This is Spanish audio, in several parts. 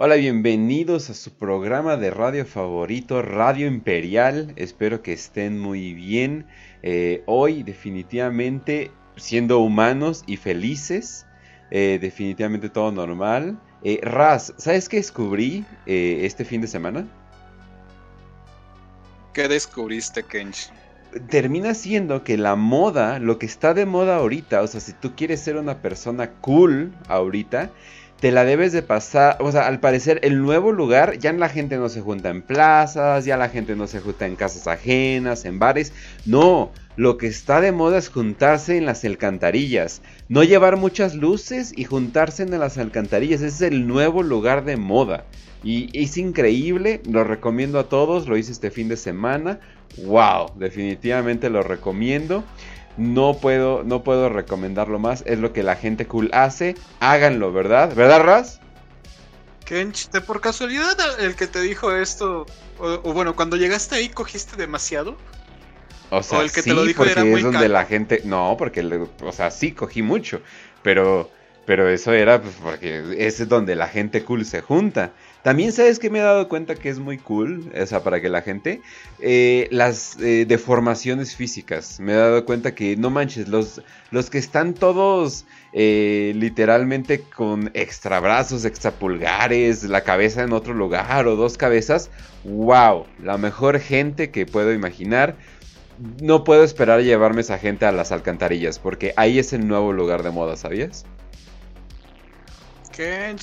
Hola, bienvenidos a su programa de radio favorito, Radio Imperial. Espero que estén muy bien. Eh, hoy definitivamente siendo humanos y felices. Eh, definitivamente todo normal. Eh, Raz, ¿sabes qué descubrí este fin de semana? ¿Qué descubriste, Kench? Termina siendo que la moda, lo que está de moda ahorita, o sea, si tú quieres ser una persona cool ahorita, te la debes de pasar, o sea, al parecer el nuevo lugar, ya la gente no se junta en plazas, ya la gente no se junta en casas ajenas, en bares, no, lo que está de moda es juntarse en las alcantarillas, no llevar muchas luces y juntarse en las alcantarillas, ese es el nuevo lugar de moda. Y es increíble, lo recomiendo a todos, lo hice este fin de semana, wow, definitivamente lo recomiendo. No puedo, no puedo recomendarlo más. Es lo que la gente cool hace. Háganlo, ¿verdad? ¿Verdad, Raz? Kench, de por casualidad el que te dijo esto, o, bueno, cuando llegaste ahí cogiste demasiado. O sea, el que te lo dijo porque es donde la gente, no, porque, o sea, sí cogí mucho, pero, pero eso era pues, porque ese es donde la gente cool se junta. También sabes que me he dado cuenta que es muy cool, o sea, para que la gente, eh, las eh, deformaciones físicas. Me he dado cuenta que, no manches, los, los que están todos eh, literalmente con extra brazos, extra pulgares, la cabeza en otro lugar o dos cabezas, wow, la mejor gente que puedo imaginar. No puedo esperar llevarme esa gente a las alcantarillas, porque ahí es el nuevo lugar de moda, ¿sabías? ¿Qué?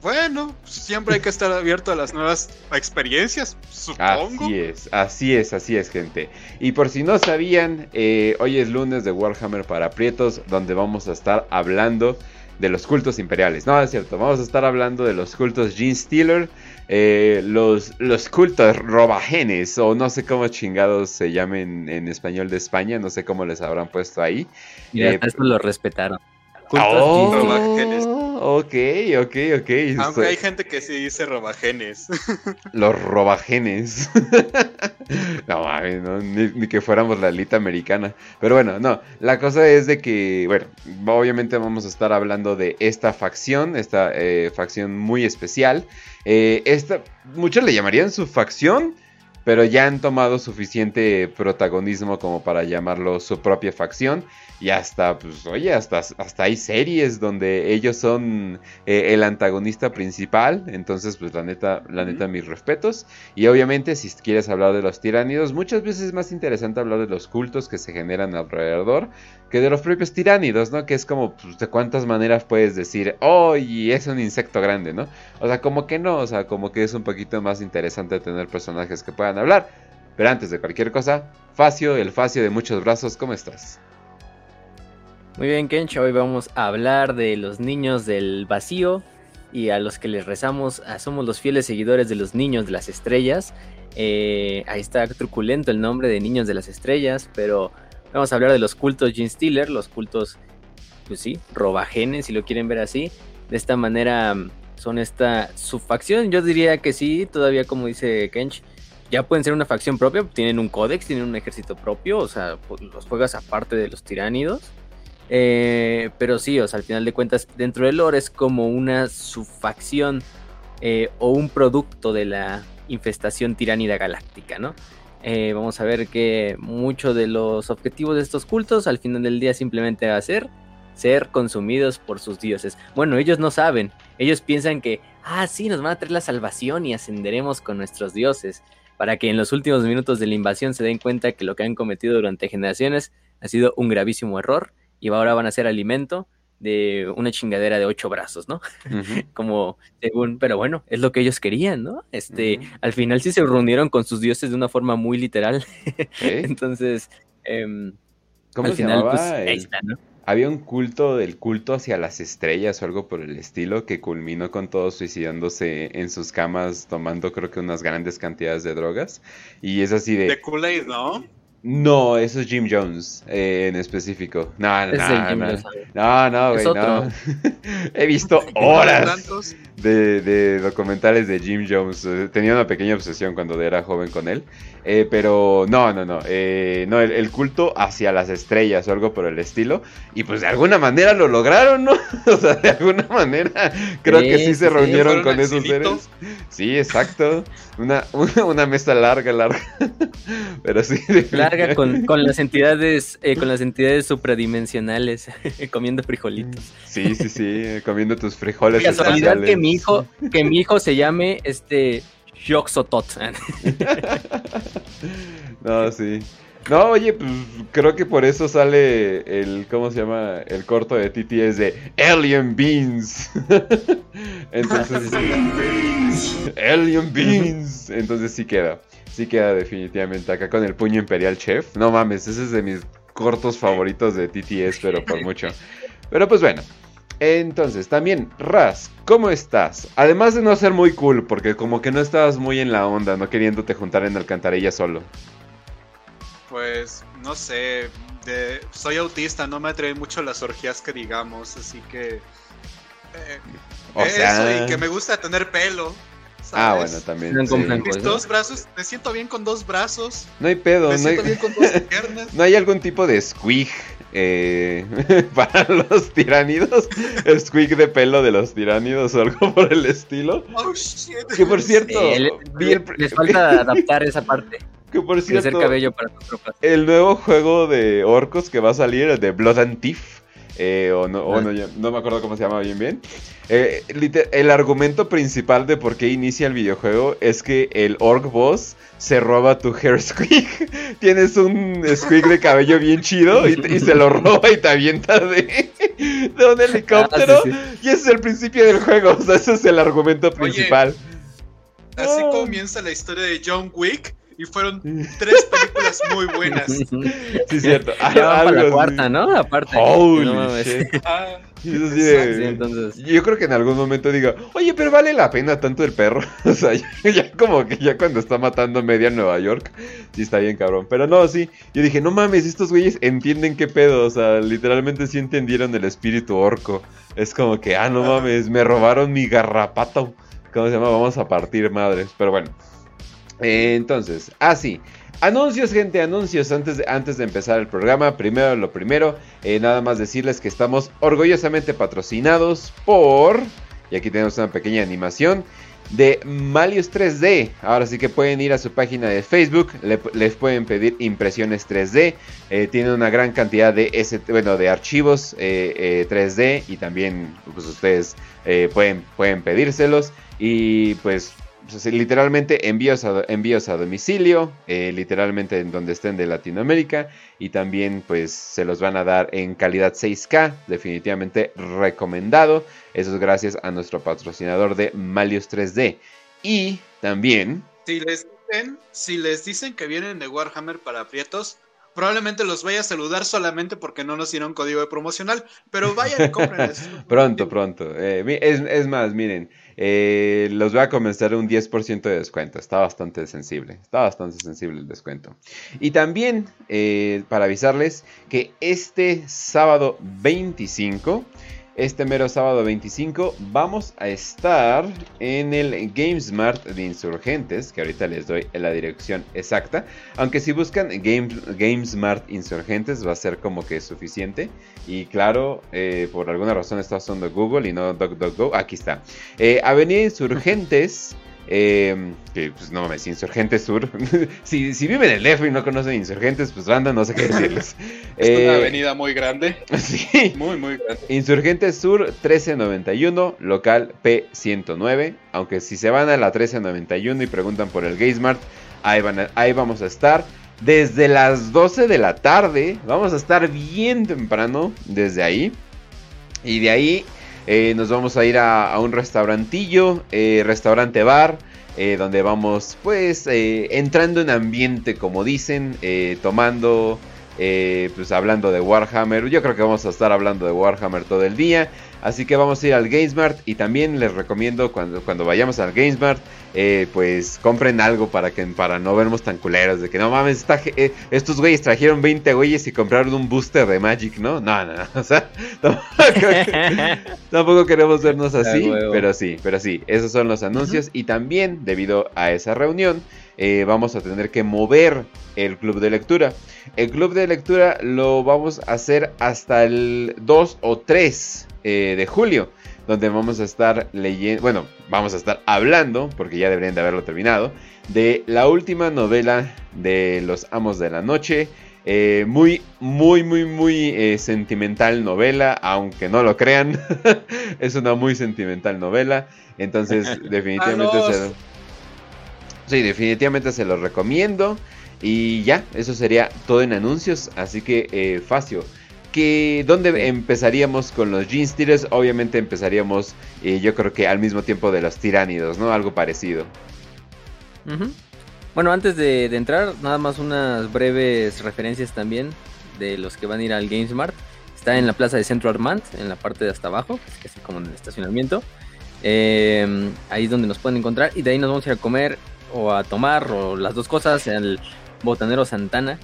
Bueno, siempre hay que estar abierto a las nuevas experiencias, supongo. Así es, así es, así es, gente. Y por si no sabían, eh, hoy es lunes de Warhammer para Prietos, donde vamos a estar hablando de los cultos imperiales. No, es cierto, vamos a estar hablando de los cultos Gene Stealer, eh, los, los cultos robagenes, o no sé cómo chingados se llamen en español de España, no sé cómo les habrán puesto ahí. Mira, eh, eso lo respetaron. Oh, ok, ok, ok. Aunque hay gente que sí dice robagenes. Los robagenes. no no, ni, que fuéramos la elite americana. Pero bueno, no, la cosa es de que, bueno, obviamente vamos a estar hablando de esta facción, esta eh, facción muy especial. Eh, esta, muchos le llamarían su facción pero ya han tomado suficiente protagonismo como para llamarlo su propia facción. Y hasta, pues, oye, hasta, hasta hay series donde ellos son eh, el antagonista principal. Entonces, pues, la neta, la neta, mis respetos. Y obviamente, si quieres hablar de los tiránidos, muchas veces es más interesante hablar de los cultos que se generan alrededor que de los propios tiránidos, ¿no? Que es como, pues, de cuántas maneras puedes decir, oh, es un insecto grande, ¿no? O sea, como que no, o sea, como que es un poquito más interesante tener personajes que puedan hablar. Pero antes de cualquier cosa, Facio, el Facio de muchos brazos, ¿cómo estás? Muy bien, Kencho, hoy vamos a hablar de los niños del vacío y a los que les rezamos, somos los fieles seguidores de los niños de las estrellas. Eh, ahí está truculento el nombre de niños de las estrellas, pero vamos a hablar de los cultos Gene Stealer, los cultos, pues sí, robagenes, si lo quieren ver así. De esta manera son esta subfacción, yo diría que sí, todavía como dice Kench, ya pueden ser una facción propia, tienen un códex, tienen un ejército propio, o sea, pues, los juegas aparte de los tiránidos. Eh, pero sí, o sea, al final de cuentas, dentro del lore es como una subfacción eh, o un producto de la infestación tiránida galáctica, ¿no? Eh, vamos a ver que muchos de los objetivos de estos cultos al final del día simplemente va a ser ser consumidos por sus dioses. Bueno, ellos no saben, ellos piensan que, ah, sí, nos van a traer la salvación y ascenderemos con nuestros dioses, para que en los últimos minutos de la invasión se den cuenta que lo que han cometido durante generaciones ha sido un gravísimo error y ahora van a ser alimento de una chingadera de ocho brazos, ¿no? Como según, pero bueno, es lo que ellos querían, ¿no? Este, al final sí se reunieron con sus dioses de una forma muy literal. Entonces, eh, ¿cómo al se final, pues, ahí está, ¿no? Había un culto del culto hacia las estrellas o algo por el estilo que culminó con todos suicidándose en sus camas tomando creo que unas grandes cantidades de drogas. Y es así de... De Kool-Aid, ¿no? No, eso es Jim Jones eh, en específico. No, no, Es no, Jim no, Jones. no, no, güey, no. He visto No horas tantos. De, de documentales de Jim Jones. Eh, Tenía una pequeña obsesión cuando era joven con él. Eh, pero no, no, no. eh, no, el, el culto hacia las estrellas o algo por el estilo. Y pues de alguna manera lo lograron, ¿no? o sea, de alguna manera creo que Sí, se reunieron con esos seres. Sí, exacto. Una, una, una mesa larga, larga. pero sí. Larga con, con las entidades, eh, con las entidades supradimensionales, comiendo frijolitos. Sí, sí, sí. Comiendo tus frijoles. Casualidad que mi hijo, que mi hijo se llame este Yoxotot. No, sí. No, oye, pues creo que por eso sale el, ¿cómo se llama? El corto de TTS de Alien Beans. Entonces, sí. Alien Beans. Entonces sí queda. Sí queda definitivamente acá con el puño imperial chef. No mames, ese es de mis cortos favoritos de TTS, pero por mucho. Pero pues bueno. Entonces, también, Raz, ¿cómo estás? Además de no ser muy cool, porque como que no estabas muy en la onda, no queriéndote juntar en alcantarilla solo. Pues no sé, de- soy autista, no me atraen mucho las orgías que digamos, así que... eh, O eso, sea... y que me gusta tener pelo. Ah, bueno, también. Sí. Mis dos brazos, me siento bien con dos brazos, No hay pedo, me no hay, siento bien con dos piernas. no hay algún tipo de squig eh, para los tiránidos. El squig de pelo de los tiránidos o algo por el estilo. Oh, shit. Que por cierto, Eh, les falta adaptar esa parte, que por crecer cierto, cabello para tus tropas. el nuevo juego de orcos que va a salir, el de Blood and Thief. Eh, o no, o no, ya- no me acuerdo cómo se llama bien bien. Eh, el argumento principal de por qué inicia el videojuego es que el orc boss se roba tu hair squig. Tienes un squig de cabello bien chido y, se lo roba y te avienta de, de un helicóptero. Ah, sí, sí. Y ese es el principio del juego. O sea, ese es el argumento principal. Así comienza la historia de John Wick y fueron tres películas muy buenas. Sí, cierto. Ya van para la cuarta, ¿no? Aparte. Holy No mames. shit. Ah, Sí, entonces. Yo creo que en algún momento diga, oye, pero vale la pena tanto el perro. o sea, ya, ya como que ya cuando está matando media Nueva York, sí está bien cabrón. Pero no, sí, yo dije, no mames, estos güeyes entienden qué pedo. O sea, literalmente sí entendieron el espíritu orco. Es como que, ah, no mames, me robaron mi garrapato. ¿Cómo se llama? Vamos a partir madres. Pero bueno. Eh, entonces, ah, sí. Anuncios, gente, anuncios antes de, antes de empezar el programa. Primero, lo primero, eh, nada más decirles que estamos orgullosamente patrocinados por. Y aquí tenemos una pequeña animación de Malius 3D. Ahora sí que pueden ir a su página de Facebook, le- les pueden pedir impresiones 3D. eh, tienen una gran cantidad de, ese, bueno, de archivos eh, eh, 3D y también pues, ustedes pueden, pueden pedírselos. Y pues pues, literalmente envíos a, envíos a domicilio, eh, literalmente en donde estén de Latinoamérica y también pues se los van a dar en calidad 6K, definitivamente recomendado. Eso es gracias a nuestro patrocinador de Malius 3D. Y también, Si les dicen, si les dicen que vienen de Warhammer para aprietos, probablemente los vaya a saludar solamente porque no nos dieron código de promocional, pero vayan y compren eso. pronto, pronto. eh, es, es más, miren, eh, los voy a comenzar un 10% de descuento. Está bastante sensible, está bastante sensible el descuento. Y también eh, para avisarles que este sábado 25, este mero sábado 25, vamos a estar en el GameSmart de Insurgentes, que ahorita les doy la dirección exacta. Aunque si buscan Game, GameSmart Insurgentes va a ser como que suficiente. Y claro, eh, por alguna razón está usando Google y no DuckDuckGo. Aquí está. Eh, Avenida Insurgentes. Eh, que pues no mames, Insurgentes Sur. si, si viven en el DF y no conocen Insurgentes, pues banda, no sé qué decirles. Es Eh, una avenida muy grande, Sí. muy, muy grande. Insurgentes Sur 1391, local P109. Aunque si se van a la 1391 y preguntan por el GameSmart, ahí, van a- ahí vamos a estar. Desde las 12 de la tarde, vamos a estar bien temprano desde ahí. Y de ahí eh, nos vamos a ir a, un restaurantillo, eh, restaurante bar, eh, donde vamos pues entrando en ambiente, como dicen, tomando, pues hablando de Warhammer. Yo creo que vamos a estar hablando de Warhammer todo el día. Así que vamos a ir al GameSmart y también les recomiendo cuando, cuando vayamos al GameSmart eh, pues compren algo para que para no vernos tan culeros. De que no mames, eh, estos güeyes trajeron 20 güeyes y compraron un booster de Magic, ¿no? No, no, no. O sea, tampoco, queremos vernos así. pero sí, pero sí, esos son los anuncios. Y también, debido a esa reunión, eh, vamos a tener que mover el club de lectura. El club de lectura lo vamos a hacer hasta el 2 o 3 de julio donde vamos a estar leyendo, bueno, vamos a estar hablando, porque ya deberían de haberlo terminado, de la última novela de Los Amos de la Noche. Eh, muy, muy, muy, muy eh, sentimental novela, aunque no lo crean. es una muy sentimental novela. Entonces, definitivamente se Sí, definitivamente se lo recomiendo. Y ya, eso sería todo en anuncios. Así que, eh, Facio, que ¿dónde empezaríamos con los Gene Stealers? Obviamente empezaríamos, eh, yo creo que al mismo tiempo de los Tiránidos, ¿no? Algo parecido. Bueno, antes de, entrar, nada más unas breves referencias también de los que van a ir al GameSmart. Está en la plaza de Centro Armand, en la parte de hasta abajo, que es como en el estacionamiento. Em, ahí es donde nos pueden encontrar y de ahí nos vamos a ir a comer o a tomar o las dos cosas en el Botanero Santana,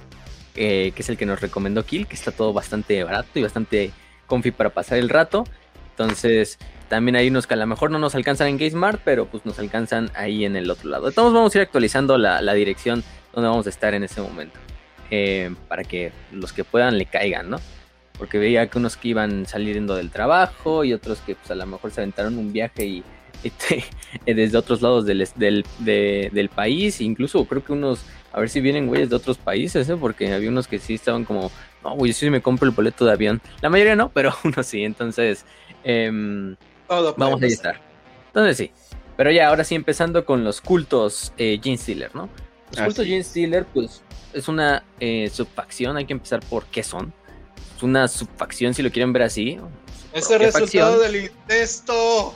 eh, que es el que nos recomendó Kill, que está todo bastante barato y bastante comfy para pasar el rato. Entonces, también hay unos que a lo mejor no nos alcanzan en GameSmart, pero pues nos alcanzan ahí en el otro lado. Entonces vamos a ir actualizando la, dirección donde vamos a estar en ese momento. Eh, para que los que puedan le caigan, ¿no? Porque veía que unos que iban saliendo del trabajo y otros que pues a lo mejor se aventaron un viaje y, desde otros lados del, del, del país, incluso creo que unos a ver si vienen güeyes de otros países, ¿eh? Porque había unos que sí estaban como, no, güey, sí me compro el boleto de avión. La mayoría no, pero uno sí. Entonces, em, vamos a estar. Entonces sí. Pero ya, ahora sí, empezando con los cultos eh, Gene Stealer, ¿no? Los cultos Gene Stealer, pues, es una eh, subfacción. Hay que empezar por qué son. Es una subfacción, si lo quieren ver así. Es el resultado del incesto.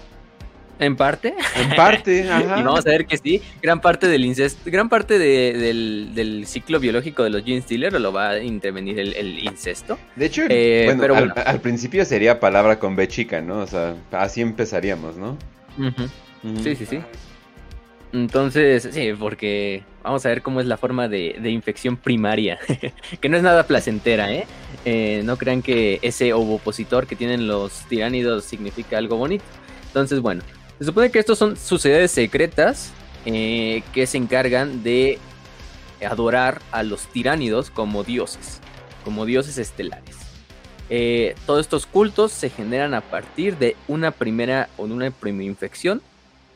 En parte. En parte, ajá. y vamos a ver que sí. Gran parte del incesto, gran parte del, ciclo biológico de los gene stealer lo va a intervenir el, incesto. De hecho, eh, pero al, principio sería palabra con B chica, ¿no? O sea, así empezaríamos, ¿no? Sí, sí, sí. Entonces, sí, porque vamos a ver cómo es la forma de, infección primaria, que no es nada placentera, ¿eh? ¿eh? No crean que ese ovopositor que tienen los tiránidos significa algo bonito. Entonces, bueno, se supone que estos son sociedades secretas eh, que se encargan de adorar a los tiránidos como dioses, como dioses estelares. Eh, todos estos cultos se generan a partir de una primera o de una primera infección,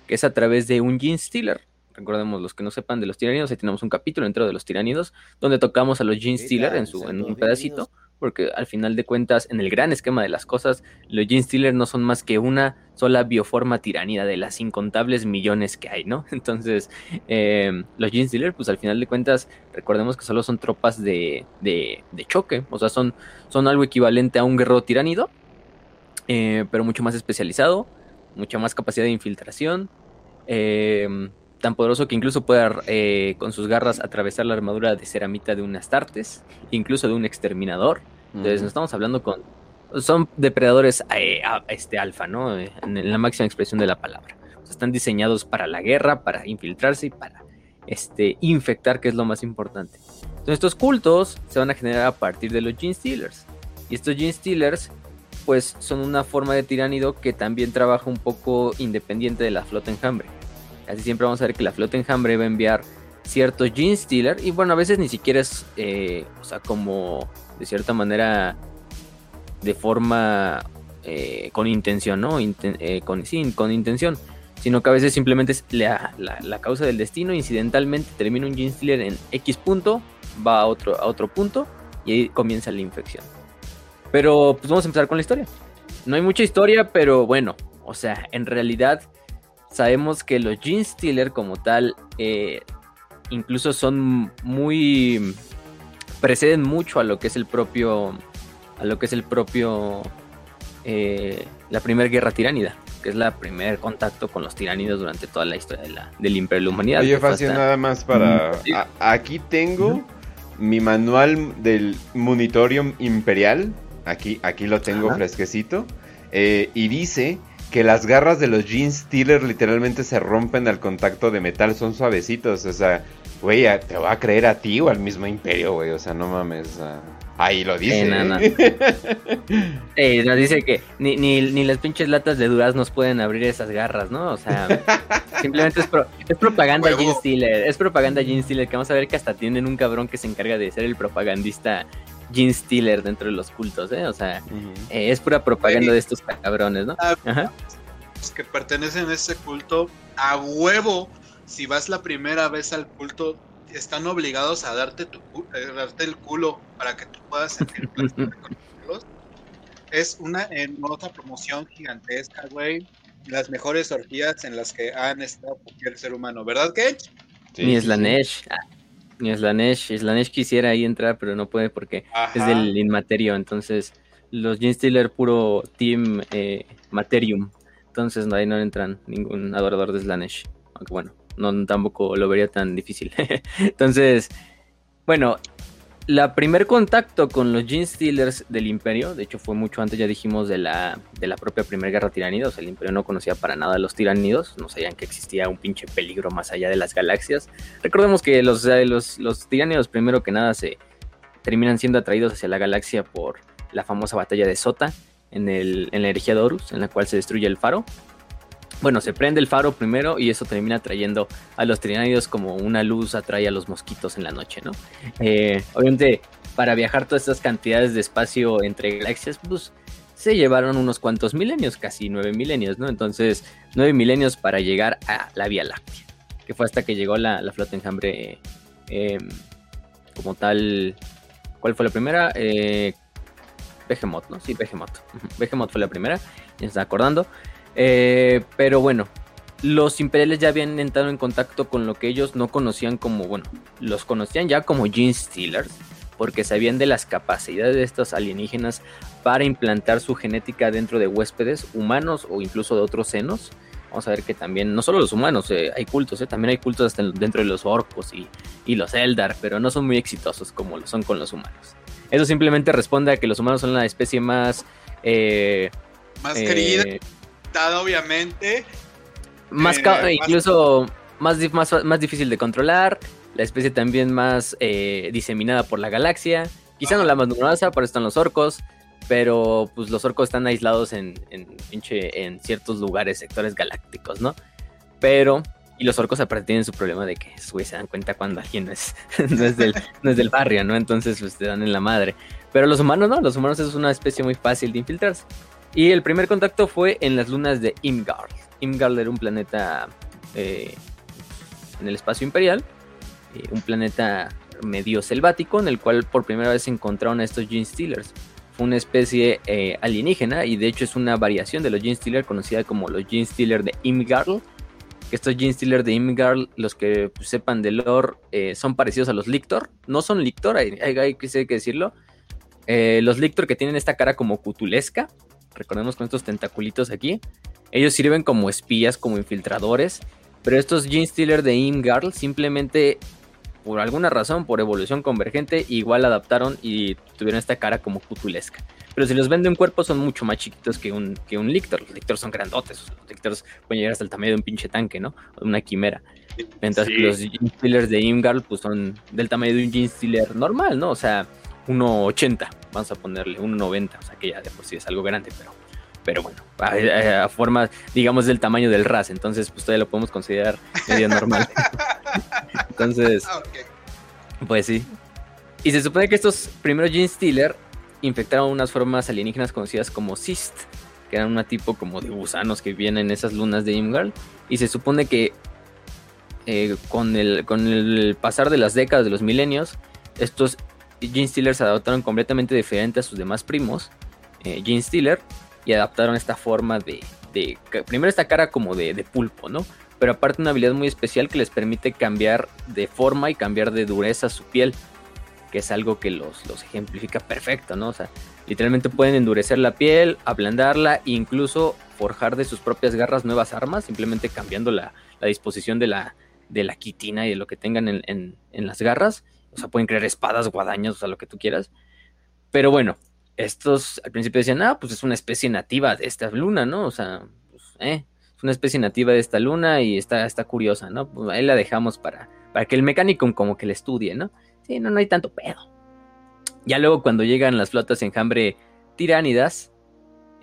que es a través de un gene stealer. Recordemos los que no sepan de los tiránidos, ahí tenemos un capítulo dentro de los tiránidos donde tocamos a los gene stealer en, su, en un pedacito porque al final de cuentas, en el gran esquema de las cosas, los Gene Stealer no son más que una sola bioforma tiranida de las incontables millones que hay, ¿no? Entonces, em, los Gene Stealer, pues al final de cuentas, recordemos que solo son tropas de, de, choque, o sea, son, son algo equivalente a un guerrero tiranido, eh, pero mucho más especializado, mucha más capacidad de infiltración. Em, tan poderoso que incluso puede eh, con sus garras atravesar la armadura de ceramita de un Astartes, incluso de un exterminador. Entonces, no estamos hablando con. Son depredadores eh, este, alfa, ¿no? En, la máxima expresión de la palabra. están diseñados para la guerra, para infiltrarse y para este, infectar, que es lo más importante. Entonces, estos cultos se van a generar a partir de los Gene Stealers. Y estos Gene Stealers, pues, son una forma de tiránido que también trabaja un poco independiente de la flota enjambre. Así siempre vamos a ver que la flota enjambre va a enviar cierto Gene Stealer. Y bueno, a veces ni siquiera es, eh, o sea, como de cierta manera, de forma eh, con intención, ¿no? Eh, con, sí, con intención. Sino que a veces simplemente es la, causa del destino. Incidentalmente termina un Gene Stealer en X punto, va a otro, a otro punto y ahí comienza la infección. Pero pues vamos a empezar con la historia. No hay mucha historia, pero bueno, o sea, en realidad sabemos que los Gene Stealer como tal eh, incluso son muy preceden mucho a lo que es el propio a lo que es el propio eh, la primera guerra tiránida que es la primer contacto con los tiránidos durante toda la historia de la, del imperio de la humanidad. Oye fácil nada más para aquí tengo mi manual del monitorium imperial. Aquí aquí lo tengo fresquecito. Eh, y dice que las garras de los Jean Stealer literalmente se rompen al contacto de metal, son suavecitos, o sea, güey, te va a creer a ti o al mismo imperio, güey, o sea, no mames, ahí lo dice. Eh, nos dice que ni, ni, las pinches latas de duraznos pueden abrir esas garras, ¿no? O sea, simplemente es, es propaganda Jean Stealer, es propaganda Jean Stealer, que vamos a ver que hasta tienen un cabrón que se encarga de ser el propagandista Gene Stealer dentro de los cultos, ¿eh? O sea, eh, es pura propaganda de estos cabrones, ¿no? Ah, Ajá. Los que pertenecen a ese culto, a huevo, si vas la primera vez al culto, están obligados a darte, tu, eh, darte el culo para que tú puedas sentir. Es una en otra promoción gigantesca, güey. Las mejores orgías en las que han estado cualquier ser humano, ¿verdad, Kench? Sí, Ni Slanesh. Ah. Ni Slanesh. Slanesh quisiera ahí entrar, pero no puede porque es del Inmaterio. Entonces, los Gene Stealer puro Team eh, Materium. Entonces, ahí no entran ningún adorador de Slanesh. Aunque bueno, no tampoco lo vería tan difícil. entonces, bueno, la primer contacto con los Gene Stealers del Imperio, de hecho fue mucho antes, ya dijimos, de la, de la propia Primera Guerra sea, el Imperio no conocía para nada a los tiranidos, no sabían que existía un pinche peligro más allá de las galaxias. Recordemos que los, los, los tiranidos, primero que nada, se terminan siendo atraídos hacia la galaxia por la famosa batalla de Sota en, el, en la herejía de Horus, en la cual se destruye el faro bueno, se prende el faro primero y eso termina trayendo a los trinánidos como una luz atrae a los mosquitos en la noche, ¿no? Eh, obviamente, para viajar todas estas cantidades de espacio entre galaxias, pues se llevaron unos cuantos milenios, casi nueve milenios, ¿no? Entonces, nueve milenios para llegar a la Vía Láctea, que fue hasta que llegó la, flota enjambre eh, como tal. ¿Cuál fue la primera? Eh, ¿no? Sí, Behemoth. Behemoth fue la primera, ya está acordando. Eh, pero bueno, los imperiales ya habían entrado en contacto con lo que ellos no conocían como, bueno, los conocían ya como Gene Stealers, porque sabían de las capacidades de estos alienígenas para implantar su genética dentro de huéspedes humanos o incluso de otros senos. Vamos a ver que también, no solo los humanos, eh, hay cultos, eh, también hay cultos hasta dentro de los orcos y, y, los Eldar, pero no son muy exitosos como lo son con los humanos. Eso simplemente responde a que los humanos son la especie más... más querida obviamente. Más eh, incluso más, más, más, difícil de controlar. La especie también más eh, diseminada por la galaxia. Quizá no la más numerosa, por eso están los orcos. Pero pues los orcos están aislados en, en, en ciertos lugares, sectores galácticos, ¿no? Pero y los orcos aparte tienen su problema de que se dan cuenta cuando alguien no es, no es, del, no es del barrio, ¿no? Entonces pues te dan en la madre. Pero los humanos no, los humanos es una especie muy fácil de infiltrarse. Y el primer contacto fue en las lunas de Imgard. Imgard era un planeta eh, en el espacio imperial, eh, un planeta medio selvático en el cual por primera vez se encontraron a estos Gene Stealers. Fue una especie eh, alienígena y de hecho es una variación de los Gene Stealers conocida como los Gene Stealers de Imgard. Estos Gene Stealers de Imgard, los que sepan de lore, son parecidos a los Lictor. No son Lictor, hay, que decirlo. los Lictor que tienen esta cara como cutulesca, recordemos con estos tentaculitos aquí, ellos sirven como espías, como infiltradores, pero estos Gene Stealer de Imgarl simplemente por alguna razón, por evolución convergente, igual adaptaron y tuvieron esta cara como cutulesca. Pero si los ven de un cuerpo son mucho más chiquitos que un, que un Lictor. Los Lictors son grandotes. Los Lictors pueden llegar hasta el tamaño de un pinche tanque, ¿no? O una quimera. Mientras que los Gene Stealers de Imgarl pues son del tamaño de un Gene Stealer normal, ¿no? O sea, 1.80, vamos a ponerle 1.90, o sea que ya de por sí es algo grande, pero, pero bueno, a, forma, digamos, del tamaño del RAS, entonces pues todavía lo podemos considerar medio normal. entonces, ah, pues sí. Y se supone que estos primeros Gene Stealer infectaron unas formas alienígenas conocidas como Cyst, que eran un tipo como de gusanos que vivían en esas lunas de Imgard, y se supone que eh, con, el, con el pasar de las décadas, de los milenios, estos Gene Stealer se adaptaron completamente diferente a sus demás primos, eh, Gene Stealer, y adaptaron esta forma de, primero esta cara como de, pulpo, ¿no? Pero aparte una habilidad muy especial que les permite cambiar de forma y cambiar de dureza su piel, que es algo que los, los ejemplifica perfecto, ¿no? O sea, literalmente pueden endurecer la piel, ablandarla e incluso forjar de sus propias garras nuevas armas, simplemente cambiando la, disposición de la, de la quitina y de lo que tengan en las garras o sea, pueden crear espadas, guadaños, o sea, lo que tú quieras. Pero bueno, estos al principio decían, ah, pues es una especie nativa de esta luna, ¿no? O sea, pues, eh, es una especie nativa de esta luna y está, está curiosa, ¿no? Pues ahí la dejamos para, para que el mecánico como que le estudie, ¿no? Sí, no, no hay tanto pedo. Ya luego cuando llegan las flotas enjambre tiránidas,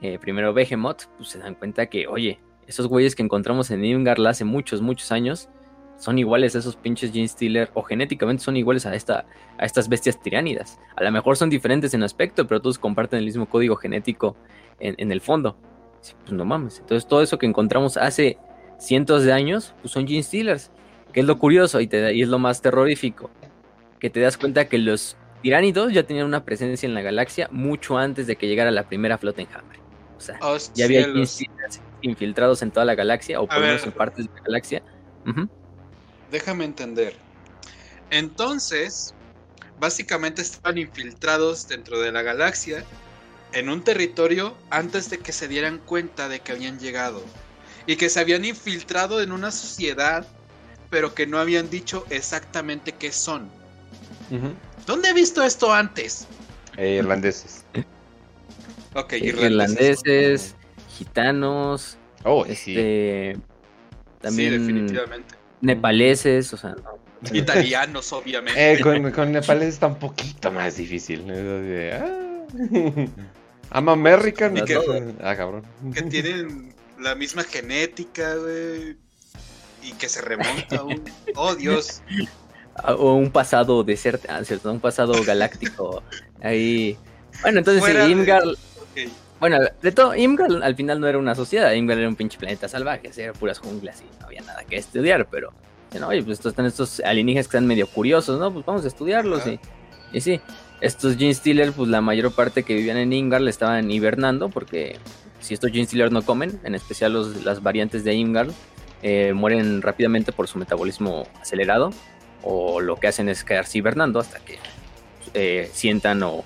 eh, primero Behemoth, pues se dan cuenta que, oye, esos güeyes que encontramos en Imgarla hace muchos, muchos años, son iguales a esos pinches Gene Stealer, o genéticamente son iguales a, esta, a estas bestias tiránidas. A lo mejor son diferentes en aspecto, pero todos comparten el mismo código genético en, el fondo. Pues no mames. Entonces todo eso que encontramos hace cientos de años, pues son Gene Stealers. Que es lo curioso y, te, y es lo más terrorífico. Que te das cuenta que los tiránidos ya tenían una presencia en la galaxia mucho antes de que llegara la primera flota enjambre. O sea, oh, ya había Gene Stealers infiltrados en toda la galaxia, o por lo menos en partes de la galaxia. Déjame entender. Entonces, básicamente estaban infiltrados dentro de la galaxia en un territorio antes de que se dieran cuenta de que habían llegado. Y que se habían infiltrado en una sociedad, pero que no habían dicho exactamente qué son. ¿Dónde he visto esto antes? Eh, irlandeses. ok, irlandeses gitanos. Oh, este, También. definitivamente. Nepaleses, o sea, Italianos, obviamente. Eh, con, con, nepaleses está un poquito más difícil. Ah. I'm American. Y que, ah, cabrón. Que tienen la misma genética, güey. Y que se remonta a un. Oh, Dios. O un pasado desierto, ah, ¿cierto? Un pasado galáctico. Ahí. Bueno, entonces Imgar. Bueno, de todo, Imgal al final no era una sociedad, Imgal era un pinche planeta salvaje, eran puras junglas y no había nada que estudiar, pero, no, oye, pues están estos alienígenas que están medio curiosos, ¿no? Pues vamos a estudiarlos y, y sí, estos Gene Stealer, pues la mayor parte que vivían en Imgal estaban hibernando, porque si estos Gene Stealer no comen, en especial los, las variantes de Imgal, eh, mueren rápidamente por su metabolismo acelerado, o lo que hacen es quedarse hibernando hasta que eh, sientan o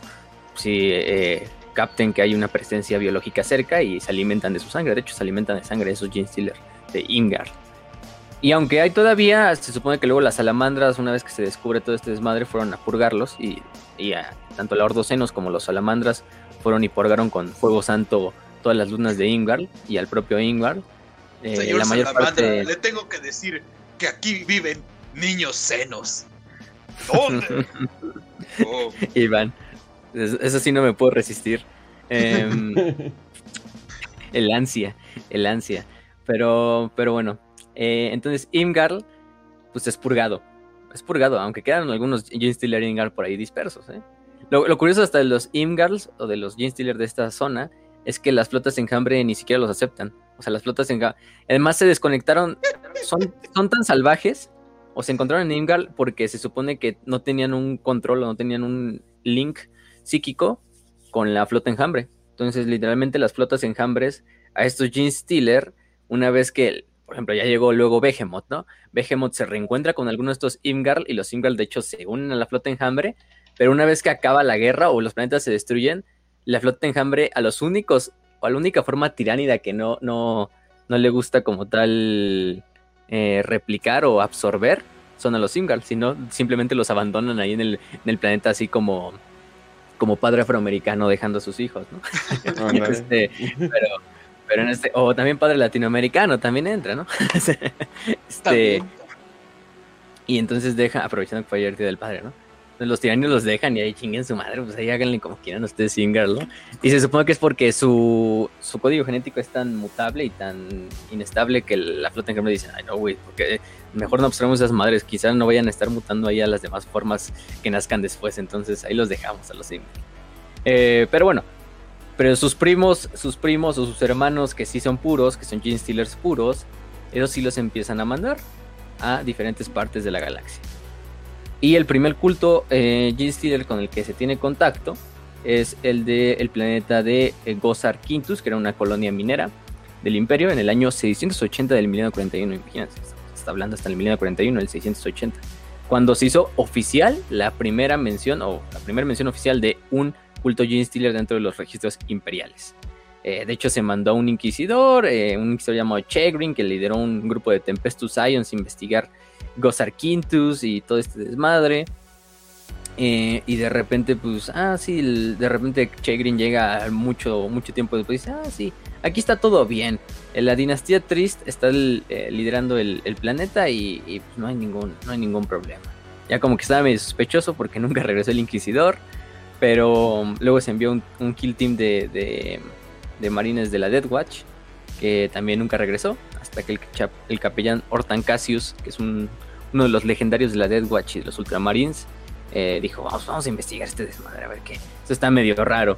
si eh, capten que hay una presencia biológica cerca y se alimentan de su sangre. De hecho, se alimentan de sangre de esos Gene Stealer de Ingar. Y aunque hay todavía, se supone que luego las salamandras, una vez que se descubre todo este desmadre, fueron a purgarlos. Y, tanto la Ordocenos como los salamandras fueron y purgaron con fuego santo todas las lunas de Ingar y al propio Ingar. Eh, la mayor parte... le tengo que decir que aquí viven niños senos. ¿Dónde? oh. Iván, eso sí no me puedo resistir. Em, el ansia, el ansia. Pero, pero bueno. Eh, entonces, Imgar, pues es purgado. Es purgado, aunque quedan algunos Stealer Imgar por ahí dispersos. ¿eh? Lo, curioso hasta de los Imgars o de los Stealer de esta zona es que las flotas enjambre ni siquiera los aceptan. O sea, las flotas enjambre. Además, se desconectaron. Son, son tan salvajes. O se encontraron en Imgar porque se supone que no tenían un control o no tenían un link psíquico con la flota enjambre. Entonces, literalmente las flotas enjambres a estos Gene Stealer, una vez que, por ejemplo, ya llegó luego Behemoth, ¿no? Behemoth se reencuentra con algunos de estos Imgarl y los Imgarl de hecho se unen a la flota enjambre, pero una vez que acaba la guerra o los planetas se destruyen, la flota enjambre a los únicos o a la única forma tiránida que no, no, no le gusta como tal eh, replicar o absorber son a los Imgarl, sino simplemente los abandonan ahí en el, en el planeta así como como padre afroamericano dejando a sus hijos, ¿no? Este, pero, pero en este, o también padre latinoamericano también entra, ¿no? este, y entonces deja, aprovechando que fue ayer el día del padre, ¿no? Los tiranios los dejan y ahí chinguen su madre, pues ahí háganle como quieran ustedes ¿no? Y se supone que es porque su, su código genético es tan mutable y tan inestable que la flota en cambio dice, ay no, güey, porque mejor no observemos esas madres, quizás no vayan a estar mutando ahí a las demás formas que nazcan después, entonces ahí los dejamos a los Singer. Eh, pero bueno, pero sus primos, sus primos o sus hermanos que sí son puros, que son Gene Stealers puros, ellos sí los empiezan a mandar a diferentes partes de la galaxia. Y el primer culto eh, con el que se tiene contacto es el del planeta de eh, Gozar Quintus, que era una colonia minera del Imperio en el año 680 del milenio 41. Imagínense, está hablando hasta el milenio 41, el 680. Cuando se hizo oficial la primera mención, o la primera mención oficial de un culto Gene Stealer dentro de los registros imperiales. Eh, de hecho, se mandó a un inquisidor, eh, un inquisidor llamado Chegrin, que lideró un grupo de Tempestus Ions a investigar Gozar Quintus y todo este desmadre. Eh, y de repente, pues, ah, sí, de repente Chegrin llega mucho, mucho tiempo después y dice, ah, sí, Aquí está todo bien. La dinastía Trist está eh, liderando el, planeta y, pues, no, hay ningún, no hay ningún problema. Ya como que estaba medio sospechoso porque nunca regresó el Inquisidor. Pero um, luego se envió un, kill team de, marines de la Death Watch. Que también nunca regresó. Hasta que el, el capellán Hortan Cassius, que es uno de los legendarios de la Death Watch y de los Ultramarines, eh, dijo, vamos, vamos a investigar este desmadre, a ver qué. Esto está medio raro.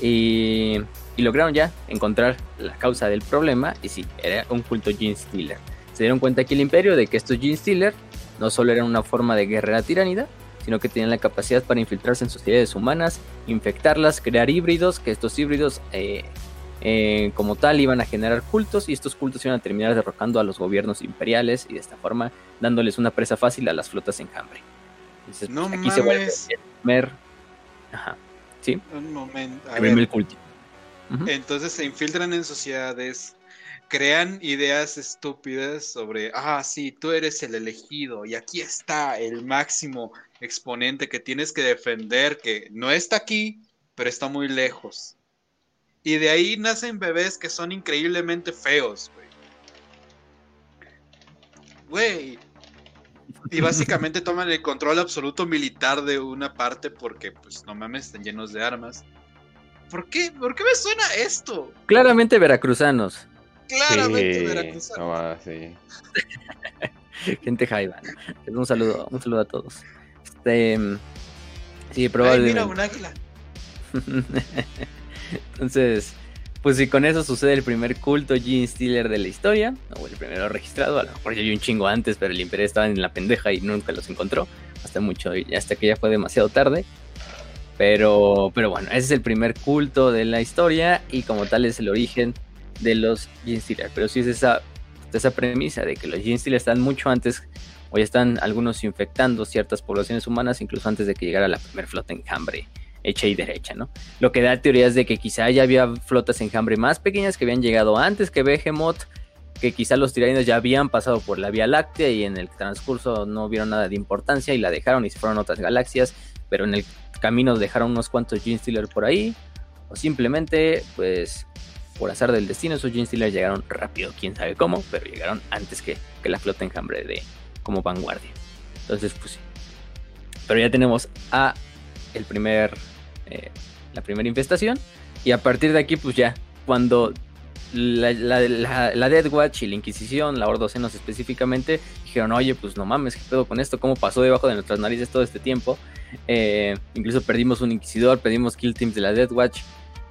Y, y, lograron ya encontrar la causa del problema. Y sí, era un culto Gene Stealer. Se dieron cuenta aquí el imperio de que estos Gene Stealer no solo eran una forma de guerrera tiránida, sino que tenían la capacidad para infiltrarse en sociedades humanas, infectarlas, crear híbridos, que estos híbridos eh, eh, como tal iban a generar cultos y estos cultos iban a terminar derrocando a los gobiernos imperiales y de esta forma dándoles una presa fácil a las flotas enjambre. Entonces, no aquí se vuelve el primer... Ajá. ¿Sí? Un momento. el culto. Entonces se infiltran en sociedades, crean ideas estúpidas sobre, ah, sí, tú eres el elegido y aquí está el máximo exponente que tienes que defender, que no está aquí, pero está muy lejos. Y de ahí nacen bebés que son increíblemente feos, güey. Güey. Y básicamente toman el control absoluto militar de una parte porque, pues, no mames, están llenos de armas. ¿Por qué? ¿Por qué me suena esto? Claramente veracruzanos. Claramente veracruzanos. No, sí. Gente jaiba. Un saludo, un saludo a todos. Este. Sí, probablemente. Ay, mira, un águila. Entonces, pues si con eso sucede el primer culto Gene Stealer de la historia, o el primero registrado, a lo mejor ya hay un chingo antes, pero el Imperio estaba en la pendeja y nunca los encontró, hasta mucho, hasta que ya fue demasiado tarde. Pero, pero bueno, ese es el primer culto de la historia y como tal es el origen de los Gene Stealer. Pero sí es esa, esa premisa de que los Gene Stealer están mucho antes Hoy están algunos infectando ciertas poblaciones humanas incluso antes de que llegara la primera flota enjambre hecha y derecha, ¿no? Lo que da teorías de que quizá ya había flotas enjambre más pequeñas que habían llegado antes que Behemoth, que quizá los tiranidos ya habían pasado por la Vía Láctea y en el transcurso no vieron nada de importancia y la dejaron y se fueron a otras galaxias, pero en el camino dejaron unos cuantos Gene Stealer por ahí, o simplemente, pues, por azar del destino, esos Gene Stealer llegaron rápido, quién sabe cómo, pero llegaron antes que, que la flota enjambre de, como vanguardia. Entonces, pues sí. Pero ya tenemos a el primer, eh, la primera infestación. Y a partir de aquí, pues ya, cuando la, Dead Watch y la Inquisición, la Ordocenos específicamente, dijeron, oye, pues no mames, ¿qué pedo con esto? ¿Cómo pasó debajo de nuestras narices todo este tiempo? Eh, incluso perdimos un Inquisidor, perdimos Kill Teams de la Dead Watch.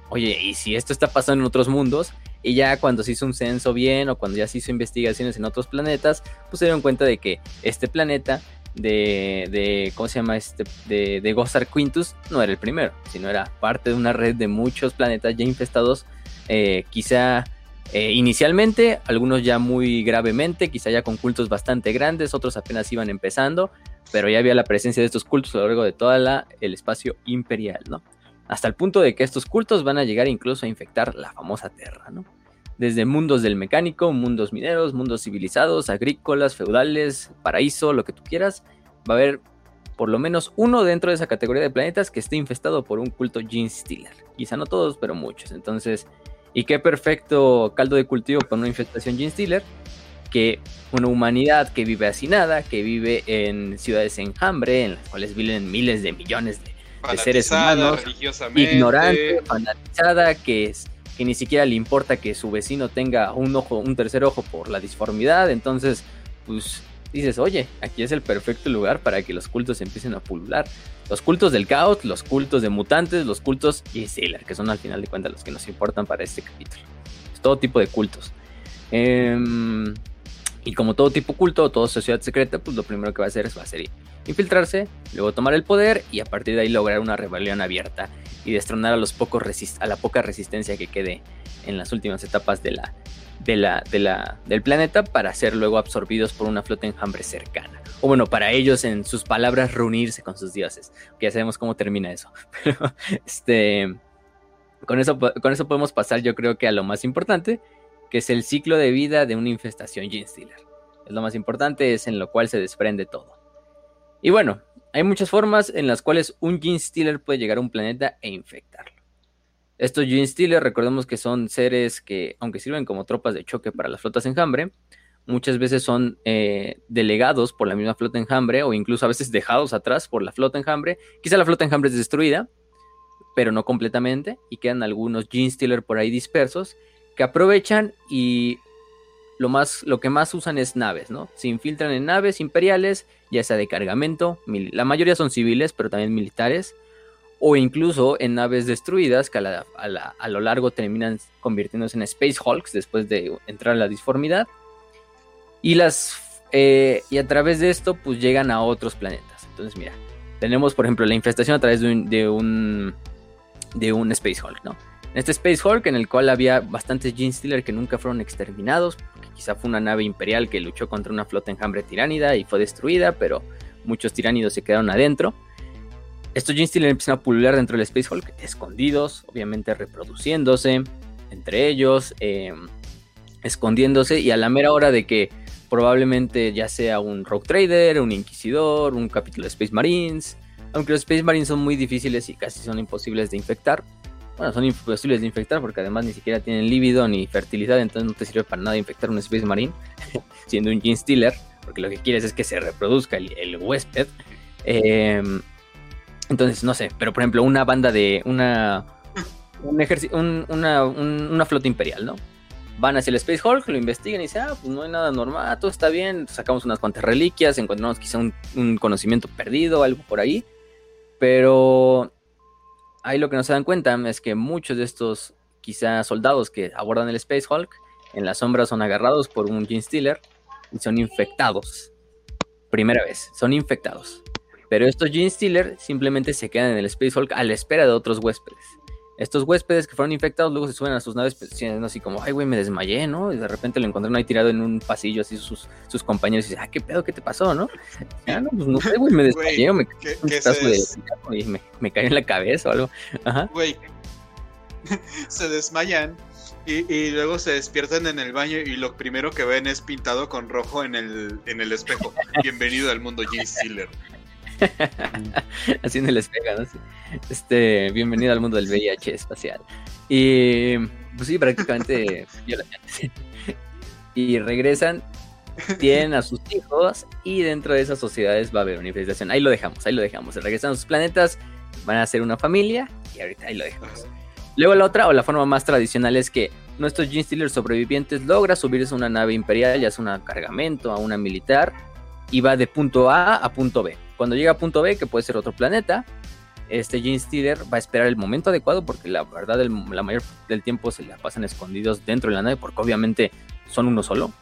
Oye, ¿y si esto está pasando en otros mundos? Y ya cuando se hizo un censo bien o cuando ya se hizo investigaciones en otros planetas, pues se dieron cuenta de que este planeta de, de ¿cómo se llama? Este, de, de Gozar Quintus no era el primero, sino era parte de una red de muchos planetas ya infestados, eh, quizá eh, inicialmente, algunos ya muy gravemente, quizá ya con cultos bastante grandes, otros apenas iban empezando, pero ya había la presencia de estos cultos a lo largo de todo el espacio imperial, ¿no? Hasta el punto de que estos cultos van a llegar incluso a infectar la famosa Tierra, ¿no? Desde mundos del mecánico, mundos mineros, mundos civilizados, agrícolas, feudales, paraíso, lo que tú quieras, va a haber por lo menos uno dentro de esa categoría de planetas que esté infestado por un culto Gene Stealer. Quizá no todos, pero muchos. Entonces, y qué perfecto caldo de cultivo para una infestación Gene Stealer, que una humanidad que vive nada, que vive en ciudades en hambre, en las cuales viven miles de millones de, de seres humanos, ignorante, fanatizada, que es que ni siquiera le importa que su vecino tenga un ojo, un tercer ojo por la disformidad, entonces, pues dices, oye, aquí es el perfecto lugar para que los cultos empiecen a pulular. Los cultos del caos, los cultos de mutantes, los cultos y Sailor, que son al final de cuentas los que nos importan para este capítulo. todo tipo de cultos. Em, y como todo tipo culto, toda sociedad secreta, pues lo primero que va a hacer es va a ser infiltrarse, luego tomar el poder y a partir de ahí lograr una rebelión abierta y destronar a los pocos a la poca resistencia que quede en las últimas etapas de la, de la, de la, del planeta para ser luego absorbidos por una flota enjambre cercana. O bueno, para ellos, en sus palabras, reunirse con sus dioses. Ya sabemos cómo termina eso. Pero este. Con eso, con eso podemos pasar, yo creo que a lo más importante, que es el ciclo de vida de una infestación Gene. Es lo más importante, es en lo cual se desprende todo. Y bueno, hay muchas formas en las cuales un Gene Stealer puede llegar a un planeta e infectarlo. Estos Gene Stealer, recordemos que son seres que, aunque sirven como tropas de choque para las flotas enjambre, muchas veces son eh, delegados por la misma flota enjambre o incluso a veces dejados atrás por la flota enjambre. Quizá la flota enjambre es destruida, pero no completamente, y quedan algunos Gene Stealer por ahí dispersos que aprovechan y lo, más, lo que más usan es naves, ¿no? Se infiltran en naves imperiales, ya sea de cargamento, la mayoría son civiles, pero también militares, o incluso en naves destruidas que a, lo largo terminan convirtiéndose en Space Hulks después de entrar a la disformidad. Y, las, eh, y a través de esto, pues llegan a otros planetas. Entonces, mira, tenemos por ejemplo la infestación a través de un, de un, de un Space Hulk, ¿no? este Space Hulk, en el cual había bastantes Gene Stealer que nunca fueron exterminados, quizá fue una nave imperial que luchó contra una flota enjambre tiránida y fue destruida, pero muchos tiránidos se quedaron adentro. Estos Gene empiezan a pulular dentro del Space Hulk, escondidos, obviamente reproduciéndose entre ellos, em, escondiéndose, y a la mera hora de que probablemente ya sea un Rogue Trader, un Inquisidor, un capítulo de Space Marines, aunque los Space Marines son muy difíciles y casi son imposibles de infectar, bueno, son imposibles de infectar porque además ni siquiera tienen líbido ni fertilidad, entonces no te sirve para nada infectar un Space Marine, siendo un Gene Stealer, porque lo que quieres es que se reproduzca el, huésped. Em, entonces, no sé, pero por ejemplo, una banda de una, un ejército, una, una flota imperial, ¿no? Van hacia el Space Hulk, lo investigan y dicen, ah, pues no hay nada normal, todo está bien, sacamos unas cuantas reliquias, encontramos quizá un, un conocimiento perdido, algo por ahí, pero ahí lo que nos dan cuenta es que muchos de estos quizá soldados que abordan el Space Hulk en la sombra son agarrados por un Gene Stealer y son infectados. Primera vez, son infectados. Pero estos Gene Stealer simplemente se quedan en el Space Hulk a la espera de otros huéspedes. Estos huéspedes que fueron infectados luego se suben a sus naves pensando pues, así como, ay, güey, me desmayé, ¿no? Y de repente lo encontraron ahí tirado en un pasillo, así sus, sus compañeros y dicen, ah, ¿qué pedo? ¿Qué te pasó, no? Ah, no, pues no sé, güey, me desmayé o me caí me cayó en la cabeza o algo. Ajá. Güey, se desmayan y, y, luego se despiertan en el baño y lo primero que ven es pintado con rojo en el, en el espejo. Bienvenido al mundo Jay Steeler. Así no les pega, ¿no? Este, bienvenido al mundo del VIH espacial. Y pues sí, prácticamente y regresan, tienen a sus hijos y dentro de esas sociedades va a haber una infestación. Ahí lo dejamos, ahí lo dejamos. Regresan a sus planetas, van a ser una familia y ahorita ahí lo dejamos. Luego la otra o la forma más tradicional es que nuestros Gene Stealer sobrevivientes logra subirse a una nave imperial, ya sea una cargamento, a una militar, y va de punto A a punto B. Cuando llega a punto B, que puede ser otro planeta, este Gene Stealer va a esperar el momento adecuado porque la verdad la mayor del tiempo se la pasan escondidos dentro de la nave porque obviamente son uno solo.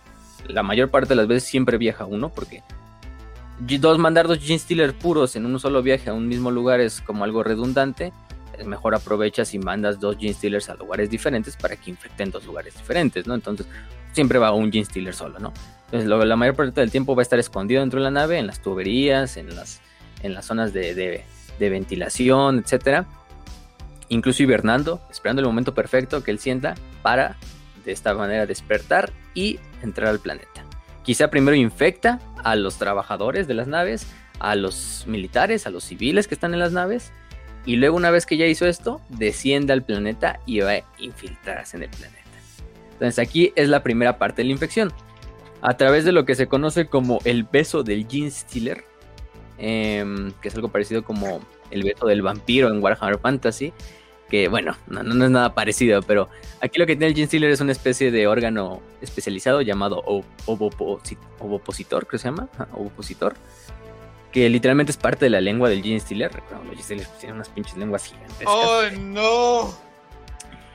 La mayor parte de las veces siempre viaja uno porque dos mandar dos Gene Stealer puros en un solo viaje a un mismo lugar es como algo redundante. Es mejor aprovechas y mandas dos Gene Stealers a lugares diferentes para que infecten dos lugares diferentes, ¿no? Entonces siempre va un Gene Stealer solo, ¿no? Entonces, la mayor parte del tiempo va a estar escondido dentro de la nave, en las tuberías, en las, en las zonas de, ventilación, etcétera. Incluso hibernando, esperando el momento perfecto que él sienta para de esta manera despertar y entrar al planeta. Quizá primero infecta a los trabajadores de las naves, a los militares, a los civiles que están en las naves, y luego una vez que ya hizo esto, desciende al planeta y va a infiltrarse en el planeta. Entonces aquí es la primera parte de la infección a través de lo que se conoce como el beso del Gene Stealer, em, que es algo parecido como el beso del vampiro en Warhammer Fantasy, que bueno, no, es nada parecido, pero aquí lo que tiene el Gene Stealer es una especie de órgano especializado llamado ovopositor, creo que se llama, ovopositor, que literalmente es parte de la lengua del Gene Stealer. Recuerdo, los Gene Stealers tienen unas pinches lenguas gigantes. ¡Oh, no!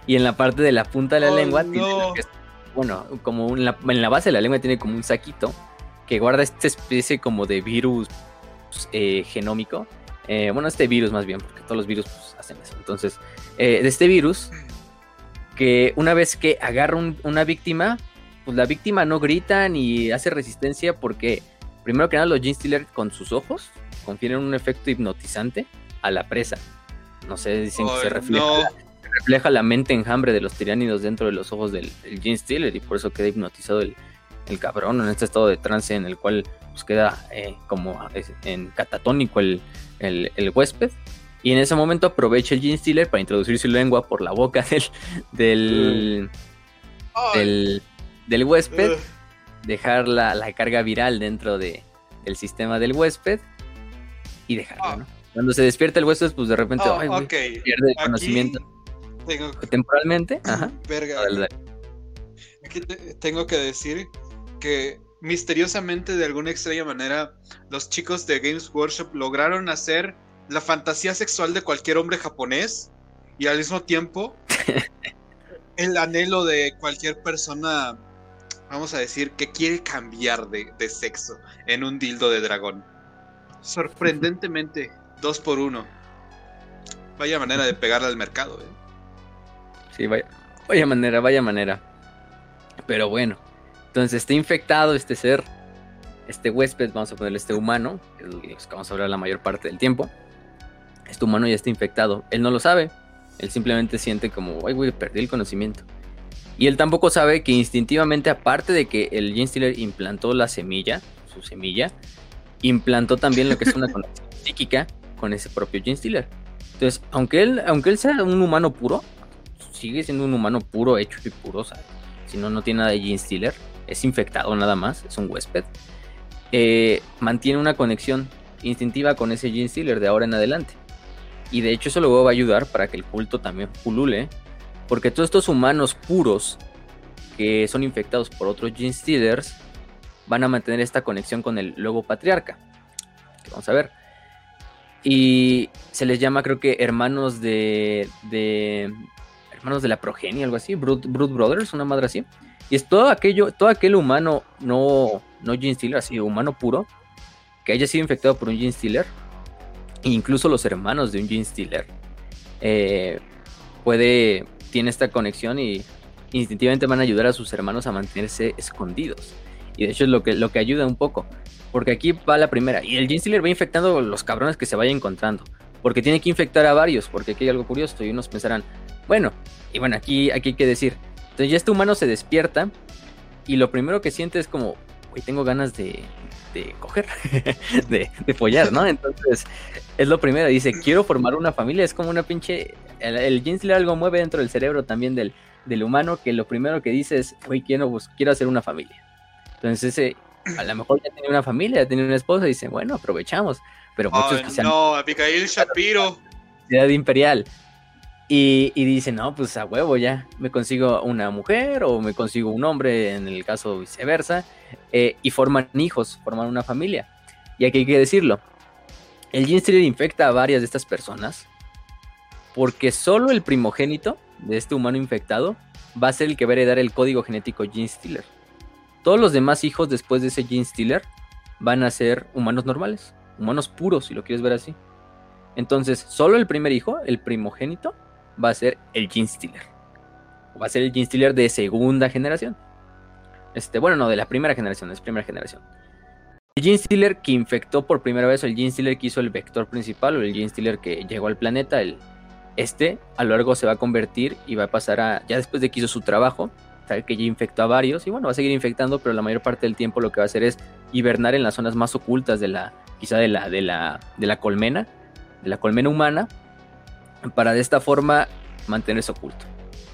Y en la parte de la punta de la oh, lengua tiene bueno, como en la, base de la lengua tiene como un saquito que guarda esta especie como de virus eh, genómico. Eh, bueno, este virus más bien, porque todos los virus pues, hacen eso. Entonces, eh, de este virus, que una vez que agarra una víctima, pues la víctima no grita ni hace resistencia porque, primero que nada, los Gene Stealer con sus ojos confieren un efecto hipnotizante a la presa. No sé, dicen que se refleja refleja la mente enjambre de los tiránidos dentro de los ojos del, del Gene Stealer y por eso queda hipnotizado el, cabrón en este estado de trance en el cual pues, queda eh, como en catatónico el, huésped Y en ese momento aprovecha el Gene Stealer para introducir su lengua por la boca del, del, del, del huésped, dejar la, la, carga viral dentro de, del sistema del huésped y dejarlo, ah. ¿no? Cuando se despierta el huésped, pues de repente oh, pierde el conocimiento. Temporalmente, ajá. Verga. Aquí tengo que decir que misteriosamente, de alguna extraña manera, los chicos de Games Workshop lograron hacer la fantasía sexual de cualquier hombre japonés y al mismo tiempo el anhelo de cualquier persona, vamos a decir, que quiere cambiar de, sexo en un dildo de dragón. Sorprendentemente, dos por uno. Vaya manera de pegarle al mercado. ¿eh? Sí, vaya, vaya manera, vaya manera. Pero bueno, entonces está infectado este ser, este huésped, vamos a ponerle este humano, que vamos a hablar la mayor parte del tiempo. Este humano ya está infectado. Él no lo sabe. Él simplemente siente como, ay, güey, perdí el conocimiento. Y él tampoco sabe que instintivamente, aparte de que el Gene Stealer implantó la semilla, su semilla, implantó también lo que es una conexión psíquica con ese propio Gene Stealer. Entonces, aunque él, aunque él sea un humano puro, sigue siendo un humano puro, hecho y puro, ¿sabes? Si no, no tiene nada de Gene Stealer, es infectado nada más, es un huésped. Eh, mantiene una conexión instintiva con ese Gene Stealer de ahora en adelante. Y de hecho eso luego va a ayudar para que el culto también pulule. Porque todos estos humanos puros que son infectados por otros Gene Stealers van a mantener esta conexión con el luego patriarca. vamos a ver. Y se les llama creo que hermanos de... de hermanos de la progenie, algo así. Brood, Brothers, una madre así. Y es todo aquello, todo aquel humano no, no Gene Stealer, así humano puro, que haya sido infectado por un Gene Stealer incluso los hermanos de un Gene Stealer, eh, puede, tiene esta conexión y instintivamente van a ayudar a sus hermanos a mantenerse escondidos. Y de hecho es lo que, lo que ayuda un poco. Porque aquí va la primera. Y el Gene Stealer va infectando los cabrones que se vaya encontrando. Porque tiene que infectar a varios. Porque aquí hay algo curioso. Y unos pensarán, bueno, y bueno, aquí, aquí hay que decir. Entonces ya este humano se despierta. Y lo primero que siente es como, güey, tengo ganas de, de coger, de, de follar, ¿no? Entonces, es lo primero, dice, quiero formar una familia, es como una pinche, el, el algo mueve dentro del cerebro también del, del humano, que lo primero que dice es, güey, quiero, quiero hacer una familia. Entonces, ese, a lo mejor ya tiene una familia, ya tiene una esposa, y dice, bueno, aprovechamos, pero muchos que No, Abigail Shapiro. Ciudad imperial. Y, y dice, no, pues a huevo ya, me consigo una mujer o me consigo un hombre, en el caso viceversa, eh, y forman hijos, forman una familia. Y aquí hay que decirlo, el Gene Stealer infecta a varias de estas personas porque solo el primogénito de este humano infectado va a ser el que va a heredar el código genético Gene Stealer. Todos los demás hijos después de ese Gene Stealer van a ser humanos normales, humanos puros, si lo quieres ver así. Entonces, solo el primer hijo, el primogénito, va a ser el Gene Stealer. Va a ser el Gene Stealer de segunda generación. Este, bueno, no, de la primera generación, es primera generación. El Gene Stealer que infectó por primera vez, o el Gene Stealer que hizo el vector principal, o el Gene Stealer que llegó al planeta, el, este a lo largo se va a convertir y va a pasar a, ya después de que hizo su trabajo, sabe que ya infectó a varios, y bueno, va a seguir infectando, pero la mayor parte del tiempo lo que va a hacer es hibernar en las zonas más ocultas de la, quizá de la, de la, de la colmena, de la colmena humana, para de esta forma mantenerse oculto.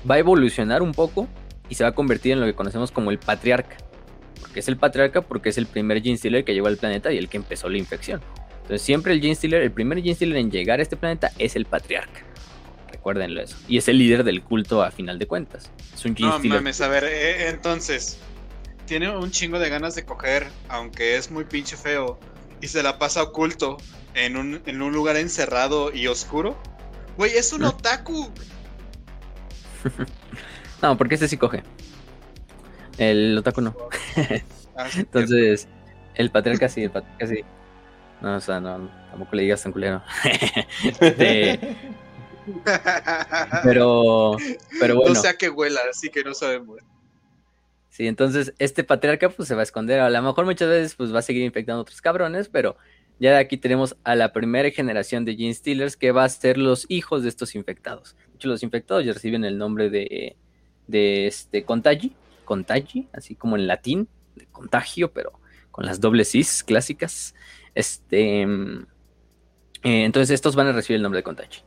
Va a evolucionar un poco y se va a convertir en lo que conocemos como el patriarca. Porque es el patriarca porque es el primer Gene Stealer que llegó al planeta y el que empezó la infección. Entonces siempre el Gene Stealer, el primer Gene Stealer en llegar a este planeta es el patriarca. Recuérdenlo eso. Y es el líder del culto a final de cuentas. Es un Gene no mames, a ver, eh, entonces, tiene un chingo de ganas de coger, aunque es muy pinche feo, y se la pasa oculto en un, en un lugar encerrado y oscuro. Güey, es un otaku. no, porque este sí coge. El otaku no. Ah, Entonces, el patriarca sí, el patriarca sí. No, o sea, no, tampoco le digas tan culero. Este, pero, pero bueno. No sea que huela, así que no sabemos. Sí, entonces este patriarca pues se va a esconder. A lo mejor muchas veces pues va a seguir infectando a otros cabrones, pero ya de aquí tenemos a la primera generación de Gene Stealers que va a ser los hijos de estos infectados. De hecho, los infectados ya reciben el nombre de, de este Contagi, Contagi, así como en latín, de contagio, pero con las dobles cis clásicas. Este. Eh, entonces estos van a recibir el nombre de Kontachi.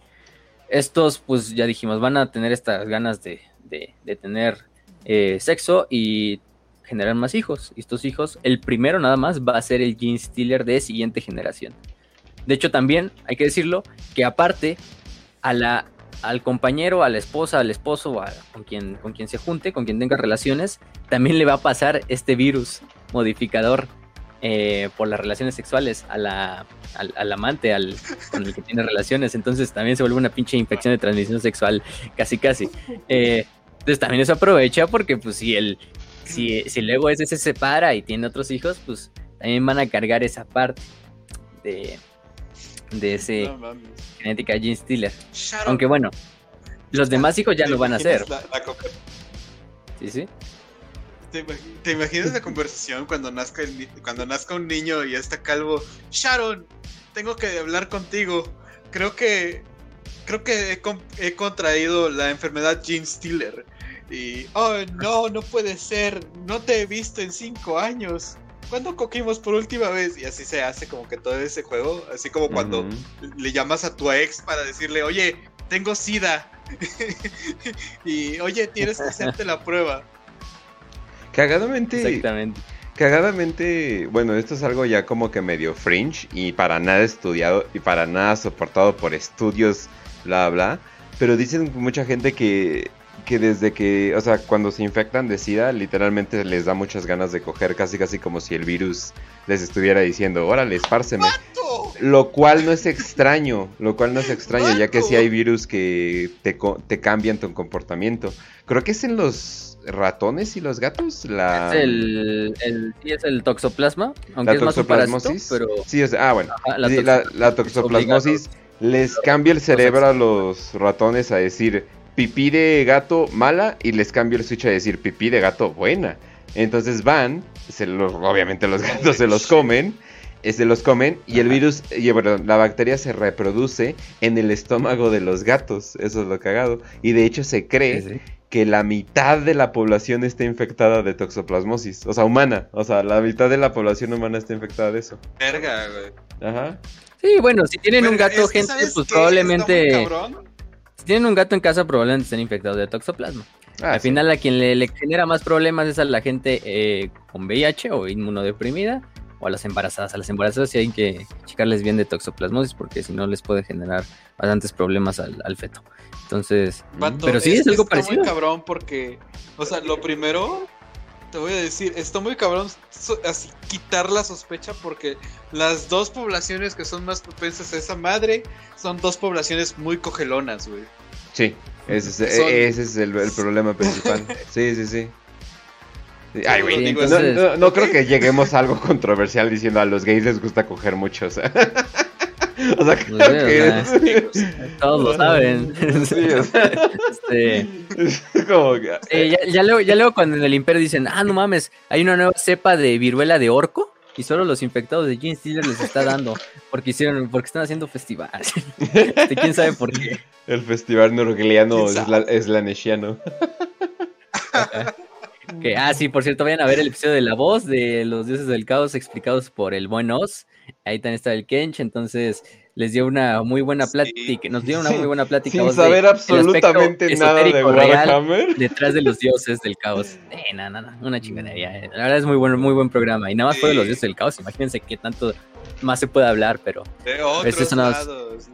Estos, pues ya dijimos, van a tener estas ganas de, de, tener eh, sexo y generar más hijos. Y estos hijos, el primero nada más va a ser el Gene Stealer de siguiente generación. De hecho, también hay que decirlo que aparte a la, al compañero, a la esposa, al esposo, con, quien, con quien se junte, con quien tenga relaciones, también le va a pasar este virus modificador eh, por las relaciones sexuales a la, al, amante, al, con el que tiene relaciones. Entonces también se vuelve una pinche infección de transmisión sexual, casi casi. Eh, entonces también eso aprovecha porque pues si el, si, si luego ese se separa y tiene otros hijos, pues también van a cargar esa parte de, de ese genética Gene Stealer. Aunque bueno, los demás hijos ya lo van a hacer. sí, sí. ¿Te, imaginas la conversación cuando nazca, cuando nazca un niño y está calvo? Sharon, tengo que hablar contigo. Creo que creo que he, contraído la enfermedad Gene Stealer. Y, oh, no, no puede ser. No te he visto en cinco años. ¿Cuándo coquimos por última vez? Y así se hace como que todo ese juego. Así como cuando le llamas a tu ex para decirle, oye, tengo sida. y, oye, tienes que hacerte la prueba. Cagadamente. Exactamente. Cagadamente, bueno, esto es algo ya como que medio fringe y para nada estudiado y para nada soportado por estudios, bla, bla. Pero dicen mucha gente que, que desde que, o sea, cuando se infectan de SIDA, literalmente les da muchas ganas de coger, casi casi como si el virus les estuviera diciendo, órale, espárceme. Lo cual no es extraño, lo cual no es extraño, ya que si hay virus que te, te cambian tu comportamiento. Creo que es en los ratones y los gatos. La... Es el, sí, es el toxoplasma, aunque la es toxoplasmosis. pero... Sí, es, ah, bueno. la, toxoplasmosis les cambia el cerebro a los ratones a decir pipí de gato mala y les cambia el switch a decir pipí de gato buena. Entonces van, se los, obviamente los gatos se los comen, eh, se los comen y el virus, y, bueno, la bacteria se reproduce en el estómago de los gatos, eso es lo cagado. Y de hecho se cree que la mitad de la población esté infectada de toxoplasmosis. O sea, humana. O sea, la mitad de la población humana está infectada de eso. Verga, güey. Ajá. Sí, bueno, si tienen un gato, gente, pues probablemente. Si tienen un gato en casa, probablemente estén infectados de toxoplasma. Ah, Al final, a quien le, genera más problemas es a la gente eh, con VIH o inmunodeprimida o a las embarazadas. A las embarazadas sí hay que checarles bien de toxoplasmosis porque si no les puede generar bastantes problemas al feto. Entonces, pero sí es, algo está parecido. muy cabrón porque, o sea, lo primero, te voy a decir, está muy cabrón así, quitar la sospecha porque las dos poblaciones que son más propensas a esa madre son dos poblaciones muy cogelonas, güey. Sí, ese es, el, problema principal. sí, sí, sí. Ay, güey, no, creo que lleguemos a algo controversial diciendo a los gays les gusta coger mucho, o sea. O sea, claro que todos lo saben. Sí, este, como que... ya, ya, luego, ya luego cuando en el Imperio dicen, ah, no mames, hay una nueva cepa de viruela de orco y solo los infectados de Gene Stealer les está dando porque hicieron porque están haciendo festival. Este, quién sabe por qué. El festival norgliano es la neshiano. que, ah, sí, por cierto, vayan a ver el episodio de La Voz de los Dioses del Caos explicados por el buen Oz. Ahí también está el Kench, entonces les dio una muy buena plática, nos dio una muy buena plática. Sin saber absolutamente nada de Warhammer. Detrás de los dioses del caos. Eh, nada, nada, una chingonería. Eh. La verdad es muy bueno, muy buen programa. Y nada más fue de los dioses del caos. Imagínense qué tanto más se puede hablar, pero. De otros lados,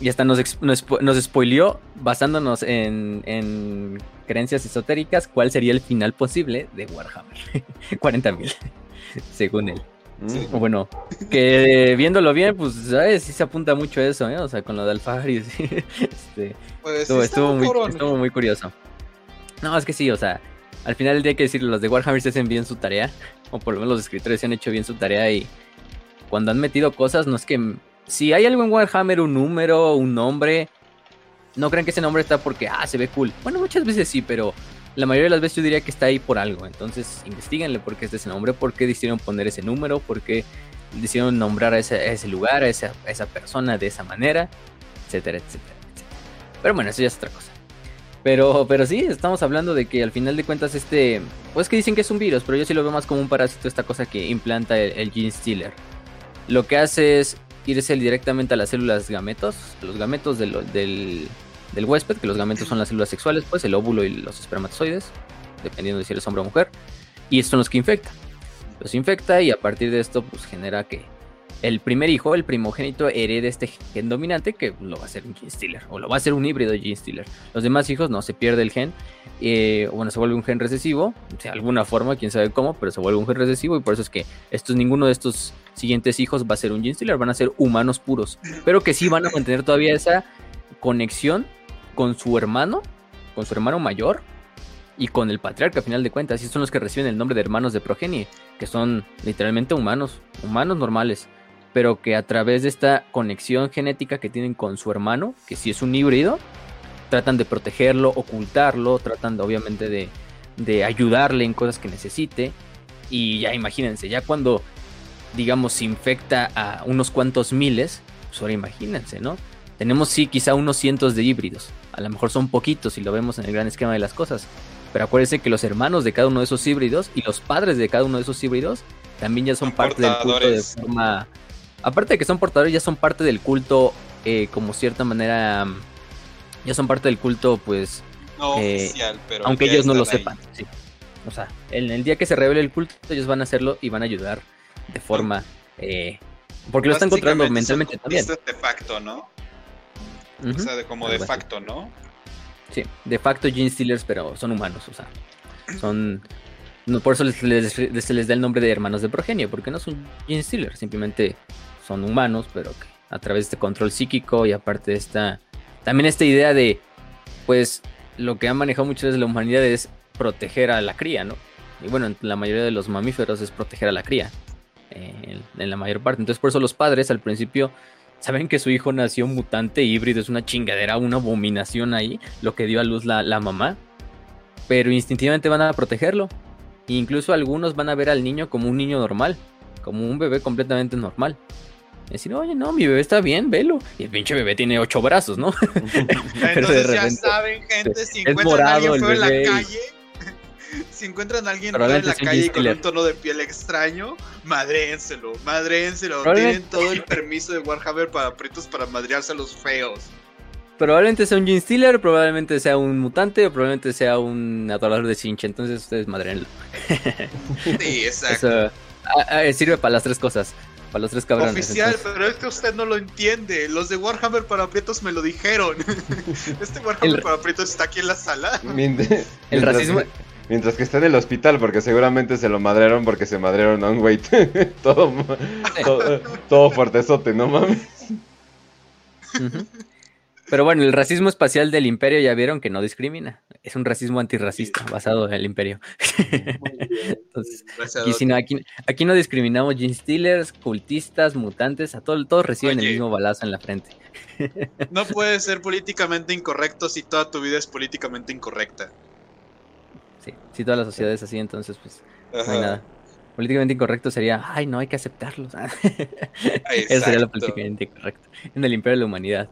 Y hasta nos, nos, nos spoileó, basándonos en, en creencias esotéricas, cuál sería el final posible de Warhammer. 40.000, según él. O bueno, que viéndolo bien, pues, ¿sabes? Sí se apunta mucho a eso, ¿eh? O sea, con lo de Alfahari, sí. Este, pues estuvo, muy, estuvo muy curioso. No, es que sí, o sea, al final del día hay que decirlo, los de Warhammer se hacen bien su tarea, o por lo menos los escritores se han hecho bien su tarea y cuando han metido cosas, no es que... Si hay algo en Warhammer, un número, un nombre, no crean que ese nombre está porque, ah, se ve cool. Bueno, muchas veces sí, pero la mayoría de las veces yo diría que está ahí por algo. Entonces, investiguenle por qué es ese nombre, por qué decidieron poner ese número, por qué decidieron nombrar a ese, lugar, a esa, persona de esa manera, etcétera, etcétera, Pero bueno, eso ya es otra cosa. Pero, pero sí, estamos hablando de que al final de cuentas este... Pues que dicen que es un virus, pero yo sí lo veo más como un parásito, esta cosa que implanta el, Gene Stealer. Lo que hace es irse directamente a las células gametos, los gametos del, del huésped, que los gametos son las células sexuales, pues el óvulo y los espermatozoides, dependiendo de si eres hombre o mujer, y son los que infecta. Los infecta y a partir de esto pues genera que el primer hijo, el primogénito, herede este gen dominante que lo va a ser un gene stealer o lo va a ser un híbrido gene stealer. Los demás hijos no se pierde el gen, eh, bueno, se vuelve un gen recesivo, de alguna forma, quién sabe cómo, pero se vuelve un gen recesivo y por eso es que estos, ninguno de estos siguientes hijos va a ser un gene stealer, van a ser humanos puros, pero que sí van a mantener todavía esa conexión con su hermano, con su hermano mayor y con el patriarca, a final de cuentas. Y son los que reciben el nombre de hermanos de progenie, que son literalmente humanos, humanos normales pero que a través de esta conexión genética que tienen con su hermano, que si es un híbrido, tratan de protegerlo, ocultarlo, tratan de, obviamente de, de ayudarle en cosas que necesite. Y ya imagínense, ya cuando, digamos, se infecta a unos cuantos miles, pues ahora imagínense, ¿no? Tenemos sí quizá unos cientos de híbridos. A lo mejor son poquitos si lo vemos en el gran esquema de las cosas. Pero acuérdense que los hermanos de cada uno de esos híbridos y los padres de cada uno de esos híbridos también ya son parte del culto de forma aparte de que son portadores, ya son parte del culto, eh, como cierta manera, ya son parte del culto, pues... No eh, oficial, pero... Aunque ellos no lo sepan, sí. O sea, en el día que se revele el culto, ellos van a hacerlo y van a ayudar de forma... Eh, porque lo están controlando mentalmente también. de facto, ¿no? O sea, de como de facto, ¿no? Sí, de facto Gene Stealers, pero son humanos, o sea, son... No, por eso les, se les da el nombre de hermanos de progenio, porque no son Gene Stealers, simplemente son humanos, pero que a través de este control psíquico y aparte de esta, también esta idea de, pues, lo que ha manejado muchas veces la humanidad es proteger a la cría, ¿no? Y bueno, en la mayoría de los mamíferos es proteger a la cría, eh, en, la mayor parte. Entonces, por eso los padres al principio saben que su hijo nació mutante híbrido, es una chingadera, una abominación ahí, lo que dio a luz la, la mamá, pero instintivamente van a protegerlo. E incluso algunos van a ver al niño como un niño normal, como un bebé completamente normal decir, oye, no, mi bebé está bien, velo. Y el pinche bebé tiene ocho brazos, ¿no? Entonces ya saben, gente, si encuentran a alguien feo en la calle, si encuentran a alguien en la calle con un tono de piel extraño, madréenselo, madréenselo. Tienen todo el permiso de Warhammer para pretos para madrearse a los feos. Probablemente sea un Gene Stealer, probablemente sea un mutante, o probablemente sea un adorador de cincha. Entonces ustedes madrenlo. sí, exacto. sirve para las tres cosas. Para los tres cabrones. Oficial, pero es que usted no lo entiende. Los de Warhammer para aprietos me lo dijeron. este Warhammer para aprietos está aquí en la sala. el racismo. Mientras que está en el hospital, porque seguramente se lo madrearon porque se madrearon a un güey todo, todo, todo fuertezote, no mames. Pero bueno, el racismo espacial del imperio ya vieron que no discrimina. Es un racismo antirracista basado en el imperio. Entonces, aquí, no, discriminamos gene stealers, cultistas, mutantes, a todo, todos reciben el mismo balazo en la frente. no puedes ser políticamente incorrecto si toda tu vida es políticamente incorrecta. Sí, si toda la sociedad es así, entonces pues no hay nada. Políticamente incorrecto sería, ay, no hay que aceptarlos. Eso sería lo políticamente incorrecto en el imperio de la humanidad.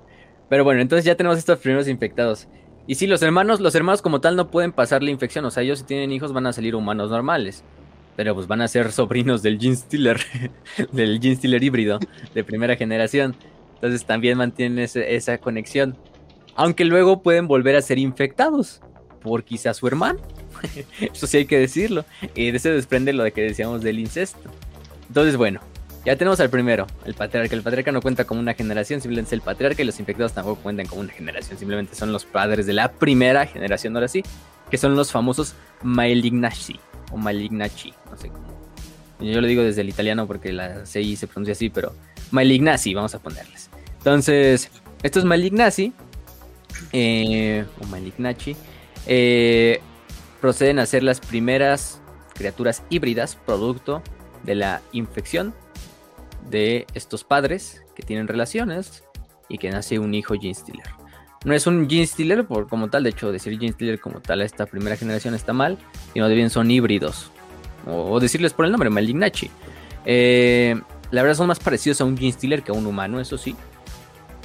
Pero bueno, entonces ya tenemos estos primeros infectados. Y sí, los hermanos, los hermanos como tal no pueden pasar la infección. O sea, ellos si tienen hijos van a salir humanos normales. Pero pues van a ser sobrinos del Gene Stealer, del Gene Stealer híbrido de primera generación. Entonces también mantienen esa conexión. Aunque luego pueden volver a ser infectados por quizás su hermano. Eso sí hay que decirlo. Y de eso desprende lo de que decíamos del incesto. Entonces, bueno, ya tenemos al primero, el patriarca. El patriarca no cuenta como una generación, simplemente es el patriarca y los infectados tampoco cuentan como una generación, simplemente son los padres de la primera generación, ahora sí, que son los famosos Malignaci o Malignaci, no sé cómo. Yo lo digo desde el italiano porque la CI se pronuncia así, pero Malignaci, vamos a ponerles. Entonces, estos Malignaci, eh, o Malignaci, eh, proceden a ser las primeras criaturas híbridas producto de la infección de estos padres que tienen relaciones y que nace un hijo Gene Stealer. No es un Gene Stealer por, como tal, de hecho decir Gene Stealer como tal a esta primera generación está mal, sino de bien son híbridos. O, decirles por el nombre, Malignachi. Eh, la verdad son más parecidos a un Gene Stealer que a un humano, eso sí.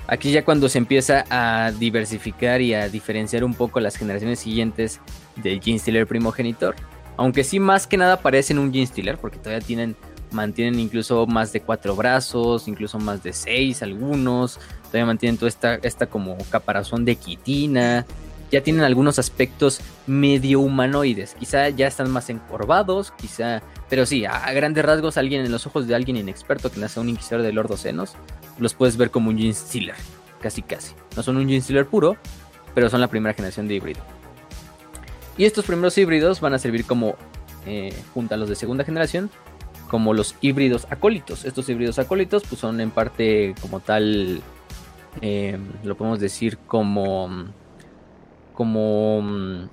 Aquí ya cuando se empieza a diversificar y a diferenciar un poco las generaciones siguientes del Gene Stealer primogenitor. Aunque sí más que nada parecen un Gene Stealer porque todavía tienen mantienen incluso más de cuatro brazos, incluso más de seis algunos, todavía mantienen toda esta, esta como caparazón de quitina, ya tienen algunos aspectos medio humanoides, quizá ya están más encorvados, quizá, pero sí, a, grandes rasgos alguien en los ojos de alguien inexperto que nace un inquisidor de Lord Senos, los puedes ver como un Gene Stealer, casi casi. No son un Gene Stealer puro, pero son la primera generación de híbrido. Y estos primeros híbridos van a servir como, eh, junto a los de segunda generación, como los híbridos acólitos. Estos híbridos acólitos pues son en parte como tal, eh, lo podemos decir como, como mm,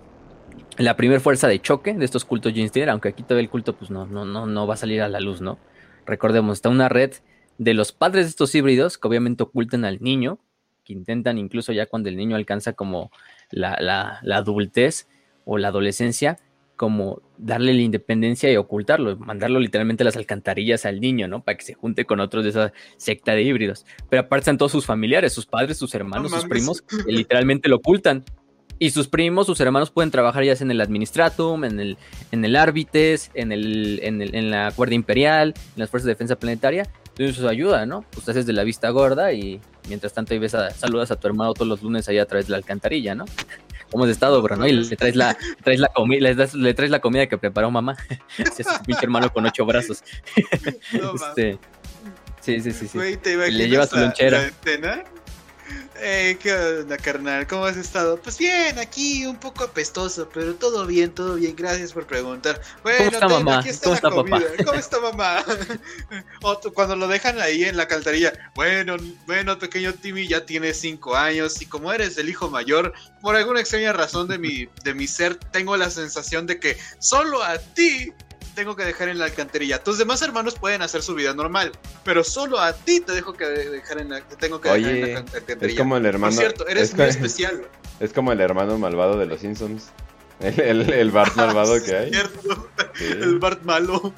la primera fuerza de choque de estos cultos Jinster, aunque aquí todavía el culto pues no, no, no, no va a salir a la luz, ¿no? Recordemos, está una red de los padres de estos híbridos que obviamente ocultan al niño, que intentan incluso ya cuando el niño alcanza como la, la adultez, o la adolescencia como darle la independencia y ocultarlo, mandarlo literalmente a las alcantarillas al niño, ¿no? Para que se junte con otros de esa secta de híbridos. Pero aparte están todos sus familiares, sus padres, sus hermanos, sus primos, que literalmente lo ocultan. Y sus primos, sus hermanos pueden trabajar ya sea en el Administratum, en el, en el Árbites, en, el, en, el, en la Guardia Imperial, en las Fuerzas de Defensa Planetaria. Entonces eso ayuda, ¿no? Pues te haces de la vista gorda y mientras tanto ahí ves a, saludas a tu hermano todos los lunes allá a través de la alcantarilla, ¿no? ¿Cómo has estado, bro? ¿no? Y le traes la, traes la comida, le, traes la comida que preparó mamá. Es tu pinche hermano con ocho brazos. este, sí, sí, sí, sí. le llevas tu lonchera. Eh, ¿qué onda, carnal? ¿Cómo has estado? Pues bien, aquí un poco apestoso, pero todo bien, todo bien. Gracias por preguntar. Bueno, ¿Cómo está mamá? Aquí está ¿Cómo está papá? ¿Cómo está mamá? o cuando lo dejan ahí en la caltarilla. Bueno, bueno, pequeño Timmy ya tiene cinco años y como eres el hijo mayor, por alguna extraña razón de mi, de mi ser, tengo la sensación de que solo a ti tengo que dejar en la alcantarilla. Tus demás hermanos pueden hacer su vida normal, pero solo a ti te dejo que dejar en la, tengo que dejar en la alcantarilla. Es como el hermano. Por cierto, eres muy especial. Es como el hermano malvado de los Simpsons. El, el, Bart malvado que hay. Cierto. El Bart malo.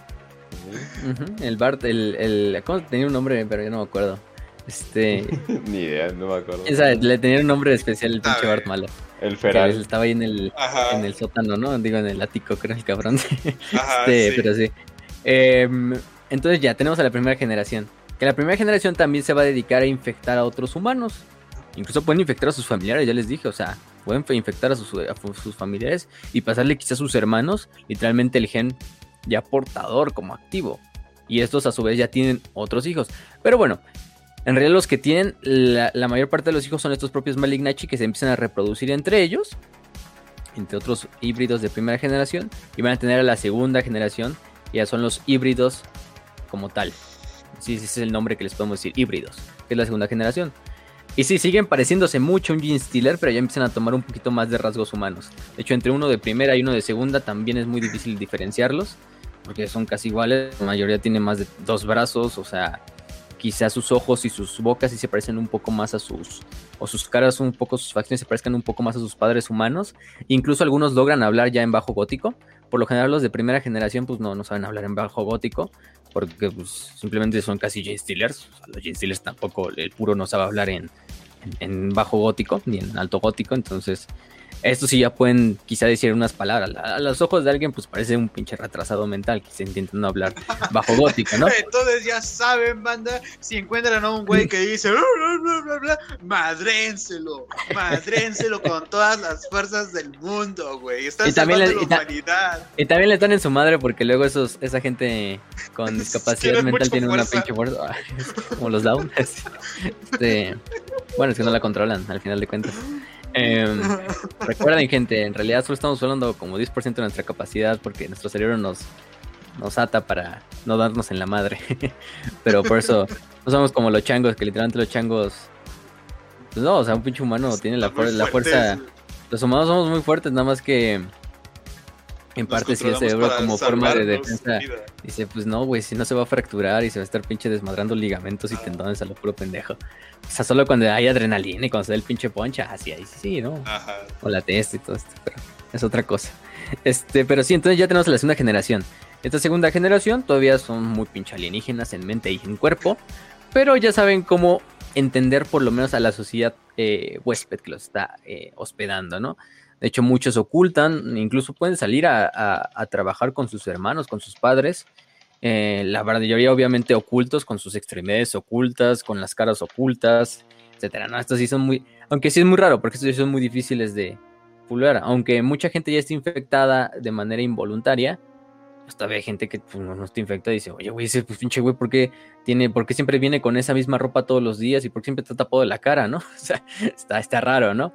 El Bart, el, el. ¿Cómo tenía un nombre? Pero yo no me acuerdo. Este. Ni idea, no me acuerdo. le tenía un nombre especial el pinche Bart malo. El Feral. estaba ahí en el, en el sótano, ¿no? Digo, en el ático, creo, el cabrón. este, Pero sí. Em, entonces ya tenemos a la primera generación. Que la primera generación también se va a dedicar a infectar a otros humanos. Incluso pueden infectar a sus familiares, ya les dije. O sea, pueden infectar a sus, a sus familiares y pasarle quizás a sus hermanos literalmente el gen ya portador como activo. Y estos a su vez ya tienen otros hijos. Pero bueno, en realidad los que tienen la, mayor parte de los hijos son estos propios Malignachi que se empiezan a reproducir entre ellos, entre otros híbridos de primera generación, y van a tener a la segunda generación, ya son los híbridos como tal. Sí, ese es el nombre que les podemos decir, híbridos, que es la segunda generación. Y sí, siguen pareciéndose mucho a un Gene Stealer, pero ya empiezan a tomar un poquito más de rasgos humanos. De hecho, entre uno de primera y uno de segunda también es muy difícil diferenciarlos, porque son casi iguales. La mayoría tiene más de dos brazos, o sea, quizás sus ojos y sus bocas sí se parecen un poco más a sus, o sus caras un poco, sus facciones se parezcan un poco más a sus padres humanos. Incluso algunos logran hablar ya en bajo gótico. Por lo general los de primera generación pues no, no saben hablar en bajo gótico, porque pues, simplemente son casi Gene Steelers. los Gene Steelers tampoco, el puro no sabe hablar en, en bajo gótico ni en alto gótico, entonces estos sí ya pueden quizá decir unas palabras. A, los ojos de alguien, pues parece un pinche retrasado mental que se intentando hablar bajo gótico, ¿no? Entonces ya saben, banda, si encuentran a un güey que dice bla, bla, madrénselo, madrénselo con todas las fuerzas del mundo, güey. Están y también la humanidad. Y también le están en su madre porque luego esos, esa gente con discapacidad mental tiene una pinche fuerza. Como los down. Este, bueno, es que no la controlan al final de cuentas. Em, recuerden, gente, en realidad solo estamos hablando como 10% de nuestra capacidad porque nuestro cerebro nos, nos ata para no darnos en la madre. Pero por eso no somos como los changos, que literalmente los changos. Pues no, o sea, un pinche humano tiene la, la fuerza. Los humanos somos muy fuertes, nada más que en parte sí el cerebro como forma de defensa. Dice, pues no, güey, si no se va a fracturar y se va a estar pinche desmadrando ligamentos y tendones a lo puro pendejo. O sea, solo cuando hay adrenalina y cuando se da el pinche poncha, así ahí sí, ¿no? Ajá. O la testa y todo esto, pero es otra cosa. Este, pero sí, entonces ya tenemos la segunda generación. Esta segunda generación todavía son muy pinche alienígenas en mente y en cuerpo, pero ya saben cómo entender por lo menos a la sociedad eh, huésped que los está eh, hospedando, ¿no? De hecho, muchos ocultan, incluso pueden salir a, trabajar con sus hermanos, con sus padres, Eh, la mayoría obviamente ocultos, con sus extremidades ocultas, con las caras ocultas, etcétera. ¿no? Estos sí son muy, aunque sí es muy raro, porque estos sí son muy difíciles de pulgar. Aunque mucha gente ya está infectada de manera involuntaria, hasta ve gente que pues, no, está infectada y dice, oye, güey, ese pues, pinche güey, ¿por qué, tiene, ¿por qué siempre viene con esa misma ropa todos los días y por qué siempre está tapado de la cara, no? O sea, está, está raro, ¿no?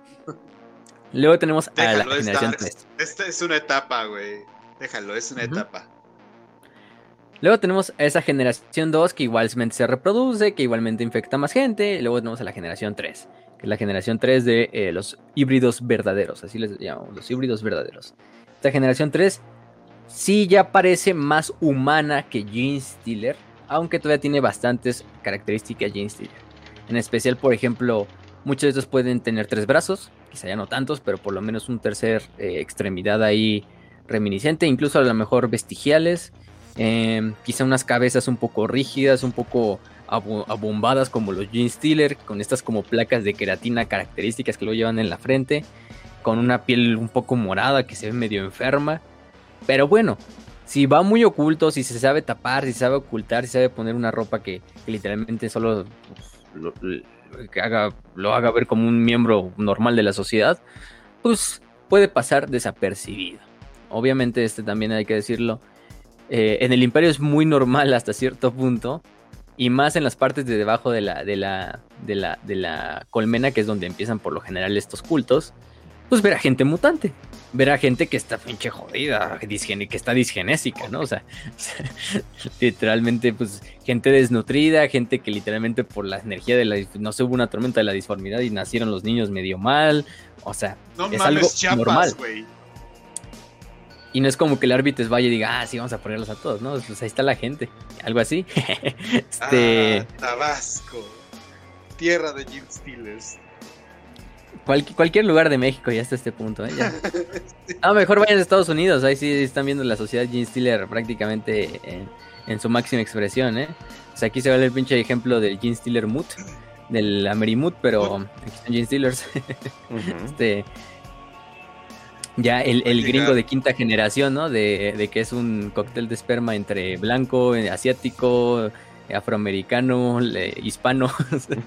Luego tenemos a la generación 3. Esta es una etapa, güey. Déjalo, es una etapa. Luego tenemos a esa generación 2 que igualmente se reproduce, que igualmente infecta más gente. Luego tenemos a la generación 3, que es la generación 3 de eh, los híbridos verdaderos, así les llamamos, los híbridos verdaderos. Esta generación 3 sí ya parece más humana que Gene Stealer, aunque todavía tiene bastantes características Gene Stealer. En especial, por ejemplo, muchos de estos pueden tener tres brazos, quizá ya no tantos, pero por lo menos un tercer eh, extremidad ahí reminiscente, incluso a lo mejor vestigiales. Em, quizá unas cabezas un poco rígidas, un poco abombadas como los Gene Stealer, con estas como placas de queratina características que lo llevan en la frente, con una piel un poco morada que se ve medio enferma. Pero bueno, si va muy oculto, si se sabe tapar, si sabe ocultar, si sabe poner una ropa que, literalmente solo pues, haga, lo haga ver como un miembro normal de la sociedad, pues puede pasar desapercibido. Obviamente este también hay que decirlo, eh, en el imperio es muy normal hasta cierto punto. Y más en las partes de debajo de la, de la, de la, de la colmena, que es donde empiezan por lo general estos cultos. Pues ver a gente mutante. Ver a gente que está pinche jodida, que está disgenésica, ¿no? O sea, literalmente, pues, gente desnutrida, gente que literalmente por la energía de la. No se hubo una tormenta de la disformidad y nacieron los niños medio mal. O sea, es algo normal. Y no es como que el árbitro vaya y diga, ah, sí, vamos a ponerlos a todos, ¿no? Pues ahí está la gente. Algo así. este... Ah, Tabasco. Tierra de Jim Steelers. Cualquier lugar de México ya está este punto, ¿eh? A lo mejor vayan a Estados Unidos, ahí sí están viendo la sociedad Jim Steeler prácticamente en, su máxima expresión, ¿eh? O sea, aquí se ve el pinche ejemplo del Jim Steeler Mood, del Amerimood, pero aquí están Gene Steelers. Este ya el, gringo de quinta generación, ¿no? De, que es un cóctel de esperma entre blanco, eh, asiático, afroamericano, hispano,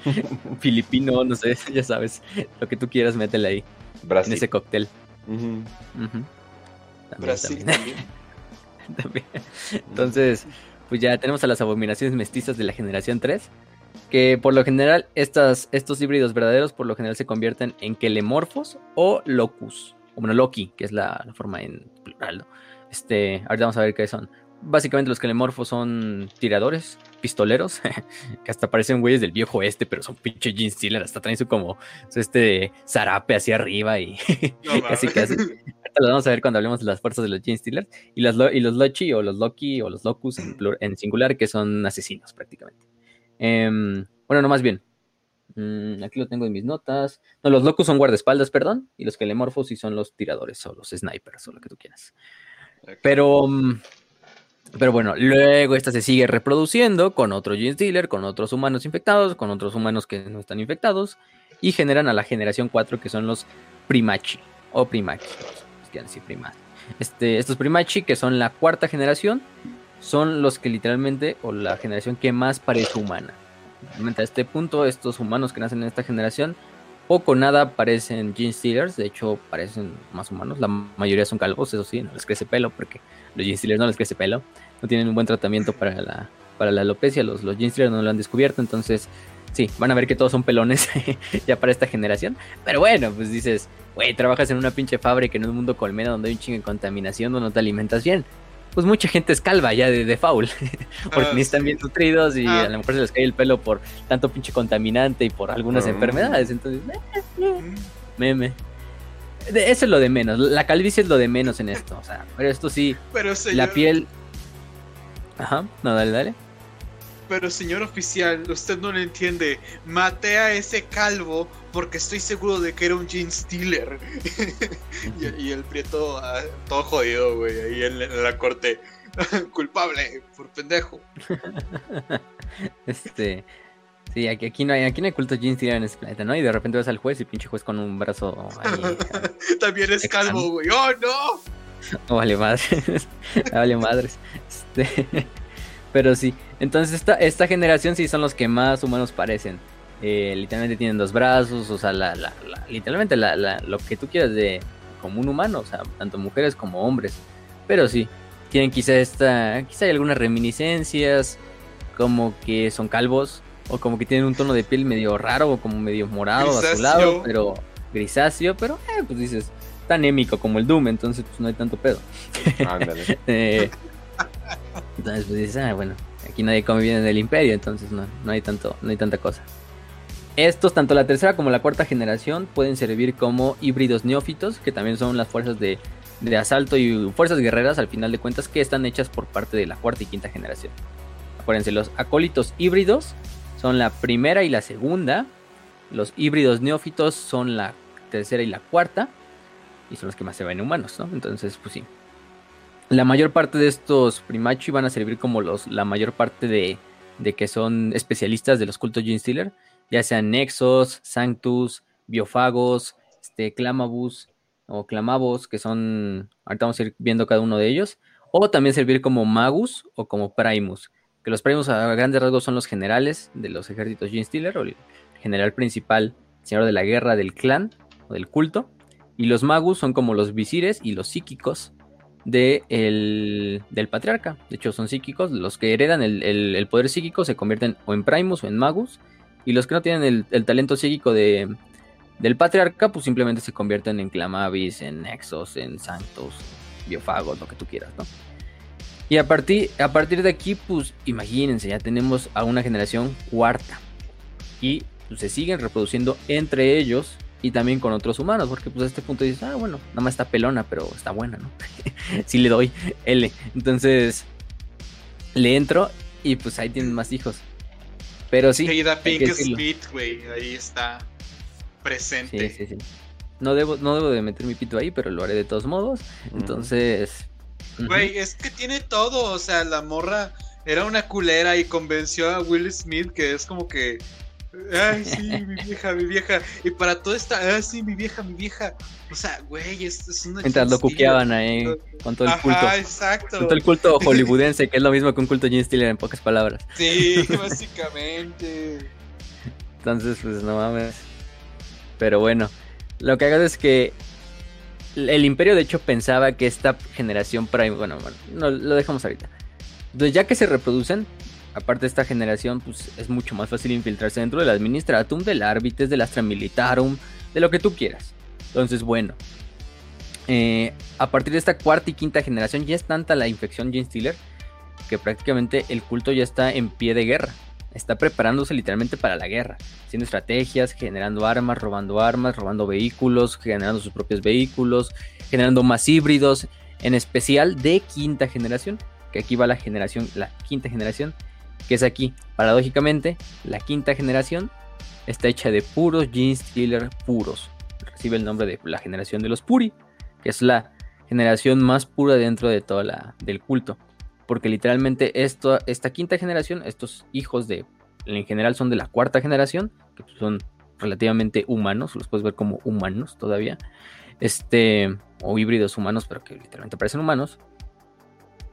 filipino, no sé, ya sabes, lo que tú quieras, métele ahí. En ese cóctel. Brasil también. Entonces, pues ya tenemos a las abominaciones mestizas de la generación 3. Que por lo general, estas, estos híbridos verdaderos por lo general se convierten en quelemorfos o locus bueno, Loki, que es la, forma en plural, Este, ahorita vamos a ver qué son. Básicamente los calemorfos son tiradores, pistoleros, que hasta parecen güeyes del viejo este, pero son pinche Gene Stealer, hasta traen su como este zarape hacia arriba y casi casi. Ahorita lo vamos a ver cuando hablemos de las fuerzas de los Gene Stealers y, los y los Lochi o los Loki o los Locus en, en singular, que son asesinos prácticamente. Em, bueno, no más bien, Mm, aquí lo tengo en mis notas. No, los locos son guardaespaldas, perdón. Y los kelemorfos sí son los tiradores o los snipers o lo que tú quieras. Pero. Mm, pero bueno, luego esta se sigue reproduciendo con otro Gene Stealer, con otros humanos infectados, con otros humanos que no están infectados. Y generan a la generación 4 que son los Primachi. O Primachi. Este, estos Primachi, que son la cuarta generación, son los que literalmente, o la generación que más parece humana. Realmente a este punto, estos humanos que nacen en esta generación, poco nada parecen Gene Stealers, de hecho parecen más humanos, la mayoría son calvos, eso sí, no les crece pelo, porque los Stealers no les crece pelo, no tienen un buen tratamiento para la, para la alopecia, los, los Stealers no lo han descubierto, entonces sí, van a ver que todos son pelones ya para esta generación, pero bueno, pues dices, güey, trabajas en una pinche fábrica en un mundo colmena donde hay un chingo de contaminación, donde no te alimentas bien, pues mucha gente es calva ya de, de foul. porque ni están bien nutridos y ah. a lo mejor se les cae el pelo por tanto pinche contaminante y por algunas ah. enfermedades. Entonces, mm. meme. Eso es lo de menos. La calvicie es lo de menos en esto. O sea, pero esto sí. Pero La piel. Ajá, no, dale, dale. Pero señor oficial, usted no lo entiende. Maté a ese calvo porque estoy seguro de que era un Gene Stealer. y, el prieto ah, todo jodido, güey, ahí en, la corte. Culpable, por pendejo. este. Sí, aquí, aquí, no hay, aquí no hay culto Stealer en este planeta, ¿no? Y de repente vas al juez y pinche juez con un brazo ahí. También es calvo, güey. ¡Oh, no! No vale madres. vale madres. Este. Pero sí, entonces esta, esta generación sí son los que más humanos parecen. Eh, literalmente tienen dos brazos, o sea, la, la, literalmente lo que tú quieras de como un humano, o sea, tanto mujeres como hombres. Pero sí, tienen quizá esta, quizá hay algunas reminiscencias, como que son calvos, o como que tienen un tono de piel medio raro, o como medio morado, azulado, pero grisáceo, pero eh, pues dices, tan anémico como el Doom, entonces pues no hay tanto pedo. Ándale. Eh, entonces pues dices, ah, bueno, aquí nadie come bien en el imperio, entonces no, no hay tanto, no hay tanta cosa. Estos, tanto la tercera como la cuarta generación, pueden servir como híbridos neófitos, que también son las fuerzas de, de, asalto y fuerzas guerreras, al final de cuentas, que están hechas por parte de la cuarta y quinta generación. Acuérdense, los acólitos híbridos son la primera y la segunda. Los híbridos neófitos son la tercera y la cuarta. Y son los que más se ven humanos, ¿no? Entonces, pues sí. La mayor parte de estos primachi van a servir como los, la mayor parte de, de que son especialistas de los cultos Gene Stealer, ya sean Nexos, Sanctus, Biofagos, este, Clamabus o Clamabos, que son, ahorita vamos a ir viendo cada uno de ellos, o también servir como Magus o como Primus, que los Primus a grandes rasgos son los generales de los ejércitos Gene Stealer, o el general principal, señor de la guerra del clan o del culto, y los Magus son como los visires y los psíquicos de del patriarca. De hecho, son psíquicos. Los que heredan el, poder psíquico se convierten o en Primus o en Magus. Y los que no tienen el, talento psíquico de, del patriarca, pues simplemente se convierten en Clamavis, en Nexos, en Santos, Biofagos, lo que tú quieras, ¿no? Y a partir, a partir de aquí, pues imagínense, ya tenemos a una generación cuarta. Y pues, se siguen reproduciendo entre ellos y también con otros humanos, porque pues a este punto dices, ah, bueno, nada más está pelona, pero está buena, ¿no? sí le doy L. Entonces, le entro y pues ahí tienen más hijos. Pero sí. Pink Speed, güey, ahí está presente. Sí, sí, sí. No debo, no debo de meter mi pito ahí, pero lo haré de todos modos. Entonces. Güey, es que tiene todo. O sea, la morra era una culera y convenció a Will Smith, que es como que Ay, sí, mi vieja, mi vieja. Y para todo esta, ay, sí, mi vieja, mi vieja. O sea, güey, es, es una. Mientras lo cuqueaban ahí, con todo el culto. Exacto. Con todo el culto hollywoodense, que es lo mismo que un culto Gene Stealer en pocas palabras. Sí, básicamente. Entonces, pues no mames. Pero bueno, lo que hago es que el imperio de hecho pensaba que esta generación prime, bueno, bueno, no, lo dejamos ahorita. Entonces ya que se reproducen, aparte de esta generación, pues es mucho más fácil infiltrarse dentro del Administratum, del Arbites, del Astra Militarum, de lo que tú quieras. Entonces, bueno. Eh, a partir de esta cuarta y quinta generación ya es tanta la infección Gene Stealer que prácticamente el culto ya está en pie de guerra. Está preparándose literalmente para la guerra, haciendo estrategias, generando armas, robando armas, robando vehículos, generando sus propios vehículos, generando más híbridos, en especial de quinta generación, que aquí va la generación, la quinta generación, que es aquí, paradójicamente, la quinta generación está hecha de puros Gene Stealer puros. Recibe el nombre de la generación de los Puri, que es la generación más pura dentro de toda la del culto. Porque literalmente esto, esta quinta generación, estos hijos de, en general son de la cuarta generación, que son relativamente humanos, los puedes ver como humanos todavía, este, o híbridos humanos, pero que literalmente parecen humanos.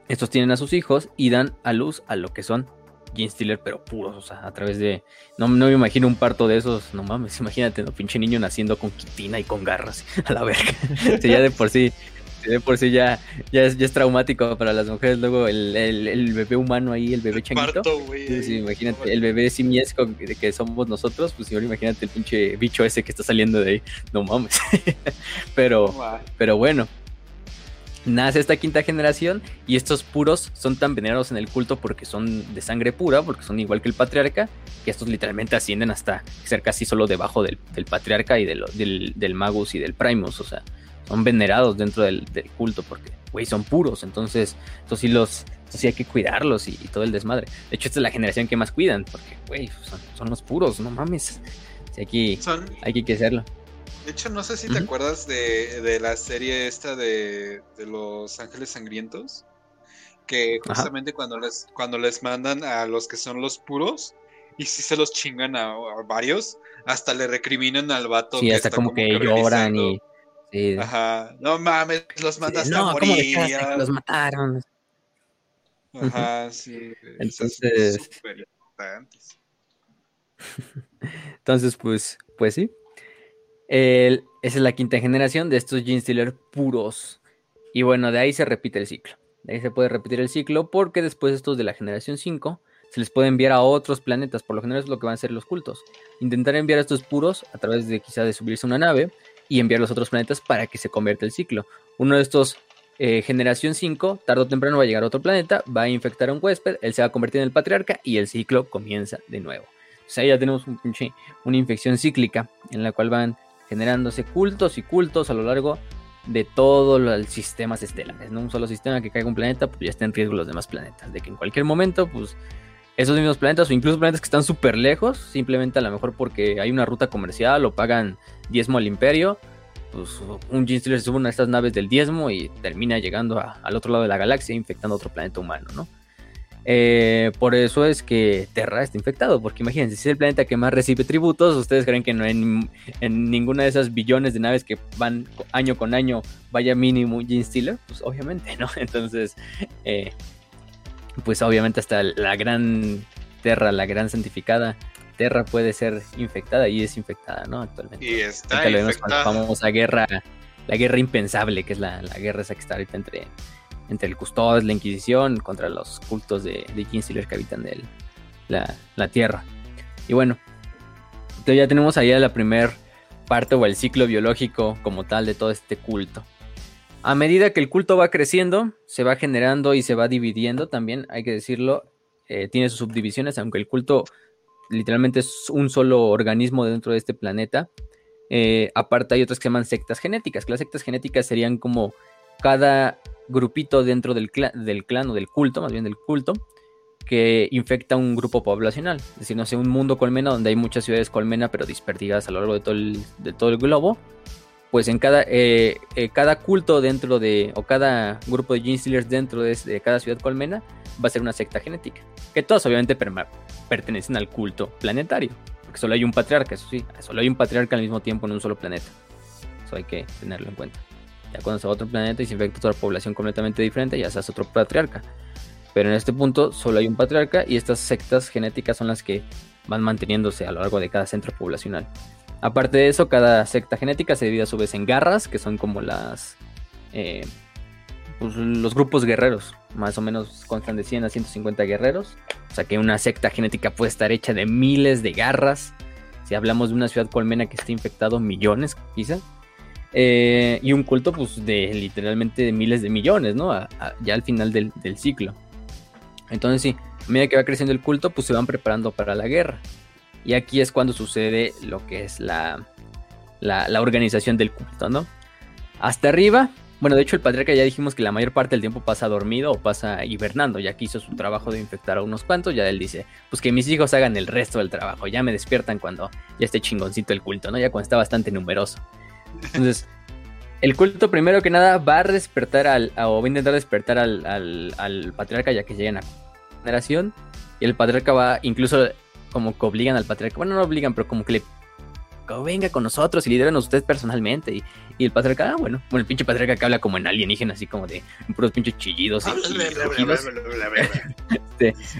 Estos tienen a sus hijos y dan a luz a lo que son Gene Stealer, pero puros, o sea, a través de. No, no me imagino un parto de esos, no mames, imagínate, ¿no? Pinche niño naciendo con quitina y con garras, a la verga. o ya de por sí, de por sí ya, ya, es, ya es traumático para las mujeres. Luego el, el, bebé humano ahí, el bebé changuito. sí, imagínate, el bebé simiesco que somos nosotros, pues ahora imagínate el pinche bicho ese que está saliendo de ahí. No mames. pero, pero bueno nace esta quinta generación y estos puros son tan venerados en el culto porque son de sangre pura, porque son igual que el patriarca, que estos literalmente ascienden hasta ser casi solo debajo del, patriarca y del, del, magus y del primus, o sea, son venerados dentro del, culto porque, güey, son puros, entonces, estos sí los... sí hay que cuidarlos y, todo el desmadre. De hecho, esta es la generación que más cuidan, porque, güey, son, los puros, no mames. Sí, aquí, hay que hacerlo. De hecho, no sé si te acuerdas de, la serie esta de, Los Ángeles Sangrientos. Que justamente cuando les, cuando les mandan a los que son los puros, y si se los chingan a, varios, hasta le recriminan al vato. Sí, hasta como, que, lloran y. Ajá. No mames, los mandaste a morir. los mataron. Ajá, sí. Entonces. Entonces, pues, pues sí. esa es la quinta generación de estos Gene Stealer puros. Y bueno, de ahí se repite el ciclo. De ahí se puede repetir el ciclo porque después estos de la generación 5 se les puede enviar a otros planetas. Por lo general es lo que van a hacer los cultos. Intentar enviar a estos puros a través de quizá de subirse a una nave y enviar a los otros planetas para que se convierta el ciclo. Uno de estos eh, generación 5, tarde o temprano va a llegar a otro planeta, va a infectar a un huésped, él se va a convertir en el patriarca y el ciclo comienza de nuevo. O sea, ya tenemos un, una infección cíclica en la cual van generándose cultos y cultos a lo largo de todos los sistemas estelares. No un solo sistema que caiga un planeta, pues ya está en riesgo los demás planetas. De que en cualquier momento, pues esos mismos planetas o incluso planetas que están súper lejos, simplemente a lo mejor porque hay una ruta comercial o pagan diezmo al imperio, pues un Gene se sube a una de estas naves del diezmo y termina llegando al otro lado de la galaxia infectando otro planeta humano, ¿no? Eh, por eso es que Terra está infectado, porque imagínense, si es el planeta que más recibe tributos, ¿ustedes creen que no en, ninguna de esas billones de naves que van año con año vaya mínimo Gene Stealer? Pues obviamente, ¿no? Entonces, eh, pues obviamente hasta la gran Terra, la gran santificada, Terra puede ser infectada y es infectada, ¿no? Actualmente. Y está infectada. la famosa guerra, la guerra impensable, que es la, guerra esa que está ahorita entre, entre el Custodes, la Inquisición, contra los cultos de, de que habitan la, la, Tierra. Y bueno, entonces ya tenemos ahí la primer parte o el ciclo biológico como tal de todo este culto. A medida que el culto va creciendo, se va generando y se va dividiendo también, hay que decirlo, eh, tiene sus subdivisiones, aunque el culto literalmente es un solo organismo dentro de este planeta. Eh, aparte hay otras que se llaman sectas genéticas, que las sectas genéticas serían como cada grupito dentro del, del clan o del culto, más bien del culto, que infecta un grupo poblacional. Es decir, no sé, un mundo colmena donde hay muchas ciudades colmena, pero disperdidas a lo largo de todo el globo. Pues en cada, eh, eh, cada culto dentro de, o cada grupo de Gene dentro de, de, cada ciudad colmena, va a ser una secta genética. Que todas obviamente pertenecen al culto planetario. Porque solo hay un patriarca, eso sí. Solo hay un patriarca al mismo tiempo en un solo planeta. Eso hay que tenerlo en cuenta. Ya cuando se va a otro planeta y se infecta otra población completamente diferente, ya se hace otro patriarca. Pero en este punto solo hay un patriarca y estas sectas genéticas son las que van manteniéndose a lo largo de cada centro poblacional. Aparte de eso, cada secta genética se divide a su vez en garras, que son como las... Eh, pues, los grupos guerreros, más o menos constan de 100 a 150 guerreros. O sea que una secta genética puede estar hecha de miles de garras. Si hablamos de una ciudad colmena que está infectado millones, quizá. Eh, y un culto, pues, de literalmente miles de millones, ¿no? ya al final del, ciclo. Entonces, sí, a medida que va creciendo el culto, pues se van preparando para la guerra. Y aquí es cuando sucede lo que es la, la organización del culto, ¿no? Hasta arriba bueno, de hecho el patriarca ya dijimos que la mayor parte del tiempo pasa dormido o pasa hibernando, ya que hizo su trabajo de infectar a unos cuantos, ya él dice, pues que mis hijos hagan el resto del trabajo, ya me despiertan cuando ya esté chingoncito el culto, ¿no? Ya cuando está bastante numeroso. Entonces, el culto primero que nada va a despertar al, o va a intentar despertar al, patriarca ya que llegan a generación, y el patriarca va incluso como que obligan al patriarca, bueno, no obligan, pero como que le venga con nosotros y lideranos usted personalmente. Y, el patriarca, ah, bueno, bueno, el pinche patriarca que habla como en alienígena, así como de puros pinches chillidos.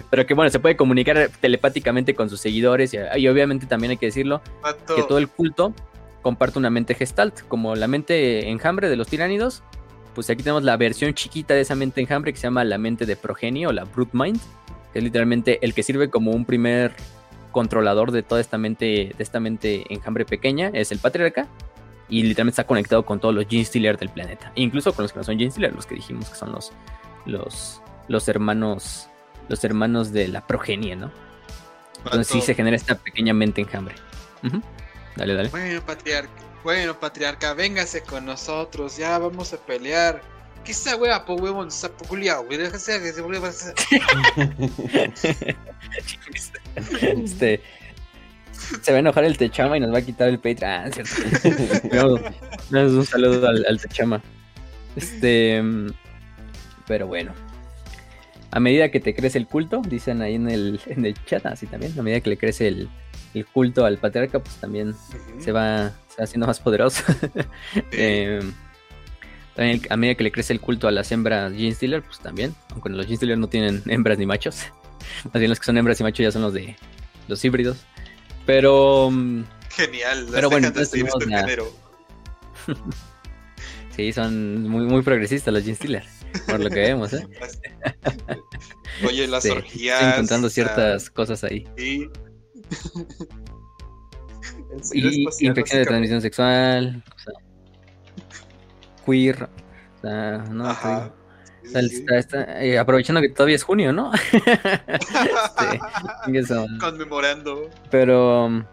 pero que bueno, se puede comunicar telepáticamente con sus seguidores y, obviamente también hay que decirlo que todo el culto comparte una mente gestalt, como la mente enjambre de los tiránidos. Pues aquí tenemos la versión chiquita de esa mente enjambre que se llama la mente de progenio o la brute mind, que es literalmente el que sirve como un primer controlador de toda esta mente, de esta mente enjambre pequeña, es el patriarca. Y literalmente está conectado con todos los Gene Stealer del planeta. incluso con los que no son Gene Stealer, los que dijimos que son los, los, los hermanos. Los hermanos de la progenie, ¿no? Entonces sí se genera esta pequeña mente enjambre. Dale, dale. Bueno, patriarca, bueno, patriarca, véngase con nosotros, ya vamos a pelear. ¿Qué esa wea, po huevón? Sapo culiao, güey. Déjase que se vuelva a hacer. este. Se va a enojar el Techama y nos va a quitar el Patreon. Ah, cierto. un saludo al, Techama. Este. Pero bueno. A medida que te crece el culto, dicen ahí en el, en el chat, así también. A medida que le crece el, el culto al patriarca, pues también se, va, se va haciendo más poderoso. eh, También a medida que le crece el culto a las hembras Gene Stealer, pues también. Aunque los Gene Stealer no tienen hembras ni machos. Más bien los que son hembras y machos ya son los de los híbridos. Pero. Mm, Genial. Pero bueno, entonces tenemos la... sí, son muy, muy progresistas los Gene Stealer. Por lo que vemos, ¿eh? Oye, las orgías. encontrando ciertas cosas ahí. Sí. y infección de transmisión sexual. O sea, queer. O sea, no, Ajá. Está, está, eh, aprovechando que todavía es junio, ¿no? este, Conmemorando. Pero.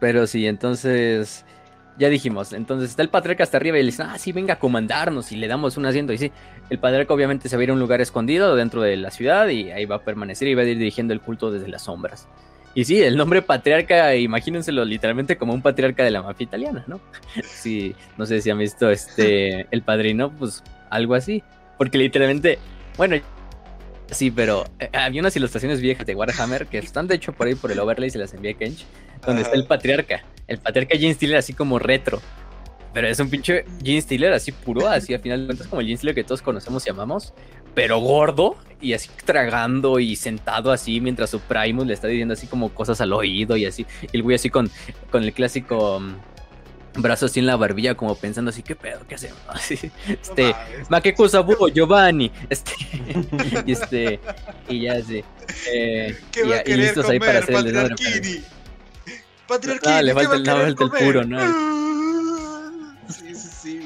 Pero sí, entonces. Ya dijimos, entonces está el patriarca hasta arriba y le dicen, ah, sí, venga a comandarnos y le damos un asiento. Y sí, el patriarca obviamente se va a ir a un lugar escondido dentro de la ciudad y ahí va a permanecer y va a ir dirigiendo el culto desde las sombras. Y sí, el nombre patriarca, imagínenselo literalmente como un patriarca de la mafia italiana, ¿no? Sí, no sé si han visto este El Padrino, pues algo así. Porque literalmente, bueno, sí, pero eh, había unas ilustraciones viejas de Warhammer que están de hecho por ahí por el overlay, se las envié a Kench, donde está el patriarca. El patriarca Gene Steeler así como retro. Pero es un pinche Gene Steeler así puro, así al final de cuentas como el Gene Steeler que todos conocemos y amamos, pero gordo y así tragando y sentado así mientras su Primus le está diciendo así como cosas al oído y así. el güey así con, con el clásico mm, brazo así en la barbilla como pensando así, ¿qué pedo? ¿Qué hacemos? Así, este, ma qué cosa Giovanni. Este, y este, y ya así. Eh, y, listos ahí para hacer el desmadre. Patriarquini, no, le falta el, el puro, ¿no?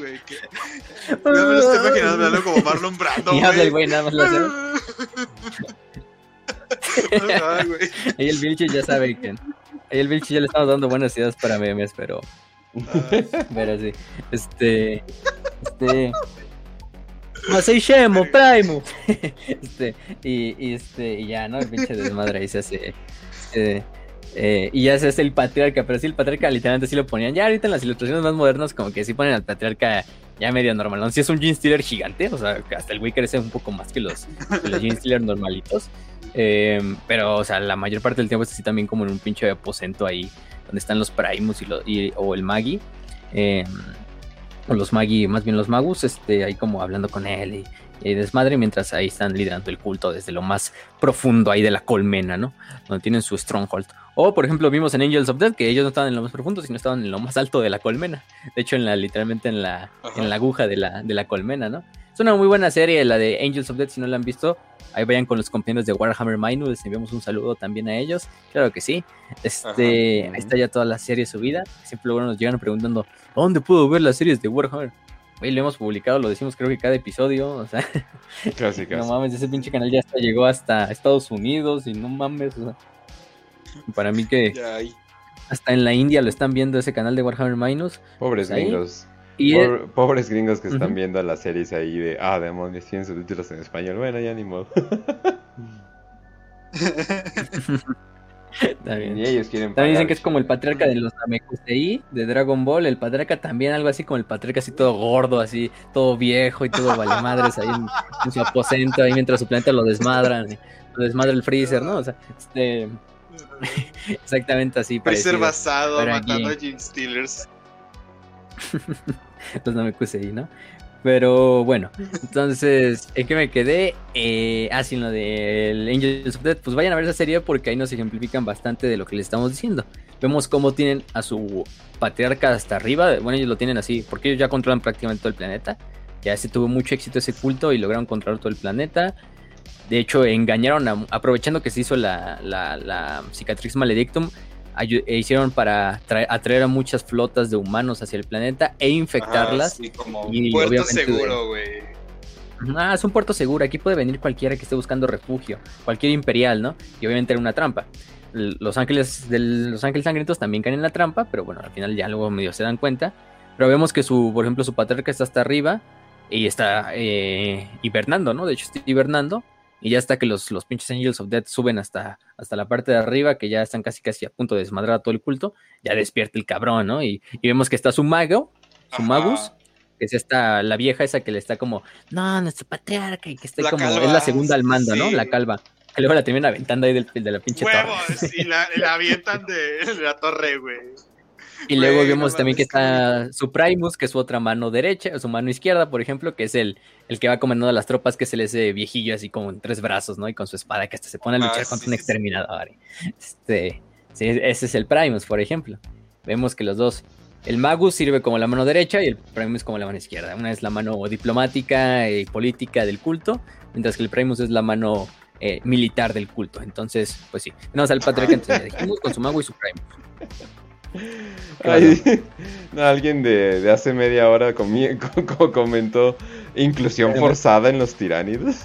Güey. Que... Ya me lo estoy imaginando hablando como Marlon Brando. Y habla el güey, nada más lo hace. Ahí el Vilchi ya sabe que. Ahí el Vilchi ya le estamos dando buenas ideas para memes, pero. pero sí. Este. Este. No sei Shemo, Primo. este, y, y, este, y ya, ¿no? El pinche desmadre ahí se hace. Este, eh, y ya es el patriarca, pero sí, el patriarca literalmente sí lo ponían. Ya ahorita en las ilustraciones más modernas, como que sí ponen al patriarca ya medio normal. No si es un Gene Stealer gigante, o sea, hasta el güey crece un poco más que los, que los Gene Stealer normalitos. Eh, pero, o sea, la mayor parte del tiempo está así también como en un pinche aposento ahí, donde están los Primus y, los, o el Magi. Eh, o los Magi, más bien los Magus, este, ahí como hablando con él y, y desmadre, mientras ahí están liderando el culto desde lo más profundo ahí de la colmena, ¿no? Donde tienen su stronghold. O, por ejemplo, vimos en Angels of Death que ellos no estaban en lo más profundo, sino estaban en lo más alto de la colmena. De hecho, en la, literalmente en la, en la aguja de la, de la colmena, ¿no? Es una muy buena serie, la de Angels of Death, si no la han visto. Ahí vayan con los compañeros de Warhammer Minus, les enviamos un saludo también a ellos. Claro que sí. Este, ahí está ya toda la serie subida. Siempre luego nos llegan preguntando, ¿dónde puedo ver las series de Warhammer? Hoy lo hemos publicado, lo decimos creo que cada episodio, o sea, casi, casi. no mames, ese pinche canal ya hasta llegó hasta Estados Unidos y no mames, o sea, para mí que hasta en la India lo están viendo ese canal de Warhammer Minus. Pobres pues gringos. pobres gringos que están viendo las series ahí de, ah, demonios, tienen subtítulos en español. Bueno, ya ni modo. también. Y ellos quieren También dicen que es como el patriarca de los Namekusei de Dragon Ball. El patriarca también, algo así como el patriarca así todo gordo, así, todo viejo y todo vale madres ahí en, su aposento, ahí mientras su planeta lo desmadran. Lo desmadra el freezer, ¿no? O sea, este. Exactamente así. Freezer basado, matando a Jim Steelers. Los Namekusei, ¿no? Pero bueno, entonces, ¿en qué me quedé? Eh, ah, sí, lo del Angels of Death. Pues vayan a ver esa serie porque ahí nos ejemplifican bastante de lo que les estamos diciendo. Vemos cómo tienen a su patriarca hasta arriba. Bueno, ellos lo tienen así porque ellos ya controlan prácticamente todo el planeta. Ya se tuvo mucho éxito ese culto y lograron controlar todo el planeta. De hecho, engañaron, aprovechando que se hizo la, la, la cicatrix maledictum, hicieron para atraer a muchas flotas de humanos hacia el planeta e infectarlas. como un puerto seguro, güey. Ah, es un puerto seguro. Aquí puede venir cualquiera que esté buscando refugio, cualquier imperial, ¿no? Y obviamente era una trampa. Los ángeles de los ángeles sangrientos también caen en la trampa, pero bueno, al final ya luego medio se dan cuenta. Pero vemos que su, por ejemplo, su patriarca está hasta arriba y está eh, hibernando, ¿no? De hecho, está hibernando y ya hasta que los, los pinches Angels of Death suben hasta, hasta la parte de arriba, que ya están casi casi a punto de desmadrar a todo el culto, ya despierta el cabrón, ¿no? Y, vemos que está su mago, su magus, que es esta, la vieja esa que le está como, no, nuestro patriarca, y que está como, es la segunda al mando, ¿no? La calva. Que luego la termina aventando ahí del, de la pinche torre. Sí, la, la avientan de, la torre, güey. Y luego vemos no también que está su Primus, que es su otra mano derecha, su mano izquierda, por ejemplo, que es el, el que va comandando a las tropas, que es el ese viejillo así como en tres brazos, ¿no? Y con su espada que hasta se pone a Ah, luchar contra sí, un exterminador. Este, sí, ese es el Primus, por ejemplo. Vemos que los dos, el Magus sirve como la mano derecha y el Primus como la mano izquierda. Una es la mano diplomática y política del culto, mientras que el Primus es la mano eh, militar del culto. Entonces, pues sí, tenemos al patriarca dijimos, con su Mago y su Primus. Ay, no, alguien de, de hace media hora comi- co- co- comentó inclusión forzada en los tiránidos.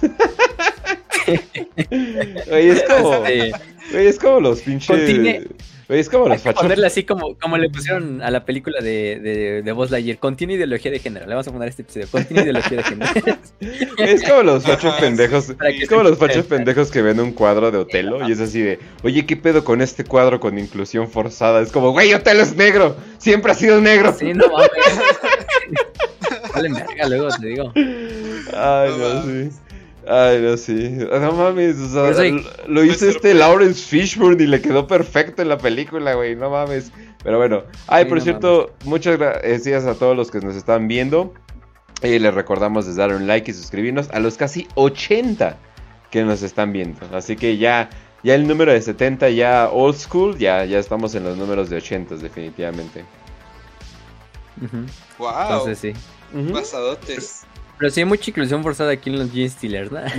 Oye, es como, Este, güey, es como los pinches. Es como los fachos. ponerle así como, como le pusieron a la película de, de, de Buzz Lightyear. Contiene ideología de género. Le vamos a poner este episodio. Contiene ideología de género. Es como los fachos Ajá, pendejos. Es como los fachos pendejos que ven un cuadro de Otelo y es así de, oye, ¿qué pedo con este cuadro con inclusión forzada? Es como, güey, Otelo es negro, siempre ha sido negro. Sí, no mames. Vale, verga, luego te digo. Ay, No no, sí. Ay, no, sí. No mames, o sea, lo- hizo este sorprende. Lawrence Fishburne y le quedó perfecto en la película, güey, no mames. Pero bueno, ay, Sí, por no cierto, muchas gracias a todos los que nos están viendo. Y les recordamos de dar un like y suscribirnos a los casi 80 que nos están viendo. Así que ya, ya el número de 70 ya old school, ya, ya estamos en los números de 80 definitivamente. Wow. Entonces sí. Pasadotes. Pero sí hay mucha inclusión forzada aquí en los Gene Steelers, ¿no? vamos,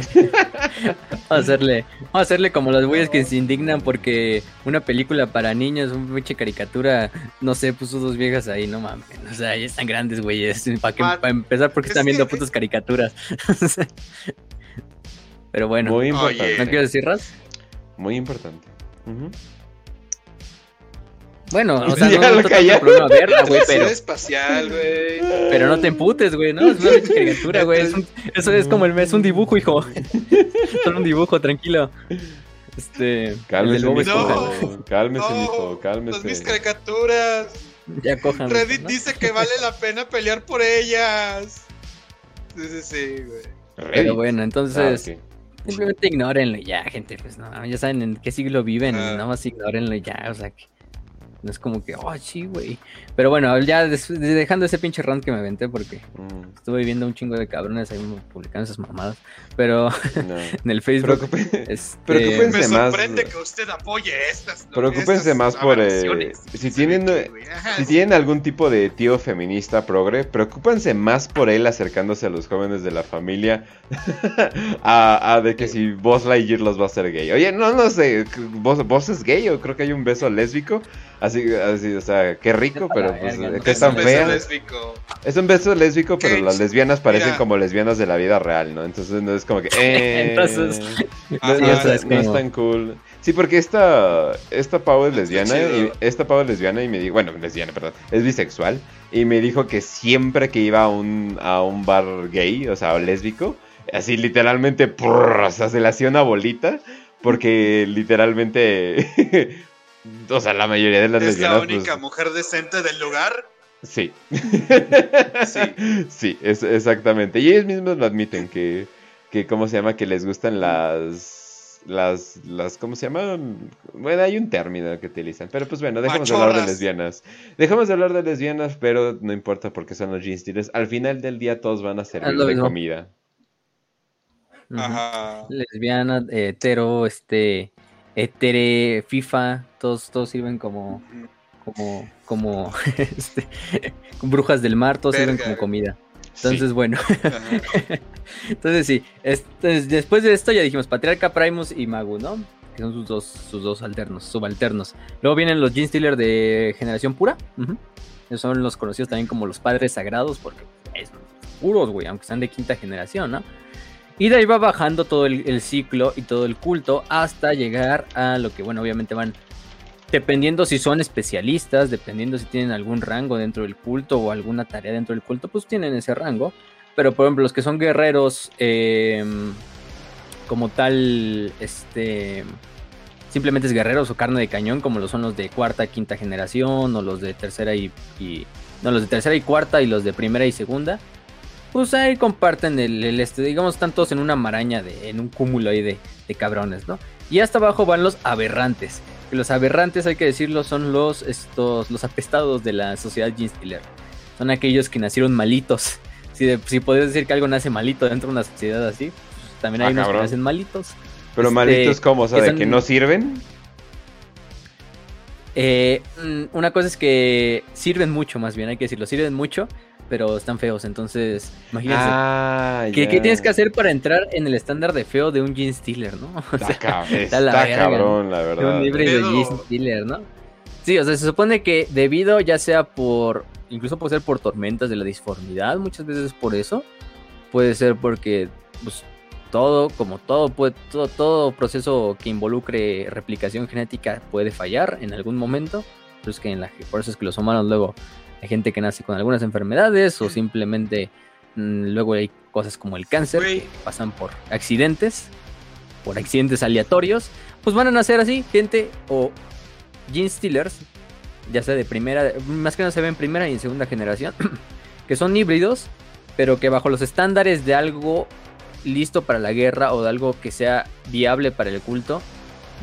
a hacerle, vamos a hacerle como los güeyes que se indignan porque una película para niños, una pinche caricatura, no sé, puso dos viejas ahí, no mames. O sea, ya están grandes, güeyes. Para Man, empezar, porque es están viendo que- putas caricaturas. Pero bueno, Muy importante. ¿no quiero decir Raz? Muy importante. Ujú. Bueno, o sea, Ya no, lo no tengo callaste. problema verla, güey, Pero pero, espacial, güey. pero no te emputes, güey, ¿no? Es una caricatura, güey. es un- eso es como el es un dibujo, hijo. Solo un dibujo, tranquilo. Este. Cálmese, mijo. Esponja. Cálmese, No, mijo. Son mis Cálmese. caricaturas. Ya cojan. Reddit ¿no? dice que vale la pena pelear por ellas. Sí, sí, sí, güey. Pero bueno, entonces. Ah. Simplemente ignórenlo ya, gente. Pues no, ya saben en qué siglo viven. Ah. Nada más ignórenlo ya. O sea, que no es como que, oh, sí, güey. Pero bueno, ya dejando ese pinche rant que me aventé porque Mm, estuve viendo un chingo de cabrones ahí publicando esas mamadas. Pero no. en el Facebook. Preocupe- este, Me más- sorprende que usted apoye estas. Preocúpense estas más por, eh, si tienen, eh, que, Si tienen algún tipo de tío feminista progre, preocúpense más por él acercándose a los jóvenes de la familia a, a de que si Buzz Lightyear los va a hacer gay. Oye, no, no sé, ¿Vos, vos es gay o creo que hay un beso lésbico? Así, así, o sea, qué rico, pero pues, ¿no? qué Es tan un beso fea. lésbico. Es un beso lésbico, pero ¿Qué? las lesbianas parecen Mira. como lesbianas de la vida real, ¿no? Entonces no es como que... eh, Entonces, no, es no es como- tan cool. Sí, porque esta, esta Pau es lesbiana, y esta Pau es lesbiana y me dijo, bueno, lesbiana, perdón, es bisexual, y me dijo que siempre que iba a un, a un bar gay, o sea, lésbico, así literalmente, prrr, o sea, se le hacía una bolita, porque literalmente, o sea, la mayoría de las Es la lesbianas... única pues, mujer decente del lugar. Sí. Sí. sí, es, exactamente. Y ellos mismos lo admiten que, que, ¿cómo se llama? Que les gustan las, las, las, ¿cómo se llaman? Bueno, hay un término que utilizan. Pero pues bueno, dejemos de hablar de lesbianas. Dejemos de hablar de lesbianas, pero no importa porque son los jean stealers. Al final del día todos van a servir de comida. Ajá. lesbiana, hetero, este, hetere, FIFA, todos, todos sirven como, como, como, este, brujas del mar, todos sirven como comida. Entonces, bueno, entonces sí, este, después de esto ya dijimos Patriarca, Primus y Magu, ¿no? Que son sus dos, sus dos alternos, subalternos. Luego vienen los Gene Stealer de generación pura. Esos son los conocidos también como los padres sagrados, porque es puros, güey, aunque sean de quinta generación, ¿no? Y de ahí va bajando todo el, ciclo y todo el culto hasta llegar a lo que, bueno, obviamente van dependiendo si son especialistas, dependiendo si tienen algún rango dentro del culto o alguna tarea dentro del culto, pues tienen ese rango. Pero por ejemplo, los que son guerreros eh, como tal, este, simplemente es guerreros o carne de cañón, como lo son los de cuarta, quinta generación, o los de tercera y- no, los de tercera y cuarta y los de primera y segunda. Pues ahí comparten el, el este, digamos, están todos en una maraña de, en un cúmulo ahí de, de cabrones, ¿no? Y hasta abajo van los aberrantes, que los aberrantes, hay que decirlo, son los, estos, los apestados de la sociedad Gene Stealer. Son aquellos que nacieron malitos. Si, de- si podrías decir que algo nace malito dentro de una sociedad así, pues, también hay Ah, unos cabrón. que nacen malitos. Pero Este, malitos como, o sea, que de son- que no sirven. Eh, mm, una cosa es que sirven mucho, más bien, hay que decirlo, sirven mucho, pero están feos. Entonces, imagínense. Ah, ¿Qué, tienes que hacer para entrar en el estándar de feo de un Gene Stealer, no? O Está, sea, cab- está la está verga. cabrón, la de verdad. un Pedo. Gene Stealer, ¿no? Sí, o sea, se supone que debido ya sea por, incluso puede ser por tormentas de la disformidad, muchas veces por eso, puede ser porque, pues, todo, como todo, puede, todo, todo proceso que involucre replicación genética puede fallar en algún momento, pero es que en la, por eso es que los humanos luego hay gente que nace con algunas enfermedades o simplemente mm, luego hay cosas como el cáncer que pasan por accidentes, por accidentes aleatorios, pues van a nacer así, gente o gene stealers, ya sea de primera, más que no se ve en primera y en segunda generación, que son híbridos, pero que bajo los estándares de algo listo para la guerra o de algo que sea viable para el culto,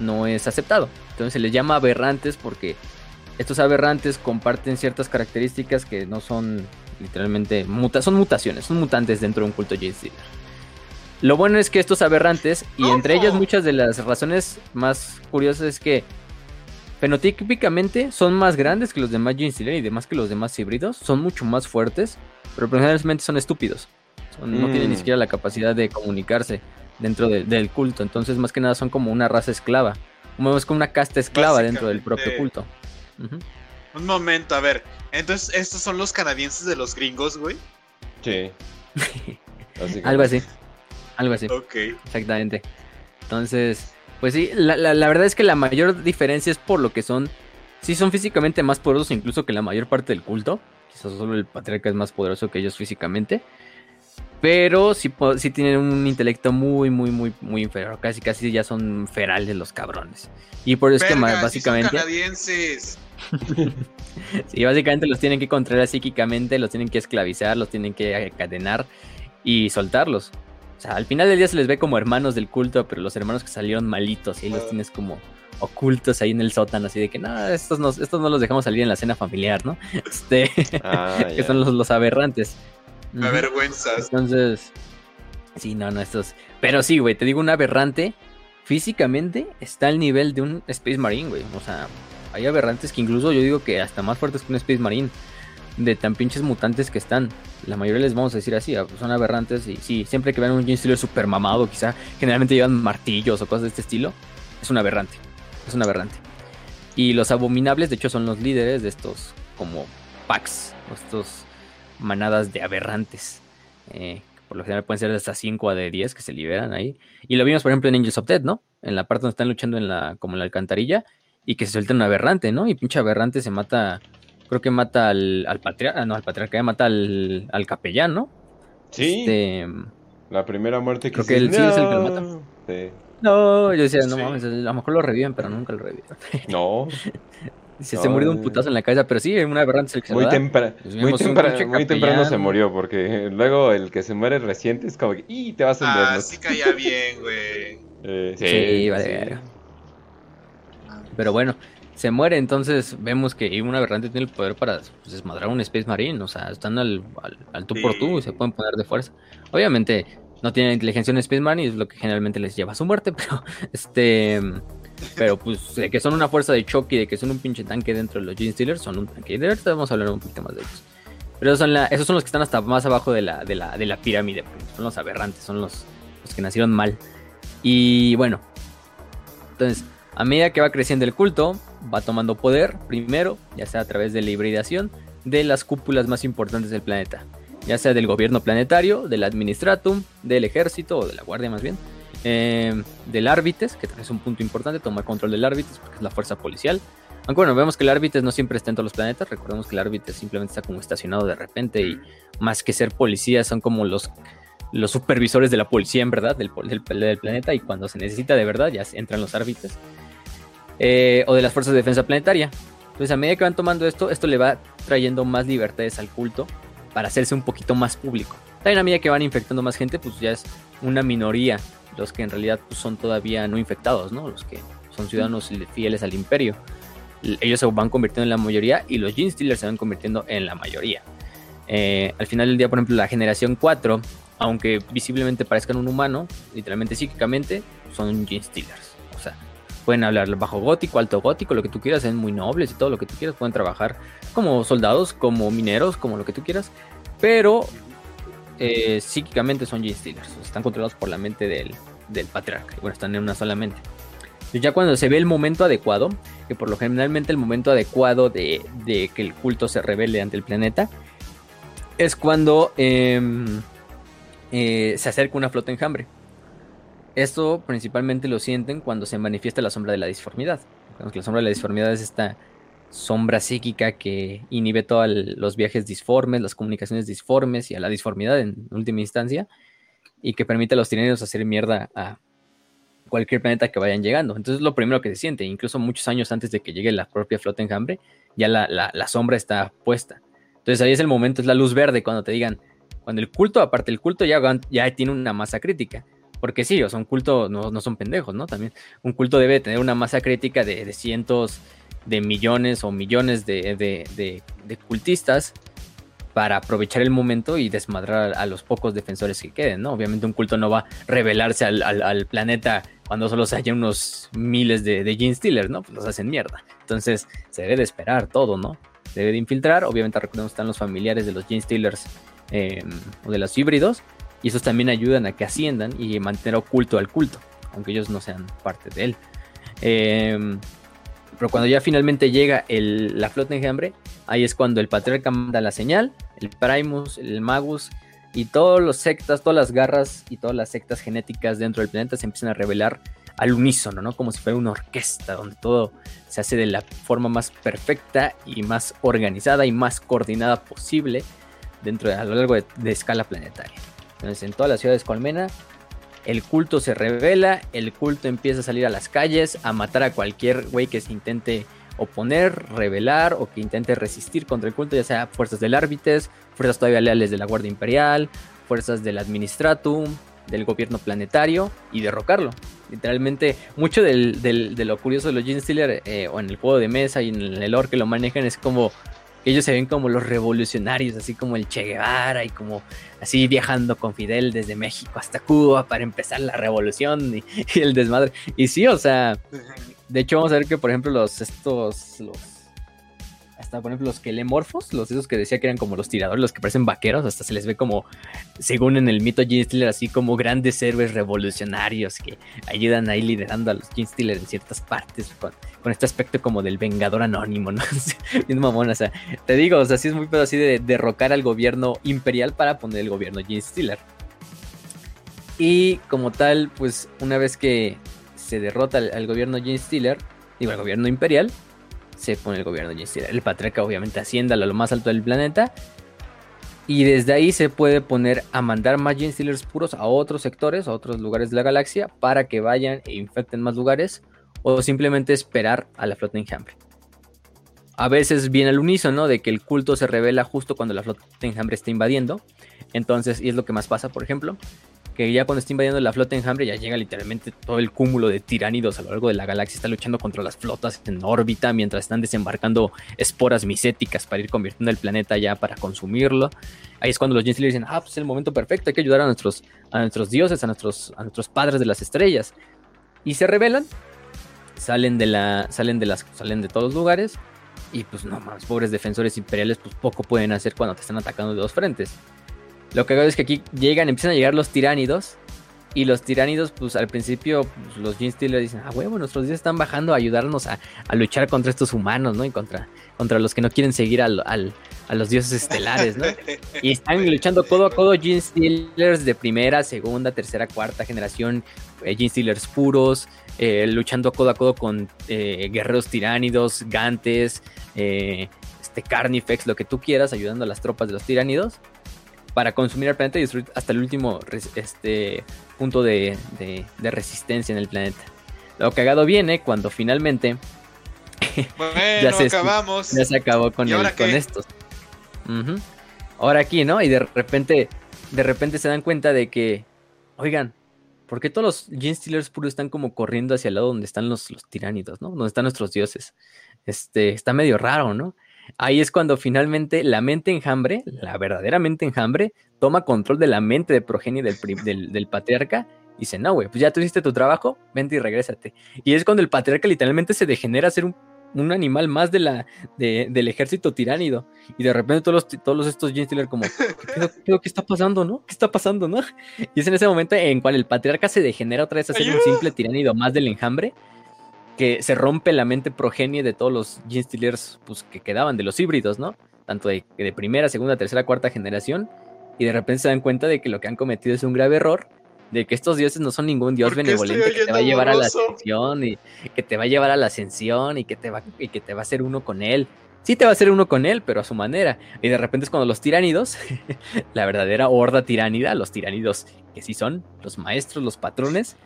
no es aceptado. Entonces se les llama aberrantes porque estos aberrantes comparten ciertas características que no son literalmente muta son mutaciones, son mutantes dentro de un culto Gene Stealer. Lo bueno es que estos aberrantes, y entre ellas muchas de las razones más curiosas es que fenotípicamente son más grandes que los demás Gene Stealer y demás que los demás híbridos, son mucho más fuertes, pero generalmente son estúpidos. Son- No Mm. tienen ni siquiera la capacidad de comunicarse dentro de- del culto, entonces más que nada son como una raza esclava, como es como una casta esclava dentro del propio Básicamente. Un momento, a ver. Entonces, ¿estos son los canadienses de los gringos, güey? Sí. Así que- Algo así, algo así. Ok. Exactamente. Entonces, pues sí, la, la- la verdad es que la mayor diferencia es por lo que son. Sí, son físicamente más poderosos incluso que la mayor parte del culto. Quizás solo el patriarca es más poderoso que ellos físicamente. Pero sí, sí tienen un intelecto muy, muy, muy, muy inferior. Casi, casi ya son ferales los cabrones. Y por eso es que sí son básicamente. canadienses. Sí, básicamente los tienen que controlar psíquicamente, los tienen que esclavizar, los tienen que encadenar y soltarlos. O sea, al final del día se les ve como hermanos del culto, pero los hermanos que salieron malitos y ahí los tienes como ocultos ahí en el sótano, así de que no, estos no, estos no los dejamos salir en la cena familiar, ¿no? Este, Ah, que son los, los aberrantes. Avergüenzas. Entonces, sí, no, no, estos. Pero sí, güey, te digo, un aberrante físicamente está al nivel de un Space Marine, güey. O sea, hay aberrantes que incluso yo digo que hasta más fuertes que un Space Marine. De tan pinches mutantes que están. La mayoría les vamos a decir así, ah, son aberrantes. Y sí, siempre que vean un Gene Stealer super mamado, quizá generalmente llevan martillos o cosas de este estilo. Es un aberrante. Es un aberrante. Y los abominables, de hecho, son los líderes de estos como packs. o Estos manadas de aberrantes. Eh, por lo general pueden ser hasta 5 a de 10 que se liberan ahí. Y lo vimos, por ejemplo, en Angels of Death, ¿no? En la parte donde están luchando en la, como en la alcantarilla. Y que se suelta un aberrante, ¿no? Y pinche aberrante se mata. Creo que mata al, al patriarca. No, al patriarca, mata al, al capellán, ¿no? Sí, Este, la primera muerte que Creo que él sí es el que lo mata. "No". Sí. no, yo decía, no Sí. mames, a lo mejor lo reviven, pero nunca lo reviven. No, Se, se murió de un No. putazo en la cabeza, pero sí, un aberrante es el que se muy, da. tempra- Pues muy, tempra- muy temprano se murió, porque luego el que se muere reciente es como que, ¡y te vas a Ah, endernos". sí caía bien, güey. Eh, Sí, vale, verga. Pero bueno, se muere, entonces vemos que un aberrante tiene el poder para pues, desmadrar un Space Marine. O sea, están al, al, al tú por tú se pueden poner de fuerza. Obviamente, no tienen inteligencia un Space Marine y es lo que generalmente les lleva a su muerte, pero este. Pero pues de que son una fuerza de choque y de que son un pinche tanque dentro de los Gene Stealers, son un tanque. Y de verdad vamos a hablar un poquito más de ellos. Pero esos son, la- esos son los que están hasta más abajo de la, de la, de la pirámide. Son los aberrantes, son los, los que nacieron mal. Y bueno, entonces, a medida que va creciendo el culto, va tomando poder, primero, ya sea a través de la hibridación, de las cúpulas más importantes del planeta. Ya sea del gobierno planetario, del administratum, del ejército, o de la guardia más bien, eh, del árbites, que también es un punto importante, tomar control del árbites, porque es la fuerza policial. Aunque bueno, vemos que el árbites no siempre está en todos los planetas, recordemos que el árbites simplemente está como estacionado de repente y más que ser policías son como los los supervisores de la policía en verdad del, del, del planeta y cuando se necesita de verdad ya entran los árbitres Eh, o de las fuerzas de defensa planetaria entonces a medida que van tomando esto esto le va trayendo más libertades al culto para hacerse un poquito más público también a medida que van infectando más gente pues ya es una minoría los que en realidad pues, son todavía no infectados no los que son ciudadanos fieles al imperio. Ellos se van convirtiendo en la mayoría y los Gene Stealers se van convirtiendo en la mayoría. Eh, al final del día, por ejemplo, la generación 4, aunque visiblemente parezcan un humano, literalmente psíquicamente, son Gene Stealers. Pueden hablar bajo gótico, alto gótico, lo que tú quieras, son muy nobles y todo lo que tú quieras. Pueden trabajar como soldados, como mineros, como lo que tú quieras. Pero eh, psíquicamente son Gene Stealers. están controlados por la mente del, del patriarca. Bueno, están en una sola mente. ya cuando se ve el momento adecuado, que por lo generalmente el momento adecuado de, de que el culto se revele ante el planeta, es cuando em, eh, se acerca una flota enjambre. Esto principalmente lo sienten cuando se manifiesta la sombra de la disformidad. La sombra de la disformidad es esta sombra psíquica que inhibe todos los viajes disformes, las comunicaciones disformes y a la disformidad en última instancia, y que permite a los tiranios hacer mierda a cualquier planeta que vayan llegando. Entonces es lo primero que se siente, incluso muchos años antes de que llegue la propia flota enjambre, ya la sombra está puesta. Entonces ahí es el momento, es la luz verde cuando te digan, cuando el culto, aparte el culto ya, ya tiene una masa crítica. Porque sí, o sea, un culto no, no son pendejos, ¿no? También un culto debe tener una masa crítica de, cientos de millones o millones de, cultistas para aprovechar el momento y desmadrar a, los pocos defensores que queden, ¿no? Obviamente un culto no va a revelarse al, planeta cuando solo se haya unos miles de, de Gene Stealers, ¿no? Pues los hacen mierda. Entonces se debe de esperar todo, ¿no? debe de infiltrar. Obviamente recordemos que están los familiares de los Gene Stealers em, o de los híbridos. Y esos también ayudan a que asciendan y mantener oculto al culto, aunque ellos no sean parte de él. Em, pero cuando ya finalmente llega la flota enjambre, ahí es cuando el patriarca manda la señal, el Primus, el Magus y todos los sectas, todas las garras y todas las sectas genéticas dentro del planeta se empiezan a revelar al unísono, ¿no? Como si fuera una orquesta donde todo se hace de la forma más perfecta y más organizada y más coordinada posible dentro de, a lo largo de, escala planetaria. Entonces, en todas las ciudades colmena, el culto se revela, el culto empieza a salir a las calles, a matar a cualquier güey que se intente oponer, revelar o que intente resistir contra el culto, ya sea fuerzas del árbitres, fuerzas todavía leales de la Guardia Imperial, fuerzas del Administratum, del gobierno planetario y derrocarlo. Literalmente, mucho de lo curioso de los Gene Stealer, eh, o en el juego de mesa y en el lore que lo manejan, es como ellos se ven como los revolucionarios, así como el Che Guevara y como así viajando con Fidel desde México hasta Cuba para empezar la revolución y, y el desmadre. Y sí, o sea, de hecho vamos a ver que por ejemplo los estos los hasta por ejemplo los kelemorfos, los esos que decía que eran como los tiradores, los que parecen vaqueros, hasta se les ve como, según en el mito Gene Stealer, así como grandes héroes revolucionarios que ayudan ahí liderando a los Gene Stealer en ciertas partes, con, este aspecto como del vengador anónimo, ¿no? Bien mamón, o sea, te digo, o sea, sí es muy pedo así de derrocar al gobierno imperial para poner el gobierno Gene Stealer. Y como tal, pues una vez que se derrota al, al gobierno Gene Stealer, digo, al gobierno imperial, se pone el gobierno de El patriarca obviamente asciende a lo más alto del planeta. Y desde ahí se puede poner a mandar más Stealers puros a otros sectores, a otros lugares de la galaxia, para que vayan e infecten más lugares, o simplemente esperar a la flota enjambre. A veces viene al unísono de que el culto se revela justo cuando la flota enjambre está invadiendo. Entonces, y es lo que más pasa, por ejemplo, que ya cuando está invadiendo la flota enjambre ya llega literalmente todo el cúmulo de tiránidos a lo largo de la galaxia, está luchando contra las flotas en órbita mientras están desembarcando esporas micéticas para ir convirtiendo el planeta ya para consumirlo. Ahí es cuando los Gentiles dicen, ah, pues es el momento perfecto, hay que ayudar a nuestros, a nuestros dioses, a nuestros, a nuestros padres de las estrellas. Y se rebelan, salen de, la, salen de, las, salen de todos los lugares y pues no más, pobres defensores imperiales pues poco pueden hacer cuando te están atacando de dos frentes. Lo que hago es que aquí llegan, empiezan a llegar los tiránidos. Y los tiránidos, pues al principio, pues, los Gene Steelers dicen, ah, huevo, nuestros días están bajando a ayudarnos a, luchar contra estos humanos, ¿no? Y contra, contra los que no quieren seguir al, a los dioses estelares, ¿no? Y están luchando codo a codo Gene Steelers de primera, segunda, tercera, cuarta generación, eh, Gene Steelers puros, eh, luchando codo a codo con eh, guerreros tiránidos, gantes, eh, este, carnifex, lo que tú quieras, ayudando a las tropas de los tiránidos para consumir el planeta y destruir hasta el último este, punto de, resistencia en el planeta. Lo cagado viene cuando finalmente ya, se, acabamos. ya se acabó con, con estos. Ahora aquí, ¿no? Y de repente, de repente se dan cuenta de que, oigan, ¿por qué todos los Gene Stealers puros están como corriendo hacia el lado donde están los, los tiránidos, ¿no? Donde están nuestros dioses. Este, está medio raro, ¿no? Ahí es cuando finalmente la mente enjambre, la verdadera mente enjambre, toma control de la mente de progenie del, del, del patriarca y dice, no, güey, pues ya tú hiciste tu trabajo, vente y regrésate. Y es cuando el patriarca literalmente se degenera a ser un un animal más de la, del ejército tiránido. Y de repente todos los, todos estos Gene como, ¿qué, está pasando, no? ¿Qué está pasando, no? Y es en ese momento en cual el patriarca se degenera otra vez a ser un simple tiránido más del enjambre, que se rompe la mente progenie de todos los Gene pues, que quedaban, de los híbridos, ¿no? Tanto de, de primera, segunda, tercera, cuarta generación. Y de repente se dan cuenta de que lo que han cometido es un grave error de que estos dioses no son ningún dios benevolente que te va a llevar a la ascensión y que te va a llevar a la ascensión y que te va y que te va a hacer uno con él. Sí te va a hacer uno con él, pero a su manera. Y de repente es cuando los tiránidos, la verdadera horda tiránida, los tiránidos que sí son, los maestros, los patrones,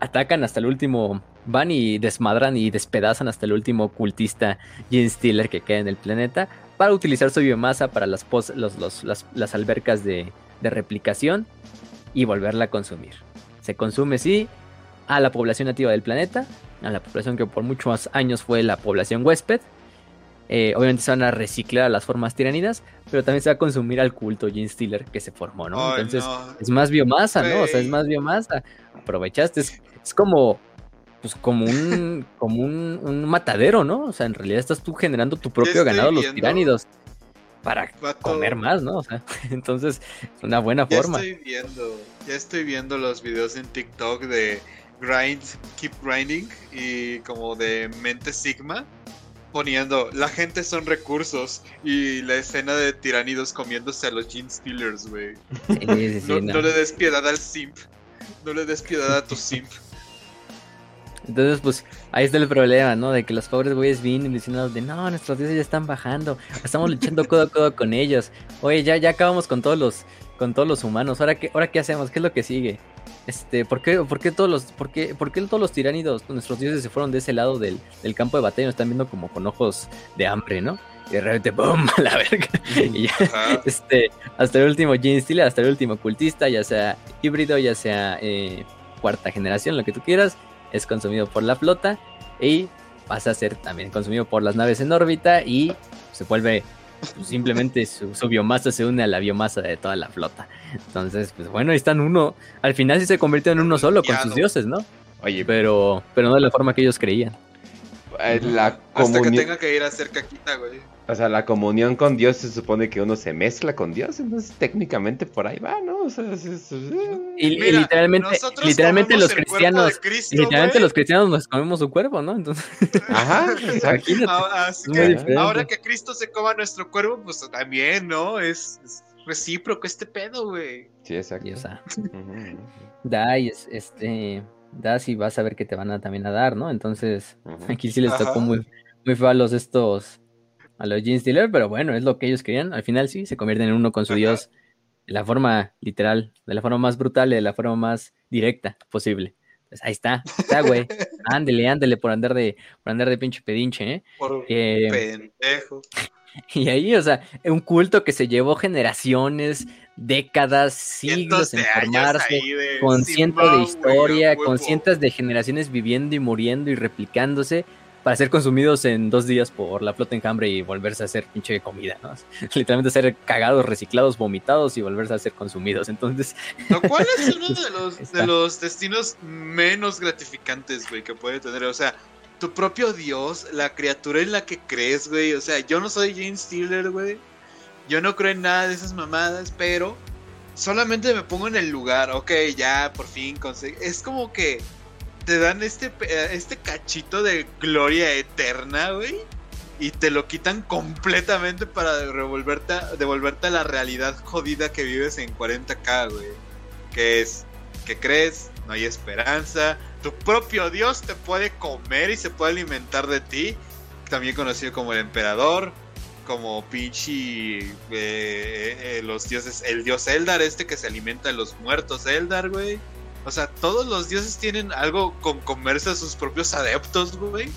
atacan hasta el último, van y desmadran y despedazan hasta el último cultista Gene Stealer que queda en el planeta para utilizar su biomasa para las, las, albercas de, de replicación y volverla a consumir. Se consume, sí, a la población nativa del planeta, a la población que por muchos años fue la población huésped. Eh, obviamente se van a reciclar las formas tiranidas, pero también se va a consumir al culto Gene Stealer que se formó, ¿no? Entonces es más biomasa, ¿no? O sea, es más biomasa. Aprovechaste, es, como, pues como un, como un, matadero, ¿no? O sea, en realidad estás tú generando tu propio ganado, los tiránidos para comer más, ¿no? O sea, entonces es una buena ya forma. Estoy viendo, ya estoy viendo los videos en TikTok de grind, keep grinding y como de mente sigma poniendo la gente son recursos y la escena de tiranidos comiéndose a los Gene Stealers, güey. no, no. le des piedad al simp. No le des piedad a tu simp. Entonces, pues ahí está el problema, ¿no? De que los pobres güeyes vienen diciendo de no, nuestros dioses ya están bajando, estamos luchando codo a codo con ellos. Oye, ya, ya acabamos con todos los, con todos los humanos. Ahora qué, ahora qué hacemos, qué es lo que sigue. Este, ¿por qué, por qué todos los, por qué, por qué todos los tiránidos, nuestros dioses se fueron de ese lado del, del campo de batalla y nos están viendo como con ojos de hambre, ¿no? Y de repente, ¡boom! A la verga. Y ya, este, hasta el último Gene Stealer, hasta el último cultista, ya sea híbrido, ya sea eh, cuarta generación, lo que tú quieras, es consumido por la flota y pasa a ser también consumido por las naves en órbita y se vuelve pues, simplemente su, biomasa se une a la biomasa de toda la flota. Entonces, pues bueno, ahí están uno. Al final sí se convirtió en uno solo con sus dioses, ¿no? Oye, pero, pero no de la forma que ellos creían. Eh, la Hasta que tenga que ir a hacer caquita, güey. O sea, la comunión con Dios se supone que uno se mezcla con Dios, entonces técnicamente por ahí va, ¿no? O sea, y, literalmente, literalmente los cristianos, literalmente los cristianos nos comemos su cuerpo, ¿no? Entonces, ajá, ahora, que, ahora que Cristo se coma nuestro cuerpo, pues también, ¿no? Es, recíproco este pedo, güey. Sí, exacto. o sea, da y es, este, da si vas a ver que te van a también a dar, ¿no? Entonces, aquí sí les tocó muy, muy feo a los estos a los Gene Stealer, pero bueno, es lo que ellos querían. Al final sí, se convierten en uno con su dios de la forma literal, de la forma más brutal, de la forma más directa posible. Pues ahí está, está, güey. ándele, ándele por andar de, por andar de pinche pedinche, ¿eh? Por eh, pendejo. Y ahí, o sea, un culto que se llevó generaciones, décadas, siglos en formarse, con cientos de historia, con cientos de generaciones viviendo y muriendo y replicándose para ser consumidos en dos días por la flota enjambre y volverse a hacer pinche comida, ¿no? Literalmente ser cagados, reciclados, vomitados y volverse a ser consumidos. Entonces. Lo cual es uno de los, de los destinos menos gratificantes, güey, que puede tener. O sea, tu propio Dios, la criatura en la que crees, güey. O sea, yo no soy James Steeler, güey. Yo no creo en nada de esas mamadas, pero solamente me pongo en el lugar. Ok, ya por fin conseguí. Es como que te dan este, este cachito de gloria eterna, güey. Y te lo quitan completamente para devolverte, devolverte a la realidad jodida que vives en 40k, güey. Que es, que crees, no hay esperanza. Tu propio Dios te puede comer y se puede alimentar de ti. También conocido como el emperador. Como pinche eh, eh, los dioses. El dios Eldar, este que se alimenta de los muertos Eldar, güey. O sea, todos los dioses tienen algo con comerse a sus propios adeptos, güey.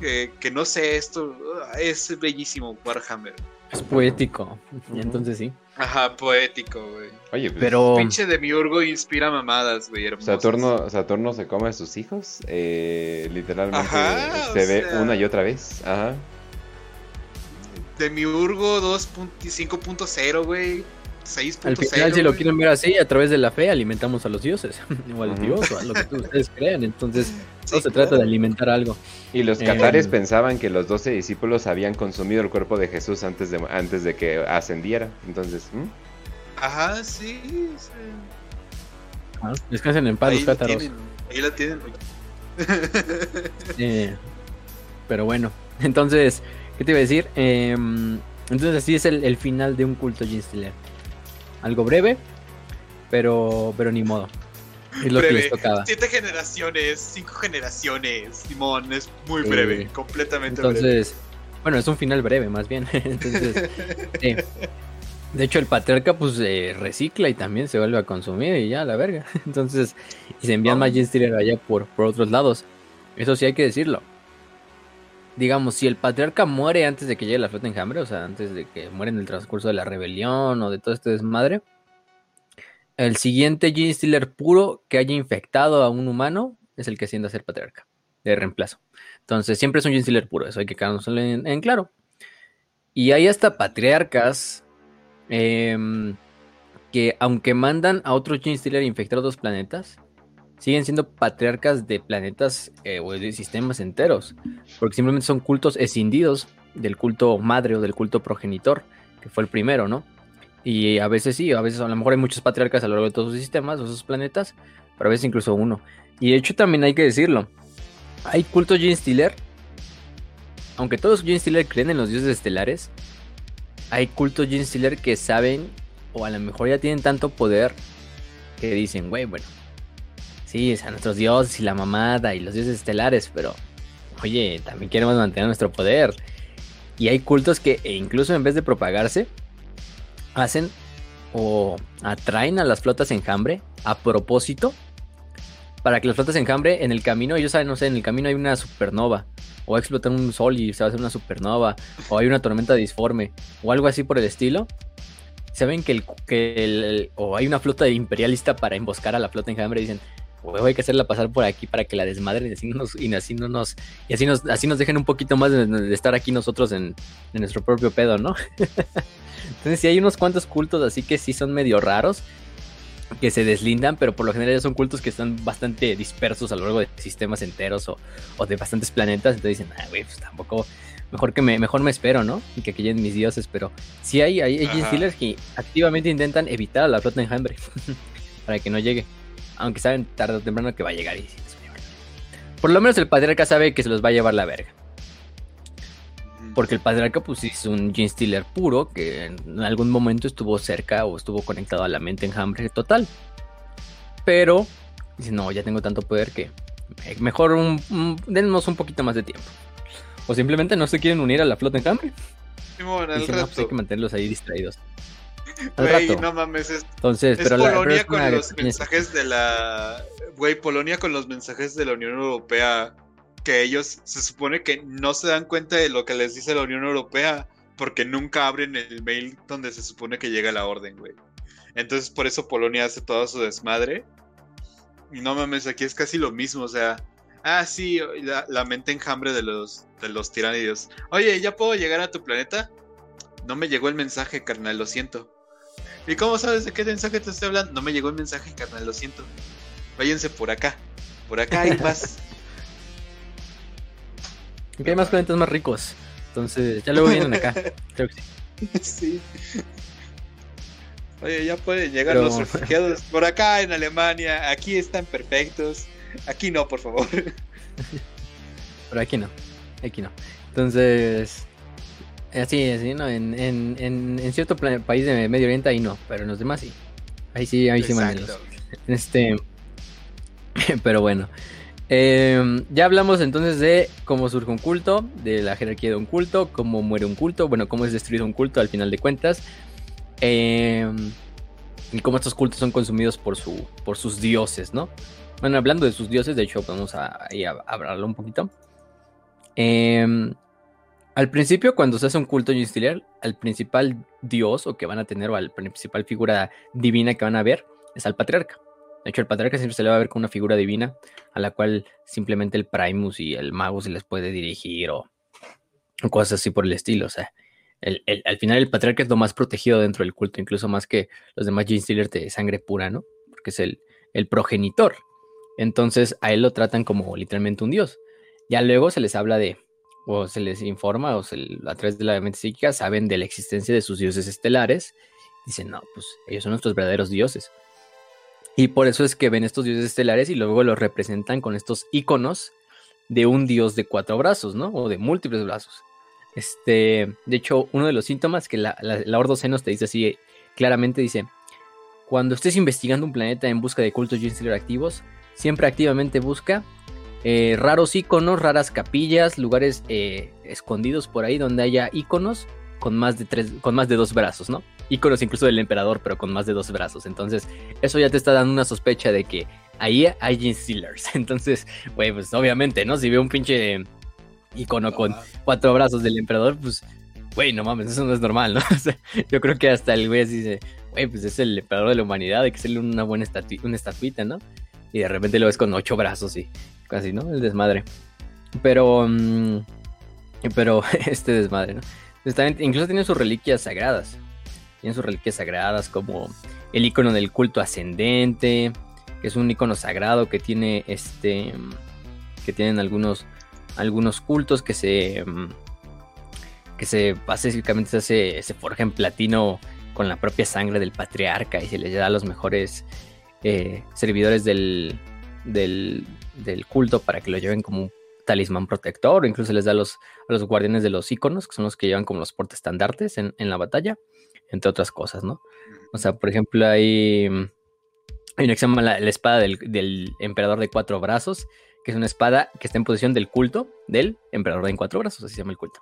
Que, no sé, esto es bellísimo, Warhammer. Es poético. Entonces sí. Ajá, poético, güey. Oye, pues, Pero Pinche demiurgo inspira mamadas, güey. hermosas. Saturno, Saturno se come a sus hijos. eh, literalmente Ajá, se ve sea. una y otra vez. Ajá. Demiurgo 2.5.0, güey. 6.0. al final, si lo quieren ver así, a través de la fe alimentamos a los dioses. o al dios, o a lo que ustedes crean. Entonces, Sí, todo se claro. trata de alimentar algo. Y los Eh, catares pensaban que los doce discípulos habían consumido el cuerpo de Jesús antes de, antes de que ascendiera. Entonces, ¿hmm? Ajá, sí. sí. Ah, Descansen en paz Ahí los lo cátaros. tienen. Ahí lo tienen. Eh, pero bueno, entonces, ¿qué te iba a decir? Em, entonces así es el, el final de un culto Ginstiller. Algo breve, pero, pero ni modo. Es lo que les tocaba. Siete generaciones, cinco generaciones. Simón, es muy breve, completamente breve. Entonces, bueno, es un final breve más bien. Entonces, sí. De hecho, el patriarca pues eh, recicla y también se vuelve a consumir y ya, la verga. Entonces, y se envían Oh. más Ginstiller allá por, por otros lados. Eso sí hay que decirlo. Digamos, si el patriarca muere antes de que llegue la flota enjambre, o sea, antes de que muere en el transcurso de la rebelión o de todo este desmadre, el siguiente Ginstiller puro que haya infectado a un humano es el que asciende a ser patriarca, de reemplazo. Entonces, siempre es un Ginstiller puro, eso hay que quedarnos en, claro. Y hay hasta patriarcas em, que, aunque mandan a otro Ginstiller a infectar otros planetas, siguen siendo patriarcas de planetas eh, o de sistemas enteros, porque simplemente son cultos escindidos del culto madre o del culto progenitor, que fue el primero, ¿no? Y a veces sí, a veces a lo mejor hay muchos patriarcas a lo largo de todos sus sistemas, o esos planetas, pero a veces incluso uno. Y de hecho también hay que decirlo, hay cultos Gene Stealer, aunque todos Gene Stealer creen en los dioses estelares, hay cultos Gene Stealer que saben, o a lo mejor ya tienen tanto poder, que dicen, güey, bueno, sí, o sea, nuestros dioses y la mamada y los dioses estelares, pero, oye, también queremos mantener nuestro poder. Y hay cultos que e incluso en vez de propagarse, hacen o atraen a las flotas enjambre a propósito para que las flotas enjambre en el camino, ellos saben, no sé, en el camino hay una supernova o va a explotar un sol y se va a hacer una supernova o hay una tormenta disforme o algo así por el estilo. Saben que el, que o hay una flota imperialista para emboscar a la flota enjambre y dicen, "Huevo, hay que hacerla pasar por aquí para que la desmadren y así, no nos, y así no nos y así nos así nos dejen un poquito más de, de estar aquí nosotros en, en nuestro propio pedo, ¿no? Entonces sí hay unos cuantos cultos así que sí son medio raros, que se deslindan, pero por lo general ya son cultos que están bastante dispersos a lo largo de sistemas enteros o, o de bastantes planetas. Entonces dicen, ah, güey, pues tampoco, mejor que me, mejor me espero, ¿no? Y que lleguen mis dioses, pero sí hay, hay, hay que activamente intentan evitar a la flota enjambre para que no llegue. Aunque saben tarde o temprano que va a llegar y sí, les va a llevar. Por lo menos el patriarca sabe que se los va a llevar la verga. Porque el patriarca, pues sí, es un Gene Stealer puro que en algún momento estuvo cerca o estuvo conectado a la mente enjambre total. Pero dice: No, ya tengo tanto poder que mejor un, un- denos un poquito más de tiempo. O simplemente no se quieren unir a la flota enjambre. Dicen: No, pues hay que mantenerlos ahí distraídos. Al rato. no mames, es, Entonces, es pero la pero Polonia es una con los mensajes de la. Güey, Polonia con los mensajes de la Unión Europea. Que ellos se supone que no se dan cuenta de lo que les dice la Unión Europea. Porque nunca abren el mail donde se supone que llega la orden, güey. Entonces, por eso Polonia hace todo su desmadre. Y no mames, aquí es casi lo mismo, o sea. Ah, sí, la, la mente enjambre de los, de los tiránidos. Oye, ¿ya puedo llegar a tu planeta? No me llegó el mensaje, carnal, lo siento. ¿Y cómo sabes de qué mensaje te estoy hablando? No me llegó el mensaje, carnal, lo siento. Váyanse por acá. Por acá hay paz. Que hay más planetas más ricos. Entonces, ya luego vienen acá. Creo que sí. sí. Oye, ya pueden llegar Pero- los refugiados por acá en Alemania. Aquí están perfectos. Aquí no, por favor. Pero aquí no. Aquí no. Entonces. Así, así, ¿no? En, en, en, en cierto país de Medio Oriente ahí no, pero en los demás sí. Ahí sí, ahí sí. Exacto. Este. Pero bueno. Eh, ya hablamos entonces de cómo surge un culto, de la jerarquía de un culto, cómo muere un culto, bueno, cómo es destruido un culto al final de cuentas. eh, y cómo estos cultos son consumidos por, su, por sus dioses, ¿no? Bueno, hablando de sus dioses, de hecho, vamos a, a hablarlo un poquito. Eh, Al principio, cuando se hace un culto Stealer, al principal dios o que van a tener, o al principal figura divina que van a ver, es al patriarca. De hecho, el patriarca siempre se le va a ver como una figura divina a la cual simplemente el Primus y el Mago se les puede dirigir o, cosas así por el estilo. O sea, al final el patriarca es lo más protegido dentro del culto, incluso más que los demás Gene de sangre pura, ¿no? Porque es el, el progenitor. Entonces a él lo tratan como literalmente un dios. Ya luego se les habla de, o se les informa, o a través de la mente psíquica, saben de la existencia de sus dioses estelares. Dicen, no, pues ellos son nuestros verdaderos dioses. Y por eso es que ven estos dioses estelares y luego los representan con estos iconos de un dios de cuatro brazos, ¿no? O de múltiples brazos. Este, de hecho, uno de los síntomas que la, la, Senos te dice así claramente dice, cuando estés investigando un planeta en busca de cultos Stellar activos, siempre activamente busca eh, raros iconos, raras capillas, lugares eh, escondidos por ahí donde haya iconos con más de tres, con más de dos brazos, ¿no? Iconos incluso del emperador, pero con más de dos brazos. Entonces, eso ya te está dando una sospecha de que ahí hay Gene Stealers. Entonces, güey, pues obviamente, ¿no? Si veo un pinche icono con cuatro brazos del emperador, pues, güey, no mames, eso no es normal, ¿no? yo creo que hasta el güey dice, güey, pues es el emperador de la humanidad, hay que hacerle una buena una estatuita, ¿no? Y de repente lo ves con ocho brazos y casi, ¿no? El desmadre. Pero, mm, pero este desmadre, ¿no? incluso tiene sus reliquias sagradas. Tiene sus reliquias sagradas como el icono del culto ascendente, que es un icono sagrado que tiene este, que tienen algunos, algunos cultos que se, mm, que se básicamente se, hace, se forja en platino con la propia sangre del patriarca y se les da a los mejores eh, servidores del, del, culto para que lo lleven como un talismán protector, o incluso les da a los, a los guardianes de los iconos, que son los que llevan como los portestandartes en, en la batalla, entre otras cosas, ¿no? O sea, por ejemplo, hay, hay una que se llama la, espada del, emperador de cuatro brazos, que es una espada que está en posición del culto del emperador de cuatro brazos, así se llama el culto.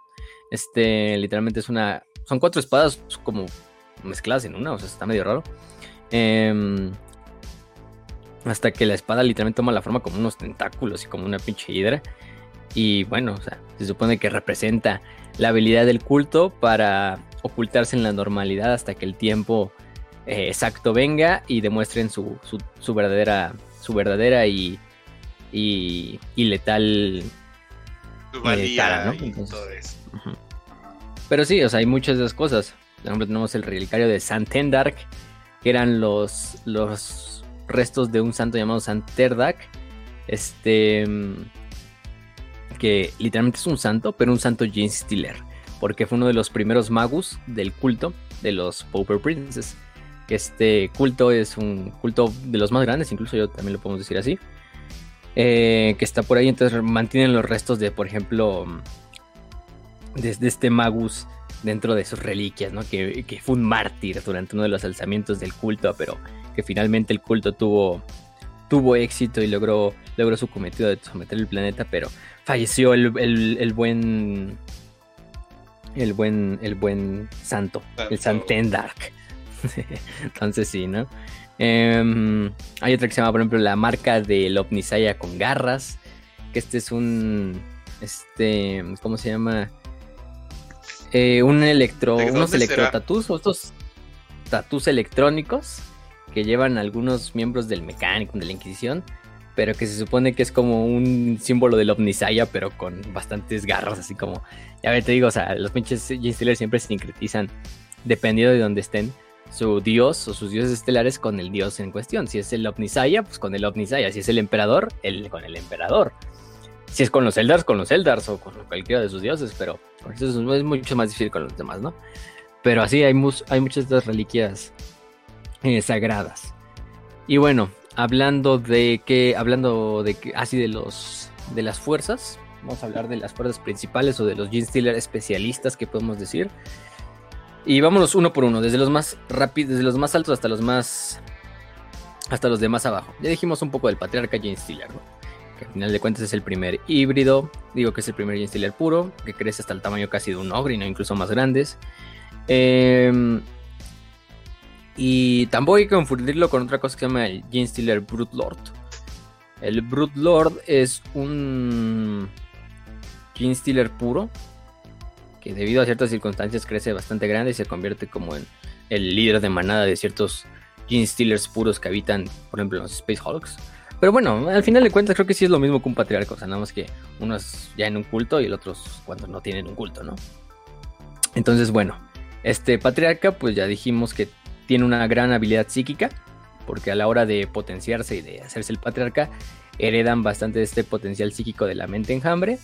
Este, literalmente es una, son cuatro espadas como mezcladas en una, o sea, está medio raro. Eh, hasta que la espada literalmente toma la forma como unos tentáculos y como una pinche hidra. Y bueno, o sea, se supone que representa la habilidad del culto para ocultarse en la normalidad hasta que el tiempo eh, exacto venga y demuestren su, su, verdadera, su verdadera y, y, letal eh, cara, Pero sí, o sea, hay muchas de esas cosas. Por ejemplo, tenemos el relicario de Santendark, que eran los, los restos de un santo llamado Santerdak. Este. Que literalmente es un santo, pero un santo James Stiller. Porque fue uno de los primeros magus del culto de los Pauper Princes. Este culto es un culto de los más grandes, incluso yo también lo podemos decir así. Eh, que está por ahí, entonces mantienen los restos de, por ejemplo, desde este magus dentro de sus reliquias, ¿no? Que, que, fue un mártir durante uno de los alzamientos del culto, pero que finalmente el culto tuvo, tuvo éxito y logró, logró su cometido de someter el planeta, pero falleció el, buen el buen el buen santo, el Santendark. Entonces sí, ¿no? Em, hay otra que se llama, por ejemplo, la marca del Omnisaya con garras. Que este es un. Este. ¿Cómo se llama? Eh, un electro. Unos electrotatus. Estos tatus electrónicos que llevan algunos miembros del mecánico de la Inquisición, pero que se supone que es como un símbolo del Omnisaya, pero con bastantes garras, así como, ya ver, te digo, o sea, los pinches Steelers siempre sincretizan, dependiendo de dónde estén, su dios o sus dioses estelares con el dios en cuestión. Si es el Omnisaya, pues con el Omnisaya. Si es el emperador, el, con el emperador. Si es con los Eldars, con los Eldars o con cualquiera de sus dioses, pero eso es mucho más difícil con los demás, ¿no? Pero así hay, hay muchas de estas reliquias eh, sagradas. Y bueno, hablando de que, hablando de que, así de los, de las fuerzas, vamos a hablar de las fuerzas principales o de los Gene Stealer especialistas que podemos decir. Y vámonos uno por uno, desde los más rápidos, desde los más altos hasta los más, hasta los de más abajo. Ya dijimos un poco del patriarca Gene Stealer, que al final de cuentas es el primer híbrido, digo que es el primer Gene Stealer puro, que crece hasta el tamaño casi de un ogre, no incluso más grandes. Eh, y tampoco hay que confundirlo con otra cosa que se llama el Gene Stealer Brute Lord. El Brute Lord es un Gene Stealer puro que debido a ciertas circunstancias crece bastante grande y se convierte como en el líder de manada de ciertos Gene Stealers puros que habitan, por ejemplo, los Space Hulks. Pero bueno, al final de cuentas creo que sí es lo mismo que un patriarca, o sea, nada más que uno es ya en un culto y el otro cuando no tienen un culto, ¿no? Entonces, bueno, este patriarca, pues ya dijimos que tiene una gran habilidad psíquica, porque a la hora de potenciarse y de hacerse el patriarca, heredan bastante de este potencial psíquico de la mente enjambre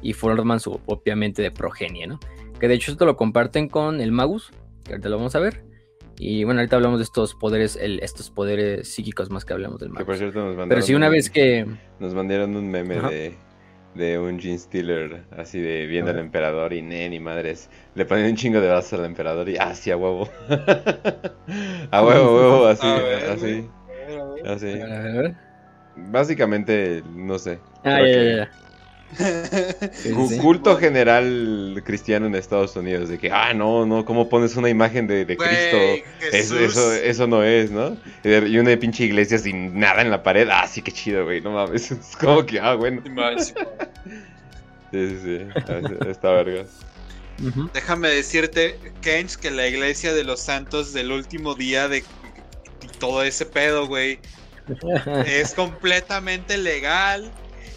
y forman su propia mente de progenie, ¿no? Que de hecho esto lo comparten con el Magus, que ahorita lo vamos a ver. Y bueno, ahorita hablamos de estos poderes, estos poderes psíquicos más que hablamos del Magus. por cierto nos Pero si una vez que... Nos mandaron un meme de de un Gene Stealer, así de viendo al emperador y nen y madres. Le ponen un chingo de vasos al emperador y así a huevo. a huevo, huevo, así, así. Así. Básicamente, no sé. Ah, ya, ya, ya. Culto general cristiano en Estados Unidos de que ah no no cómo pones una imagen de, Cristo eso, eso, eso no es no y una pinche iglesia sin nada en la pared ah sí que chido güey no mames es como que ah bueno sí sí sí está verga. Déjame decirte Kench que la iglesia de los santos del último día de todo ese pedo güey es completamente legal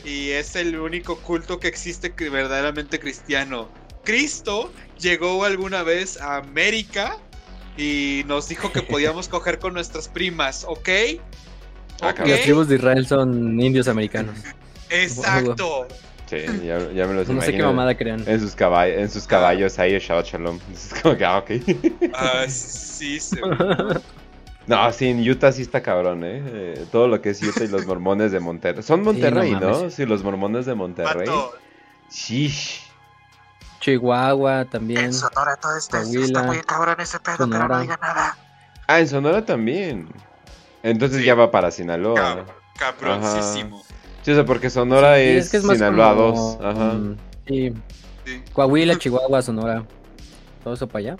y es el único culto que existe que verdaderamente cristiano. Cristo llegó alguna vez a América y nos dijo que podíamos coger con nuestras primas, ¿ok? Ah, ¿Okay? Las tribus de Israel son indios americanos. Exacto. Sí, ya, me lo No sé qué mamada crean. En sus, caballos, en sus caballos ahí, Shabbat Shalom. Es como que, ah, ok. Ah, sí, sí. No, sí, en Utah sí está cabrón, ¿eh? ¿eh? Todo lo que es Utah y los mormones de Monterrey. Son Monterrey, ¿no? Sí, los mormones de Monterrey. Shish. Chihuahua también. En Sonora todo esto está muy cabrón ese pedo, pero no diga nada. Ah, en Sonora también. Entonces ya va para Sinaloa. cabroncísimo. Sí, o sea, porque Sonora es, Sinaloa 2. Ajá. Sí. Coahuila, Chihuahua, Sonora. Todo eso para allá.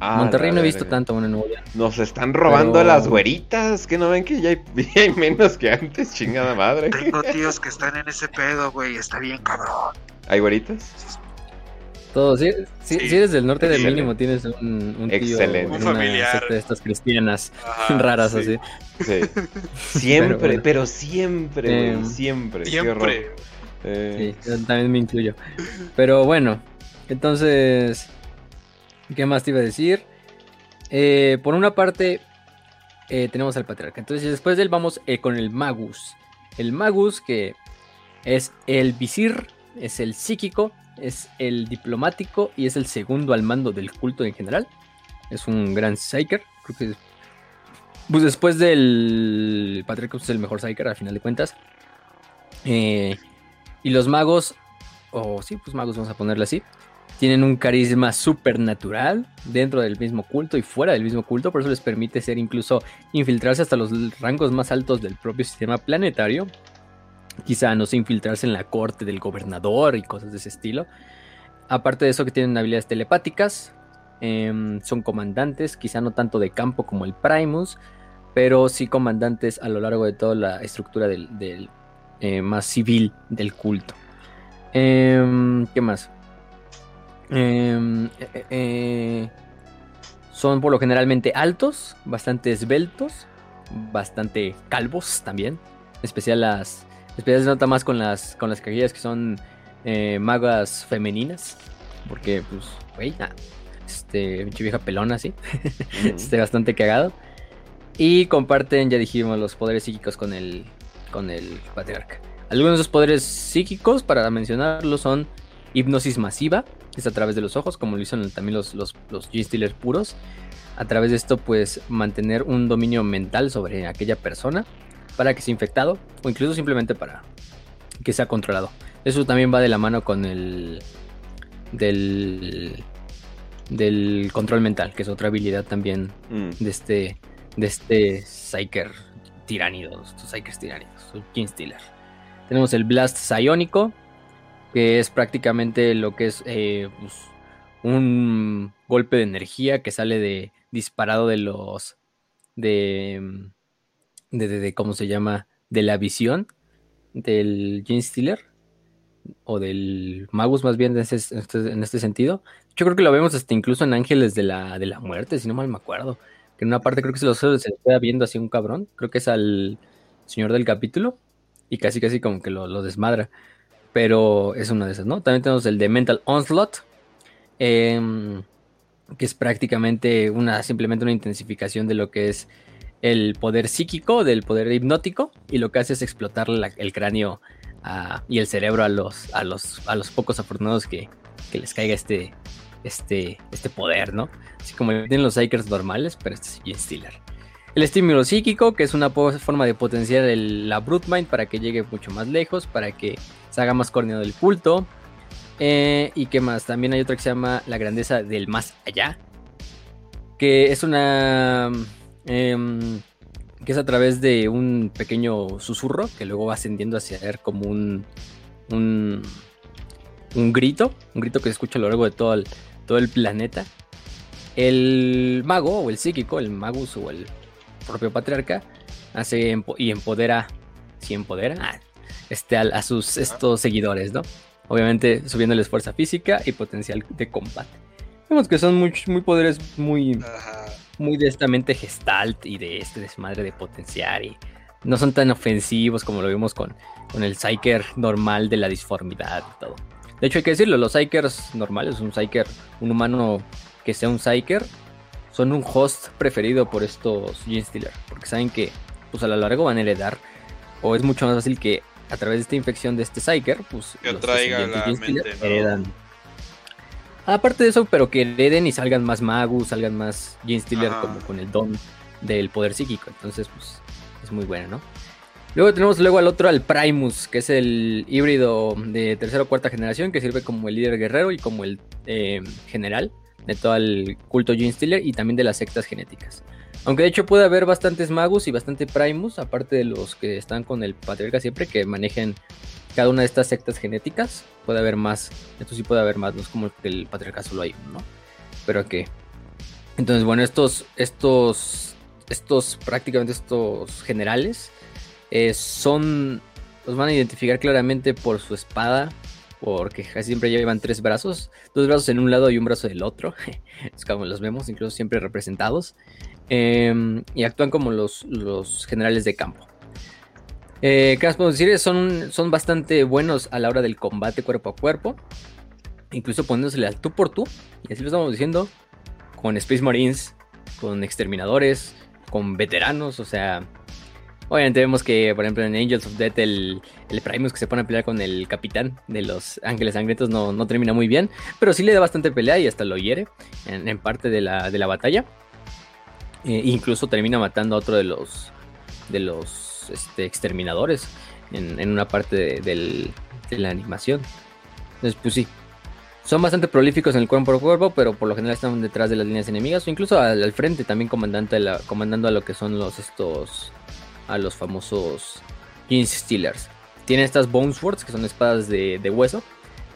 Ah, Monterrey no he visto tanto, bueno, Nuevo Nos están robando las güeritas. Que no ven que ya hay, menos que antes, chingada madre. Tengo tíos que están en ese pedo, güey. Está bien, cabrón. ¿Hay güeritas? Todos, sí, sí, eres del norte del mínimo, tienes un, un tío, Excelente. un familiar de estas cristianas raras así. Sí. Siempre, pero, siempre, eh, siempre. Siempre. Eh. Sí, también me incluyo. Pero bueno, entonces ¿Qué más te iba a decir? Eh, por una parte, eh, tenemos al patriarca. Entonces, después de él vamos eh, con el magus. El magus, que es el visir, es el psíquico, es el diplomático y es el segundo al mando del culto en general. Es un gran psyker. Creo que pues después del patriarca pues, es el mejor psyker, al final de cuentas. y los magos, o sí, pues magos vamos a ponerle así tienen un carisma supernatural dentro del mismo culto y fuera del mismo culto, por eso les permite ser incluso infiltrarse hasta los rangos más altos del propio sistema planetario. Quizá no sé, infiltrarse en la corte del gobernador y cosas de ese estilo. Aparte de eso que tienen habilidades telepáticas, em, son comandantes, quizá no tanto de campo como el Primus, pero sí comandantes a lo largo de toda la estructura del, eh, más civil del culto. Em, ¿Qué más? Em, eh, eh, eh, son por lo generalmente altos, bastante esbeltos, bastante calvos también. Especial las. Especial se nota más con las con las que son magas femeninas. Porque, pues, güey, este, pinche vieja pelona, así. este, bastante cagado. Y comparten, ya dijimos, los poderes psíquicos con el, con el patriarca. Algunos de esos poderes psíquicos, para mencionarlos, son hipnosis masiva, es a través de los ojos, como lo hicieron también los, los, los G-Stealers puros. A través de esto, pues mantener un dominio mental sobre aquella persona para que sea infectado o incluso simplemente para que sea controlado. Eso también va de la mano con el del del control mental, que es otra habilidad también mm. de este de este Psyker tiránido, estos Psykers tiránidos, King Stealer. Tenemos el Blast Psionico, que es prácticamente lo que es eh, pues, un golpe de energía que sale de disparado de los de, de, cómo se llama de la visión del Gene Stealer o del Magus más bien en este, en este sentido. Yo creo que lo vemos hasta incluso en Ángeles de la, de la Muerte, si no mal me acuerdo. Que en una parte creo que se lo se viendo así un cabrón. Creo que es al señor del capítulo. Y casi casi como que lo, desmadra. Pero es una de esas, ¿no? También tenemos el de Mental Onslaught. Em, que es prácticamente una, simplemente una intensificación de lo que es el poder psíquico, del poder hipnótico. Y lo que hace es explotar el cráneo y el cerebro a los, a los, a los pocos afortunados que, les caiga este, este, este poder, ¿no? Así como tienen los Psychers normales, pero este es Stealer. El estímulo psíquico, que es una forma de potenciar la Brute Mind para que llegue mucho más lejos, para que se haga más coordinado el culto. Eh, y qué más, también hay otra que se llama la grandeza del más allá, que es una... Em, que es a través de un pequeño susurro que luego va ascendiendo hacia ser como un, un, un, grito, un grito que se escucha a lo largo de todo el, todo el planeta. El mago o el psíquico, el magus o el propio patriarca, hace y empodera, si empodera, ah, este, a, sus estos seguidores, ¿no? Obviamente subiéndoles fuerza física y potencial de combate. Vemos que son muy, muy poderes muy muy de esta mente gestalt y de este desmadre de potenciar y no son tan ofensivos como lo vimos con, con el Psyker normal de la disformidad y todo. De hecho, hay que decirlo, los Psykers normales, un Psyker, un humano que sea un Psyker, son un host preferido por estos Genestealer, porque saben que pues a lo largo van a heredar, o es mucho más fácil que a través de esta infección de este Psyker, pues que los traiga la mente, heredan Aparte de eso, pero que hereden y salgan más Magus, salgan más Genestealer como con el don del poder psíquico. Entonces, pues, es muy bueno, ¿no? Luego tenemos luego al otro, al Primus, que es el híbrido de tercera o cuarta generación, que sirve como el líder guerrero y como el eh, general de todo el culto Genestealer y también de las sectas genéticas. Aunque de hecho puede haber bastantes Magus y bastante Primus, aparte de los que están con el Patriarca siempre, que manejen cada una de estas sectas genéticas. Puede haber más, esto sí puede haber más, no es como que el patriarca solo hay uno, ¿no? Pero que. Entonces, bueno, estos, estos, estos, prácticamente estos generales eh, son, los van a identificar claramente por su espada, porque casi siempre llevan tres brazos, dos brazos en un lado y un brazo del otro, es como los vemos, incluso siempre representados, em, y actúan como los, los generales de campo. Eh, ¿Qué más podemos decir? Son, son bastante buenos a la hora del combate cuerpo a cuerpo. Incluso poniéndosele al tú por tú. Y así lo estamos diciendo. Con Space Marines, con exterminadores, con veteranos. O sea, obviamente vemos que, por ejemplo, en Angels of Death, el, el Primus que se pone a pelear con el capitán de los Ángeles Sangrientos no, no termina muy bien. Pero sí le da bastante pelea y hasta lo hiere en, parte de la, de la batalla. Eh, incluso termina matando a otro de los. De los este, exterminadores en, una parte de, la animación. Entonces, pues sí, son bastante prolíficos en el cuerpo por cuerpo, pero por lo general están detrás de las líneas enemigas o incluso al, frente también comandante comandando a lo que son los estos a los famosos Kings Stealers. Tienen estas Bone Swords que son espadas de, hueso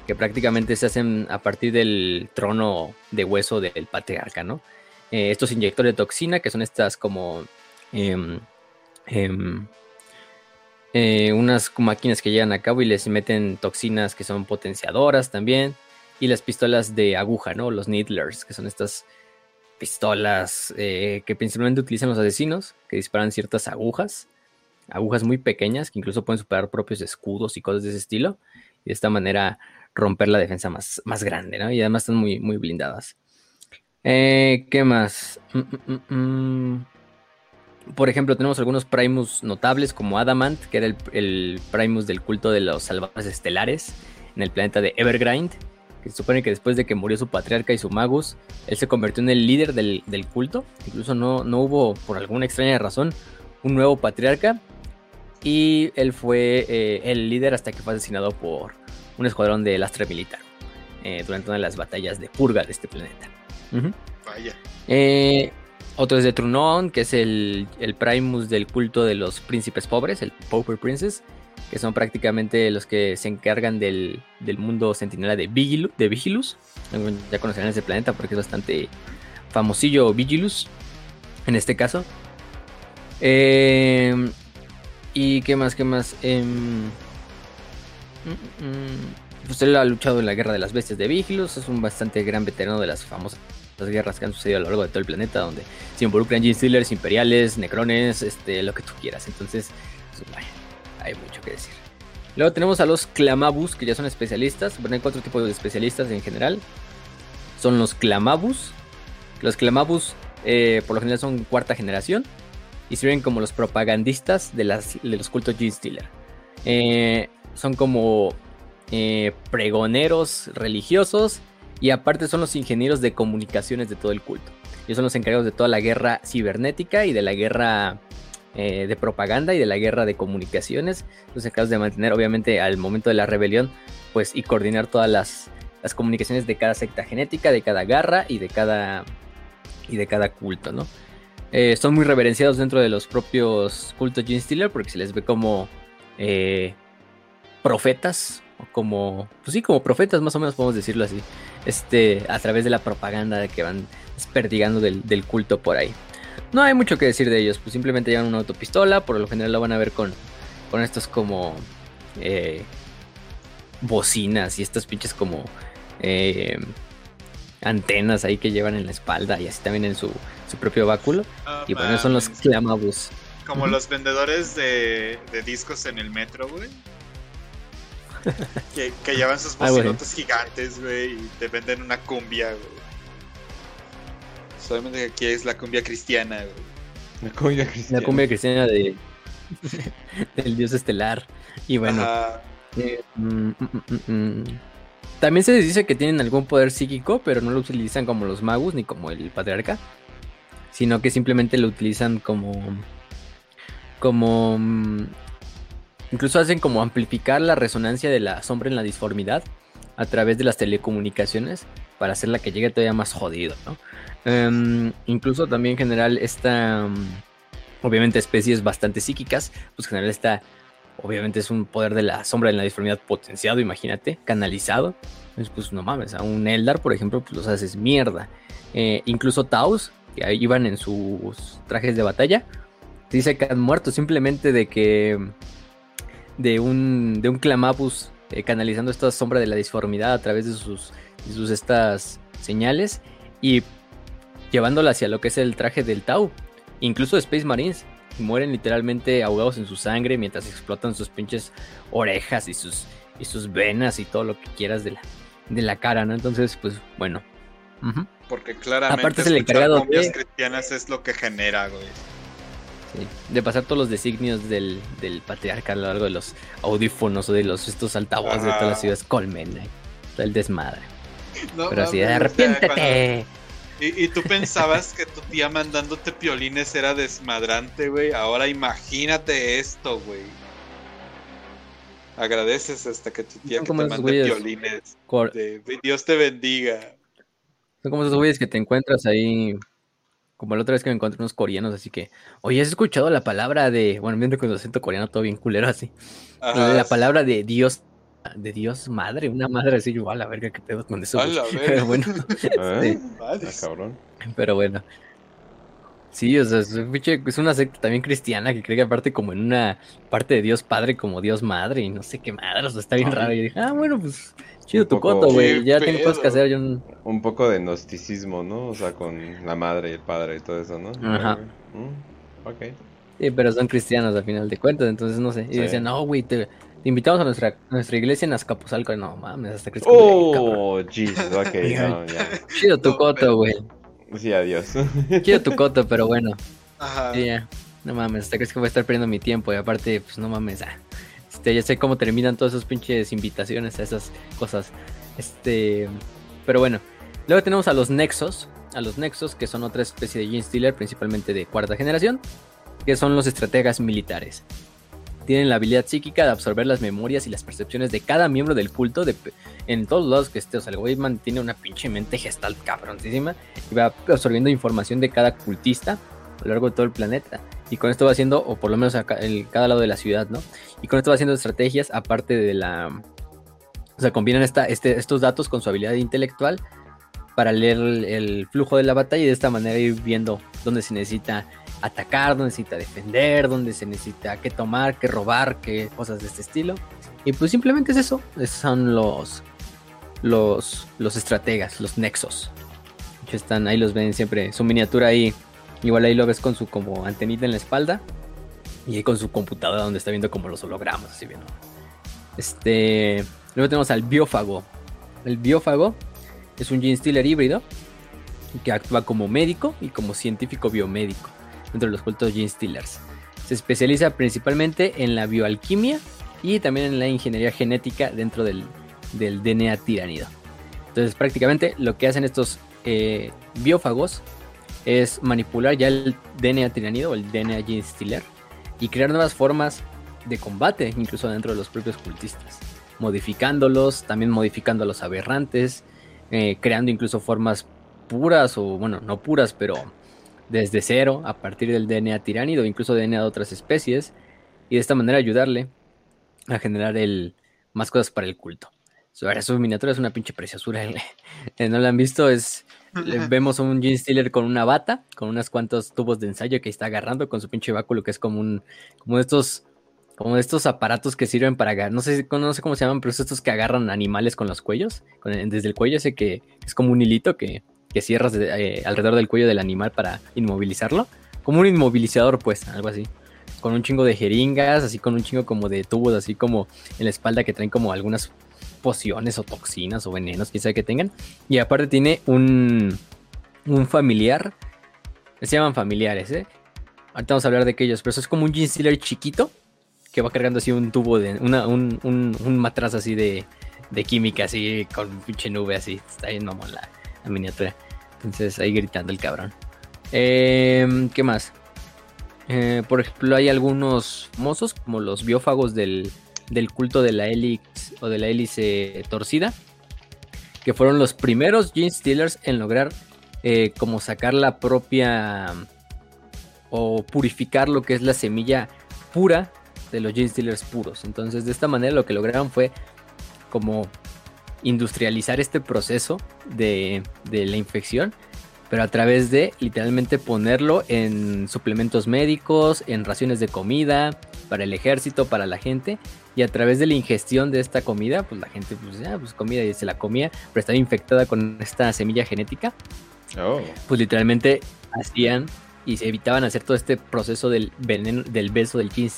que prácticamente se hacen a partir del trono de hueso del patriarca, ¿no? Eh, estos inyectores de toxina que son estas como em, em, eh, unas máquinas que llegan a cabo y les meten toxinas que son potenciadoras también. Y las pistolas de aguja, ¿no? Los needlers, que son estas pistolas eh, que principalmente utilizan los asesinos, que disparan ciertas agujas, agujas muy pequeñas que incluso pueden superar propios escudos y cosas de ese estilo. Y de esta manera romper la defensa más, más grande, ¿no? Y además están muy, muy blindadas. Eh, ¿Qué más? Mm, mm, mm, por ejemplo, tenemos algunos Primus notables como Adamant, que era el, Primus del culto de los salvajes estelares en el planeta de Evergrind, que se supone que después de que murió su patriarca y su magus, él se convirtió en el líder del, culto. Incluso no, no, hubo, por alguna extraña razón, un nuevo patriarca. Y él fue eh, el líder hasta que fue asesinado por un escuadrón de Lastra Militar eh, durante una de las batallas de purga de este planeta. Vaya. Eh, otro es de Trunon, que es el, Primus del culto de los príncipes pobres, el Pauper Princess, que son prácticamente los que se encargan del, mundo sentinela de, de Vigilus. Ya conocerán ese planeta porque es bastante famosillo Vigilus, en este caso. Em, y qué más, qué más. Pues él ha luchado en la guerra de las bestias de Vigilus, es un bastante gran veterano de las famosas guerras que han sucedido a lo largo de todo el planeta, donde se involucran Gene Stealers, Imperiales, Necrones, este, lo que tú quieras. Entonces, pues, hay mucho que decir. Luego tenemos a los Clamabus, que ya son especialistas. Bueno, hay cuatro tipos de especialistas en general. Son los Clamabus. Los Clamabus, eh, por lo general, son cuarta generación. Y sirven como los propagandistas de, las, los cultos Gene Stealer. Eh, son como eh, pregoneros religiosos y aparte son los ingenieros de comunicaciones de todo el culto. Ellos son los encargados de toda la guerra cibernética y de la guerra eh, de propaganda y de la guerra de comunicaciones. Los encargados de mantener, obviamente, al momento de la rebelión, pues y coordinar todas las, comunicaciones de cada secta genética, de cada garra y de cada, y de cada culto, ¿no? Eh, son muy reverenciados dentro de los propios cultos Gene Stealer porque se les ve como profetas como, pues sí, como profetas, más o menos podemos decirlo así, este, a través de la propaganda que van desperdigando del, culto por ahí. No hay mucho que decir de ellos, pues simplemente llevan una autopistola, por lo general lo van a ver con, con estos como eh, bocinas y estas pinches como eh, antenas ahí que llevan en la espalda y así también en su, su propio báculo. y bueno, son los clamabus. Como los vendedores de, de discos en el metro, güey que, llevan sus ah, bocinotas gigantes, güey, y te venden una cumbia, güey. Solamente que aquí es la cumbia cristiana, güey. La cumbia cristiana. La cumbia cristiana de del dios estelar. Y bueno. Eh, mm, mm, mm, También se les dice que tienen algún poder psíquico, pero no lo utilizan como los magos ni como el patriarca. Sino que simplemente lo utilizan como. como Incluso hacen como amplificar la resonancia de la sombra en la disformidad a través de las telecomunicaciones para hacerla que llegue todavía más jodido, ¿no? Em, incluso también en general esta, mm, obviamente especies bastante psíquicas, pues en general está, obviamente es un poder de la sombra en la disformidad potenciado, imagínate, canalizado. Entonces, pues no mames, a un Eldar, por ejemplo, pues los haces mierda. Eh, incluso Taos, que ahí iban en sus trajes de batalla, dice que han muerto simplemente de que de un, de un Clamapus eh, canalizando esta sombra de la disformidad a través de sus, sus estas señales y llevándola hacia lo que es el traje del Tau. Incluso Space Marines mueren literalmente ahogados en su sangre mientras explotan sus pinches orejas y sus, y sus venas y todo lo que quieras de la, de la cara, ¿no? Entonces, pues bueno. Porque claramente Aparte es el encargado de... cristianas es lo que genera, güey de pasar todos los designios del, del, patriarca a lo largo de los audífonos o de los estos altavoces de todas las ciudades colmen, eh, el desmadre. Pero así, arrepiéntete. Y, tú pensabas que tu tía mandándote piolines era desmadrante, güey. Ahora imagínate esto, güey. Agradeces hasta que tu tía que te mande piolines. Dios te bendiga. Son como esos güeyes que te encuentras ahí como la otra vez que me encontré unos coreanos, así que, oye, ¿has escuchado la palabra de, bueno, viendo con el acento coreano todo bien culero así, la palabra de Dios, de Dios madre, una madre así, igual, a la verga, que pedo con eso. Pero bueno, ¿Eh? ah, cabrón. Pero bueno. Sí, o sea, es una secta también cristiana que cree que aparte como en una parte de Dios Padre como Dios Madre y no sé qué madre, o sea, está bien raro. Y dije, ah, bueno, pues Chido tu coto, güey. Ya tengo cosas que hacer. Yo un... poco de gnosticismo, ¿no? O sea, con la madre y el padre y todo eso, ¿no? Ajá. Mm, ok. Sí, pero son cristianos al final de cuentas, entonces no sé. Y dicen, no, güey, te, invitamos a nuestra, nuestra iglesia en Azcapotzalco. No mames, hasta que Oh, Jesus, ok, no, ya. Chido tu coto, güey. Sí, adiós. Chido tu coto, pero bueno. Ajá. Sí, ya. No mames, hasta crees que voy a estar perdiendo mi tiempo y aparte, pues no mames, ah. Este, ya sé cómo terminan todas esas pinches invitaciones a esas cosas. Este, pero bueno. Luego tenemos a los Nexos. A los Nexos, que son otra especie de Gene Stealer, principalmente de cuarta generación. Que son los estrategas militares. Tienen la habilidad psíquica de absorber las memorias y las percepciones de cada miembro del culto en todos lados que esté. O sea, el güey mantiene una pinche mente gestal cabroncísima y va absorbiendo información de cada cultista a lo largo de todo el planeta. Y con esto va haciendo, o por lo menos a cada lado de la ciudad, ¿no? Y con esto va haciendo estrategias aparte de la... O sea, combinan esta, este, estos datos con su habilidad intelectual para leer el, flujo de la batalla y de esta manera ir viendo dónde se necesita atacar, dónde necesita defender, dónde se necesita que tomar, que robar, que cosas de este estilo. Y pues simplemente es eso. Esos son los, los, los estrategas, los nexos. están, ahí los ven siempre, su miniatura ahí. Igual ahí lo ves con su como antenita en la espalda. Y con su computadora donde está viendo como los hologramas, así bien. Este. Luego tenemos al biófago. El biófago es un Gene Stealer híbrido que actúa como médico y como científico biomédico dentro de los cultos Gene Stealers. Se especializa principalmente en la bioalquimia y también en la ingeniería genética dentro del, DNA tiránido. Entonces prácticamente lo que hacen estos eh, biófagos es manipular ya el DNA tiránido o el DNA Gene Stealer y crear nuevas formas de combate incluso dentro de los propios cultistas, modificándolos, también modificando a los aberrantes, eh, creando incluso formas puras o bueno, no puras, pero desde cero a partir del DNA tiránido, incluso DNA de otras especies, y de esta manera ayudarle a generar el, más cosas para el culto. su miniatura es una pinche preciosura. no la han visto, es vemos a un Gene Stealer con una bata, con unos cuantos tubos de ensayo que está agarrando con su pinche báculo, que es como un, como estos, como estos aparatos que sirven para agarrar, no sé, no sé cómo se llaman, pero es estos que agarran animales con los cuellos, desde el cuello ese que es como un hilito que, que cierras eh, alrededor del cuello del animal para inmovilizarlo, como un inmovilizador pues, algo así. Con un chingo de jeringas, así con un chingo como de tubos, así como en la espalda que traen como algunas pociones o toxinas o venenos, sabe que tengan. Y aparte tiene un, un familiar. Se llaman familiares, ¿eh? Ahorita vamos a hablar de aquellos, pero eso es como un Gene Stealer chiquito que va cargando así un tubo de. Una, un, un, matraz así de, de química, así con pinche nube, así. Está bien mamón la, la miniatura. Entonces ahí gritando el cabrón. Eh, ¿Qué más? Eh, por ejemplo, hay algunos mozos, como los biófagos del, culto de la hélice o de la hélice torcida, que fueron los primeros Gene Stealers en lograr eh, como sacar la propia o purificar lo que es la semilla pura de los Gene Stealers puros. Entonces, de esta manera lo que lograron fue como industrializar este proceso de, de la infección pero a través de literalmente ponerlo en suplementos médicos, en raciones de comida, para el ejército, para la gente, y a través de la ingestión de esta comida, pues la gente pues ya, pues comida y se la comía, pero estaba infectada con esta semilla genética. Oh. Pues literalmente hacían y se evitaban hacer todo este proceso del veneno, del beso del King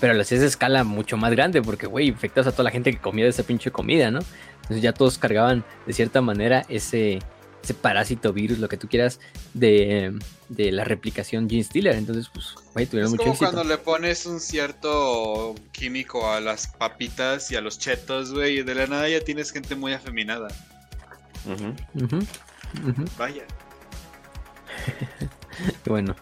pero lo hacías a escala mucho más grande, porque, güey, infectas a toda la gente que comía de esa pinche comida, ¿no? Entonces ya todos cargaban de cierta manera ese, ese parásito, virus, lo que tú quieras, de, la replicación Gene Stealer. Entonces, pues, es mucho como cuando le pones un cierto químico a las papitas y a los chetos, güey, y de la nada ya tienes gente muy afeminada. Vaya. bueno,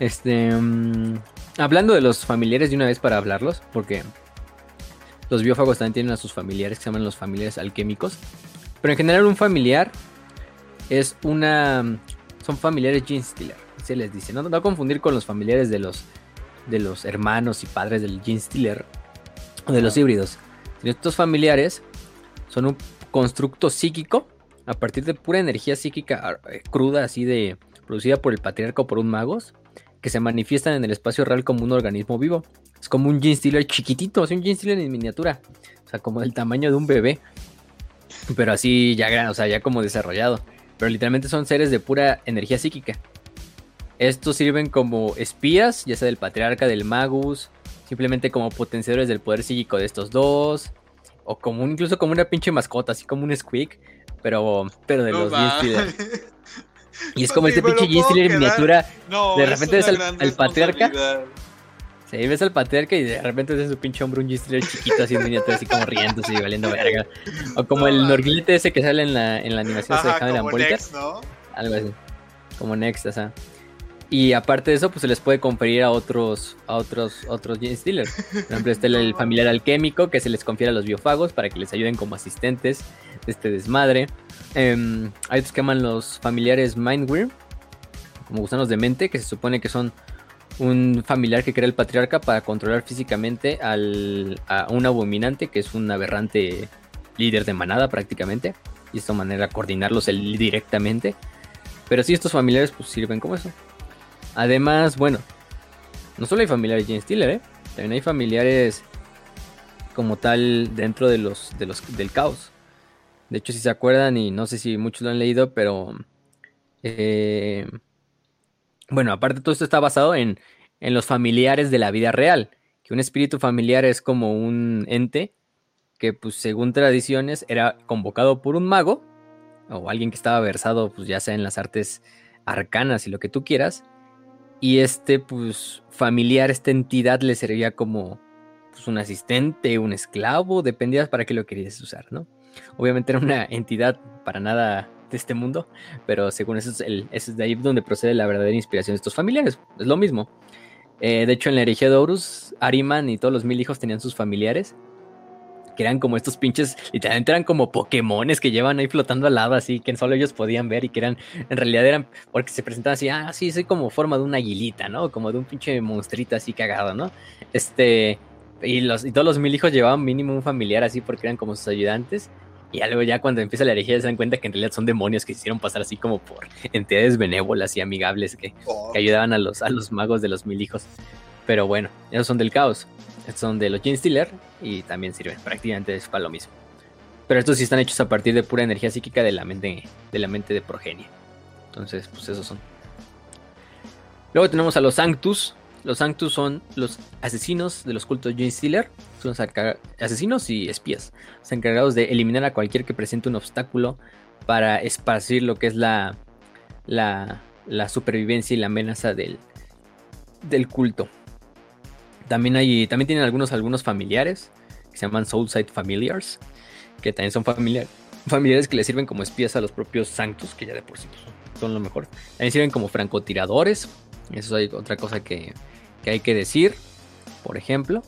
este. Mm, hablando de los familiares de una vez para hablarlos, porque los biófagos también tienen a sus familiares que se llaman los familiares alquímicos. Pero en general, un familiar es una. Son familiares Gene Stealer, se les dice. No, no confundir con los familiares de los, de los hermanos y padres del Gene Stealer o de los híbridos. Estos familiares son un constructo psíquico a partir de pura energía psíquica eh, cruda, así de producida por el patriarca o por un magos, que se manifiestan en el espacio real como un organismo vivo. Es como un Gene Stealer chiquitito, es un Gene Stealer en miniatura, o sea, como del tamaño de un bebé, pero así ya o sea, ya como desarrollado pero literalmente son seres de pura energía psíquica. Estos sirven como espías, ya sea del patriarca, del magus, simplemente como potenciadores del poder psíquico de estos dos, o como incluso como una pinche mascota, así como un squeak, pero, pero de los Stealer. Y es como este pinche en miniatura. de repente ves al, patriarca. Sí, ves al patriarca y de repente ves su pinche hombre un Stealer chiquito así en miniatura, así como riéndose y valiendo verga. O como el norguilete ese que sale en la, en la animación de Cameron Next, ¿no? Algo así. Como Next, o sea. Y aparte de eso, pues se les puede conferir a otros, a otros, otros Gene. Por ejemplo, está el familiar alquémico que se les confiere a los biofagos para que les ayuden como asistentes de este desmadre. Eh, hay otros que llaman los familiares Mindwear, como gusanos de mente, que se supone que son un familiar que crea el patriarca para controlar físicamente al, a un abominante, que es un aberrante líder de manada prácticamente. Y de esta manera coordinarlos él directamente. Pero sí, estos familiares pues sirven como eso. Además, bueno, no solo hay familiares Jane Stiller, ¿eh? También hay familiares como tal dentro de los del caos. De hecho, si se acuerdan, y no sé si muchos lo han leído, pero eh, bueno, aparte todo esto está basado en, en los familiares de la vida real, que un espíritu familiar es como un ente que pues según tradiciones era convocado por un mago o alguien que estaba versado pues ya sea en las artes arcanas y lo que tú quieras y este pues familiar, esta entidad le servía como pues, un asistente, un esclavo, dependía para qué lo querías usar, ¿no? Obviamente era una entidad para nada de este mundo, pero según eso es, el, es de ahí donde procede la verdadera inspiración de estos familiares, es lo mismo. Eh, de hecho, en la herejía de Horus, Ariman y todos los mil hijos tenían sus familiares, que eran como estos pinches, literalmente eran como Pokémones que llevan ahí flotando al lado, así que solo ellos podían ver y que eran, en realidad eran, porque se presentaban así, ah, sí, soy como forma de una aguilita, ¿no? Como de un pinche monstruito así cagado, ¿no? Este, y, los, y todos los mil hijos llevaban mínimo un familiar así porque eran como sus ayudantes. Y luego ya cuando empieza la herejía se dan cuenta que en realidad son demonios que se hicieron pasar así como por entidades benévolas y amigables que, Oh, que ayudaban a los, a los magos de los mil hijos. Pero bueno, esos son del caos. Estos son de los Gene Stealer y también sirven prácticamente para lo mismo. Pero estos sí están hechos a partir de pura energía psíquica de la mente de, la mente de progenie. Entonces, pues esos son. Luego tenemos a los Sanctus. Los Sanctus son los asesinos de los cultos Gene Stealer. Son asesinos y espías. Están encargados de eliminar a cualquier que presente un obstáculo para esparcir lo que es la, la, la supervivencia y la amenaza del, del culto. También hay, también tienen algunos, algunos familiares que se llaman Soulside Familiars, que también son familiar- familiares que le sirven como espías a los propios Sanctus, que ya de por sí son- son lo mejor. También sirven como francotiradores, eso es otra cosa que, que hay que decir, por ejemplo.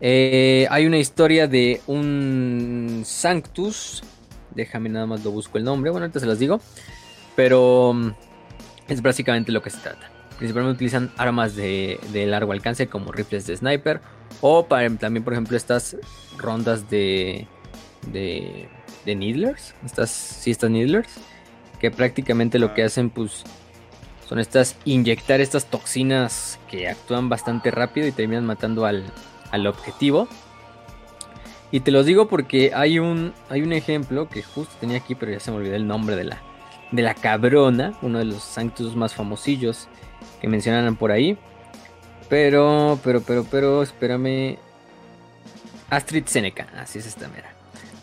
Eh, hay una historia de un Sanctus, déjame nada más lo busco el nombre, bueno, ahorita se las digo, pero mm, es básicamente lo que se trata. Principalmente utilizan armas de, de largo alcance como rifles de sniper o para, también, por ejemplo, estas rondas de, de, de needlers, estas, sí, estas needlers, que prácticamente lo que hacen, pues, son estas, inyectar estas toxinas que actúan bastante rápido y terminan matando al, al objetivo. Y te los digo porque hay un, hay un ejemplo que justo tenía aquí, pero ya se me olvidó el nombre de la, de la cabrona, uno de los sanctus más famosillos que mencionan por ahí. Pero, pero, pero, pero, espérame. Astrid Seneca, así es esta mera.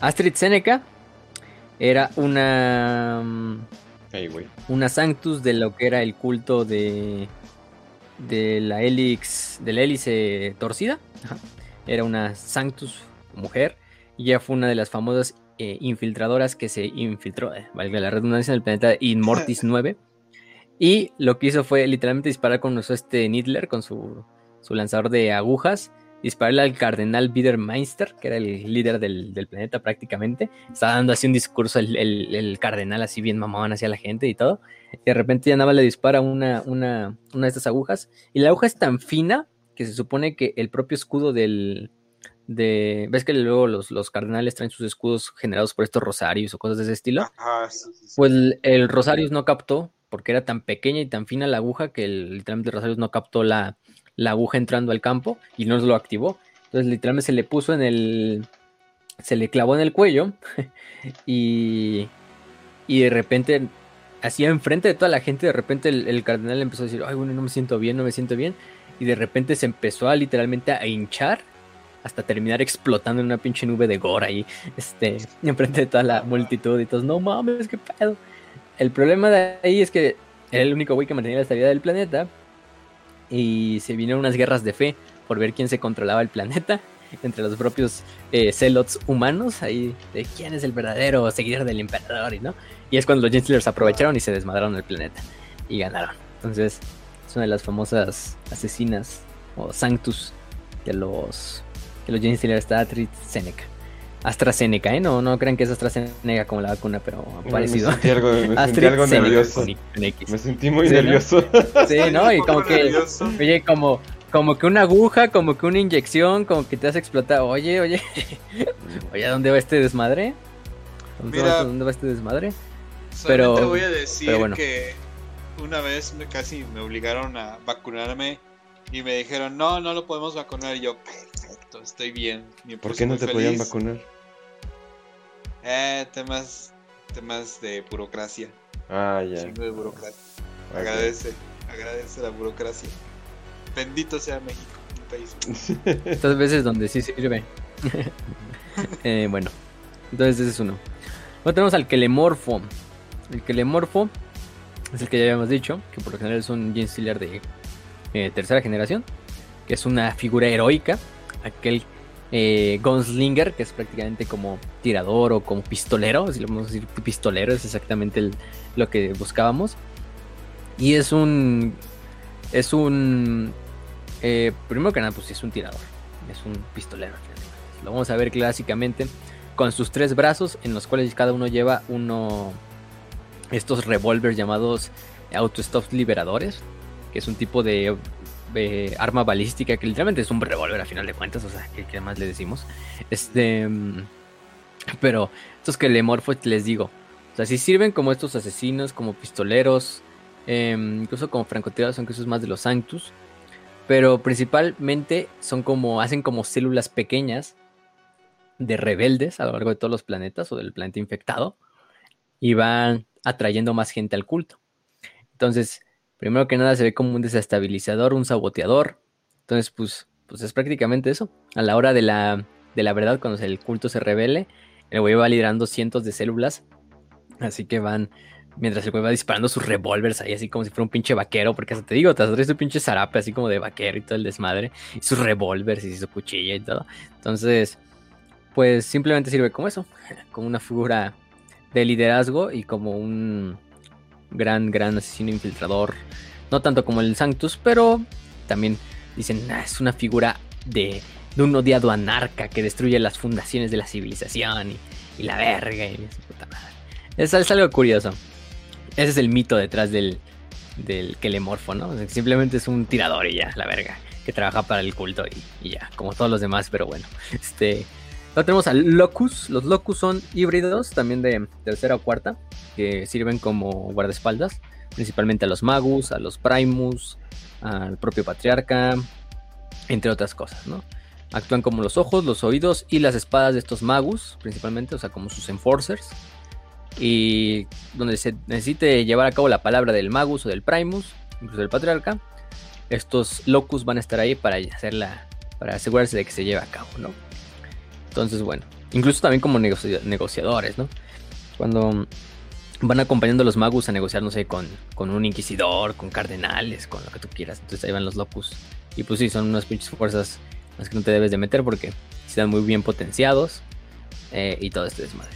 Astrid Seneca era una mm, una sanctus de lo que era el culto de de la helix de la hélice torcida Ajá. era una sanctus mujer y ella fue una de las famosas eh, infiltradoras que se infiltró eh, valga la redundancia en el planeta Inmortis 9 y lo que hizo fue literalmente disparar con usó este Niddler con su, su lanzador de agujas dispararle al cardenal Biedermeister, que era el líder del, del planeta prácticamente. Estaba dando así un discurso el, el- el cardenal así bien mamón hacia la gente y todo. Y de repente ya nada más le dispara una, una, una de estas agujas. Y la aguja es tan fina que se supone que el propio escudo del... De, ¿Ves que luego los, los cardenales traen sus escudos generados por estos rosarios o cosas de ese estilo? Ajá, sí, sí, sí. Pues el, el Rosarius no captó, porque era tan pequeña y tan fina la aguja que el- literalmente el Rosarius no captó la, la aguja entrando al campo y no lo activó. Entonces literalmente se le puso en el... Se le clavó en el cuello y... Y de repente, así enfrente de toda la gente, de repente el, el cardenal empezó a decir, ay, bueno, no me siento bien, no me siento bien. Y de repente se empezó a literalmente a hinchar hasta terminar explotando en una pinche nube de gore ahí, este, enfrente de toda la multitud y todos, no mames, qué pedo. El problema de ahí es que era el único güey que mantenía la estabilidad del planeta y se vinieron unas guerras de fe por ver quién se controlaba el planeta entre los propios eh, celots humanos ahí de quién es el verdadero seguidor del emperador y no y es cuando los Gentlers aprovecharon y se desmadraron el planeta y ganaron. Entonces es una de las famosas asesinas o sanctus de los de los Gentlers está Seneca AstraZeneca, ¿eh? No, no crean que es AstraZeneca como la vacuna, pero parecido. Me sentí algo, me sentí algo nervioso. con I- con X. Me sentí muy Sí, ¿no? nervioso. Sí, ¿no? Y como que, nervioso. oye, como, como que una aguja, como que una inyección, como que te hace explotar. Oye, oye, oye, ¿a dónde va este desmadre? ¿Dónde, Mira. va, dónde va este desmadre? Pero- voy a decir pero bueno. que una vez me, casi me obligaron a vacunarme y me dijeron, no, no lo podemos vacunar. Y yo, estoy bien. Me ¿Por qué no te podían vacunar? Eh, temas, temas de burocracia. Ah, ya. Chingo de burocracia. Ok. Agradece, agradece la burocracia. Bendito sea México, un país. Estas veces donde sí sirve. Eh, bueno, entonces ese es uno. Luego tenemos al Kelemorfo. El Kelemorfo es el que ya habíamos dicho, que por lo general es un Gene Stealer de eh, tercera generación, que es una figura heroica. Aquel eh, Gunslinger, que es prácticamente como tirador o como pistolero, si lo vamos a decir pistolero, es exactamente el- lo que buscábamos. Y es un. Es un. eh, primero que nada, pues es un tirador. Es un pistolero. Lo vamos a ver clásicamente con sus tres brazos, en los cuales cada uno lleva uno. Estos revólveres llamados Auto-Stop Liberadores, que es un tipo de arma balística que literalmente es un revólver a final de cuentas, o sea, ¿qué, más le decimos? Este. mm, Pero estos que le morfo, les digo, o sea, sí sirven como estos asesinos, como pistoleros, em, incluso como francotiradores, aunque eso es más de los Sanctus. Pero principalmente son como, hacen como células pequeñas de rebeldes a lo largo de todos los planetas o del planeta infectado y van atrayendo más gente al culto. Entonces, primero que nada se ve como un desestabilizador, un saboteador. Entonces, pues, pues es prácticamente eso. A la hora de la, de la verdad, cuando el culto se revele, el güey va liderando cientos de células. Así que van, mientras el güey va disparando sus revólveres ahí, así como si fuera un pinche vaquero, porque hasta te digo, te trae su pinche zarape así como de vaquero y todo el desmadre, y sus revólveres y su cuchilla y todo. Entonces, pues simplemente sirve como eso, como una figura de liderazgo y como un gran, gran asesino infiltrador. No tanto como el Sanctus, pero también dicen, "Ah, es una figura de, de un odiado anarca que destruye las fundaciones de la civilización y, la verga y su puta madre. Es, algo curioso. Ese es el mito detrás del, del Kelemorfo, ¿no? Simplemente es un tirador y ya, la verga, que trabaja para el culto y ya, como todos los demás, pero bueno. Este, Tenemos al Locus. Los Locus son híbridos, también de tercera o cuarta, que sirven como guardaespaldas, principalmente a los Magus, a los Primus, al propio Patriarca, entre otras cosas, ¿no? Actúan como los ojos, los oídos y las espadas de estos Magus, principalmente, o sea, como sus enforcers. Y donde se necesite llevar a cabo la palabra del Magus o del Primus, incluso del Patriarca, estos Locus van a estar ahí para hacerla, para asegurarse de que se lleve a cabo, ¿no? Entonces, bueno, incluso también como negoci- negociadores, ¿no? Cuando van acompañando a los magus a negociar, no sé, con, con un inquisidor, con cardenales, con lo que tú quieras. Entonces ahí van los locus. Y pues sí, son unas pinches fuerzas las que no te debes de meter porque están muy bien potenciados eh, y todo este desmadre.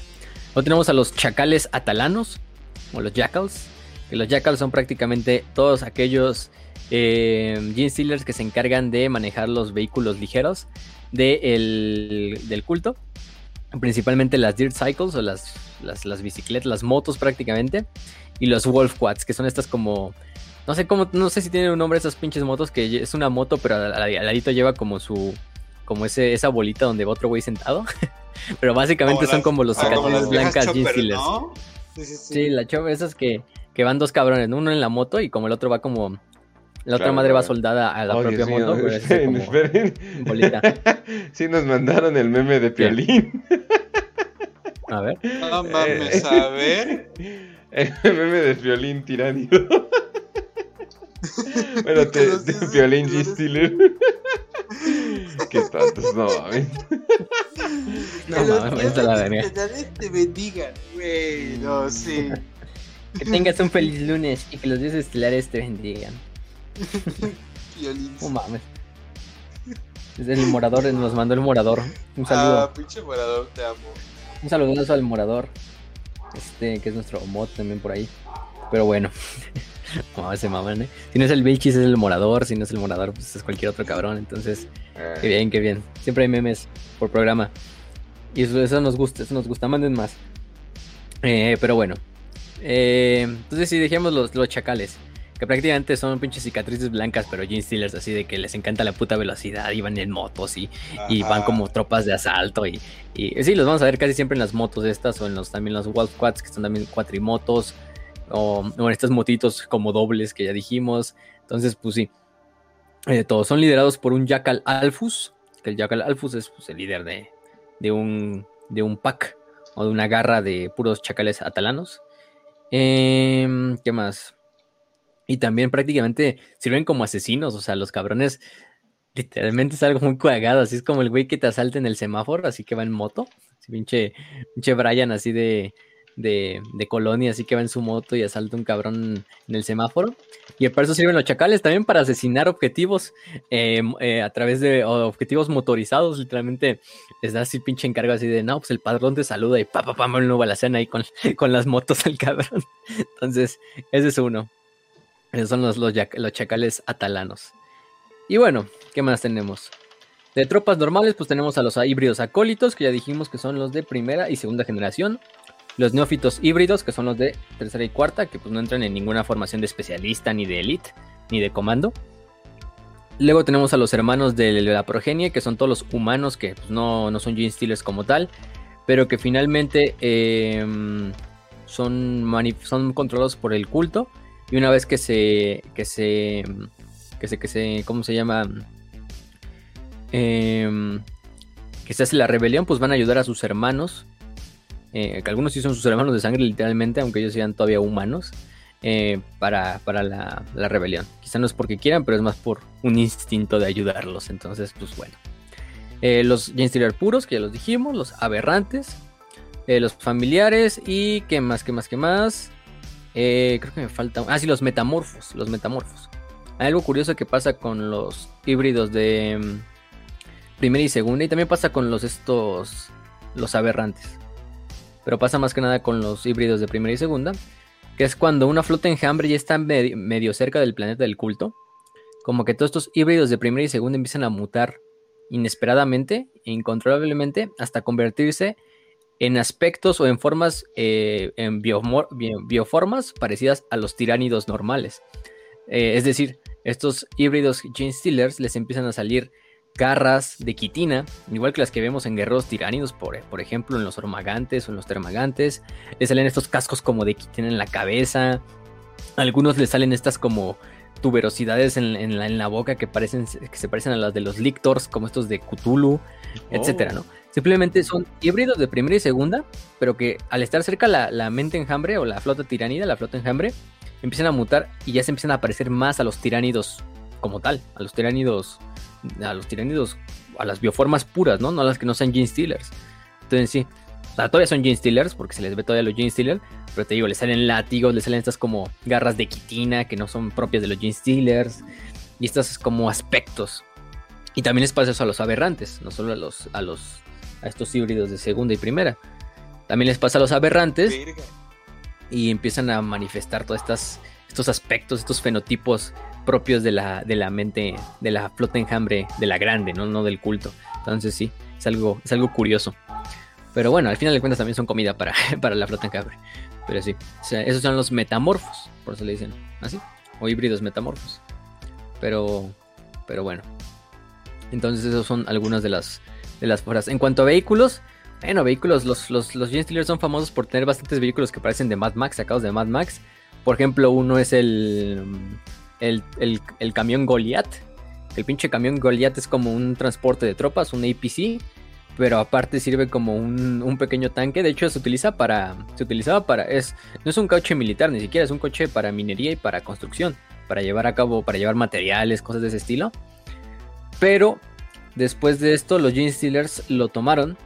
Luego tenemos a los chacales atalanos, o los jackals. Que los jackals son prácticamente todos aquellos eh, Gene Stealers que se encargan de manejar los vehículos ligeros de el- del culto. Principalmente las Dirt Cycles o las, las, las bicicletas, las motos prácticamente. Y los Wolf Quads, que son estas como. No sé cómo, no sé si tienen un nombre esas pinches motos, que es una moto, pero al, al- al ladito lleva como su. como ese, esa bolita donde va otro güey sentado. pero básicamente Como son las- como los cicatrices blancas Stealers. ¿no? Sí, sí, sí. Sí, la esas que, que van dos cabrones, ¿no? uno en la moto y como el otro va como. La otra Claro, madre va soldada a la Oh, propia Dios mío, moto, es esperen, como esperen. bolita. Sí nos mandaron el meme de Piolín. A ver. No mames, a ver. El meme de Piolín tiránido. bueno, te, de Piolín G. Qué tontos, no mames. No Que los mames, a la verga. especiales te bendigan, güey. No, sí. Que tengas un feliz lunes y que los dioses estelares te bendigan. Violín. No mames. Es el morador, nos mandó el morador. Un saludo. Ah, pinche morador, te amo. Un saludazo al morador. Este, que es nuestro mod también por ahí. Pero bueno. No, se maman, ¿eh? Si no es el Vilchis, es el morador. Si no es el morador, pues es cualquier otro cabrón. Entonces, qué bien, qué bien. Siempre hay memes por programa. Y eso, eso nos gusta, eso nos gusta. Manden más. Eh, pero bueno. Eh, entonces, si dejemos los, los chacales. Que prácticamente son pinches cicatrices blancas, pero Gene Stealers, así de que les encanta la puta velocidad. Y van en motos y, y van como tropas de asalto y, y sí, los vamos a ver casi siempre en las motos estas o en los también los Wolf Quads que son también cuatrimotos o, en estas motitos como dobles que ya dijimos. Entonces, pues sí, eh, todos son liderados por un Jackal Alfus, que el Jackal Alfus es pues, el líder de, de, un, de un pack o de una garra de puros chacales atalanos. Em, ¿Qué más? Y también prácticamente sirven como asesinos, o sea, los cabrones literalmente es algo muy cagado, así es como el güey que te asalta en el semáforo, así que va en moto, así pinche, pinche Brian así de, de, colonia, así que va en su moto y asalta un cabrón en el semáforo. Y para eso sirven los chacales también para asesinar objetivos em, eh, a través de objetivos motorizados. Literalmente les da así pinche encargo así de no, pues el padrón te saluda y pa pa pa nuevo a la cena ahí con, con las motos al cabrón. Entonces, ese es uno. Esos son los, los, chacales atalanos. Y bueno, ¿qué más tenemos? De tropas normales, pues tenemos a los híbridos acólitos, que ya dijimos que son los de primera y segunda generación los neófitos híbridos, que son los de tercera y cuarta, que pues no entran en ninguna formación de especialista, ni de elite, ni de comando. Luego tenemos a los hermanos de la progenie, que son todos los humanos que pues, no, no, son Gene Stealers como tal, pero que finalmente em, son, son controlados por el culto. Y una vez que se. que se. que se. que se. ¿cómo se llama? Em, que se hace la rebelión, pues van a ayudar a sus hermanos eh, que algunos sí son sus hermanos de sangre literalmente, aunque ellos sean todavía humanos, eh, para, la, rebelión. Quizá no es porque quieran, pero es más por un instinto de ayudarlos. Entonces, pues bueno. Eh, los Genestealer puros, que ya los dijimos, los aberrantes, los familiares y qué más, qué más, qué más. Creo que me falta... Ah, sí, los metamorfos, los metamorfos. Hay algo curioso que pasa con los híbridos de mm, primera y segunda y también pasa con los estos, los aberrantes pero pasa más que nada con los híbridos de primera y segunda, que es cuando una flota enjambre ya está medio, cerca del planeta del culto, como que todos estos híbridos de primera y segunda empiezan a mutar inesperadamente e incontrolablemente hasta convertirse en aspectos o en formas, eh, en bioformas parecidas a los tiránidos normales. Eh, es decir, estos híbridos gene stealers les empiezan a salir garras de quitina, igual que las que vemos en guerreros tiránidos, por, por ejemplo en los ormagantes o en los termagantes. Le salen estos cascos como de quitina en la cabeza. A algunos le salen estas como tuberosidades en, la, boca que, parecen, que se parecen a las de los lictors, como estos de Cthulhu, etcétera, oh. ¿no? Simplemente son híbridos de primera y segunda, pero que al estar cerca la, la mente enjambre o la flota tiranida, la flota enjambre, empiezan a mutar y ya se empiezan a parecer más a los tiránidos como tal, a los tiránidos a los tiranidos, a las bioformas puras, ¿no? No a las que no sean Gene Stealers. Entonces sí, todavía son Gene Stealers porque se les ve todavía los Gene Stealers, pero te digo, le salen látigos, le salen estas como garras de quitina que no son propias de los Gene Stealers y estas como aspectos. Y también les pasa eso a los aberrantes, no solo a los a los a estos híbridos de segunda y primera. También les pasa a los aberrantes y empiezan a manifestar todos estos aspectos, estos fenotipos propios de la, de la mente, de la flota enjambre, de la grande, ¿no? no del culto. Entonces sí, es algo, es algo curioso. Pero bueno, al final de cuentas también son comida para, para la flota enjambre. Pero sí, esos son los metamorfos, por eso le dicen así, o híbridos metamorfos. Pero, pero bueno. Entonces esos son algunas de las, de las fuerzas. En cuanto a vehículos, bueno, vehículos, los, los, los son famosos por tener bastantes vehículos que parecen de Mad Max, sacados de Mad Max. Por ejemplo, uno es el el, camión Goliath. El pinche camión Goliath es como un transporte de tropas, un APC, pero aparte sirve como un, pequeño tanque. De hecho, se utiliza para. Se utilizaba para. Es, no es un coche militar, ni siquiera es un coche para minería y para construcción. Para llevar a cabo, para llevar materiales, cosas de ese estilo. Pero después de esto, los Gene Stealers lo tomaron.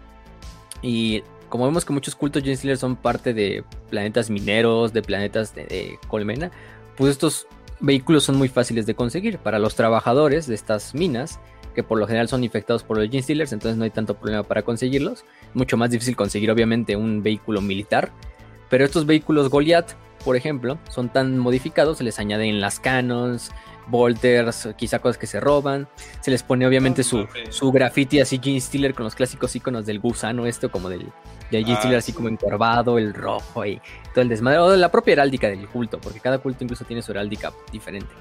Y como vemos que muchos cultos Gene Stealers son parte de planetas mineros, de planetas de colmena, pues estos vehículos son muy fáciles de conseguir para los trabajadores de estas minas, que por lo general son infectados por los Gene Stealers, entonces no hay tanto problema para conseguirlos. Mucho más difícil conseguir, obviamente, un vehículo militar. Pero estos vehículos Goliath, por ejemplo, son tan modificados, se les añaden las cannons, bolters, quizá cosas que se roban. Se les pone obviamente su, su graffiti así Gene Stealer con los clásicos iconos del gusano, esto como del de Gene Stealer así como encorvado, el rojo y todo el desmadre. O de la propia heráldica del culto, porque cada culto incluso tiene su heráldica diferente.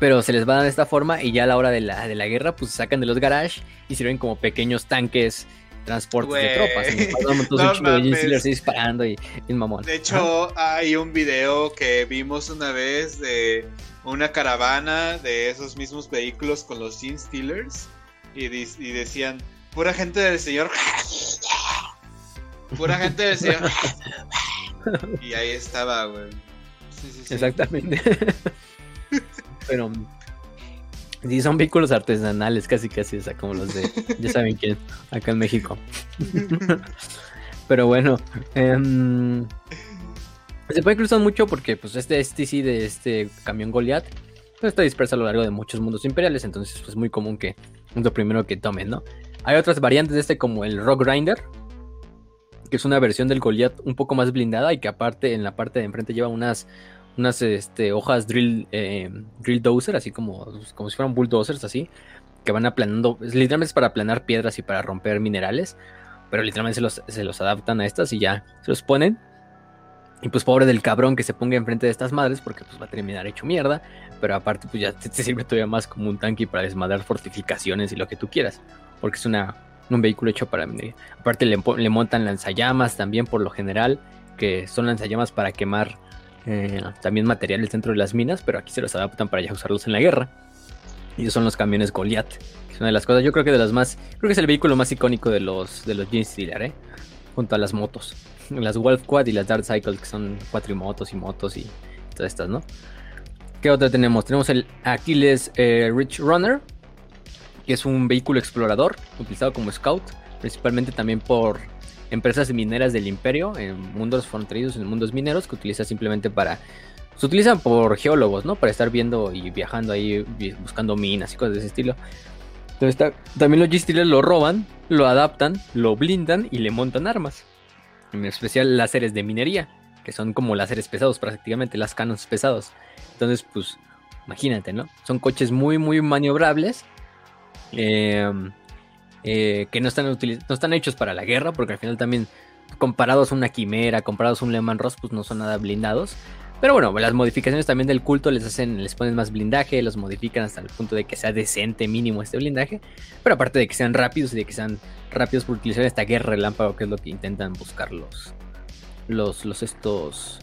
Pero se les va a dar de esta forma y ya a la hora de la, de la guerra pues se sacan de los garages y sirven como pequeños tanques transportes de tropas. Entonces, un No chingo de disparando y, y un mamón. De hecho, hay un video que vimos una vez de una caravana de esos mismos vehículos con los Gene Stealers y, decían, pura gente del señor. Pura gente del señor. y ahí estaba, güey. Sí, sí, sí. Exactamente. Pero sí, son vehículos artesanales, casi casi, o sea, como los de, ya saben quién, acá en México. Pero bueno, em, se puede cruzar mucho porque pues este STC de este camión Goliath pues, está disperso a lo largo de muchos mundos imperiales, entonces pues, es muy común que es lo primero que tomen, ¿no? Hay otras variantes de este como el Rock Grinder, que es una versión del Goliath un poco más blindada y que aparte en la parte de enfrente lleva unas unas este, hojas drill, eh, drill dozer, así como, como si fueran bulldozers, así, que van aplanando, es- literalmente es para aplanar piedras y para romper minerales, pero literalmente se los, se los adaptan a estas y ya se los ponen. Y pues pobre del cabrón que se ponga enfrente de estas madres, porque pues va a terminar hecho mierda, pero aparte pues ya te, sirve todavía más como un tanque para desmadrar fortificaciones y lo que tú quieras, porque es una, un vehículo hecho para minería. Aparte le, montan lanzallamas también por lo general, que son lanzallamas para quemar eh, también materiales dentro de las minas, pero aquí se los adaptan para ya usarlos en la guerra. Y esos son los camiones Goliath, que es una de las cosas, yo creo que de las más, creo que es el vehículo más icónico de los de los Stealer, ¿eh? junto a las motos, las Wolf Quad y las Dark Cycles, que son cuatrimotos y motos y todas estas, ¿no? ¿Qué otra tenemos? Tenemos el Achilles eh, Rich Runner, que es un vehículo explorador utilizado como scout, principalmente también por empresas mineras del imperio en mundos fronterizos, en mundos mineros, que utiliza simplemente para... Se utilizan por geólogos, ¿no? Para estar viendo y viajando ahí, buscando minas y cosas de ese estilo. Entonces también los G-Stealers lo roban, lo adaptan, lo blindan y le montan armas. En especial láseres de minería, que son como láseres pesados prácticamente, las canons pesados. Entonces, pues, imagínate, ¿no? Son coches muy, muy maniobrables. eh, eh, que no están, no están hechos para la guerra, porque al final también, comparados a una quimera, comparados a un Lehman Ross, pues no son nada blindados. Pero bueno, las modificaciones también del culto les hacen, les ponen más blindaje, los modifican hasta el punto de que sea decente mínimo este blindaje. Pero aparte de que sean rápidos y de que sean rápidos por utilizar esta guerra relámpago, que es lo que intentan buscar los, los, los estos,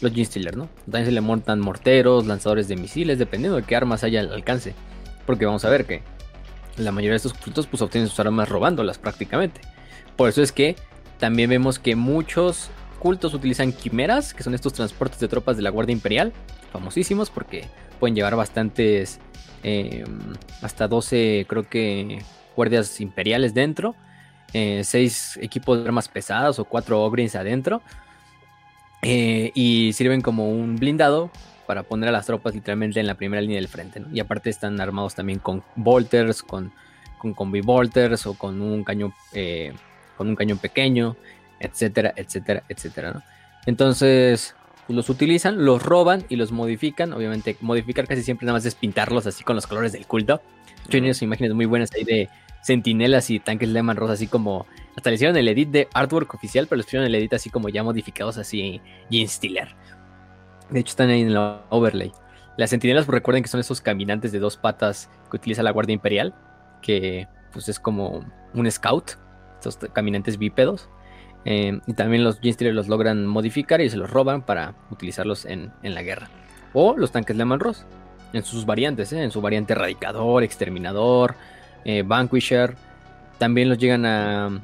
los Gene Stealer, ¿no? También se le montan morteros, lanzadores de misiles, dependiendo de qué armas haya al alcance. Porque vamos a ver que la mayoría de estos cultos pues obtienen sus armas robándolas prácticamente. Por eso es que también vemos que muchos cultos utilizan quimeras, que son estos transportes de tropas de la Guardia Imperial, famosísimos porque pueden llevar bastantes, eh, hasta 12 creo que guardias imperiales dentro, 6 equipos de armas pesadas o 4 Ogrins adentro, eh, y sirven como un blindado para poner a las tropas literalmente en la primera línea del frente. Y aparte están armados también con bolters, con, con combi bolters o con un cañón, eh, con un cañón pequeño, etcétera, etcétera, etcétera. ¿no? Entonces pues, los utilizan, los roban y los modifican. Obviamente, modificar casi siempre nada más es pintarlos así con los colores del culto. Yo tenía unas imágenes muy buenas ahí de sentinelas y tanques Lehman Ross, así como. Hasta le hicieron el edit de artwork oficial, pero les hicieron el edit así como ya modificados, así Gene Stealer. De hecho, están ahí en el overlay. Las sentinelas, pues, recuerden que son esos caminantes de dos patas que utiliza la Guardia Imperial, que pues es como un scout, estos caminantes bípedos. Eh, y también los Stealer los logran modificar y se los roban para utilizarlos en, en la guerra. O los tanques Lehman Ross, en sus variantes, ¿eh? en su variante Erradicador, Exterminador, eh, Vanquisher. También los llegan a,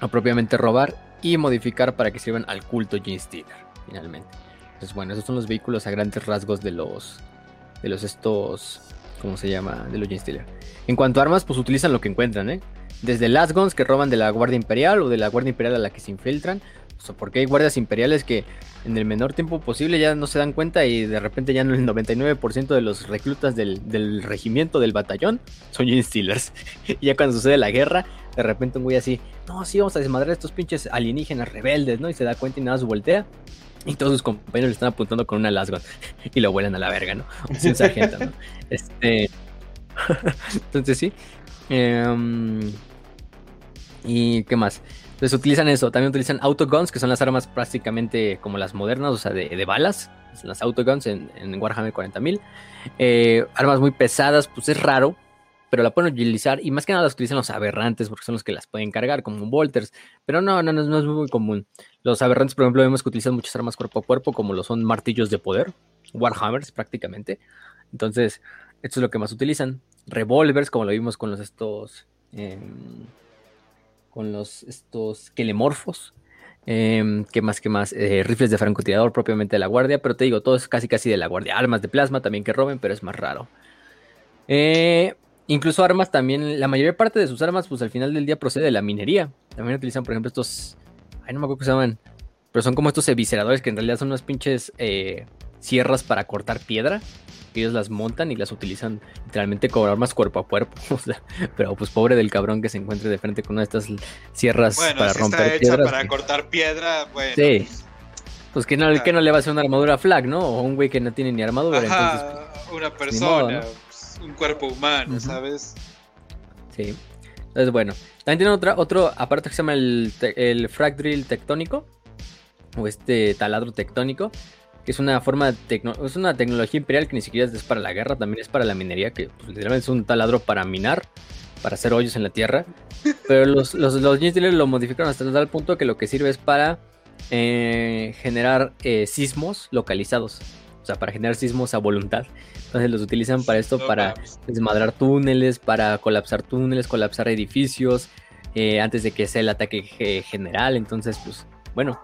a propiamente robar y modificar para que sirvan al culto Gene Stealer, finalmente. Entonces, bueno, esos son los vehículos a grandes rasgos de los. De los estos. ¿Cómo se llama? De los Gene Stealer. En cuanto a armas, pues utilizan lo que encuentran, ¿eh? Desde las guns que roban de la Guardia Imperial o de la Guardia Imperial a la que se infiltran. O sea, porque hay guardias imperiales que en el menor tiempo posible ya no se dan cuenta y de repente ya el 99% de los reclutas del, del regimiento, del batallón, son Gene Stealers. y ya cuando sucede la guerra, de repente un güey así, no, sí, vamos a desmadrar a estos pinches alienígenas rebeldes, ¿no? Y se da cuenta y nada más voltea. Y todos sus compañeros le están apuntando con una lasgon y lo vuelan a la verga, ¿no? Sin sargento, ¿no? Este. Entonces sí. Em, ¿Y qué más? Entonces utilizan eso. También utilizan autoguns, que son las armas prácticamente como las modernas, o sea, de, de balas. Las autoguns en, en Warhammer 40.000. Eh, armas muy pesadas, pues es raro. pero la pueden utilizar y más que nada las utilizan los aberrantes porque son los que las pueden cargar, como Volters. Pero no, no, no, no es muy común. Los aberrantes, por ejemplo, vemos que utilizan muchas armas cuerpo a cuerpo, como lo son martillos de poder, Warhammers prácticamente. Entonces, esto es lo que más utilizan. Revolvers, como lo vimos con los estos. Em, con los estos quelemorfos. Eh, ¿Qué más? ¿Qué más? Eh, rifles de francotirador propiamente de la guardia, pero te digo, todo es casi casi de la guardia. Armas de plasma también que roben, pero es más raro. Eh, incluso armas también, la mayor parte de sus armas, pues al final del día procede de la minería. También utilizan, por ejemplo, estos. Ay, no me acuerdo qué se llaman. Pero son como estos evisceradores que en realidad son unas pinches eh, sierras para cortar piedra. Ellos las montan y las utilizan literalmente como armas cuerpo a cuerpo. O sea, pero pues pobre del cabrón que se encuentre de frente con una de estas sierras Bueno, para si romper está hecha piedras. para que- cortar piedra, bueno. Sí. Pues que no, Claro. que no le va a hacer una armadura flag, ¿no? O un güey que no tiene ni armadura. Entonces, una modo, persona, ¿no? pues, un cuerpo humano. ¿sabes? Sí. Entonces, bueno. También tiene otra, otro aparato que se llama el, el frag drill tectónico. O este taladro tectónico. Que es una forma tecno- es una tecnología imperial que ni siquiera es para la guerra, también es para la minería, que pues, literalmente es un taladro para minar, para hacer hoyos en la tierra. Pero los, los, los lo modificaron hasta tal punto que lo que sirve es para eh, generar eh, sismos localizados. O sea, para generar sismos a voluntad. Entonces los utilizan para esto, para desmadrar túneles, para colapsar túneles, colapsar edificios, eh, antes de que sea el ataque ge- general. Entonces, pues, bueno,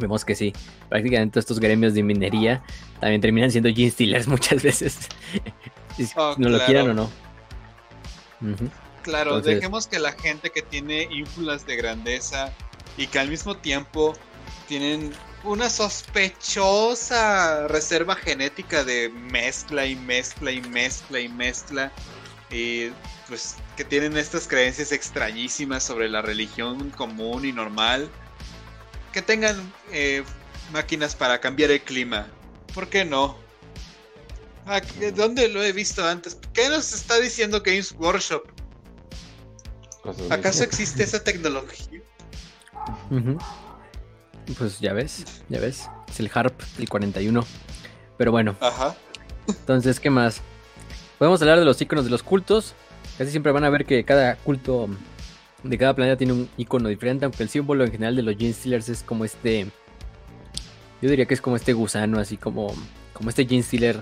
vemos que sí. Prácticamente estos gremios de minería también terminan siendo gene stealers muchas veces. Oh, no lo quieran o no. Claro, Entonces- dejemos que la gente que tiene ínfulas de grandeza y que al mismo tiempo tienen una sospechosa reserva genética de mezcla y mezcla y mezcla y mezcla y pues que tienen estas creencias extrañísimas sobre la religión común y normal que tengan eh, máquinas para cambiar el clima ¿por qué no? Ah, ¿Dónde lo he visto antes? ¿Qué nos está diciendo Games Workshop? ¿Acaso existe esa tecnología? Pues ya ves, ya ves. Es el Harp, el 41. Pero bueno, Ajá. entonces, ¿qué más? Podemos hablar de los iconos de los cultos. Casi siempre van a ver que cada culto de cada planeta tiene un icono diferente, aunque el símbolo en general de los Gene Stealers es como este. Yo diría que es como este gusano, así como, como este Gene Stealer,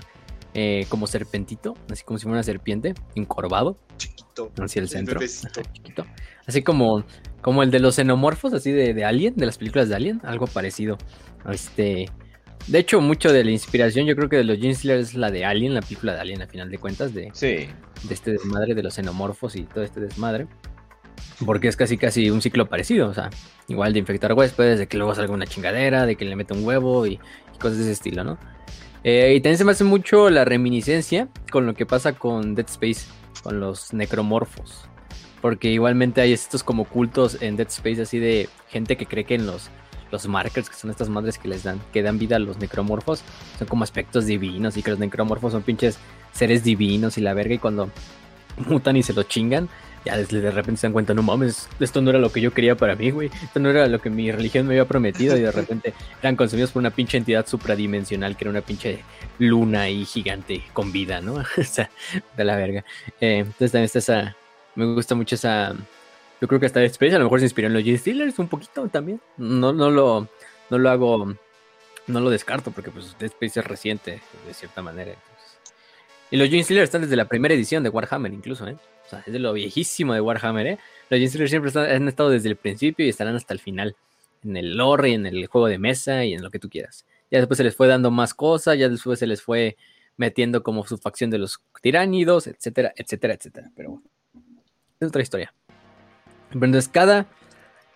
eh, como serpentito, así como si fuera una serpiente, encorvado Chiquito. hacia el El centro. bebecito. Ajá, chiquito. Así como, como el de los xenomorfos, así de, de Alien, de las películas de Alien, algo parecido. Este. De hecho, mucho de la inspiración, yo creo que de los Gene Stealers es la de Alien, la película de Alien, a final de cuentas, de, Sí. de este desmadre de los xenomorfos y todo este desmadre. Porque es casi casi un ciclo parecido, o sea, igual de infectar huéspedes, de que luego salga una chingadera, de que le mete un huevo y, cosas de ese estilo, ¿no? Eh, y también se me hace mucho la reminiscencia con lo que pasa con Dead Space, con los necromorfos. Porque igualmente hay estos como cultos en Dead Space así de gente que cree que en los, los markers, que son estas madres que les dan, que dan vida a los necromorfos, son como aspectos divinos y que los necromorfos son pinches seres divinos y la verga y cuando mutan y se lo chingan, ya de, repente se dan cuenta, no mames, esto no era lo que yo quería para mí, güey, esto no era lo que mi religión me había prometido y de repente eran consumidos por una pinche entidad supradimensional que era una pinche luna ahí gigante con vida, ¿no? o sea, de la verga. Eh, entonces también está esa, me gusta mucho esa, yo creo que hasta Space a lo mejor se inspiró en los Gene Stealers un poquito también, no, no lo, no lo hago, no lo descarto porque pues Dead Space es reciente de cierta manera. Y los Gene Stealers están desde la primera edición de Warhammer incluso, ¿eh? Sea, es de lo viejísimo de Warhammer, ¿eh? Los Gene Stealers siempre han estado desde el principio y estarán hasta el final. En el lore y en el juego de mesa y en lo que tú quieras. Ya después se les fue dando más cosas, ya después se les fue metiendo como su facción de los tiránidos, etcétera, etcétera, etcétera. Pero bueno, es otra historia. Entonces cada,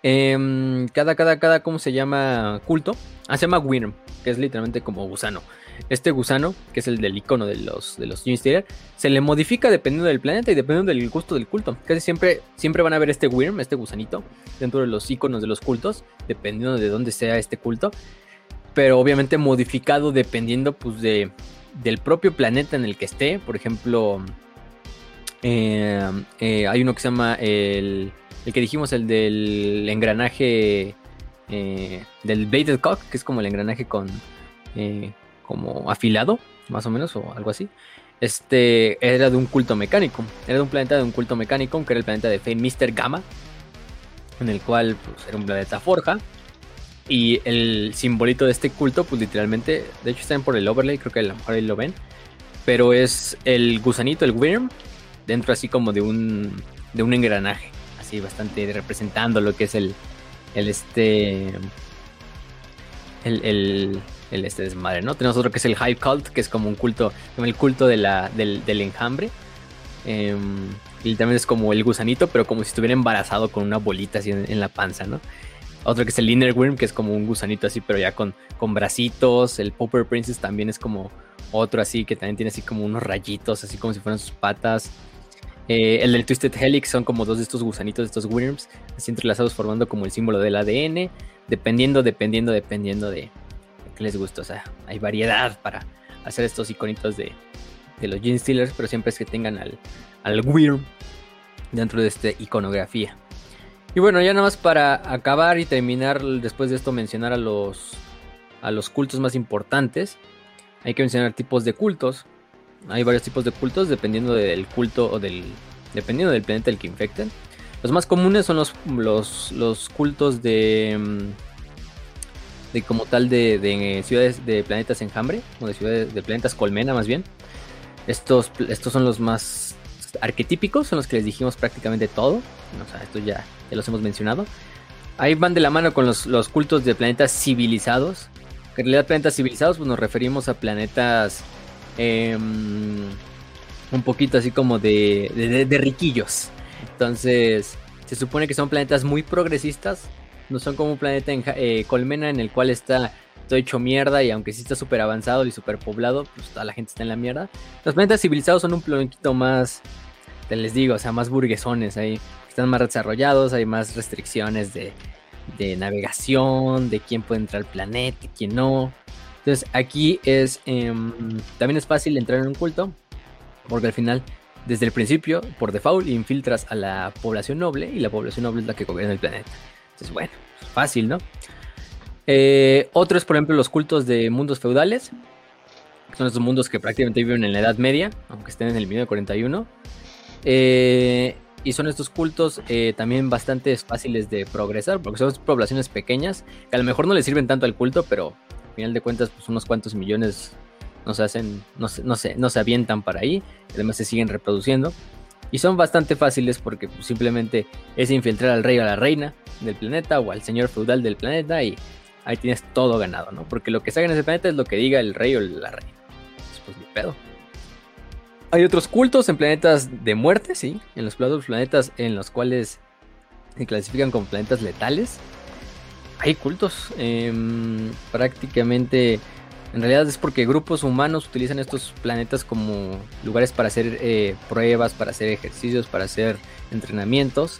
em, cada, cada, cada, ¿cómo se llama? Culto. Ah, se llama Wyrm, que es literalmente como gusano. Este gusano, que es el del icono de los, de los se le modifica dependiendo del planeta y dependiendo del gusto del culto. Casi siempre, siempre van a ver este Wyrm, este gusanito, dentro de los iconos de los cultos, dependiendo de dónde sea este culto. Pero obviamente modificado dependiendo pues de, del propio planeta en el que esté. Por ejemplo, eh, eh, hay uno que se llama el, el que dijimos, el del engranaje eh, del Bladed Cock, que es como el engranaje con como afilado, más o menos, o algo así. este era de un culto mecánico. Era de un planeta de un culto mecánico, que era el planeta de Fe Mr. Gamma, en el cual pues, era un planeta forja. Y el simbolito de este culto, pues literalmente, de hecho están por el overlay, creo que a lo mejor ahí lo ven. Pero es el gusanito, el worm, dentro así como de un, de un engranaje. Así bastante representando lo que es el, el este... El, el este desmadre, ¿no? Tenemos otro que es el High Cult, que es como un culto, como el culto del, enjambre. Em, y también es como el gusanito, pero como si estuviera embarazado con una bolita así en, en la panza, ¿no? Otro que es el Inner Worm, que es como un gusanito así, pero ya con, con bracitos. El Popper Princess también es como otro así, que también tiene así como unos rayitos, así como si fueran sus patas. Eh, el del Twisted Helix son como dos de estos gusanitos, de estos worms, así entrelazados formando como el símbolo del ADN. Dependiendo, dependiendo, dependiendo de, qué les gusta. O sea, hay variedad para hacer estos iconitos de, de los Gene Stealers, pero siempre es que tengan al, al dentro de esta iconografía. Y bueno, ya nada más para acabar y terminar después de esto mencionar a los a los cultos más importantes. Hay que mencionar tipos de cultos. Hay varios tipos de cultos dependiendo del culto o del dependiendo del planeta el que infecten. Los más comunes son los los, los cultos de de como tal de, de, ciudades de planetas enjambre o de ciudades de planetas colmena más bien. Estos estos son los más arquetípicos, son los que les dijimos prácticamente todo. O sea, esto ya, los hemos mencionado. Ahí van de la mano con los, los cultos de planetas civilizados. En realidad planetas civilizados pues nos referimos a planetas eh, un poquito así como de, de, riquillos. Entonces se supone que son planetas muy progresistas. No son como un planeta en eh, colmena en el cual está todo hecho mierda y aunque sí está súper avanzado y súper poblado, pues toda la gente está en la mierda. Los planetas civilizados son un poquito más, te les digo, o sea, más burguesones ahí. Están más desarrollados, hay más restricciones de, navegación, de quién puede entrar al planeta y quién no. Entonces aquí es, eh, también es fácil entrar en un culto, porque al final, desde el principio, por default, infiltras a la población noble y la población noble es la que gobierna el planeta. Entonces, bueno, fácil, ¿no? Eh, otro es, por ejemplo, los cultos de mundos feudales. Son esos mundos que prácticamente viven en la Edad Media, aunque estén en el 1941. Eh, y son estos cultos eh, también bastante fáciles de progresar, porque son poblaciones pequeñas, que a lo mejor no le sirven tanto al culto, pero al final de cuentas, pues unos cuantos millones no se hacen, no no se, no se avientan para ahí, además se siguen reproduciendo. Y son bastante fáciles porque pues, simplemente es infiltrar al rey o a la reina del planeta o al señor feudal del planeta y ahí tienes todo ganado, ¿no? Porque lo que se haga en ese planeta es lo que diga el rey o la reina. Pues ni pedo. Hay otros cultos en planetas de muerte, sí. En los planetas en los cuales se clasifican como planetas letales. Hay cultos. Eh, prácticamente. En realidad es porque grupos humanos utilizan estos planetas como lugares para hacer eh, pruebas, para hacer ejercicios, para hacer entrenamientos.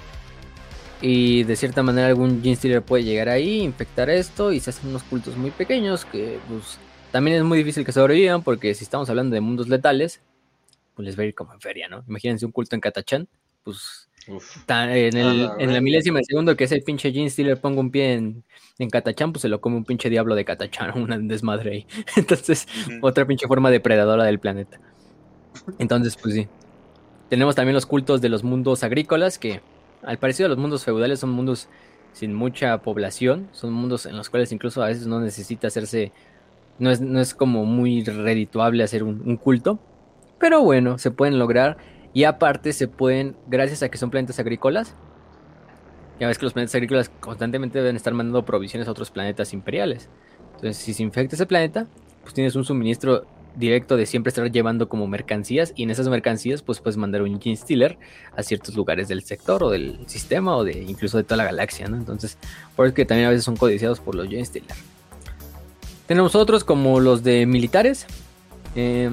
Y de cierta manera algún Gene Stealer puede llegar ahí, infectar esto y se hacen unos cultos muy pequeños que pues, también es muy difícil que sobrevivan porque si estamos hablando de mundos letales, pues les va a ir como en feria, ¿no? Imagínense un culto en Catachán, pues Uf. en, el, ah, en la milésima de segundo que ese pinche Gene Stealer ponga un pie en, en Catachán, pues se lo come un pinche diablo de Catachán, una desmadre ahí. Entonces, otra pinche forma depredadora del planeta. Entonces, pues sí. Tenemos también los cultos de los mundos agrícolas, que al parecido a los mundos feudales son mundos sin mucha población, son mundos en los cuales incluso a veces no necesita hacerse, no es, no es como muy redituable hacer un, un culto, pero bueno, se pueden lograr. Y aparte se pueden, gracias a que son planetas agrícolas, ya ves que los planetas agrícolas constantemente deben estar mandando provisiones a otros planetas imperiales. Entonces, si se infecta ese planeta, pues tienes un suministro directo de siempre estar llevando como mercancías y en esas mercancías pues puedes mandar un Gene Stealer a ciertos lugares del sector o del sistema o de incluso de toda la galaxia, ¿no? Entonces, por eso que también a veces son codiciados por los Gene Stealer. Tenemos otros como los de militares. Eh,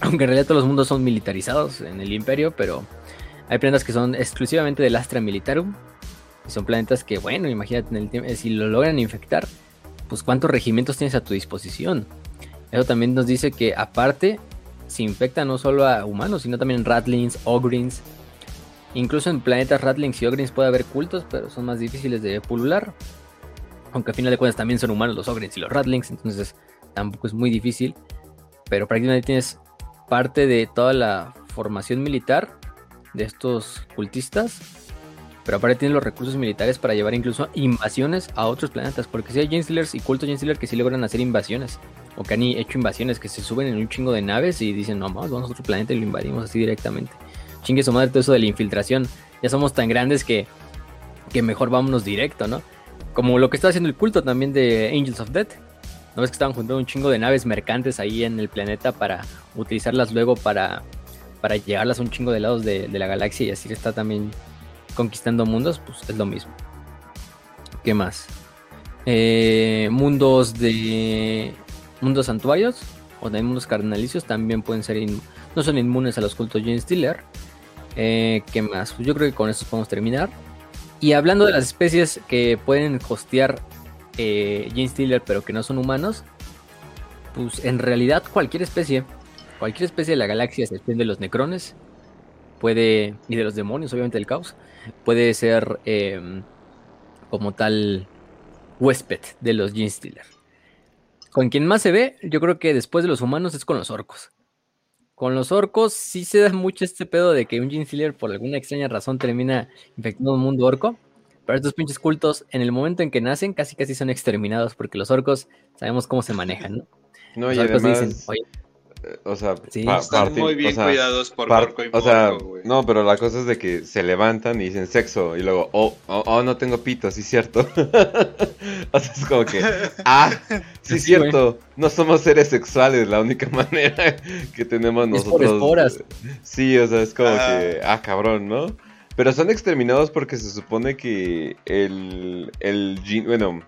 aunque en realidad todos los mundos son militarizados en el imperio, pero hay planetas que son exclusivamente del Astra Militarum. Y son planetas que, bueno, imagínate, el si lo logran infectar, pues cuántos regimientos tienes a tu disposición. Eso también nos dice que aparte se infecta no solo a humanos, sino también Ratlings, Ogrins. Incluso en planetas Ratlings y Ogrins puede haber cultos, pero son más difíciles de pulular. Aunque a final de cuentas también son humanos los Ogrins y los Ratlings, entonces tampoco es muy difícil. Pero prácticamente tienes parte de toda la formación militar de estos cultistas. Pero aparte tienen los recursos militares para llevar incluso invasiones a otros planetas. Porque si hay Genestealers y cultos Genestealer que sí logran hacer invasiones. O que han hecho invasiones que se suben en un chingo de naves y dicen, no, vamos, vamos a otro planeta y lo invadimos así directamente. Chingue su madre todo eso de la infiltración. Ya somos tan grandes que, que mejor vámonos directo, ¿no? Como lo que está haciendo el culto también de Angels of Death. ¿No ves que estaban juntando un chingo de naves mercantes ahí en el planeta para utilizarlas luego para, para llevarlas a un chingo de lados de, la galaxia y así está también conquistando mundos? Pues es lo mismo. ¿Qué más? Eh, mundos de mundos santuarios o también mundos carnalicios también pueden ser no son inmunes a los cultos Jane Stiller. Eh, ¿Qué más? Pues yo creo que con esto podemos terminar. Y hablando de las especies que pueden hostear eh, Jane pero que no son humanos, pues en realidad cualquier especie, cualquier especie de la galaxia, se de los necrones, puede, y de los demonios, obviamente del caos, puede ser em, como tal huésped de los Gene Stealer. Con quien más se ve, yo creo que después de los humanos es con los orcos. Con los orcos sí se da mucho este pedo de que un Gene Stealer por alguna extraña razón termina infectando un mundo orco. Pero estos pinches cultos, en el momento en que nacen, casi casi son exterminados porque los orcos sabemos cómo se manejan, ¿no? No, y además, dicen, Oye, o sea, están muy bien cuidados por orco y O sea, no, pero la cosa es de que se levantan y dicen sexo y luego, oh, oh, oh no tengo pito, sí es cierto. o sea, es como que, ah, sí es cierto, no somos seres sexuales, la única manera que tenemos nosotros. Sí, o sea, es como ah. que, ah, cabrón, ¿no? Pero son exterminados porque se supone que el, el, bueno,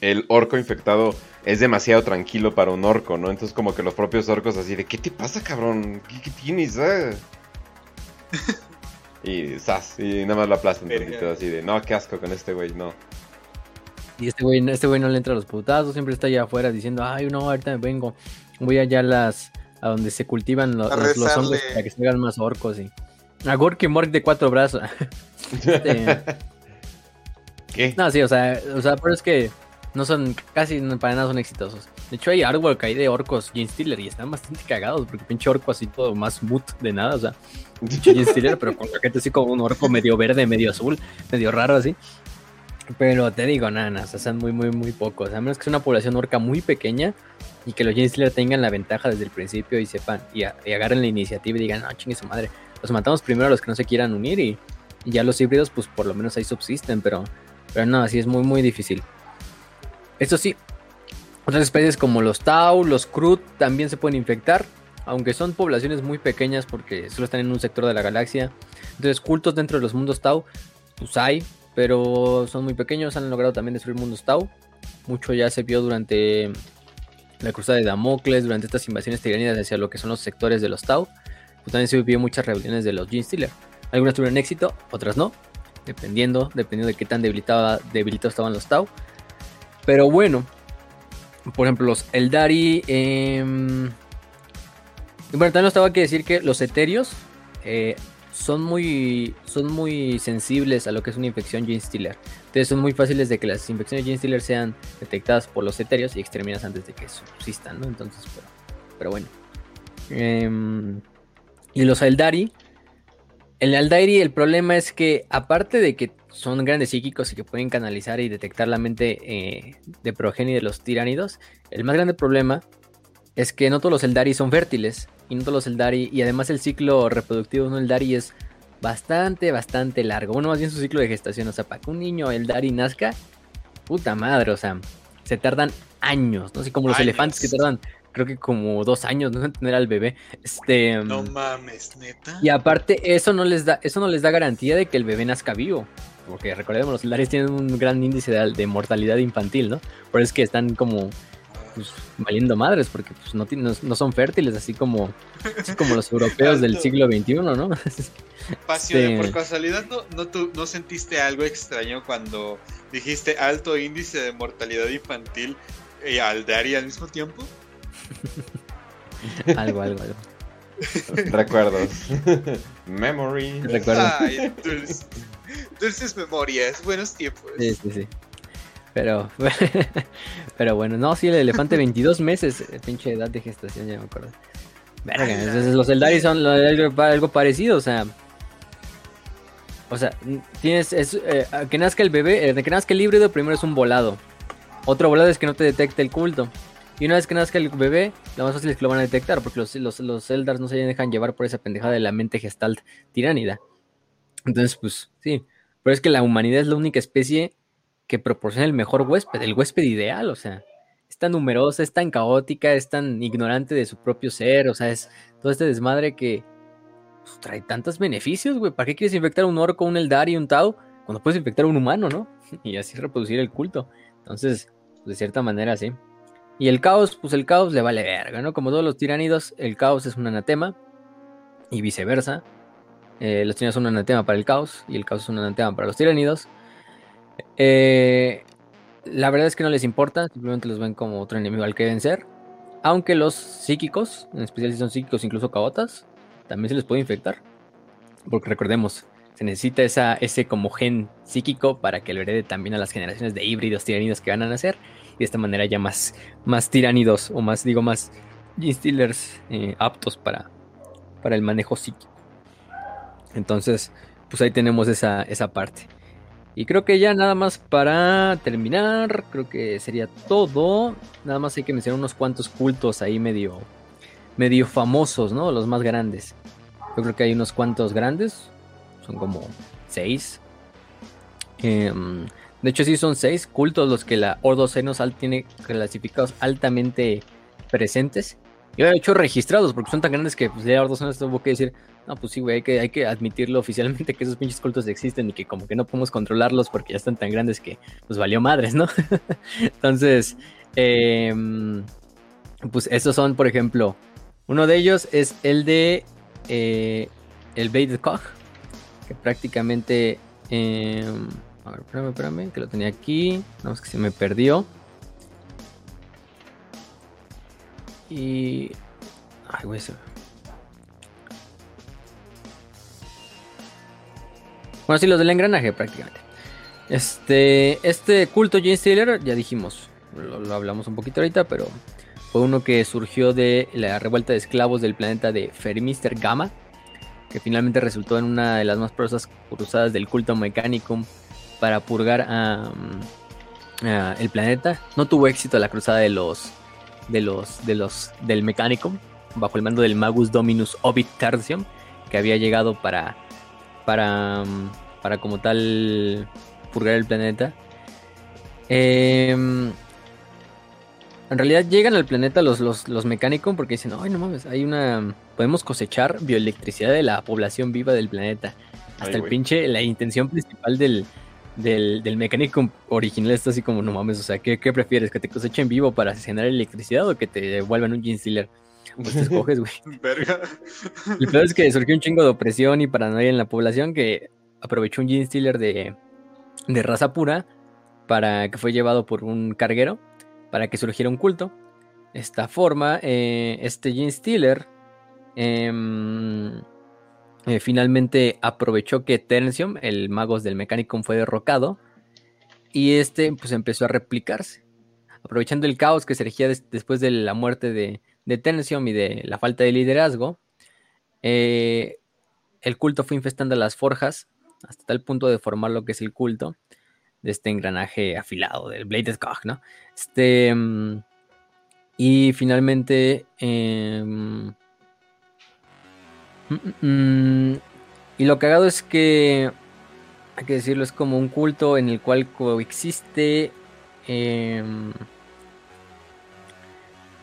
el orco infectado es demasiado tranquilo para un orco, ¿no? Entonces como que los propios orcos así de, ¿qué te pasa, cabrón? ¿Qué, tienes? Ah? y ¡zas! Y nada más lo aplastan todo así de, no, qué asco con este güey, no. Y este güey, este güey no le entra a los putazos, siempre está allá afuera diciendo, ay, no, ahorita me vengo, voy allá a las, a donde se cultivan los, los, hongos para que se hagan más orcos y... A Gorky Mork de cuatro brazos. Este, ¿Qué? No, sí, o sea, o sea, pero es que no son, casi para nada son exitosos. De hecho, hay artwork ahí de orcos Gene Stealer y están bastante cagados porque pinche orco así todo más mood de nada, o sea, Gene Stealer, pero con la gente así como un orco medio verde, medio azul, medio raro así. Pero te digo, nada, nada, o sea, son muy, muy, muy pocos. A menos que sea una población orca muy pequeña y que los Gene Stealer tengan la ventaja desde el principio y sepan, y, agarren la iniciativa y digan, no, chingue su madre, los matamos primero a los que no se quieran unir y, ya los híbridos, pues por lo menos ahí subsisten, pero, pero no, así es muy, muy difícil. Esto sí, otras especies como los Tau, los Krut también se pueden infectar, aunque son poblaciones muy pequeñas porque solo están en un sector de la galaxia. Entonces, cultos dentro de los mundos Tau, pues hay, pero son muy pequeños, han logrado también destruir mundos Tau. Mucho ya se vio durante la cruzada de Damocles, durante estas invasiones tiranidas hacia lo que son los sectores de los Tau. Pues también se vio muchas rebeliones de los Gene Stealer. Algunas tuvieron éxito, otras no, dependiendo, dependiendo de qué tan debilitados estaban los Tau. Pero bueno, por ejemplo, los Eldari. Eh, bueno, también estaba que decir que los etéreos eh, son, muy, son muy sensibles a lo que es una infección gene stealer. Entonces son muy fáciles de que las infecciones gene stealer sean detectadas por los etéreos y exterminadas antes de que subsistan, ¿no? Entonces, pero, pero bueno. Em, y los Eldari. El Aldairi, el problema es que, aparte de que son grandes psíquicos y que pueden canalizar y detectar la mente eh, de progenie de los tiránidos. El más grande problema es que no todos los Eldari son fértiles. Y no todos los Eldari. Y además el ciclo reproductivo de un Eldari es bastante, bastante largo. Bueno, más bien su ciclo de gestación. O sea, para que un niño Eldari nazca, puta madre, o sea, se tardan años. No sé, como los elefantes que tardan creo que como dos años, ¿no? En tener al bebé. Este. No mames, neta. Y aparte, eso no les da, eso no les da garantía de que el bebé nazca vivo. Porque recordemos, los celulares tienen un gran índice de, mortalidad infantil, ¿no? Por eso es que están como pues, valiendo madres, porque pues, no, no, son fértiles, así como, como los europeos del siglo XXI, ¿no? Pasión, este por casualidad, ¿no, no, ¿no sentiste algo extraño cuando dijiste alto índice de mortalidad infantil y Aldari al mismo tiempo? algo, algo, algo. Recuerdos. Memory. Recuerdos. Dulces memorias, buenos tiempos. Sí, sí, sí. Pero, pero bueno, no, sí, el elefante 22 meses, eh, pinche edad de gestación, ya me acuerdo. Verga, los Eldari son algo, parecido, o sea. O sea, tienes. Eh, que nazca el bebé, eh, que nazca el híbrido, primero es un volado. Otro volado es que no te detecte el culto. Y una vez que nazca el bebé, lo más fácil es que lo van a detectar, porque los, los, los Eldars no se dejan llevar por esa pendejada de la mente gestalt tiránida. Entonces, pues, sí. Pero es que la humanidad es la única especie que proporciona el mejor huésped, el huésped ideal, o sea es tan numerosa, es tan caótica, es tan ignorante de su propio ser, o sea, es todo este desmadre que pues, trae tantos beneficios, güey. ¿Para qué quieres infectar un orco, un eldar y un tau cuando puedes infectar a un humano, no? Y así reproducir el culto. Entonces, pues, de cierta manera, sí. Y el caos, pues el caos le vale verga, ¿no? Como todos los tiránidos, el caos es un anatema y viceversa. Eh, los tiránidos son un anatema para el caos y el caos es un anatema para los tiránidos. Eh, la verdad es que no les importa, simplemente los ven como otro enemigo al que vencer. Aunque los psíquicos, en especial si son psíquicos, incluso caotas, también se les puede infectar. Porque recordemos, se necesita ese como gen psíquico para que lo herede también a las generaciones de híbridos tiranidos que van a nacer. De esta manera ya más, más tiránidos, o más, digo, más Stealers eh, aptos para, para el manejo psíquico. Entonces, pues ahí tenemos esa, esa parte. Y creo que ya nada más para terminar, creo que sería todo. Nada más hay que mencionar unos cuantos cultos ahí medio, medio famosos, ¿no? Los más grandes. Yo creo que hay unos cuantos grandes, son como seis. Em, de hecho, sí son seis cultos los que la Ordo Senosal tiene clasificados altamente presentes. Y de hecho registrados, porque son tan grandes que pues, ya Ordo Senos tuvo que decir, no, pues sí, güey, hay que, hay que admitirlo oficialmente que esos pinches cultos existen y que como que no podemos controlarlos porque ya están tan grandes que pues valió madres, ¿no? Entonces, em, pues estos son, por ejemplo, uno de ellos es el de eh, el Bait Koch, que prácticamente... Em, a ver, espérame, espérame, que lo tenía aquí. No, es que se me perdió. Y... Ay, güey, se... Bueno, sí, los del engranaje prácticamente. Este, este culto Jane Steeler, ya dijimos, lo, hablamos un poquito ahorita, pero fue uno que surgió de la revuelta de esclavos del planeta de Fermister Gamma, que finalmente resultó en una de las más poderosas cruzadas del culto Mechanicum para purgar a, el planeta. No tuvo éxito la cruzada de los de los de los del Mechanicum bajo el mando del Magus Dominus Ovid Tertium que había llegado para para, para como tal purgar el planeta. Em, en realidad llegan al planeta los, los, los Mechanicum porque dicen, ay no mames, hay una... Podemos cosechar bioelectricidad de la población viva del planeta. Hasta el pinche, la intención principal del, del, del Mechanicum original está así como, no mames, o sea, ¿qué, prefieres? ¿Que te cosechen vivo para generar electricidad o que te devuelvan un Gene Stealer? Pues te escoges, güey. Verga. El peor es que surgió un chingo de opresión y paranoia en la población que aprovechó un Gene Stealer de, de raza pura para que fue llevado por un carguero para que surgiera un culto. esta forma, eh, este Gene Stealer em, eh, finalmente aprovechó que Terncium, el magos del Mechanicum, fue derrocado y este pues empezó a replicarse. Aprovechando el caos que se regía después de la muerte de, de y de la falta de liderazgo, eh, el culto fue infestando las forjas hasta tal punto de formar lo que es el culto de este engranaje afilado del Bladed Cog, ¿no? Este. Mm, y finalmente. Em, mm, y lo cagado es que. Hay que decirlo, es como un culto en el cual coexiste. Em,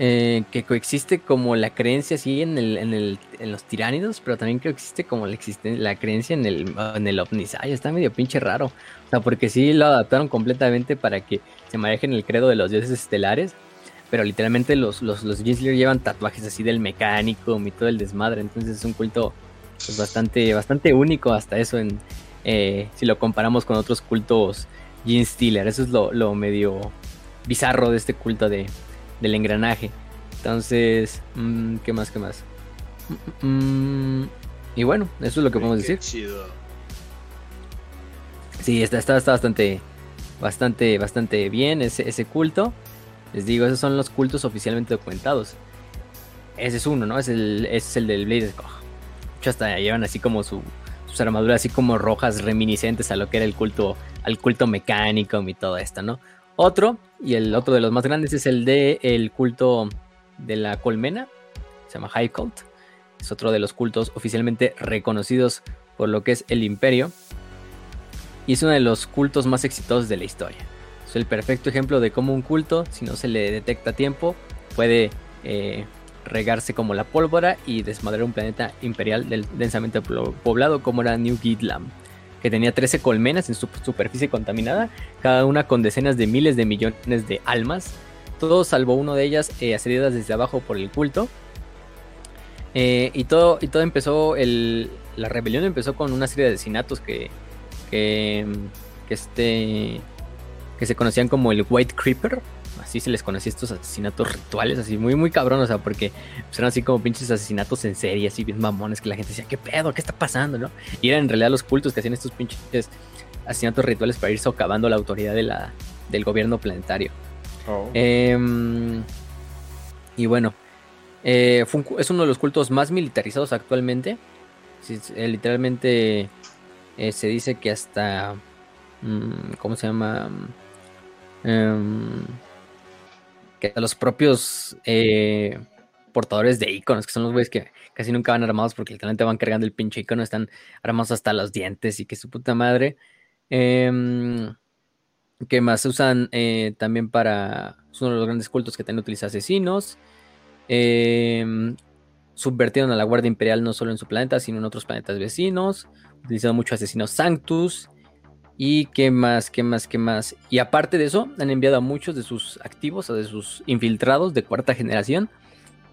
eh, que coexiste como la creencia así en, los tiránidos, pero también que existe como la, creencia en el, en el Omnisai. Está medio pinche raro. O sea, porque sí lo adaptaron completamente para que se manejen el credo de los dioses estelares. Pero literalmente los, los, los llevan tatuajes así del mecánico y todo el desmadre. Entonces es un culto pues, bastante, bastante único hasta eso en, eh, si lo comparamos con otros cultos Jean Stealer. Eso es lo, lo medio bizarro de este culto de, del engranaje. Entonces, mm, ¿qué más? ¿Qué más? Mm, y bueno, eso es lo que podemos decir. Chido. Sí, está, está, está, bastante, bastante, bastante bien ese, ese culto. Les digo, esos son los cultos oficialmente documentados. ese es uno, ¿no? Es el, es el del. De hecho, hasta llevan así como su, sus armaduras así como rojas reminiscentes a lo que era el culto, al culto mecánico y todo esto, ¿no? Otro, y el otro de los más grandes es el de el culto de la colmena, se llama High Cult. Es otro de los cultos oficialmente reconocidos por lo que es el imperio. Y es uno de los cultos más exitosos de la historia. Es el perfecto ejemplo de cómo un culto, si no se le detecta a tiempo, puede eh, regarse como la pólvora y desmadrar un planeta imperial densamente poblado como era New Gidlam, que tenía 13 colmenas en su superficie contaminada, cada una con decenas de miles de millones de almas, todo salvo uno de ellas eh, desde abajo por el culto. Eh, y, todo, y todo empezó, el, la rebelión empezó con una serie de asesinatos que, que, este, que se conocían como el White Creeper, así se les conocía estos asesinatos rituales, así muy, muy cabrón, o sea, porque pues, eran así como pinches asesinatos en serie, así bien mamones, que la gente decía, ¿qué pedo? ¿Qué está pasando? ¿no? Y eran en realidad los cultos que hacían estos pinches asesinatos rituales para ir socavando la autoridad de la, del gobierno planetario. Oh. Em, y bueno, eh, es uno de los cultos más militarizados actualmente. Eh, literalmente eh, se dice que hasta... Mm, ¿Cómo se llama? Em, que los propios eh, portadores de iconos, que son los güeyes que casi nunca van armados porque literalmente van cargando el pinche icono, están armados hasta los dientes y que su puta madre. Eh, que más se usan eh, también para. Son uno de los grandes cultos que también utiliza asesinos. Em, subvertieron a la Guardia Imperial no solo en su planeta, sino en otros planetas vecinos. Utilizando mucho asesinos Sanctus. Y qué más, qué más, qué más. Y aparte de eso, han enviado a muchos de sus activos o de sus infiltrados de cuarta generación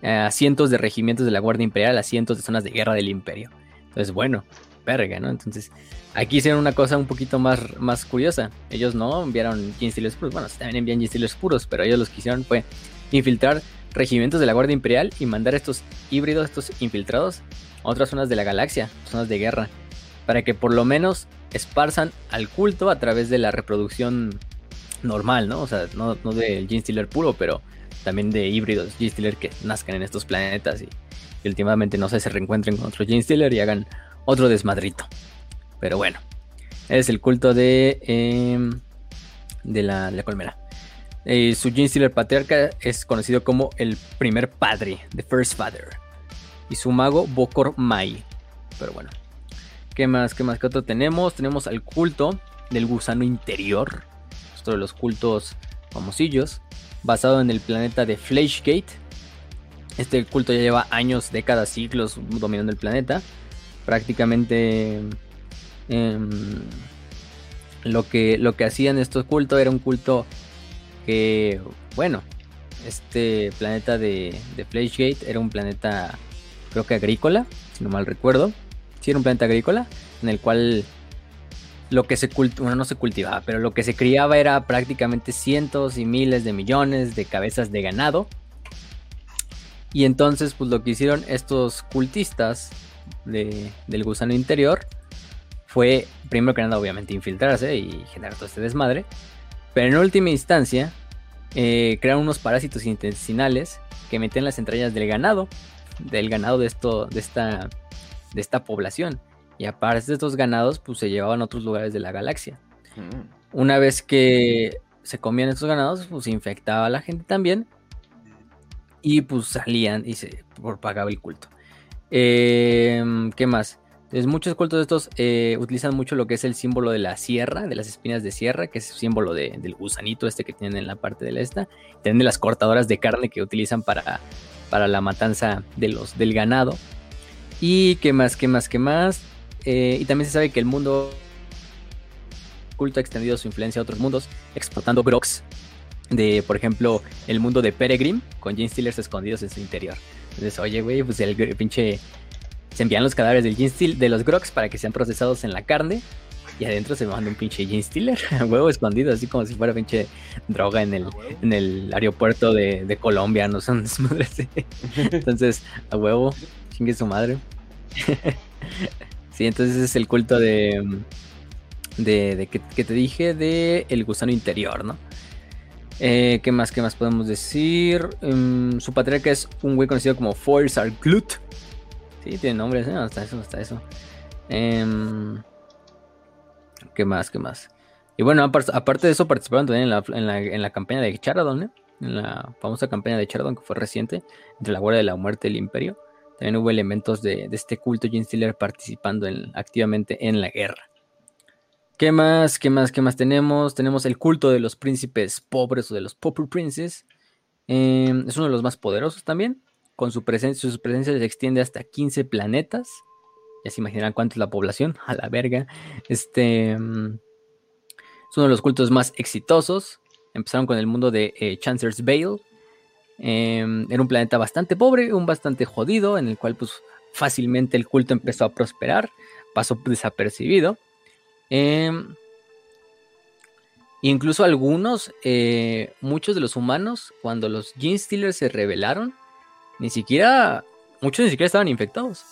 a cientos de regimientos de la Guardia Imperial, a cientos de zonas de guerra del Imperio. Entonces, bueno, verga, ¿no? Entonces, aquí hicieron una cosa un poquito más, más curiosa. Ellos no enviaron Steelers puros, bueno, también envían Steelers puros, pero ellos lo que hicieron fue infiltrar regimientos de la Guardia Imperial y mandar estos híbridos, estos infiltrados, a otras zonas de la galaxia, zonas de guerra, para que por lo menos esparzan al culto a través de la reproducción normal, ¿no? O sea, no, del Gene Stealer puro, pero también de híbridos Gene Stealer que nazcan en estos planetas y, últimamente, no sé, se reencuentren con otro Gene Stealer y hagan otro desmadrito. Pero bueno, es el culto de, em, de, la, colmena. Eh, su Gene Stealer patriarca es conocido como el primer padre, The First Father. Y su mago, Bokor Mai. Pero bueno, ¿Qué más? ¿Qué más? ¿Qué otro tenemos? Tenemos al culto del gusano interior. Otro de los cultos famosillos. Basado en el planeta de Flashgate. Este culto ya lleva años, décadas, siglos dominando el planeta. Prácticamente em, lo, que, lo que hacían estos cultos era un culto que, bueno, este planeta de, de era un planeta, creo que agrícola, si no mal recuerdo era un planeta agrícola en el cual lo que se cultivaba, no se cultivaba, pero lo que se criaba era prácticamente cientos y miles de millones de cabezas de ganado. Y entonces, pues lo que hicieron estos cultistas del gusano interior fue, primero que nada, obviamente, infiltrarse y generar todo este desmadre. Pero en última instancia, eh, crearon unos parásitos intestinales que metían las entrañas del ganado, del ganado de, esto, de esta de esta población. Y aparte de estos ganados, pues se llevaban a otros lugares de la galaxia. Mm. Una vez que se comían estos ganados, pues se infectaba a la gente también. Y pues salían y se propagaba el culto. Em, ¿Qué más? Entonces, muchos cultos de estos eh, utilizan mucho lo que es el símbolo de la sierra, de las espinas de sierra, que es el símbolo del gusanito este que tienen en la parte de la esta. Tienen las cortadoras de carne que utilizan para, para la matanza de los, del ganado. Y qué más, qué más, qué más. Eh, y también se sabe que el mundo culto ha extendido su influencia a otros mundos, exportando Grox de, por ejemplo, el mundo de Peregrine, con Gene Stealers escondidos en su interior. Entonces, oye, güey, pues el, pinche. Se envían los cadáveres del Gene Steel, de los Grox para que sean procesados en la carne. Y adentro se manda un pinche Gene Stealer, huevo escondido, así como si fuera pinche droga en el, en el aeropuerto de, de Colombia, no son Entonces, a huevo, Chingue su madre. sí, entonces es el culto de. De, que, te dije de el gusano interior, ¿no? Eh, ¿Qué más? ¿Qué más podemos decir? Em, su patriarca es un güey conocido como Force Glut. Sí, tiene nombre, ¿eh? Hasta eso, hasta eso. Em, ¿Qué más? ¿Qué más? Y bueno, aparte de eso, participaron también en la, campaña de Charadon, ¿eh? En la famosa campaña de Charadon que fue reciente, entre la Guardia de la Muerte y el Imperio. También hubo elementos de, este culto Stiller participando activamente en la guerra. ¿Qué más? ¿Qué más? ¿Qué más tenemos? Tenemos el culto de los príncipes pobres o de los Pauper Princes. Em, es uno de los más poderosos también. Con su presencia, su presencia se extiende hasta 15 planetas. Ya se imaginarán cuánto es la población. A la verga. Este. Em, es uno de los cultos más exitosos. Empezaron con el mundo de eh, Vale. Em, era un planeta bastante pobre, un bastante jodido, en el cual pues fácilmente el culto empezó a prosperar. Pasó desapercibido. Em, incluso algunos, eh, muchos de los humanos, cuando los Gene Stealers se rebelaron, ni siquiera, muchos ni siquiera estaban infectados.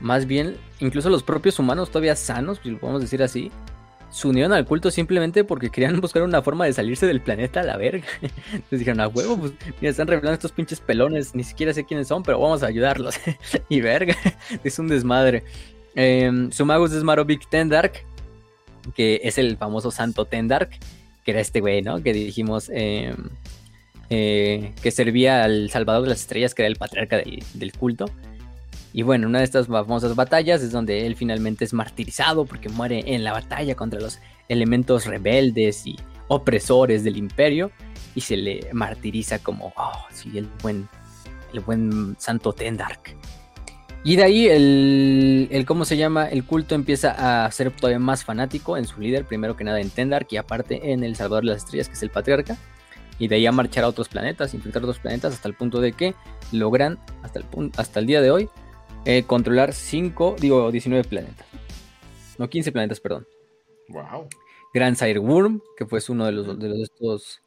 Más bien, incluso los propios humanos todavía sanos, si lo podemos decir así, se unieron al culto simplemente porque querían buscar una forma de salirse del planeta a la verga. Entonces dijeron, a huevo, pues mira, están revelando estos pinches pelones, ni siquiera sé quiénes son, pero vamos a ayudarlos. y verga, es un desmadre. Eh, su magus es Marovik Tendark, que es el famoso santo Tendark, que era este güey, ¿no? Que dijimos em, eh, que servía al Salvador de las Estrellas, que era el patriarca del, culto. Y bueno, una de estas famosas batallas es donde él finalmente es martirizado porque muere en la batalla contra los elementos rebeldes y opresores del imperio y se le martiriza como, oh, sí, el buen, el buen santo Tendark. Y de ahí el, ¿cómo se llama? El culto empieza a ser todavía más fanático en su líder, primero que nada en Tendark y aparte en el Salvador de las Estrellas, que es el patriarca. Y de ahí a marchar a otros planetas, infiltrar otros planetas hasta el punto de que logran, hasta el, hasta el día de hoy, eh, controlar 5, digo 19 planetas. No, 15 planetas, perdón. Wow. Grand Sire Worm, que fue uno de los de estos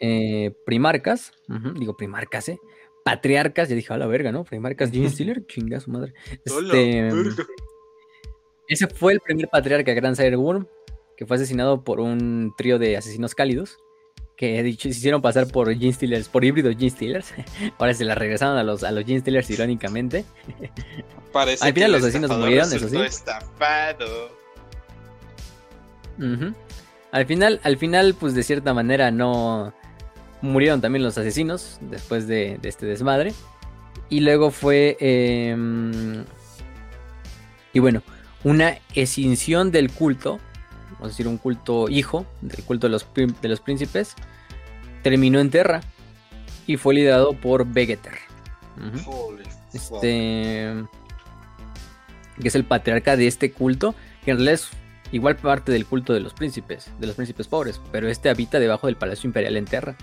eh, primarcas, digo primarcas, ¿eh? patriarcas, ya dije, a la verga, ¿no? Primarcas Jimmy Steeler, chinga su madre. Este, ese fue el primer patriarca Grand Sire Worm, que fue asesinado por un trío de asesinos cálidos, que dicho, se hicieron pasar por Gene por híbridos Gene Stealers. Ahora se la regresaron a los, a los Gene irónicamente. Parece Al final los asesinos murieron, eso sí. Estafado. Al final, al final, pues de cierta manera no murieron también los asesinos después de, este desmadre. Y luego fue... Em, y bueno, una escinción del culto, vamos a decir un culto hijo del culto de los, de los príncipes, terminó en Terra y fue liderado por Vegeter. Este... Que es el patriarca de este culto, que en realidad es igual parte del culto de los príncipes, de los príncipes pobres, pero este habita debajo del palacio imperial en Terra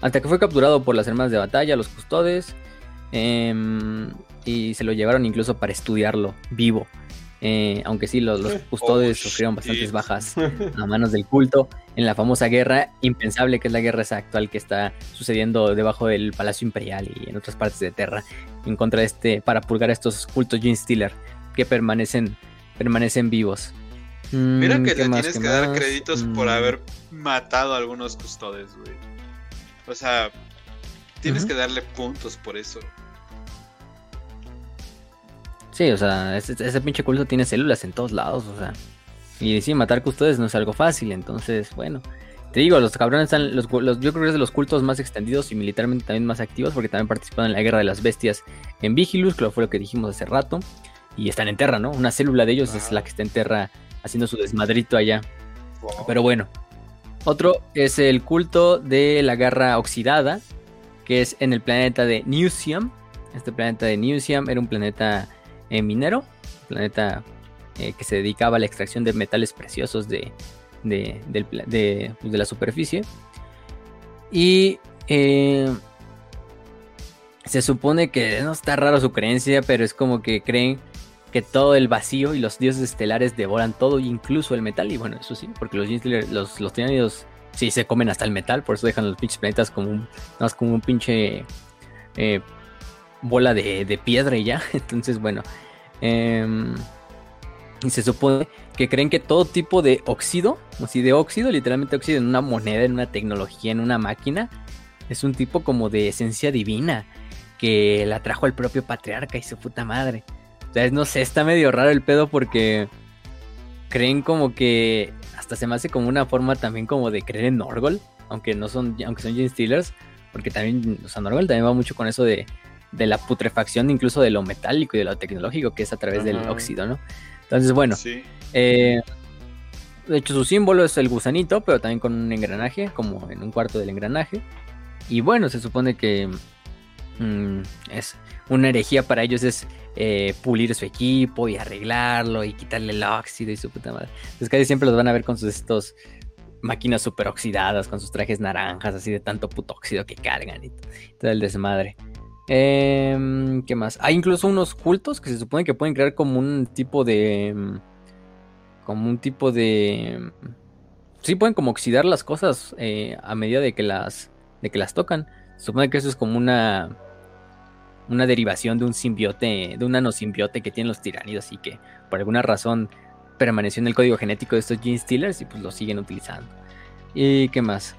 hasta que fue capturado por las hermanas de batalla, los custodes, em, y se lo llevaron incluso para estudiarlo vivo. Eh, aunque sí, los, oh, sufrieron bastantes bajas a manos del culto en la famosa guerra impensable que es la guerra esa actual que está sucediendo debajo del Palacio Imperial y en otras partes de Terra en contra de este, para purgar a estos cultos Gene Stealer que permanecen, permanecen vivos. Mira mm, que le tienes que dar créditos por mm. haber matado a algunos custodes, güey. O sea, tienes que darle puntos por eso. Sí, o sea, ese, pinche culto tiene células en todos lados, o sea. Y sí, matar custodes no es algo fácil, entonces, bueno. Te digo, los cabrones están, los, yo creo que es de los cultos más extendidos y militarmente también más activos, porque también participan en la guerra de las bestias en Vigilus, que fue lo que dijimos hace rato. Y están en Terra, ¿no? Una célula de ellos es la que está en Terra haciendo su desmadrito allá. Pero bueno, otro es el culto de la garra oxidada, que es en el planeta de Newsium. Este planeta de Newsium era un planeta eh, minero, planeta eh, que se dedicaba a la extracción de metales preciosos de, de, pues, la superficie. Y eh, se supone que no está raro su creencia, pero es como que creen que todo el vacío y los dioses estelares devoran todo, incluso el metal. Y bueno, eso sí, porque los los, los sí se comen hasta el metal, por eso dejan los pinches planetas como un, más como un pinche eh, bola de, piedra y ya. Entonces, bueno. Em, Y se supone que creen que todo tipo de óxido, o si de óxido, literalmente óxido en una moneda, en una tecnología, en una máquina, es un tipo como de esencia divina que la trajo el propio patriarca y su puta madre. O sea, no sé, está medio raro el pedo porque creen como que hasta se me hace como una forma también como de creer en Norgol, aunque no son, aunque son Gene Steelers, porque también, o sea, Norgol también va mucho con eso de, de la putrefacción incluso de lo metálico y de lo tecnológico que es a través del óxido, ¿no? Entonces, bueno, eh, de hecho su símbolo es el gusanito, pero también con un engranaje, como en un cuarto del engranaje. Y bueno, se supone que mm, es una herejía para ellos es eh, pulir su equipo y arreglarlo y quitarle el óxido y su puta madre. Entonces casi siempre los van a ver con sus estos máquinas super oxidadas, con sus trajes naranjas, así de tanto puto óxido que cargan y todo el desmadre. Em, ¿Qué más? Hay incluso unos cultos que se supone que pueden crear como un tipo de. Como un tipo de. Sí, pueden como oxidar las cosas eh, a medida de que las. de que las tocan. Se supone que eso es como una. Una derivación de un simbiote. De un nanosimbiote que tienen los tiránidos y que por alguna razón permaneció en el código genético de estos gene stealers y pues lo siguen utilizando. ¿Y qué más?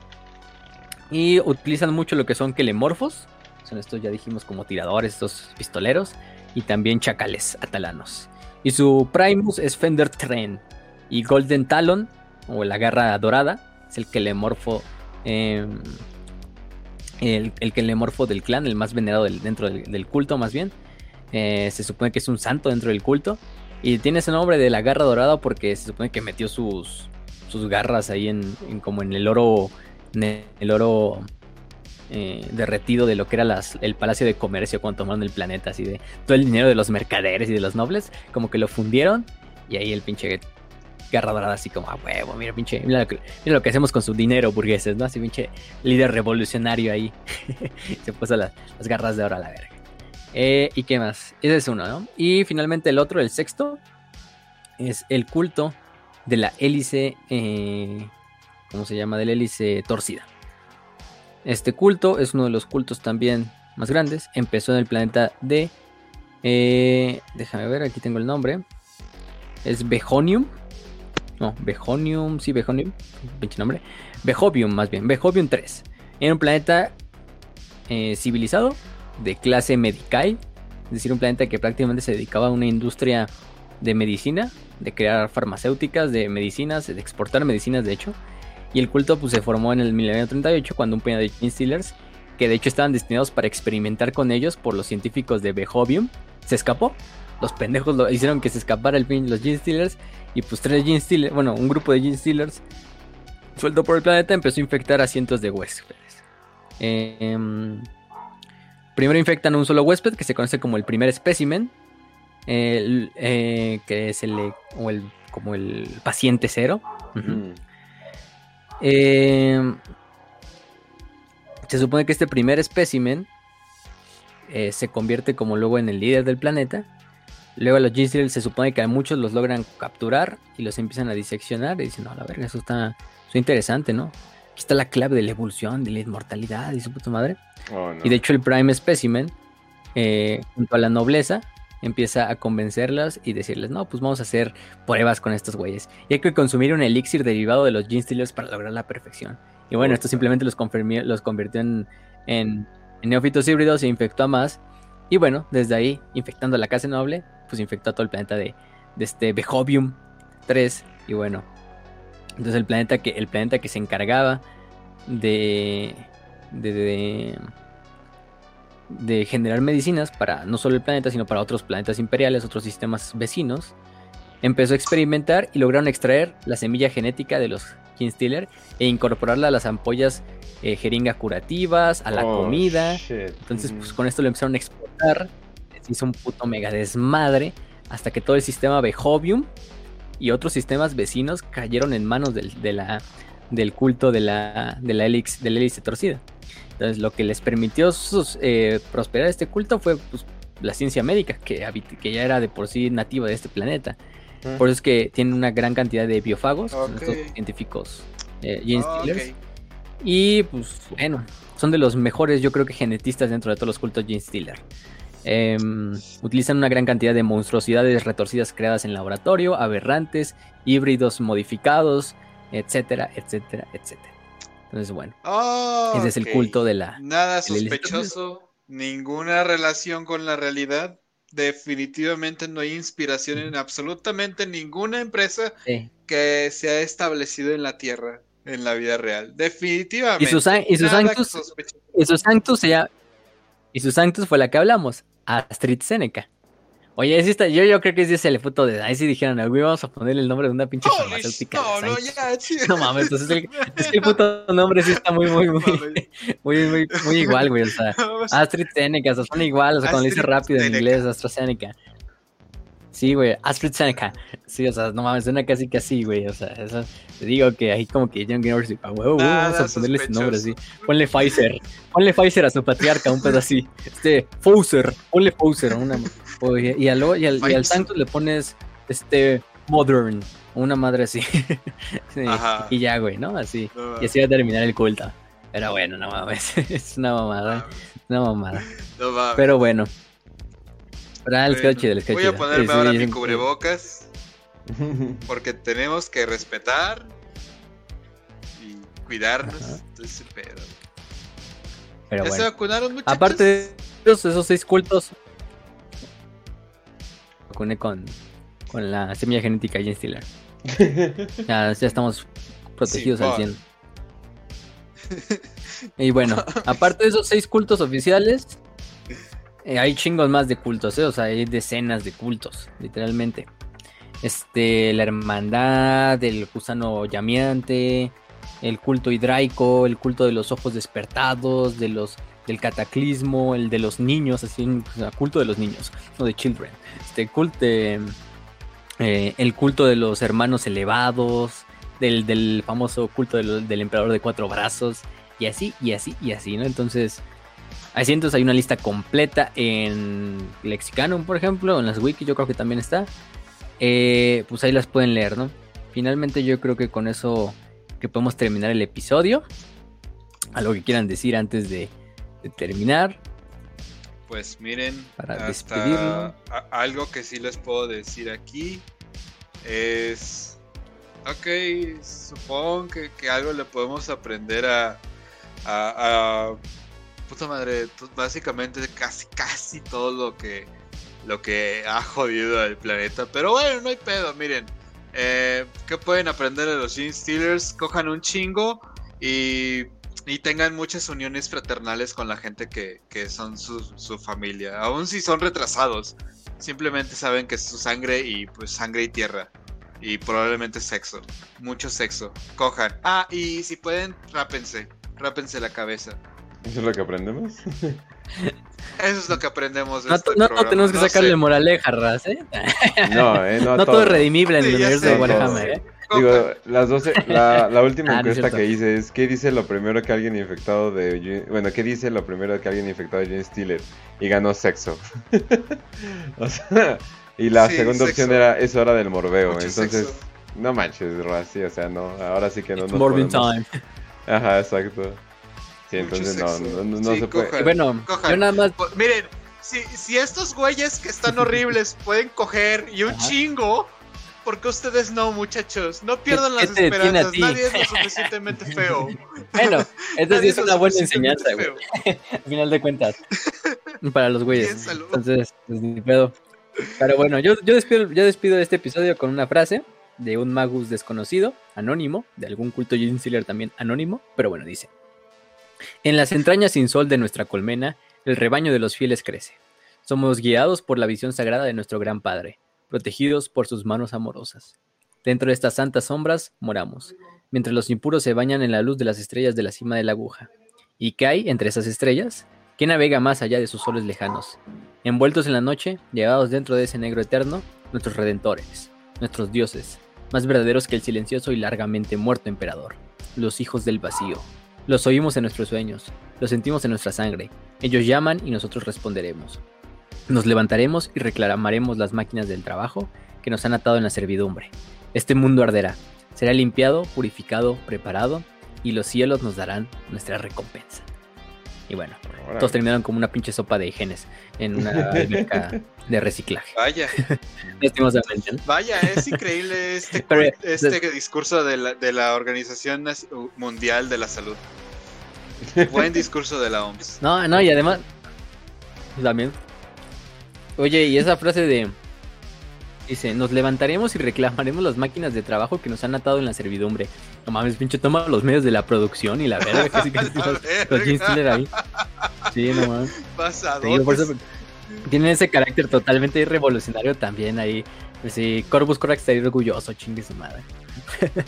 Y utilizan mucho lo que son quelemorfos estos, ya dijimos, como tiradores, estos pistoleros. Y también chacales atalanos. Y su Primus es Fender Tren. Y Golden Talon, o la garra dorada, es el que le morfo. Em, el, que le morfo del clan, el más venerado dentro del, culto, más bien. Eh, se supone que es un santo dentro del culto. Y tiene ese nombre de la garra dorada porque se supone que metió sus, sus garras ahí en, como en el oro. En el oro eh, derretido de lo que era el Palacio de Comercio cuando tomaron el planeta, así de todo el dinero de los mercaderes y de los nobles, como que lo fundieron y ahí el pinche garra dorada así como a huevo, mira pinche, mira lo, que, hacemos con su dinero burgueses, ¿no? Así pinche líder revolucionario ahí, se puso las, garras de oro a la verga. Eh, ¿Y qué más? Ese es uno, ¿no? Y finalmente el otro, el sexto, es el culto de la hélice, eh, ¿cómo se llama? De la hélice torcida. Este culto es uno de los cultos también más grandes. Empezó en el planeta de... Eh, déjame ver, aquí tengo el nombre. Es Behonium. No, Behonium, sí, Behonium. Pinche nombre. Behovium, más bien. Behovium 3. Era un planeta eh, civilizado de clase medical. Es decir, un planeta que prácticamente se dedicaba a una industria de medicina, de crear farmacéuticas, de medicinas, de exportar medicinas, de hecho. Y el culto pues, se formó en el milenio 38 cuando un puñado de Gene Stealers, que de hecho estaban destinados para experimentar con ellos por los científicos de Behovium, se escapó. Los pendejos lo hicieron que se escapara el pin, los Gene Stealers. Y pues tres Gene Stealers, bueno, un grupo de Gene Stealers suelto por el planeta empezó a infectar a cientos de huéspedes. Em, primero infectan a un solo huésped que se conoce como el primer espécimen. Eh, que es el, o el como el paciente cero. Eh, se supone que este primer espécimen eh, se convierte como luego en el líder del planeta. Luego los g se supone que a muchos los logran capturar y los empiezan a diseccionar y dicen, no, la verga, eso está, interesante, ¿no? Aquí está la clave de la evolución, de la inmortalidad y su puta madre. Oh, y de hecho el Prime Specimen, eh, junto a la nobleza, empieza a convencerlas y decirles, no, pues vamos a hacer pruebas con estos güeyes. Y hay que consumir un elixir derivado de los Gene para lograr la perfección. Y bueno, esto simplemente los, los convirtió en, en, neófitos híbridos e infectó a más. Y bueno, desde ahí, infectando a la casa noble, pues infectó a todo el planeta de, de este Behovium 3. Y bueno, entonces el planeta que, el planeta que se encargaba de, de de generar medicinas para no solo el planeta, sino para otros planetas imperiales, otros sistemas vecinos, empezó a experimentar y lograron extraer la semilla genética de los Kinstiller e incorporarla a las ampollas eh, jeringa curativas, a la oh, comida. Entonces, pues con esto lo empezaron a exportar. Se hizo un puto mega desmadre hasta que todo el sistema Behovium y otros sistemas vecinos cayeron en manos del, de la, del culto de la, de la, de la hélice torcida. Entonces, lo que les permitió eh, prosperar este culto fue pues, la ciencia médica, que, que ya era de por sí nativa de este planeta. Por eso es que tienen una gran cantidad de biofagos, estos científicos eh, ah, Y pues bueno, son de los mejores, yo creo que genetistas dentro de todos los cultos Gene Stealer. Em, utilizan una gran cantidad de monstruosidades retorcidas creadas en laboratorio, aberrantes, híbridos modificados, etcétera, etcétera, etcétera. Entonces, bueno, ese es el culto de la... Nada sospechoso, ninguna relación con la realidad. Definitivamente no hay inspiración en absolutamente ninguna empresa Sí. que se ha establecido en la Tierra, en la vida real. Definitivamente. Y sus, y sus Sanctus, y sus Sanctus y sus Sanctus fue la que hablamos, Astrid Seneca. Oye, sí está, yo, yo creo que sí es el puto de ahí si dijeron, "Ah, güey, vamos a ponerle el nombre de una pinche Holy farmacéutica. No, no, Sanctus". ya, chi- No mames, entonces el, es que el puto nombre sí está muy, muy, muy, muy, muy, muy igual, güey. O sea, Seneca, o sea, suena igual, o sea, cuando lo dice rápido en inglés, AstraZeneca. Sí, güey, Astrid Seneca. Sí, o sea, no mames, suena casi que así, güey. O sea, eso, te digo que ahí como que John Greenwald dice, "Ah, huevo, vamos a ponerle ese nombre así. Ponle Pfizer, ponle Pfizer a su patriarca, un pedo así. Este, Pfizer, ponle Pfizer, una. Y, al, y, al, y al. Sanctus le pones, este, Modern, una madre así. Sí, Ajá. y ya, güey, ¿no? Así. No, Y así va a terminar el culto. Pero bueno, no mames, es una mamada, una mamada. no mames. Pero bueno. Pero ah, les quedó Bueno, chido, les quedó Voy a ponerme Sí, ahora sí, mi cubrebocas porque tenemos que respetar y cuidarnos. Ajá. Entonces, pero. Pero ¿Ya se vacunaron, muchachos? Aparte de esos, esos seis cultos. Vacuné con, con la semilla genética de Jane Stiller. Ya, ya estamos protegidos al Simón. 100. Y bueno, aparte de esos seis cultos oficiales, eh, hay chingos más de cultos, ¿eh? O sea, hay decenas de cultos, literalmente. Este, la hermandad, el gusano llameante, el culto hidraico, el culto de los ojos despertados, de los del cataclismo, el de los niños, así, sea, culto de los niños, o de children. Este culto, de, eh, el culto de los hermanos elevados, del, del famoso culto del emperador de cuatro brazos, y así, y así, y así, ¿no? Entonces, entonces hay una lista completa en Lexicanum, por ejemplo, en las wiki yo creo que también está. Eh, pues ahí las pueden leer, ¿no? Finalmente yo creo que con eso que podemos terminar el episodio. Algo que quieran decir antes de, de terminar. Pues miren, Para hasta algo que sí les puedo decir aquí es, ok, supongo que, que algo le podemos aprender a, a, a- puta madre, pues, básicamente casi casi todo lo que lo que ha jodido al planeta, pero bueno, no hay pedo, miren, eh, ¿qué pueden aprender de los Gene Stealers? Cojan un chingo y y tengan muchas uniones fraternales con la gente que, que son su, su familia. Aún si son retrasados, simplemente saben que es su sangre y pues sangre y tierra. Y probablemente sexo. Mucho sexo. Cojan. Ah, y si pueden, rápense. Rápense la cabeza. ¿Eso es lo que aprendemos? Eso es lo que aprendemos de No, este no, tenemos que No sacarle sé. moraleja, Raz, ¿eh? No, eh, no, No todo es redimible en Sí, el universo sé, de Warhammer. ¿eh? Digo, las 12, la, la última Ah, encuesta que hice es ¿qué dice lo primero que alguien infectado de bueno, qué dice lo primero que alguien infectado de Jane Steeler? Y ganó sexo. o sea, y la Sí, segunda opción era es hora del morbeo, Mucho entonces sexo. no manches, Rassi, o sea, no, ahora sí que no It's nos Morbin podemos- time. Ajá, exacto. Sí, entonces no, no, no, no Sí, se puede. cojan. Y bueno, Cojan. yo nada más. Miren, si, si estos güeyes que están horribles pueden coger y un Ajá. chingo, ¿por qué ustedes no, muchachos? No pierdan ¿Qué las esperanzas. Nadie es lo suficientemente feo. Bueno, sí Nadie es una buena enseñanza, güey. Al final de cuentas. Para los güeyes. Entonces, pues ni pedo. Pero bueno, yo, yo, despido, yo despido este episodio con una frase de un magus desconocido, anónimo, de algún culto Stealer también anónimo, pero bueno, dice. En las entrañas sin sol de nuestra colmena, el rebaño de los fieles crece. Somos guiados por la visión sagrada de nuestro gran Padre, protegidos por sus manos amorosas. Dentro de estas santas sombras moramos, mientras los impuros se bañan en la luz de las estrellas de la cima de la aguja. ¿Y qué hay entre esas estrellas? ¿Qué navega más allá de sus soles lejanos? Envueltos en la noche, llevados dentro de ese negro eterno, nuestros redentores, nuestros dioses, más verdaderos que el silencioso y largamente muerto emperador, los hijos del vacío. Los oímos en nuestros sueños, los sentimos en nuestra sangre. Ellos llaman y nosotros responderemos. Nos levantaremos y reclamaremos las máquinas del trabajo que nos han atado en la servidumbre. Este mundo arderá, será limpiado, purificado, preparado, y los cielos nos darán nuestra recompensa. Y bueno, todos terminaron como una pinche sopa de genes en una alberca de reciclaje. Vaya. Lastimosamente. Vaya, es increíble este, este discurso de la, de la Organización Mundial de la Salud. Buen discurso de la OMS. No, no, y además. También. Oye, y esa frase de. Dice, nos levantaremos y reclamaremos las máquinas de trabajo que nos han atado en la servidumbre. No mames, pinche, toma los medios de la producción y la verga. Casi, casi los, los ahí. Sí, no mames. tienen ese carácter totalmente revolucionario también ahí. Sí, Corvus Corax estaría orgulloso, chingue su madre.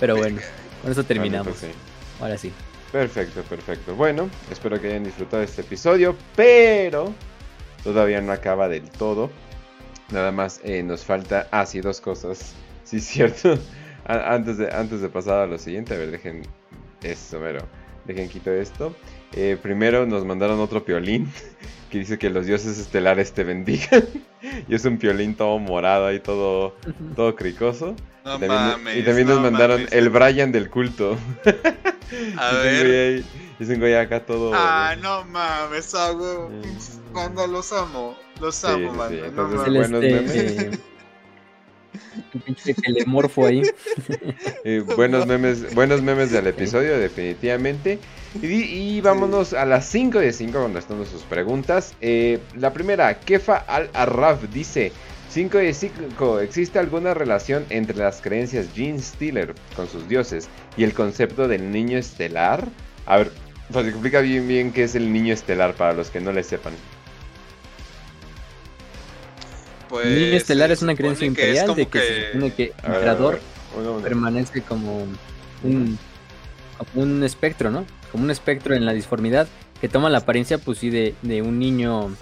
Pero bueno, con eso terminamos. Pues Ahora sí. Perfecto, perfecto. Bueno, espero que hayan disfrutado este episodio, pero todavía no acaba del todo. Nada más eh, nos falta. Ah, sí, dos cosas. Sí, cierto. antes, de, antes de pasar a lo siguiente, a ver, dejen esto, pero dejen quito esto. Eh, primero nos mandaron otro piolín que dice que los dioses estelares te bendigan. y es un piolín todo morado y todo, todo cricoso. y también, y también nos mandaron el Brian del culto. A ver. Dicen güey acá todo. Ah, no mames, ah, Cuando los amo. Los amo, man. Entonces, buenos memes. Un pinche telemorfo ahí. buenos memes, buenos memes del episodio, definitivamente. Y, vámonos a las 5 de 5 contestando sus preguntas. Eh, la primera, Kefa Al-Arraf dice: 5 de 5. ¿Existe alguna relación entre las creencias Gene Stiller con sus dioses y el concepto del niño estelar? A ver, pues explica bien bien qué es el niño estelar para los que no le sepan. Pues, el niño estelar es una creencia imperial de que, se supone que el emperador permanece como un, como un espectro, ¿no? Como un espectro en la disformidad que toma la apariencia, pues sí, de, de un niño,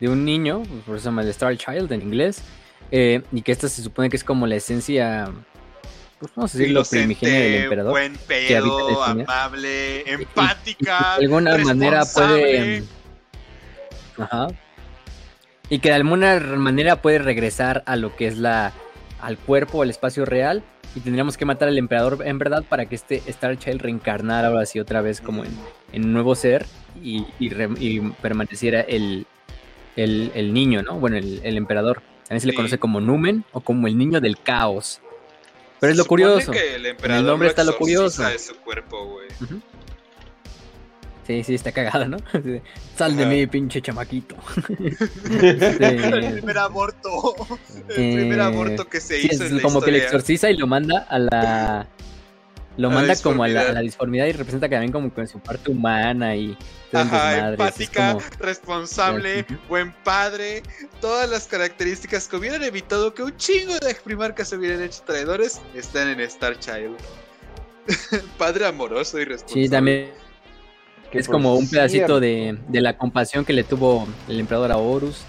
de un niño, por eso se llama el Star Child en inglés, eh, y que esta se supone que es como la esencia pues vamos a decirlo, primigenia del emperador. Buen pedo, amable, empática. de alguna manera puede. Ajá. Y que de alguna manera puede regresar a lo que es la. al cuerpo, al espacio real. Y tendríamos que matar al emperador en verdad para que este Star Child reencarnara ahora sí otra vez como en, un nuevo ser y, permaneciera el, el, niño, ¿no? Bueno, el, emperador. También se le conoce como Numen o como el niño del caos. Pero es lo curioso. el, el, nombre está lo curioso. su cuerpo, Sí, sí, está cagado, ¿no? Sal de mí, pinche chamaquito. el primer aborto. El primer aborto que se hizo. Es como que le exorciza y lo manda a la lo manda como a la, disformidad y representa también como con su parte humana y Ajá, empática, responsable, buen padre, todas las características que hubieran evitado que un chingo de primarcas se hubieran hecho traidores están en Star Child. padre amoroso y responsable. Sí, también es como un pedacito de, la compasión que le tuvo el emperador a Horus.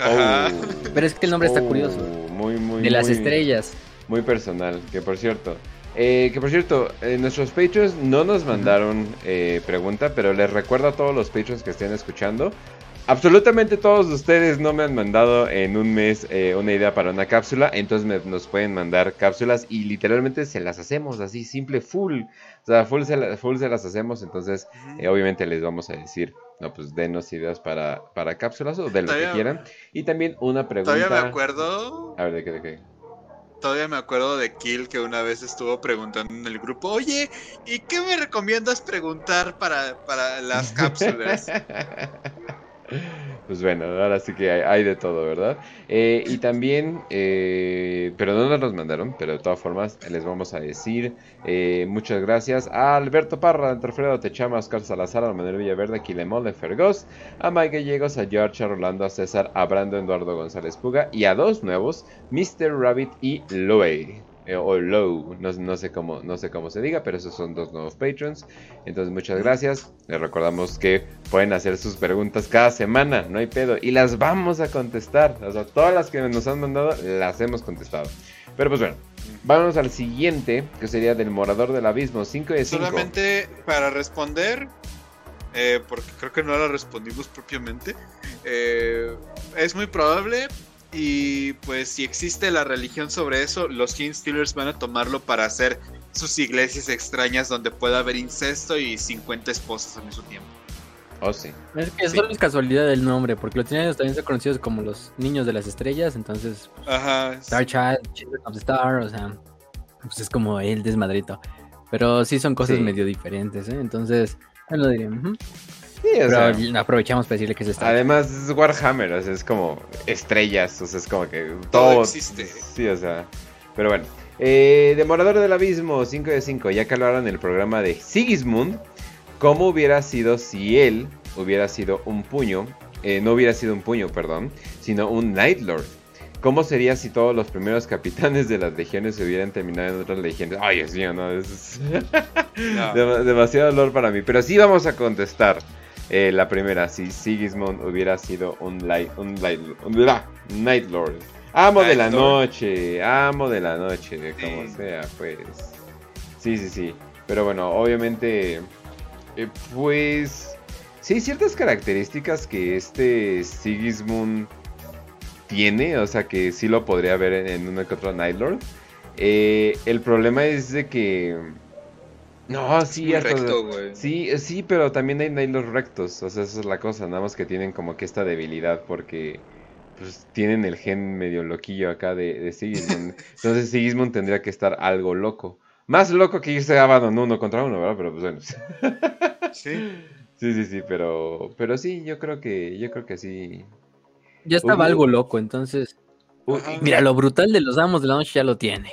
Ajá. Pero es que el nombre está curioso. Oh, muy, muy, de las estrellas. Muy personal, que por cierto, eh, que por cierto, eh, nuestros Patreons no nos mandaron eh, pregunta, pero les recuerdo a todos los Patreons que estén escuchando. Absolutamente todos ustedes no me han mandado en un mes una idea para una cápsula, entonces nos pueden mandar cápsulas y literalmente se las hacemos así, simple, full. O sea, full se, las hacemos, entonces obviamente les vamos a decir, no, pues denos ideas para, para cápsulas o de lo que quieran. Y también una pregunta. Todavía me acuerdo. A ver, ¿de qué? ¿De qué? Todavía me acuerdo de Kill que una vez estuvo preguntando en el grupo, oye, ¿y qué me recomiendas preguntar para, para las cápsulas? Pues bueno, ahora sí que hay, de todo, ¿verdad? Eh, y también, eh, pero no nos los mandaron, pero de todas formas les vamos a decir eh, muchas gracias a Alberto Parra, Entrefredo Techama, Oscar Salazar, a Manuel Villaverde, a Quilemón de Fergos, a Mike Gallegos, a George, a Rolando, a César, a Brando Eduardo González Puga y a dos nuevos, Mr. Rabbit y Loey. Eh, o Low, no, sé cómo, no sé cómo se diga, pero esos son dos nuevos patrons. Entonces, muchas gracias. Les recordamos que pueden hacer sus preguntas cada semana, no hay pedo, y las vamos a contestar. O sea, todas las que nos han mandado las hemos contestado. Pero pues bueno, vámonos al siguiente, que sería del Morador del Abismo, 5 de 5. Solamente para responder, eh, porque creo que no la respondimos propiamente, eh, es muy probable y pues si existe la religión sobre eso, los King Steelers van a tomarlo para hacer sus iglesias extrañas donde pueda haber incesto y 50 esposas al mismo tiempo. Oh, sí. Es que Sí. solo es casualidad del nombre, porque los teenagers también son conocidos como los niños de las estrellas, entonces Ajá. Star Child, Children of the Star, o sea, pues es como el desmadrito. Pero sí son cosas Sí. medio diferentes, ¿eh? Entonces, yo lo diría. ujú. Sí, o Pero sea, aprovechamos para decirle que es Star Además es Warhammer, o sea, es como estrellas, o sea, es como que Todo todo, existe. Sí, o sea, pero bueno. Eh, Demorador del Abismo, 5 de 5, ya que hablaron en el programa de Sigismund, ¿cómo hubiera sido si él hubiera sido un puño, eh, no hubiera sido un puño, perdón, sino un Night Lord? ¿Cómo sería si todos los primeros capitanes de las legiones se hubieran terminado en otras legiones? Ay, Dios mío, no, es No. Dem- demasiado dolor para mí. Pero sí vamos a contestar eh, la primera. Si Sigismund hubiera sido un light, un light, un la- Night Lord. Amo de la Lord. noche, amo de la noche, Sí. como sea, pues. Sí, sí, sí. Pero bueno, obviamente, eh, pues, sí hay ciertas características que este Sigismund tiene, o sea que sí lo podría ver en, en uno que otro Night Lord. Eh, el problema es de que... No, sí, Muy hasta- recto, güey. Sí, eh, sí, pero también hay Night Lords rectos, o sea, esa es la cosa, nada más que tienen como que esta debilidad porque pues tienen el gen medio loquillo acá de, de Sigismund. Entonces Sigismund tendría que estar algo loco. Más loco que irse a Abaddon uno contra uno, ¿verdad? Pero pues bueno. Sí. Sí, sí, sí, pero pero sí, yo creo que yo creo que sí. Ya estaba algo loco, entonces. Mira, lo brutal de los amos de la noche ya lo tiene.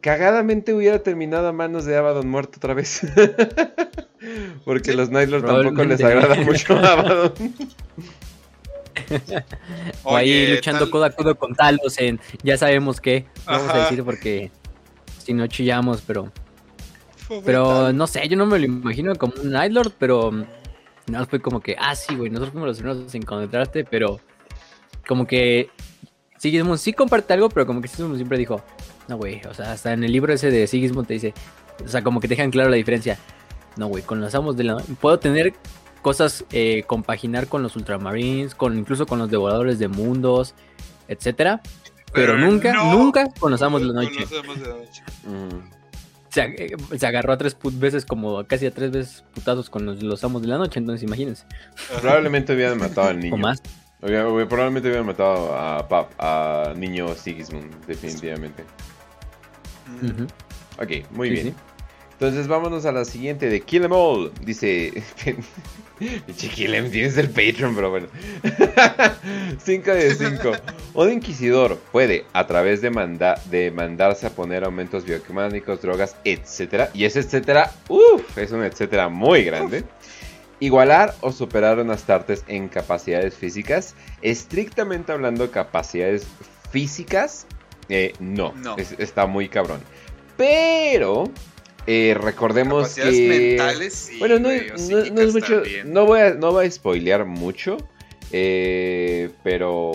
Cagadamente hubiera terminado a manos de Abaddon muerto otra vez. Porque Sí, los Night Lords tampoco les agrada mucho a Abaddon. O ahí Oye, luchando tal- codo a codo con Talos en ya sabemos qué. Vamos a decir porque si no chillamos, pero Pobre pero tal. no sé, yo no me lo imagino como un Night Lord, pero no fue como que, ah, sí, güey, nosotros fuimos los primeros en encontrarte, pero como que Sigismund sí comparte algo, pero como que Sigismund siempre dijo, no, güey, o sea, hasta en el libro ese de Sigismund te dice, o sea, como que te dejan claro la diferencia. No, güey, con los amos de la puedo tener cosas, eh, compaginar con los Ultramarines, con incluso con los devoradores de mundos, etcétera. Pero, Pero nunca, no nunca con los amos de la Con noche. los amos de la noche. Mm. Se, ag- eh, se agarró a tres veces, como casi a tres veces putazos con los, los amos de la noche, entonces imagínense. Probablemente hubieran matado al niño. O más. Probablemente hubieran matado a Pap, a niño Sigismund, definitivamente. Ujú. Ok, muy Sí, bien. sí. Entonces vámonos a la siguiente de Kill Em All. Dice. Pinche Kill Em, tienes el Patreon, pero bueno. 5 de 5. Un inquisidor puede, a través de, manda de mandarse a poner aumentos bioquímicos, drogas, etcétera. Y ese etcétera, uff, es un etcétera muy grande. Igualar o superar unas tartes en capacidades físicas. Estrictamente hablando, capacidades físicas, eh, no. No. Es- está muy cabrón. Pero eh, recordemos que. mentales, sí, bueno, no, güey, no- no es mucho. también. No voy a, no voy a spoilear mucho. eh, pero.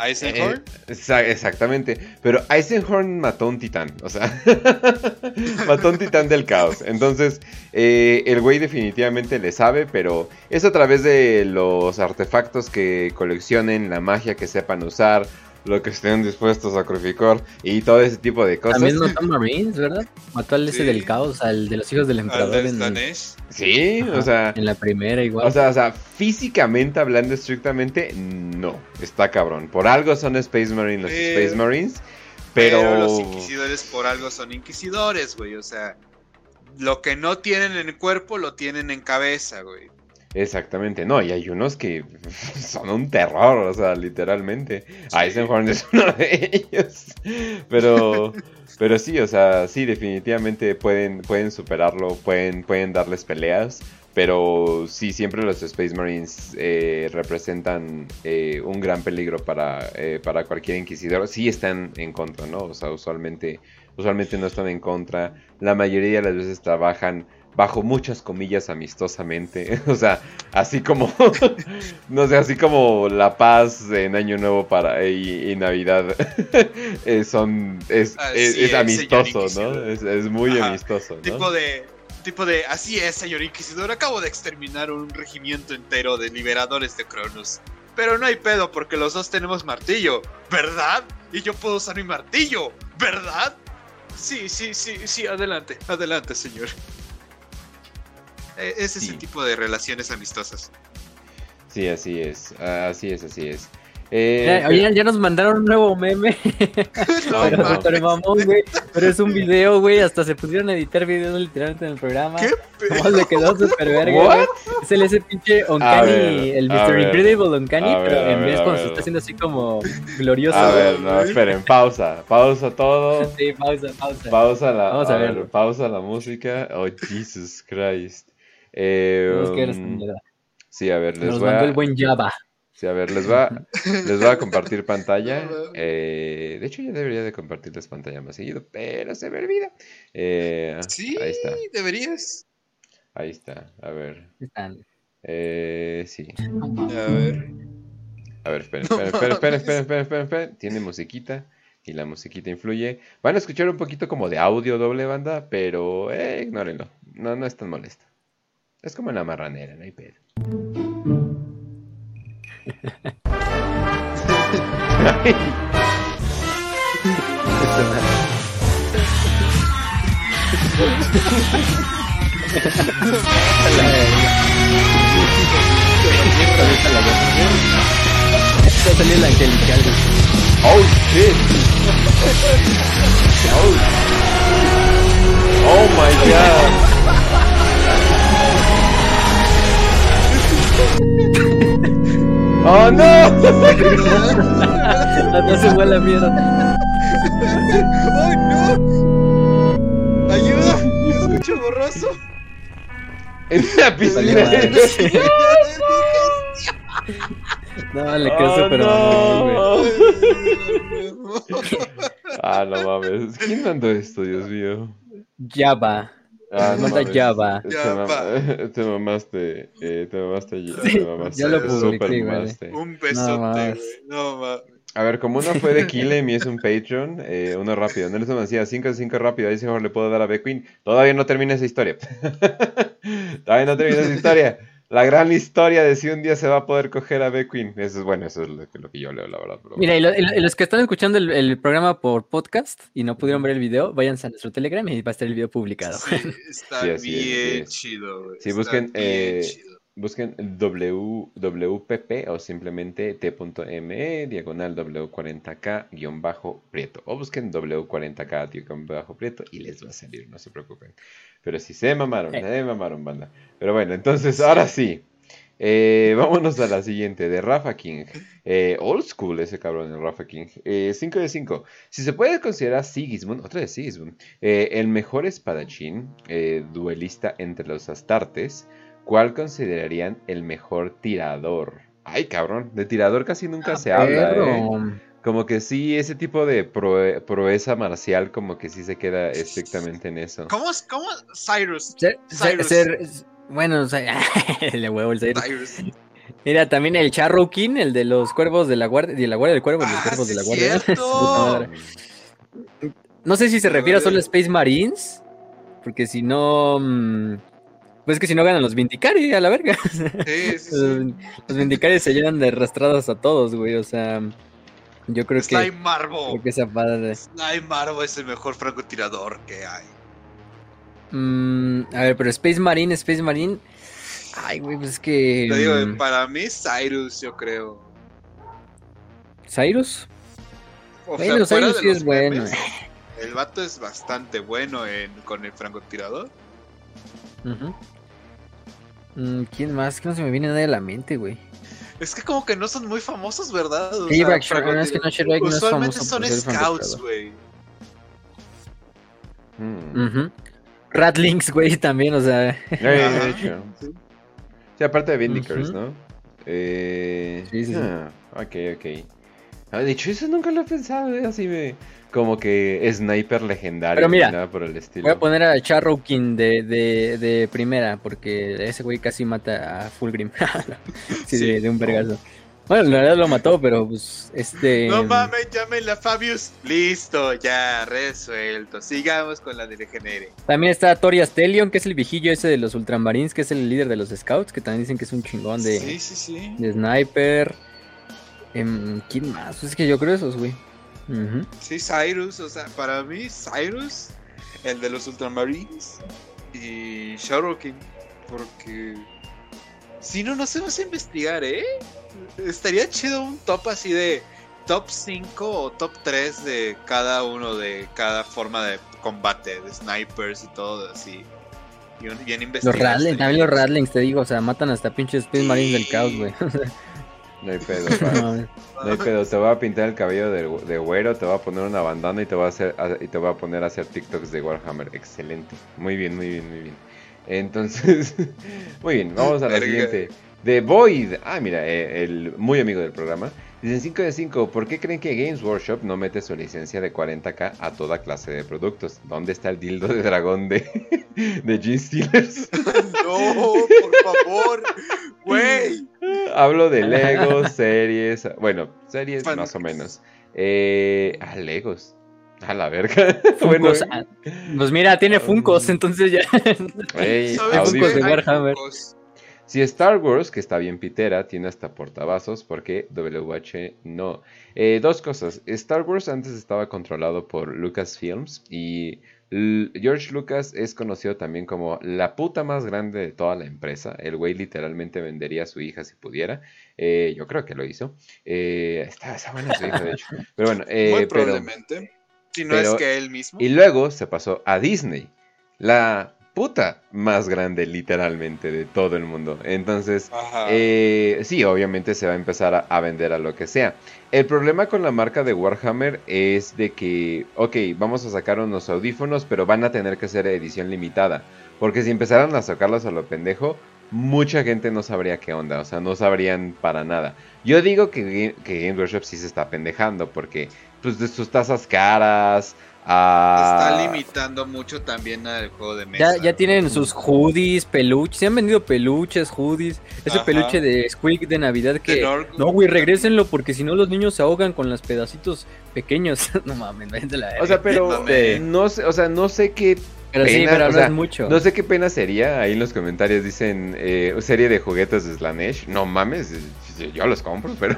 Eisenhorn. Eh, exa- exactamente. Pero Eisenhorn mató a un titán. O sea, mató a un titán del caos. Entonces, eh, el güey definitivamente le sabe, pero es a través de los artefactos que coleccionen, la magia que sepan usar, lo que estén dispuestos a sacrificar y todo ese tipo de cosas. También mató a Marines, ¿verdad? Mató al ese Sí. del caos, al de los hijos del emperador en. Sí, Ajá, o sea. en la primera igual. O sea, o sea, físicamente hablando estrictamente, no. Está cabrón. Por algo son Space Marines los Pero- Space Marines. Pero. Pero los inquisidores por algo son inquisidores, güey. O sea, lo que no tienen en el cuerpo lo tienen en cabeza, güey. Exactamente, no, y hay unos que son un terror, o sea, literalmente. Eisenhorn es uno de ellos. Pero, pero sí, o sea, sí, definitivamente pueden, pueden superarlo, pueden, pueden darles peleas. Pero sí, siempre los Space Marines eh, representan eh, un gran peligro para, eh, para cualquier inquisidor. Sí están en contra, ¿no? O sea, usualmente, usualmente no están en contra. La mayoría de las veces trabajan bajo muchas comillas amistosamente. O sea, así como, no sé, así como la paz en Año Nuevo para y, y Navidad eh, son, es, Así es, es es, amistoso, ¿no? Es, es muy Ajá, amistoso, ¿no? Tipo de. Tipo de. Así es, señor Inquisidor. Acabo de exterminar un regimiento entero de liberadores de Cronos. Pero no hay pedo porque los dos tenemos martillo, ¿verdad? Y yo puedo usar mi martillo, ¿verdad? Sí, sí, sí, sí, adelante, adelante, señor. Eh, Es ese Sí. tipo de relaciones amistosas. Sí, así es. Así es, así es. Eh, Ya, nos mandaron un nuevo meme. No, pero, no. pero mamón, güey. Pero es un video, güey. Hasta se pusieron a editar videos literalmente en el programa. ¿Qué Nomás le quedó súper verga, güey. Es el ese pinche ver, el Mr. Incredible ver, pero en vez cuando se está haciendo así como glorioso. A güey. ver, no, esperen, pausa. Pausa todo. Sí, pausa, pausa. Pausa la, Vamos a a ver, pausa la música. Oh, Jesus Christ. Eh, que um, sí, a ver, les Nos voy mandó a, el buen Java. sí, a ver, les va, les a compartir pantalla. Eh, de hecho, ya debería de compartirles pantalla más seguido, pero se me olvida. Eh, Sí, Ahí está, deberías. ahí está. A ver, Están. eh, sí. A ver. A ver, esperen, esperen, esperen, esperen, esperen, esperen, esperen, esperen. Tiene musiquita y la musiquita influye. Van a escuchar un poquito como de audio doble banda, pero eh, ignórenlo. No, no es tan molesto. Es como una marranera, no hay pedo. Va a salir el angelical, güey. Oh shit! Oh, oh my god! ¡Oh no! Hasta se fue a la mierda. ¡Ay, no! ¡Ayuda! ¡Me escucho borroso! En la piscina. Vale, No, le quedó Oh, súper güey. no. Ah, no mames. ¿Quién mandó esto, Dios mío? Java. Ah, no Manda mames. Java. Te, Java. mam- te mamaste. Eh, te mamaste. Sí, te mamaste. ya lo publiqué, mamaste. Un besote, más. güey. No mames. A ver, como uno fue de Killem y es un Patreon, eh, uno rápido. Nelson decía 5 de 5 rápido. Ahí sí mejor le puedo dar a Beckwin. Todavía no termina esa historia. Todavía no termina esa historia. La gran historia de si un día se va a poder coger a Beckwin. Eso es bueno, eso es lo que, lo que yo leo, la verdad. pero Mira, y, bueno. lo- y lo- y los que están escuchando el, el programa por podcast y no pudieron ver el video, váyanse a nuestro Telegram y va a estar el video publicado. Sí, está Sí, es, bien es. chido, güey. Sí, está busquen, bien eh, chido. Busquen w, WPP o simplemente t.me diagonal W40K-prieto. O busquen W40K-prieto y les va a salir, no se preocupen. Pero si se mamaron, Eh. se mamaron, banda. Pero bueno, entonces ahora sí. Eh, vámonos a la siguiente, de Rafa King. Eh, old school ese cabrón de Rafa King. 5 de 5. Si se puede considerar Sigismund, otra vez Sigismund, eh, el mejor espadachín eh, duelista entre los astartes, ¿cuál considerarían el mejor tirador? Ay, cabrón, de tirador casi nunca se habla, ¿eh? Como que sí, ese tipo de proe- proeza marcial, como que sí se queda estrictamente en eso. ¿Cómo es? ¿Cómo? Cyrus. ser- Cyrus. ser- bueno, o sea, le huevo el Cyrus. Cyrus. Mira, también el Charro King, el de los cuervos de la guardia, de la guardia del cuervo, los Ah, cuervos sí de la guardia. No sé si se refiere a solo a Space Marines, porque si no, mm, pues que si no ganan los Vindicari a la verga. Sí, sí, sí. Los, los Vindicari se llenan de arrastrados a todos, güey. O sea, yo creo que, Slime Marvo. creo que esa padre. Slime Marvo es el mejor francotirador que hay. Mm, a ver, pero Space Marine, Space Marine. Ay, güey, pues es que. Te digo, mm, para mí Cyrus, yo creo. Cyrus. O Bueno, Cyrus sí es bueno. memes, El vato es bastante bueno en, con el francotirador. Mm, ¿Quién más? Que no se me viene nadie a la mente, güey. Es que como que no son muy famosos, ¿verdad? O Sí, sea, Back Shore- no, es que no, Shrek no es Usualmente famoso son scouts, güey. Mm. Güey, también, o sea. De Ajá. hecho. Sí, aparte de Vindicars. ¿no? Eh... Sí, sí, sí. ah, ok, ok. Ah, de hecho, eso nunca lo he pensado, ¿eh? Así me... Como que sniper legendario. Pero mira, ni nada por el estilo. Voy a poner a Charrow King de, de, de primera, porque ese güey casi mata a Fulgrim. sí, Sí. De, de un vergazo. Bueno, la verdad lo mató, pero pues este. No mames, llámenla Fabius. Listo, ya, resuelto. Sigamos con la de Regenere. También está Tori Astelion, que es el viejillo ese de los Ultramarines, que es el líder de los Scouts, que también dicen que es un chingón de, Sí, sí, sí. de sniper. Em, ¿Quién más? Pues es que yo creo esos, güey. Sí, Cyrus, o sea, para mí, Cyrus, el de los Ultramarines y Shadowking. porque si no, nos vamos a investigar, ¿eh? Estaría chido un top así de top 5 o top 3 de cada uno de cada forma de combate, de snipers y todo así. Y un- bien Los. Radlings, también los. Radlings, te digo, o sea, matan hasta pinches Space Marines del caos, güey. No hay pedo. No hay pedo, te voy a pintar el cabello de, de güero, te voy a poner una bandana y te voy a hacer a- y te voy a poner a hacer TikToks de Warhammer. Excelente. Muy bien, muy bien, muy bien. Entonces, muy bien, vamos a la Verga. siguiente. The Void. Ah, mira, eh, el muy amigo del programa. Dicen 5 de 5. ¿Por qué creen que Games Workshop no mete su licencia de 40k a toda clase de productos? ¿Dónde está el dildo de dragón de, de Gene Steelers? No, por favor, güey. Hablo de Legos, series. Bueno, series Fan- más o menos. Eh, ah, Legos. A la verga. bueno, Funkos, ah, pues mira, tiene Funkos, entonces ya. ey, ¿Sabes audífonos. Funkos de Warhammer. Funkos. Si Star Wars, que está bien pitera, tiene hasta portavasos, porque WH no. Eh, dos cosas. Star Wars antes estaba controlado por Lucasfilms y L- George Lucas es conocido también como la puta más grande de toda la empresa. El güey literalmente vendería a su hija si pudiera. Eh, yo creo que lo hizo. Eh, está, está buena su hija, de hecho. Pero bueno, Muy pero- probablemente. Si no pero- es que él mismo. y luego se pasó a Disney, la puta más grande literalmente de todo el mundo. Entonces, eh, sí, obviamente se va a empezar a, a vender a lo que sea. El problema con la marca de Warhammer es de que, ok, vamos a sacar unos audífonos, pero van a tener que ser edición limitada. Porque si empezaran a sacarlos a lo pendejo, mucha gente no sabría qué onda, o sea, no sabrían para nada. Yo digo que, que Game Workshop sí se está pendejando, porque pues de sus tazas caras... Está limitando mucho también al juego de mesa. Ya, ya tienen sus hoodies, peluches. Se han vendido peluches, hoodies. Ese Ajá. peluche de Squeak de Navidad que. No, güey, regrésenlo porque si no los niños se ahogan con los pedacitos pequeños. no mames, la. O sea, pero Mame. no sé, o sea, no sé qué pero sí, pena, pero o no sea, es mucho. No sé qué pena sería. Ahí en los comentarios dicen eh, serie de juguetes de Slanesh. No mames, eh, yo los compro, pero,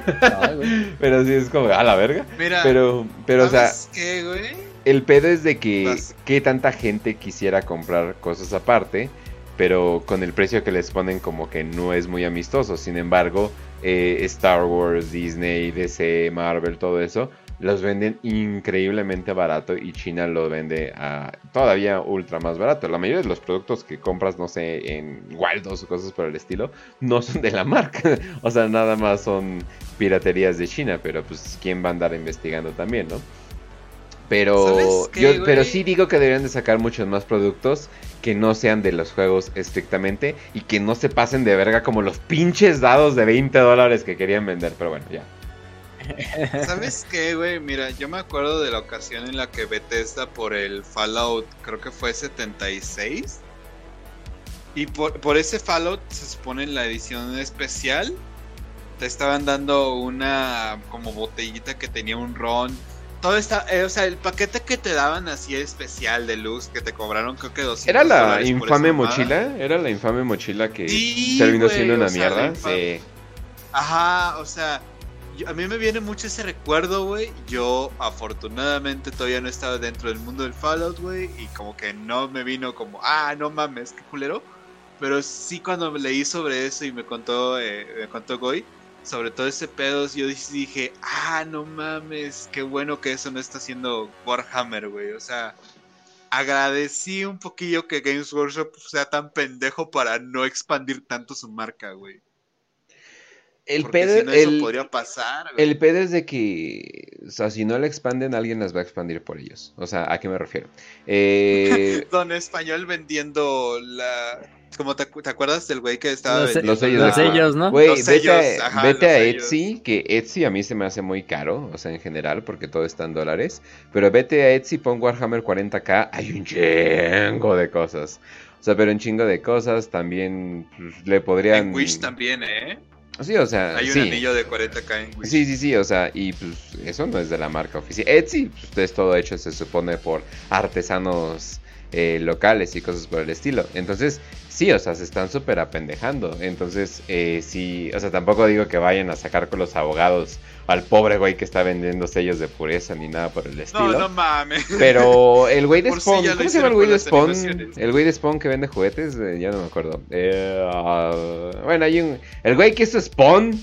güey. pero sí es como a la verga. Mira, Pero, pero o sea, ¿sabes qué, güey? El pedo es de que Vas. qué tanta gente quisiera comprar cosas aparte, pero con el precio que les ponen como que no es muy amistoso. Sin embargo, eh, Star Wars, Disney, DC, Marvel, todo eso, los venden increíblemente barato y China lo vende a todavía ultra más barato. La mayoría de los productos que compras, no sé, en Waldos o cosas por el estilo, no son de la marca. o sea, nada más son piraterías de China, pero pues quién va a andar investigando también, ¿no? Pero, pero sí digo que deberían de sacar muchos más productos que no sean de los juegos estrictamente y que no se pasen de verga como los pinches dados de 20 dólares que querían vender. Pero bueno, ya. ¿Sabes qué, güey? Mira, yo me acuerdo de la ocasión en la que Bethesda por el Fallout, creo que fue 76. Y por, por ese Fallout se supone en la edición especial. Te estaban dando una como botellita que tenía un ron. Todo está, eh, o sea, el paquete que te daban así especial de luz que te cobraron creo que 200 ¿Era la infame mochila? ¿Era la infame mochila que Sí, terminó güey, siendo una mierda? Sí. Ajá, o sea, yo- a mí me viene mucho ese recuerdo, güey. Yo afortunadamente todavía no estaba dentro del mundo del Fallout, güey, y como que no me vino como, ah, no mames, qué culero. Pero sí cuando leí sobre eso y me contó, eh, me contó Goy, sobre todo ese pedo, yo dije, ah, no mames, qué bueno que eso no está haciendo Warhammer, güey. O sea, agradecí un poquillo que Games Workshop sea tan pendejo para no expandir tanto su marca, güey. El Porque pedo, si no, eso el, podría pasar, güey. el pedo es de que, o sea, si no la expanden, alguien las va a expandir por ellos. O sea, ¿a qué me refiero? Eh, Don Español vendiendo la. Como te, acu- te acuerdas del güey que estaba Los, vendiendo los sellos, la- los sellos, ¿no? Güey, Los vete, sellos, a, ajá, vete los a sellos. Etsy, que Etsy a mí se me hace muy caro, o sea, en general, porque todo está en dólares. Pero vete a Etsy, pon Warhammer 40k, hay un chingo de cosas. O sea, pero un chingo de cosas también pues, le podrían... En Wish también, ¿eh? Sí, o sea, Hay un sí. anillo de 40k en Wish. Sí, sí, sí, o sea, y pues eso no es de la marca oficial. Etsy, pues es todo hecho, se supone, por artesanos eh, locales y cosas por el estilo. Entonces, sí, o sea, se están súper apendejando. Entonces, eh, sí, o sea, tampoco digo que vayan a sacar con los abogados al pobre güey que está vendiendo sellos de pureza ni nada por el estilo. No, no mames. Pero el güey de Spawn, ¿cómo se llama el güey de Spawn? El güey de Spawn que vende juguetes, Eh, ya no me acuerdo. Eh, ah, bueno, hay un. El güey que hizo Spawn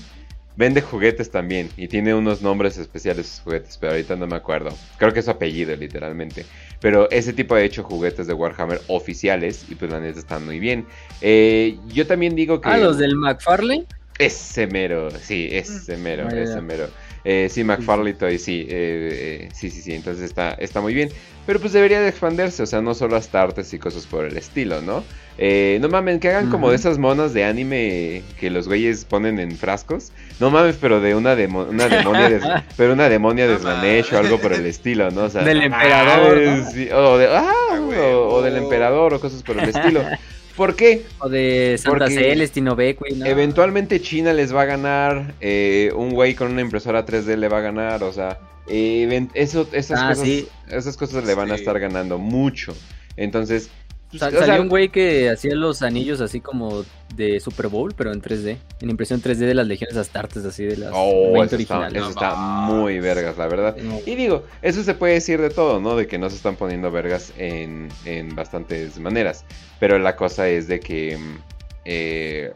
vende juguetes también y tiene unos nombres especiales sus juguetes, pero ahorita no me acuerdo. Creo que es su apellido, literalmente. Pero ese tipo ha hecho juguetes de Warhammer oficiales y pues la neta están muy bien. Eh, yo también digo que... Ah, los del McFarlane. Ese mero, sí, ese mero, Ah, ya, ese mero. Eh, sí, McFarlane Toy, sí, eh, eh, sí, sí, sí, entonces está, está muy bien. Pero pues debería de expandirse, o sea, no solo hasta artes y cosas por el estilo, ¿no? Eh, no mames, que hagan como de esas monas de anime que los güeyes ponen en frascos. No mames, pero de una, demo- una demonia, de, pero una demonia de o algo por el estilo, ¿no? O sea, Del no emperador, mames, ¿no? sí, o, de, ah, Ah, o- huevo. o del emperador o cosas por el estilo. ¿Por qué? O de Santa Celestino Becui, ¿no? Eventualmente China les va a ganar, eh, un güey con una impresora 3D le va a ganar, o sea, eh, eso, esas, Ah, cosas, sí. esas cosas le van a estar ganando mucho. Entonces, pues, Sal- o sea, salió un güey que hacía los anillos así como de Super Bowl, pero en 3D. En impresión 3D de las legiones astartes, así de las oh, 20 eso está, eso muy vergas, la verdad. Y digo, eso se puede decir de todo, ¿no? De que no se están poniendo vergas en, en bastantes maneras. Pero la cosa es de que... mm, eh,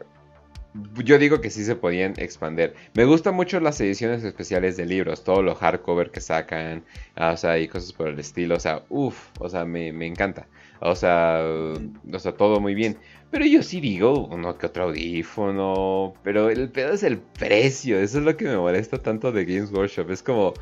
yo digo que sí se podían expander. Me gustan mucho las ediciones especiales de libros, todo lo hardcover que sacan, ah, o sea, y cosas por el estilo, o sea, uff, o sea, me, me encanta. O sea, o sea, todo muy bien. Pero yo sí digo, uno que otro audífono, pero el pedo es el precio, eso es lo que me molesta tanto de Games Workshop. Es como,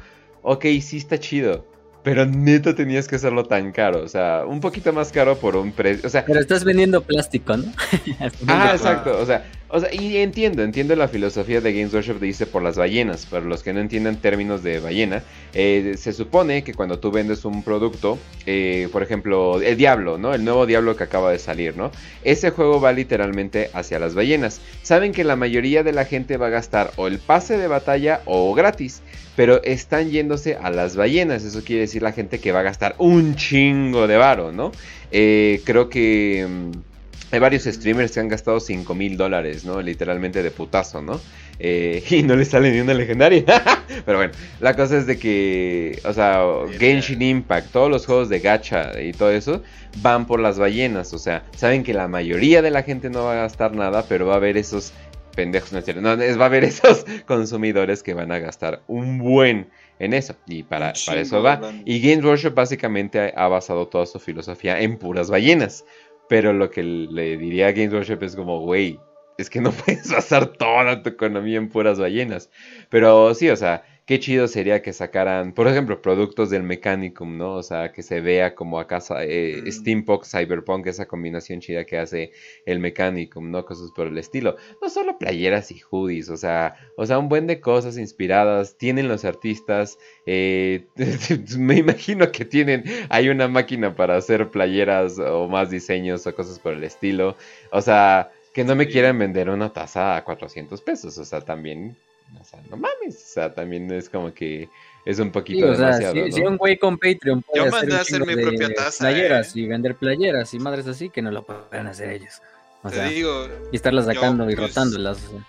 ok, sí está chido, pero neta tenías que hacerlo tan caro, o sea, un poquito más caro por un precio, o sea, Pero estás vendiendo plástico, ¿no? Ah, exacto, o sea, o sea, y entiendo, entiendo la filosofía de Games Workshop de irse por las ballenas, para los que no entiendan términos de ballena, eh, se supone que cuando tú vendes un producto, eh, por ejemplo, el Diablo, ¿no? El nuevo Diablo que acaba de salir, ¿no? Ese juego va literalmente hacia las ballenas. Saben que la mayoría de la gente va a gastar o el pase de batalla o gratis, pero están yéndose a las ballenas, eso quiere decir la gente que va a gastar un chingo de varo, ¿no? Eh, creo que... mm, hay varios streamers que han gastado 5 mil dólares, ¿no? Literalmente de putazo, ¿no? Eh, y no les sale ni una legendaria. Pero bueno, la cosa es de que, o sea, Genshin Impact, todos los juegos de gacha y todo eso van por las ballenas. O sea, saben que la mayoría de la gente no va a gastar nada, pero va a haber esos pendejos, no es cierto, no, es- va a haber esos consumidores que van a gastar un buen en eso. Y para, para eso va. Y Games Workshop básicamente ha, ha basado toda su filosofía en puras ballenas. Pero lo que le diría a Games Workshop es como, güey, es que no puedes basar toda tu economía en puras ballenas. Pero sí, o sea, qué chido sería que sacaran, por ejemplo, productos del Mechanicum, ¿no? O sea, que se vea como acá eh, Mm. Steampunk, Cyberpunk, esa combinación chida que hace el Mechanicum, ¿no? Cosas por el estilo. No solo playeras y hoodies, o sea, o sea, un buen de cosas inspiradas. Tienen los artistas, eh, me imagino que tienen, hay una máquina para hacer playeras o más diseños o cosas por el estilo. O sea, que no me quieran vender una taza a 400 pesos, o sea, también, o sea, no mames, o sea, también es como que es un poquito Sí, o sea, demasiado, si, ¿no? si un güey con Patreon puede Yo hacer, mandé un a hacer mi de propia taza, playeras ¿eh? y vender playeras y madres así que no lo pueden hacer ellos. O Te sea, digo, y estarlas yo, sacando y pues, rotándolas. o sea.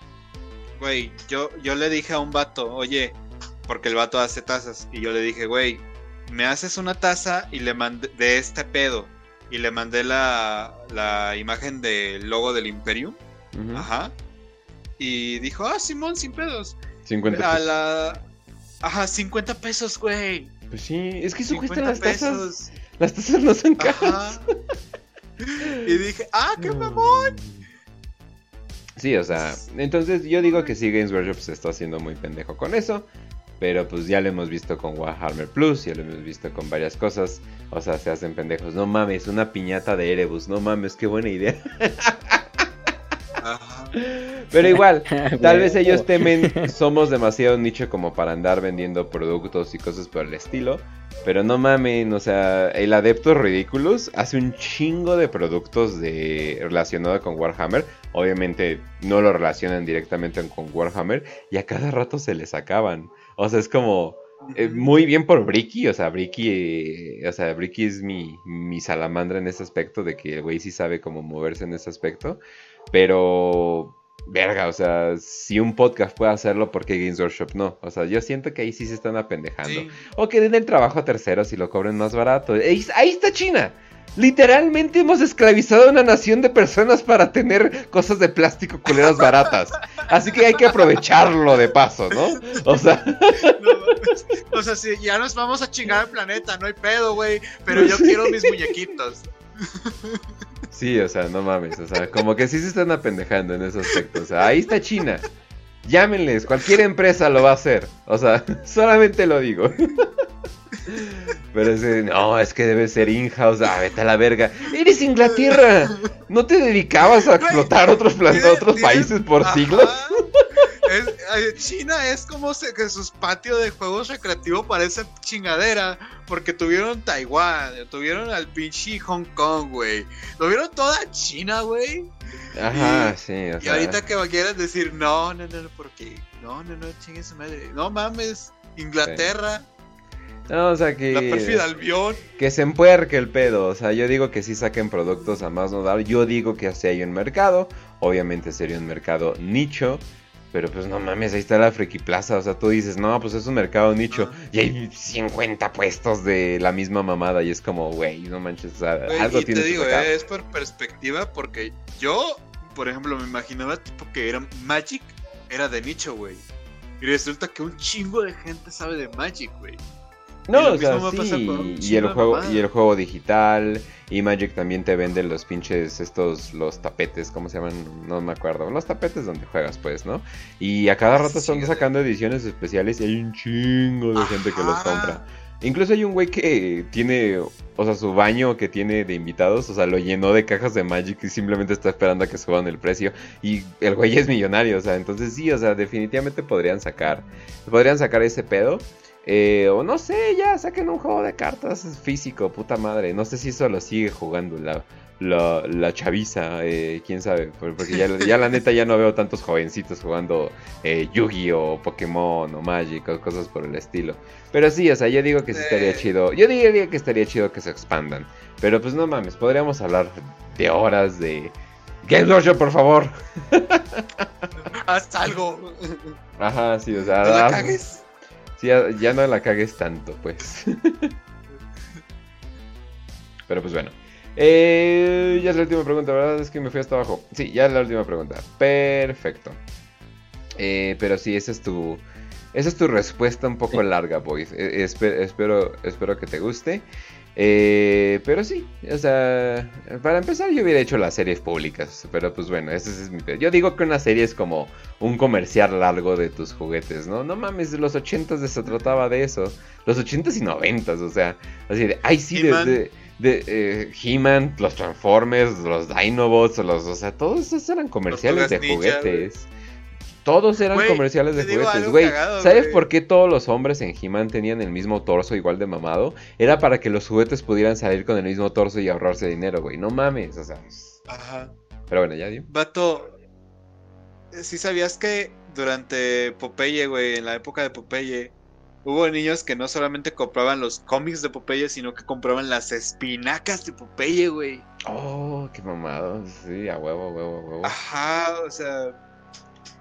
güey, yo, yo le dije a un vato, oye, porque el vato hace tazas, y yo le dije, güey, me haces una taza y le mandé de este pedo, y le mandé la, la imagen del logo del Imperium, Ujú, ajá, y dijo, ah, Simón, sin pedos, 50 a pesos. la... Ajá, 50 pesos, güey. Pues sí, es que eso cuesta 50 las tazas. Las tazas no son caras. Y dije, ah, qué mamón. Sí, o sea, entonces yo digo que sí, Games Workshop se está haciendo muy pendejo con eso. Pero pues ya lo hemos visto con Warhammer Plus, ya lo hemos visto con varias cosas. O sea, se hacen pendejos. No mames, una piñata de Erebus. No mames, qué buena idea. Ajá. Pero igual, Tal vez ellos temen, somos demasiado nicho como para andar vendiendo productos y cosas por el estilo. Pero no mamen, o sea, el Adeptos Ridiculous hace un chingo de productos de relacionado con Warhammer. Obviamente no lo relacionan directamente con Warhammer y a cada rato se les acaban. O sea, es como, eh, muy bien por Bricky, o sea, Bricky, eh, o sea, Bricky es mi, mi salamandra en ese aspecto, de que el güey sí sabe cómo moverse en ese aspecto, pero, verga, o sea, si un podcast puede hacerlo, ¿por qué Games Workshop no? O sea, yo siento que ahí sí se están apendejando. Sí. O que den el trabajo a terceros y lo cobren más barato. Ahí, ahí está China. Literalmente hemos esclavizado a una nación de personas para tener cosas de plástico culeras baratas. Así que hay que aprovecharlo de paso, ¿no? O sea, No, o sea, si ya nos vamos a chingar el planeta, no hay pedo, güey. Pero yo quiero mis muñequitos. sí, o sea, no mames. O sea, como que sí se están apendejando en ese aspecto. O sea, ahí está China. Llámenles, cualquier empresa lo va a hacer. O sea, solamente lo digo. Pero es, de, no, es que debe ser in-house. Ah, vete a la verga. Eres Inglaterra. ¿No te dedicabas a explotar otros, plan- otros países por siglos? Es- eh, China es como se- que sus patios de juegos recreativos parecen chingadera. Porque tuvieron Taiwán, tuvieron al pinche Hong Kong, güey. Tuvieron toda China, güey. Ajá, sí. O Y sea, ahorita que quieras decir, no, no, no, porque. No, no, no, chingue su madre. No mames. Inglaterra, no, o sea que. la pérfida albión. Que se empuerque el pedo. O sea, yo digo que sí saquen productos a más no dar. Yo digo que así hay un mercado. Obviamente sería un mercado nicho. Pero pues no mames, ahí está la Friki Plaza. O sea, tú dices, no, pues es un mercado nicho. Y hay 50 puestos de la misma mamada. Y es como, güey, no manches. O sea, Güey, algo y te digo, eh, es por perspectiva, porque yo, por ejemplo, me imaginaba tipo que era Magic, era de nicho, güey. Y resulta que un chingo de gente sabe de Magic, güey. No, o sea, sí. Y el juego, y el juego digital. Y Magic también te vende los pinches, estos, los tapetes, ¿cómo se llaman? No me acuerdo. Los tapetes donde juegas, pues, ¿no? Y a cada rato están sacando ediciones especiales y hay un chingo de gente que los compra. Incluso hay un güey que tiene, o sea, su baño que tiene de invitados, o sea, lo llenó de cajas de Magic y simplemente está esperando a que suban el precio. Y el güey es millonario, o sea, entonces sí, o sea, definitivamente podrían sacar, podrían sacar ese pedo. Eh, o no sé, ya saquen un juego de cartas físico, puta madre. No sé si eso lo sigue jugando la, la, la chaviza, eh, quién sabe. por- Porque ya, ya la neta ya no veo tantos jovencitos jugando eh, Yu-Gi-Oh, Pokémon o Magic o cosas por el estilo. Pero sí, o sea, yo digo que sí estaría chido. Yo diría que estaría chido que se expandan. Pero pues no mames, podríamos hablar de horas de... Game Workshop, por favor. Haz algo. Ajá, sí, o sea... No la cagues. Ya, ya no la cagues tanto, pues. Pero pues bueno. Eh, ya es la última pregunta, ¿verdad? Es que me fui hasta abajo. Sí, ya es la última pregunta. Perfecto. Eh, pero sí, esa es tu. Esa es tu respuesta un poco Sí. larga, boys. Eh, espe- espero, espero que te guste. Eh, pero sí, o sea, para empezar yo hubiera hecho las series públicas, pero pues bueno, ese es mi... Yo digo que una serie es como un comercial largo de tus juguetes, ¿no? No mames, los ochentas se trataba de eso, los ochentas y noventas, o sea, así de, ay sí, de, He-Man. de, eh, He-Man, los Transformers, los Dinobots, los, o sea, todos esos eran comerciales de Ninja, juguetes. Todos eran comerciales de juguetes, güey. ¿Sabes por qué todos los hombres en He-Man tenían el mismo torso igual de mamado? Era para que los juguetes pudieran salir con el mismo torso y ahorrarse dinero, güey. No mames, o sea. Ajá. Pero bueno, ya dio. Vato, si sabías que durante Popeye, güey, en la época de Popeye, hubo niños que no solamente compraban los cómics de Popeye, sino que compraban las espinacas de Popeye, güey. Oh, qué mamado. Sí, a huevo, a huevo, a huevo. Ajá, o sea.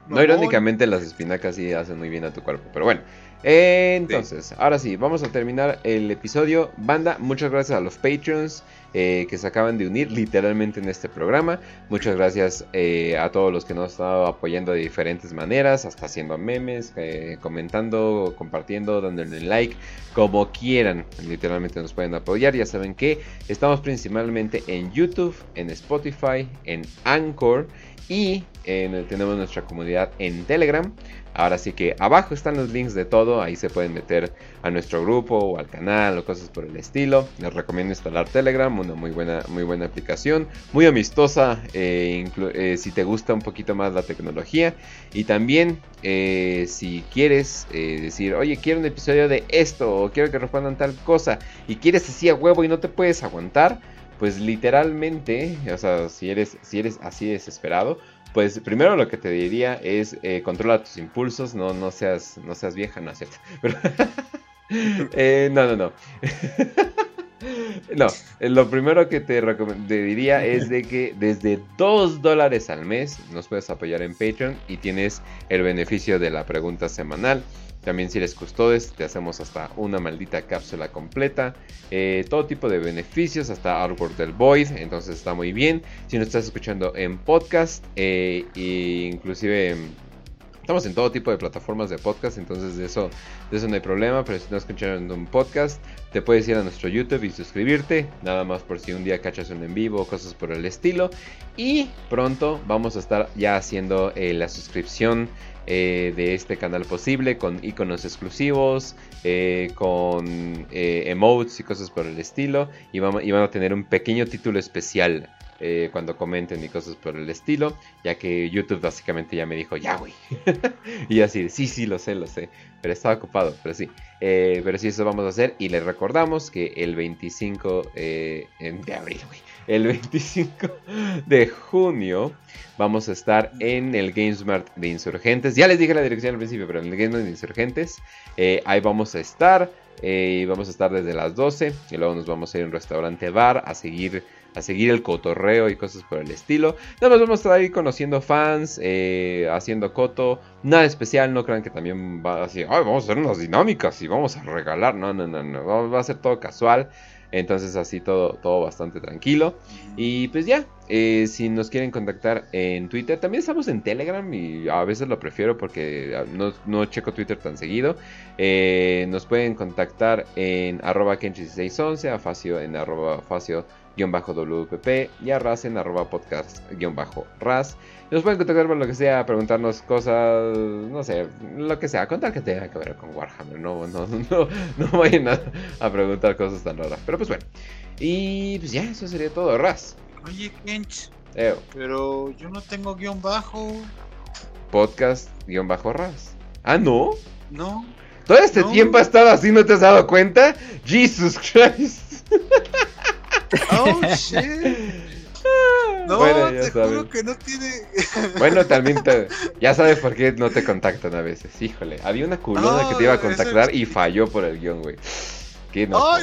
No irónicamente las espinacas sí hacen muy bien a tu cuerpo, pero bueno. Entonces, ahora sí, vamos a terminar el episodio. Banda, muchas gracias a los Patreons eh, que se acaban de unir literalmente en este programa. Muchas gracias eh, a todos los que nos han estado apoyando de diferentes maneras, hasta haciendo memes, eh, comentando, compartiendo, dándole like, como quieran. Literalmente nos pueden apoyar. Ya saben que estamos principalmente en YouTube, en Spotify, en Anchor y en- tenemos nuestra comunidad en Telegram. Ahora sí que abajo están los links de todo, ahí se pueden meter a nuestro grupo o al canal o cosas por el estilo. Les recomiendo instalar Telegram, una muy buena, muy buena aplicación, muy amistosa eh, eh, si te gusta un poquito más la tecnología. Y también eh, si quieres decir, oye, quiero un episodio de esto o quiero que respondan tal cosa y quieres así a huevo y no te puedes aguantar, pues literalmente, o sea, si eres, si eres así desesperado, pues primero lo que te diría es eh, controla tus impulsos, no, no seas, no seas vieja, no es cierto. Pero, Eh, no, no, no. No, lo primero que te, diría es de que desde 2 dólares al mes nos puedes apoyar en Patreon y tienes el beneficio de la pregunta semanal. También si eres custodes, te hacemos hasta una maldita cápsula completa. Eh, todo tipo de beneficios, hasta Artwork del Void. Entonces está muy bien. Si no estás escuchando en podcast, e inclusive Estamos en todo tipo de plataformas de podcast, entonces de eso, de eso no hay problema. Pero si no escuchando un podcast, te puedes ir a nuestro YouTube y suscribirte. Nada más por si un día cachas un en vivo o cosas por el estilo. Y pronto vamos a estar ya haciendo eh, la suscripción eh, de este canal posible con iconos exclusivos, eh, con emotes y cosas por el estilo. Y, vamos, y van a tener un pequeño título especial eh, cuando comenten y cosas por el estilo, ya que YouTube básicamente ya me dijo, ya, güey. y así, sí, sí, lo sé, lo sé, pero estaba ocupado, pero sí. Eh, pero sí, eso vamos a hacer y les recordamos que el 25 eh, de abril, güey. El 25 de junio vamos a estar en el GameSmart de Insurgentes. Ya les dije la dirección al principio, pero en el GameSmart de Insurgentes. ahí vamos a estar. y vamos a estar desde las 12. Y luego nos vamos a ir a un restaurante bar a seguir a seguir el cotorreo y cosas por el estilo. Nada más vamos a estar ahí conociendo fans, eh, haciendo coto. Nada especial, no crean que también va así, vamos a hacer unas dinámicas y vamos a regalar. No, no, no, no, va a ser todo casual. Entonces así todo, todo bastante tranquilo. Y pues ya, eh, si nos quieren contactar en Twitter, también estamos en Telegram y a veces lo prefiero porque ah, no, checo Twitter tan seguido. Eh, nos pueden contactar en arroba kenchi1611, a Facio en arroba Facio WPP y a Raz en arroba podcast-ras. Nos pueden contactar por lo que sea, preguntarnos cosas, no sé, lo que sea, contar que tenga que ver con Warhammer. No, no, no, no vayan a, preguntar cosas tan raras. Pero pues bueno. Y pues ya, eso sería todo, Raz. Oye, Kench. Pero yo no tengo guion bajo. Podcast guion bajo Raz. Ah, no. No. Todo este tiempo ha estado así, ¿no te has dado cuenta? Jesus Christ. Oh, shit. No, te juro que no tiene. bueno, también ya sabes por qué no te contactan a veces. Híjole, había una culona que te iba a contactar y falló por el guion, güey. Qué enojo.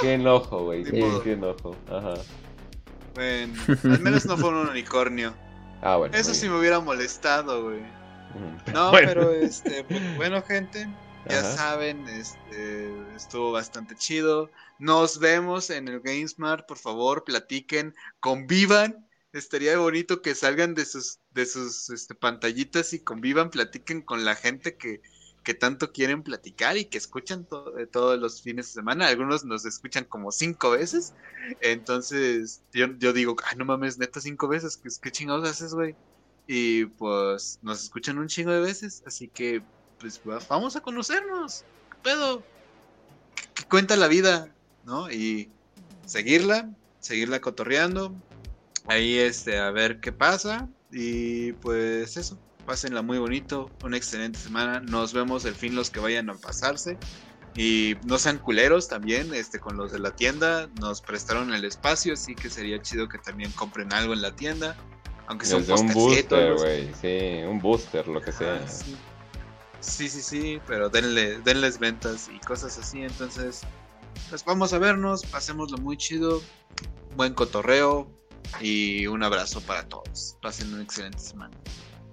Qué enojo, güey. Qué, enojo. Ajá. Bueno, al menos no fue un unicornio. Ah, bueno. Eso sí me hubiera molestado, güey. No, pero este, bueno, gente, ya saben, este, estuvo bastante chido. Nos vemos en el GameSmart, por favor, platiquen, convivan. Estaría bonito que salgan de sus, de sus este, pantallitas y convivan, platiquen con la gente que, que tanto quieren platicar y que escuchan eh, todos los fines de semana. Algunos nos escuchan como cinco veces. Entonces, yo, yo digo, ay, no mames, neta, cinco veces. ¿Qué, chingados haces, güey? Y pues nos escuchan un chingo de veces. Así que pues vamos a conocernos. ¿Qué pedo? ¿Qué, cuenta la vida? ¿No? Y seguirla, seguirla cotorreando. Ahí este, a ver qué pasa. Y pues eso. Pásenla muy bonito. Una excelente semana. Nos vemos el fin los que vayan a pasarse. Y no sean culeros también, este, con los de la tienda. Nos prestaron el espacio, así que sería chido que también compren algo en la tienda. Aunque sea un, booster, güey. Sí, un booster, lo que sea. Ah, Sí, sí, sí, pero denle, denles ventas y cosas así. Entonces, pues vamos a vernos, pasémoslo muy chido, buen cotorreo y un abrazo para todos. Pasen una excelente semana.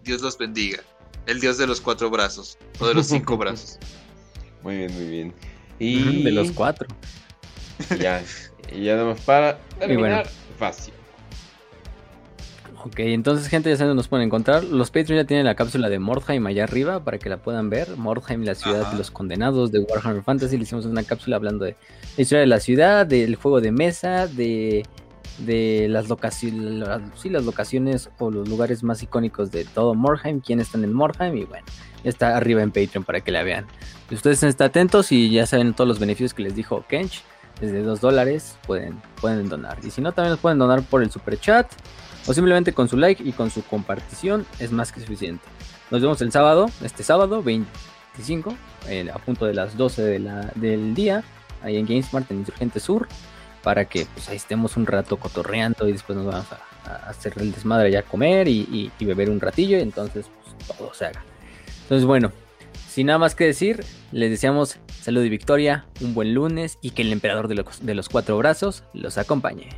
Dios los bendiga. El Dios de los cuatro brazos, o de los cinco brazos. Muy bien, muy bien. Y de los cuatro. Ya, y ya nada más para terminar, fácil. Ok, entonces gente ya saben nos pueden encontrar. Los Patreon ya tienen la cápsula de Mordheim allá arriba para que la puedan ver. Mordheim, la ciudad de los condenados de Warhammer Fantasy. Le hicimos una cápsula hablando de la historia de la ciudad, del juego de mesa, de, de las locaciones, sí, las locaciones o los lugares más icónicos de todo Mordheim, quién están en Mordheim y bueno, está arriba en Patreon para que la vean. ustedes estén atentos y ya saben todos los beneficios que les dijo Kench. Desde 2 dólares pueden, pueden donar. Y si no, también los pueden donar por el super chat o simplemente con su like y con su compartición es más que suficiente. Nos vemos el sábado, este sábado 25, a punto de las 12 de del día, ahí en GameSmart en Insurgente Sur, para que pues, ahí estemos un rato cotorreando y después nos vamos a, hacer el desmadre ya comer y, beber un ratillo y entonces pues, todo se haga. Entonces bueno, sin nada más que decir, les deseamos salud y victoria, un buen lunes y que el emperador de los, de los cuatro brazos los acompañe.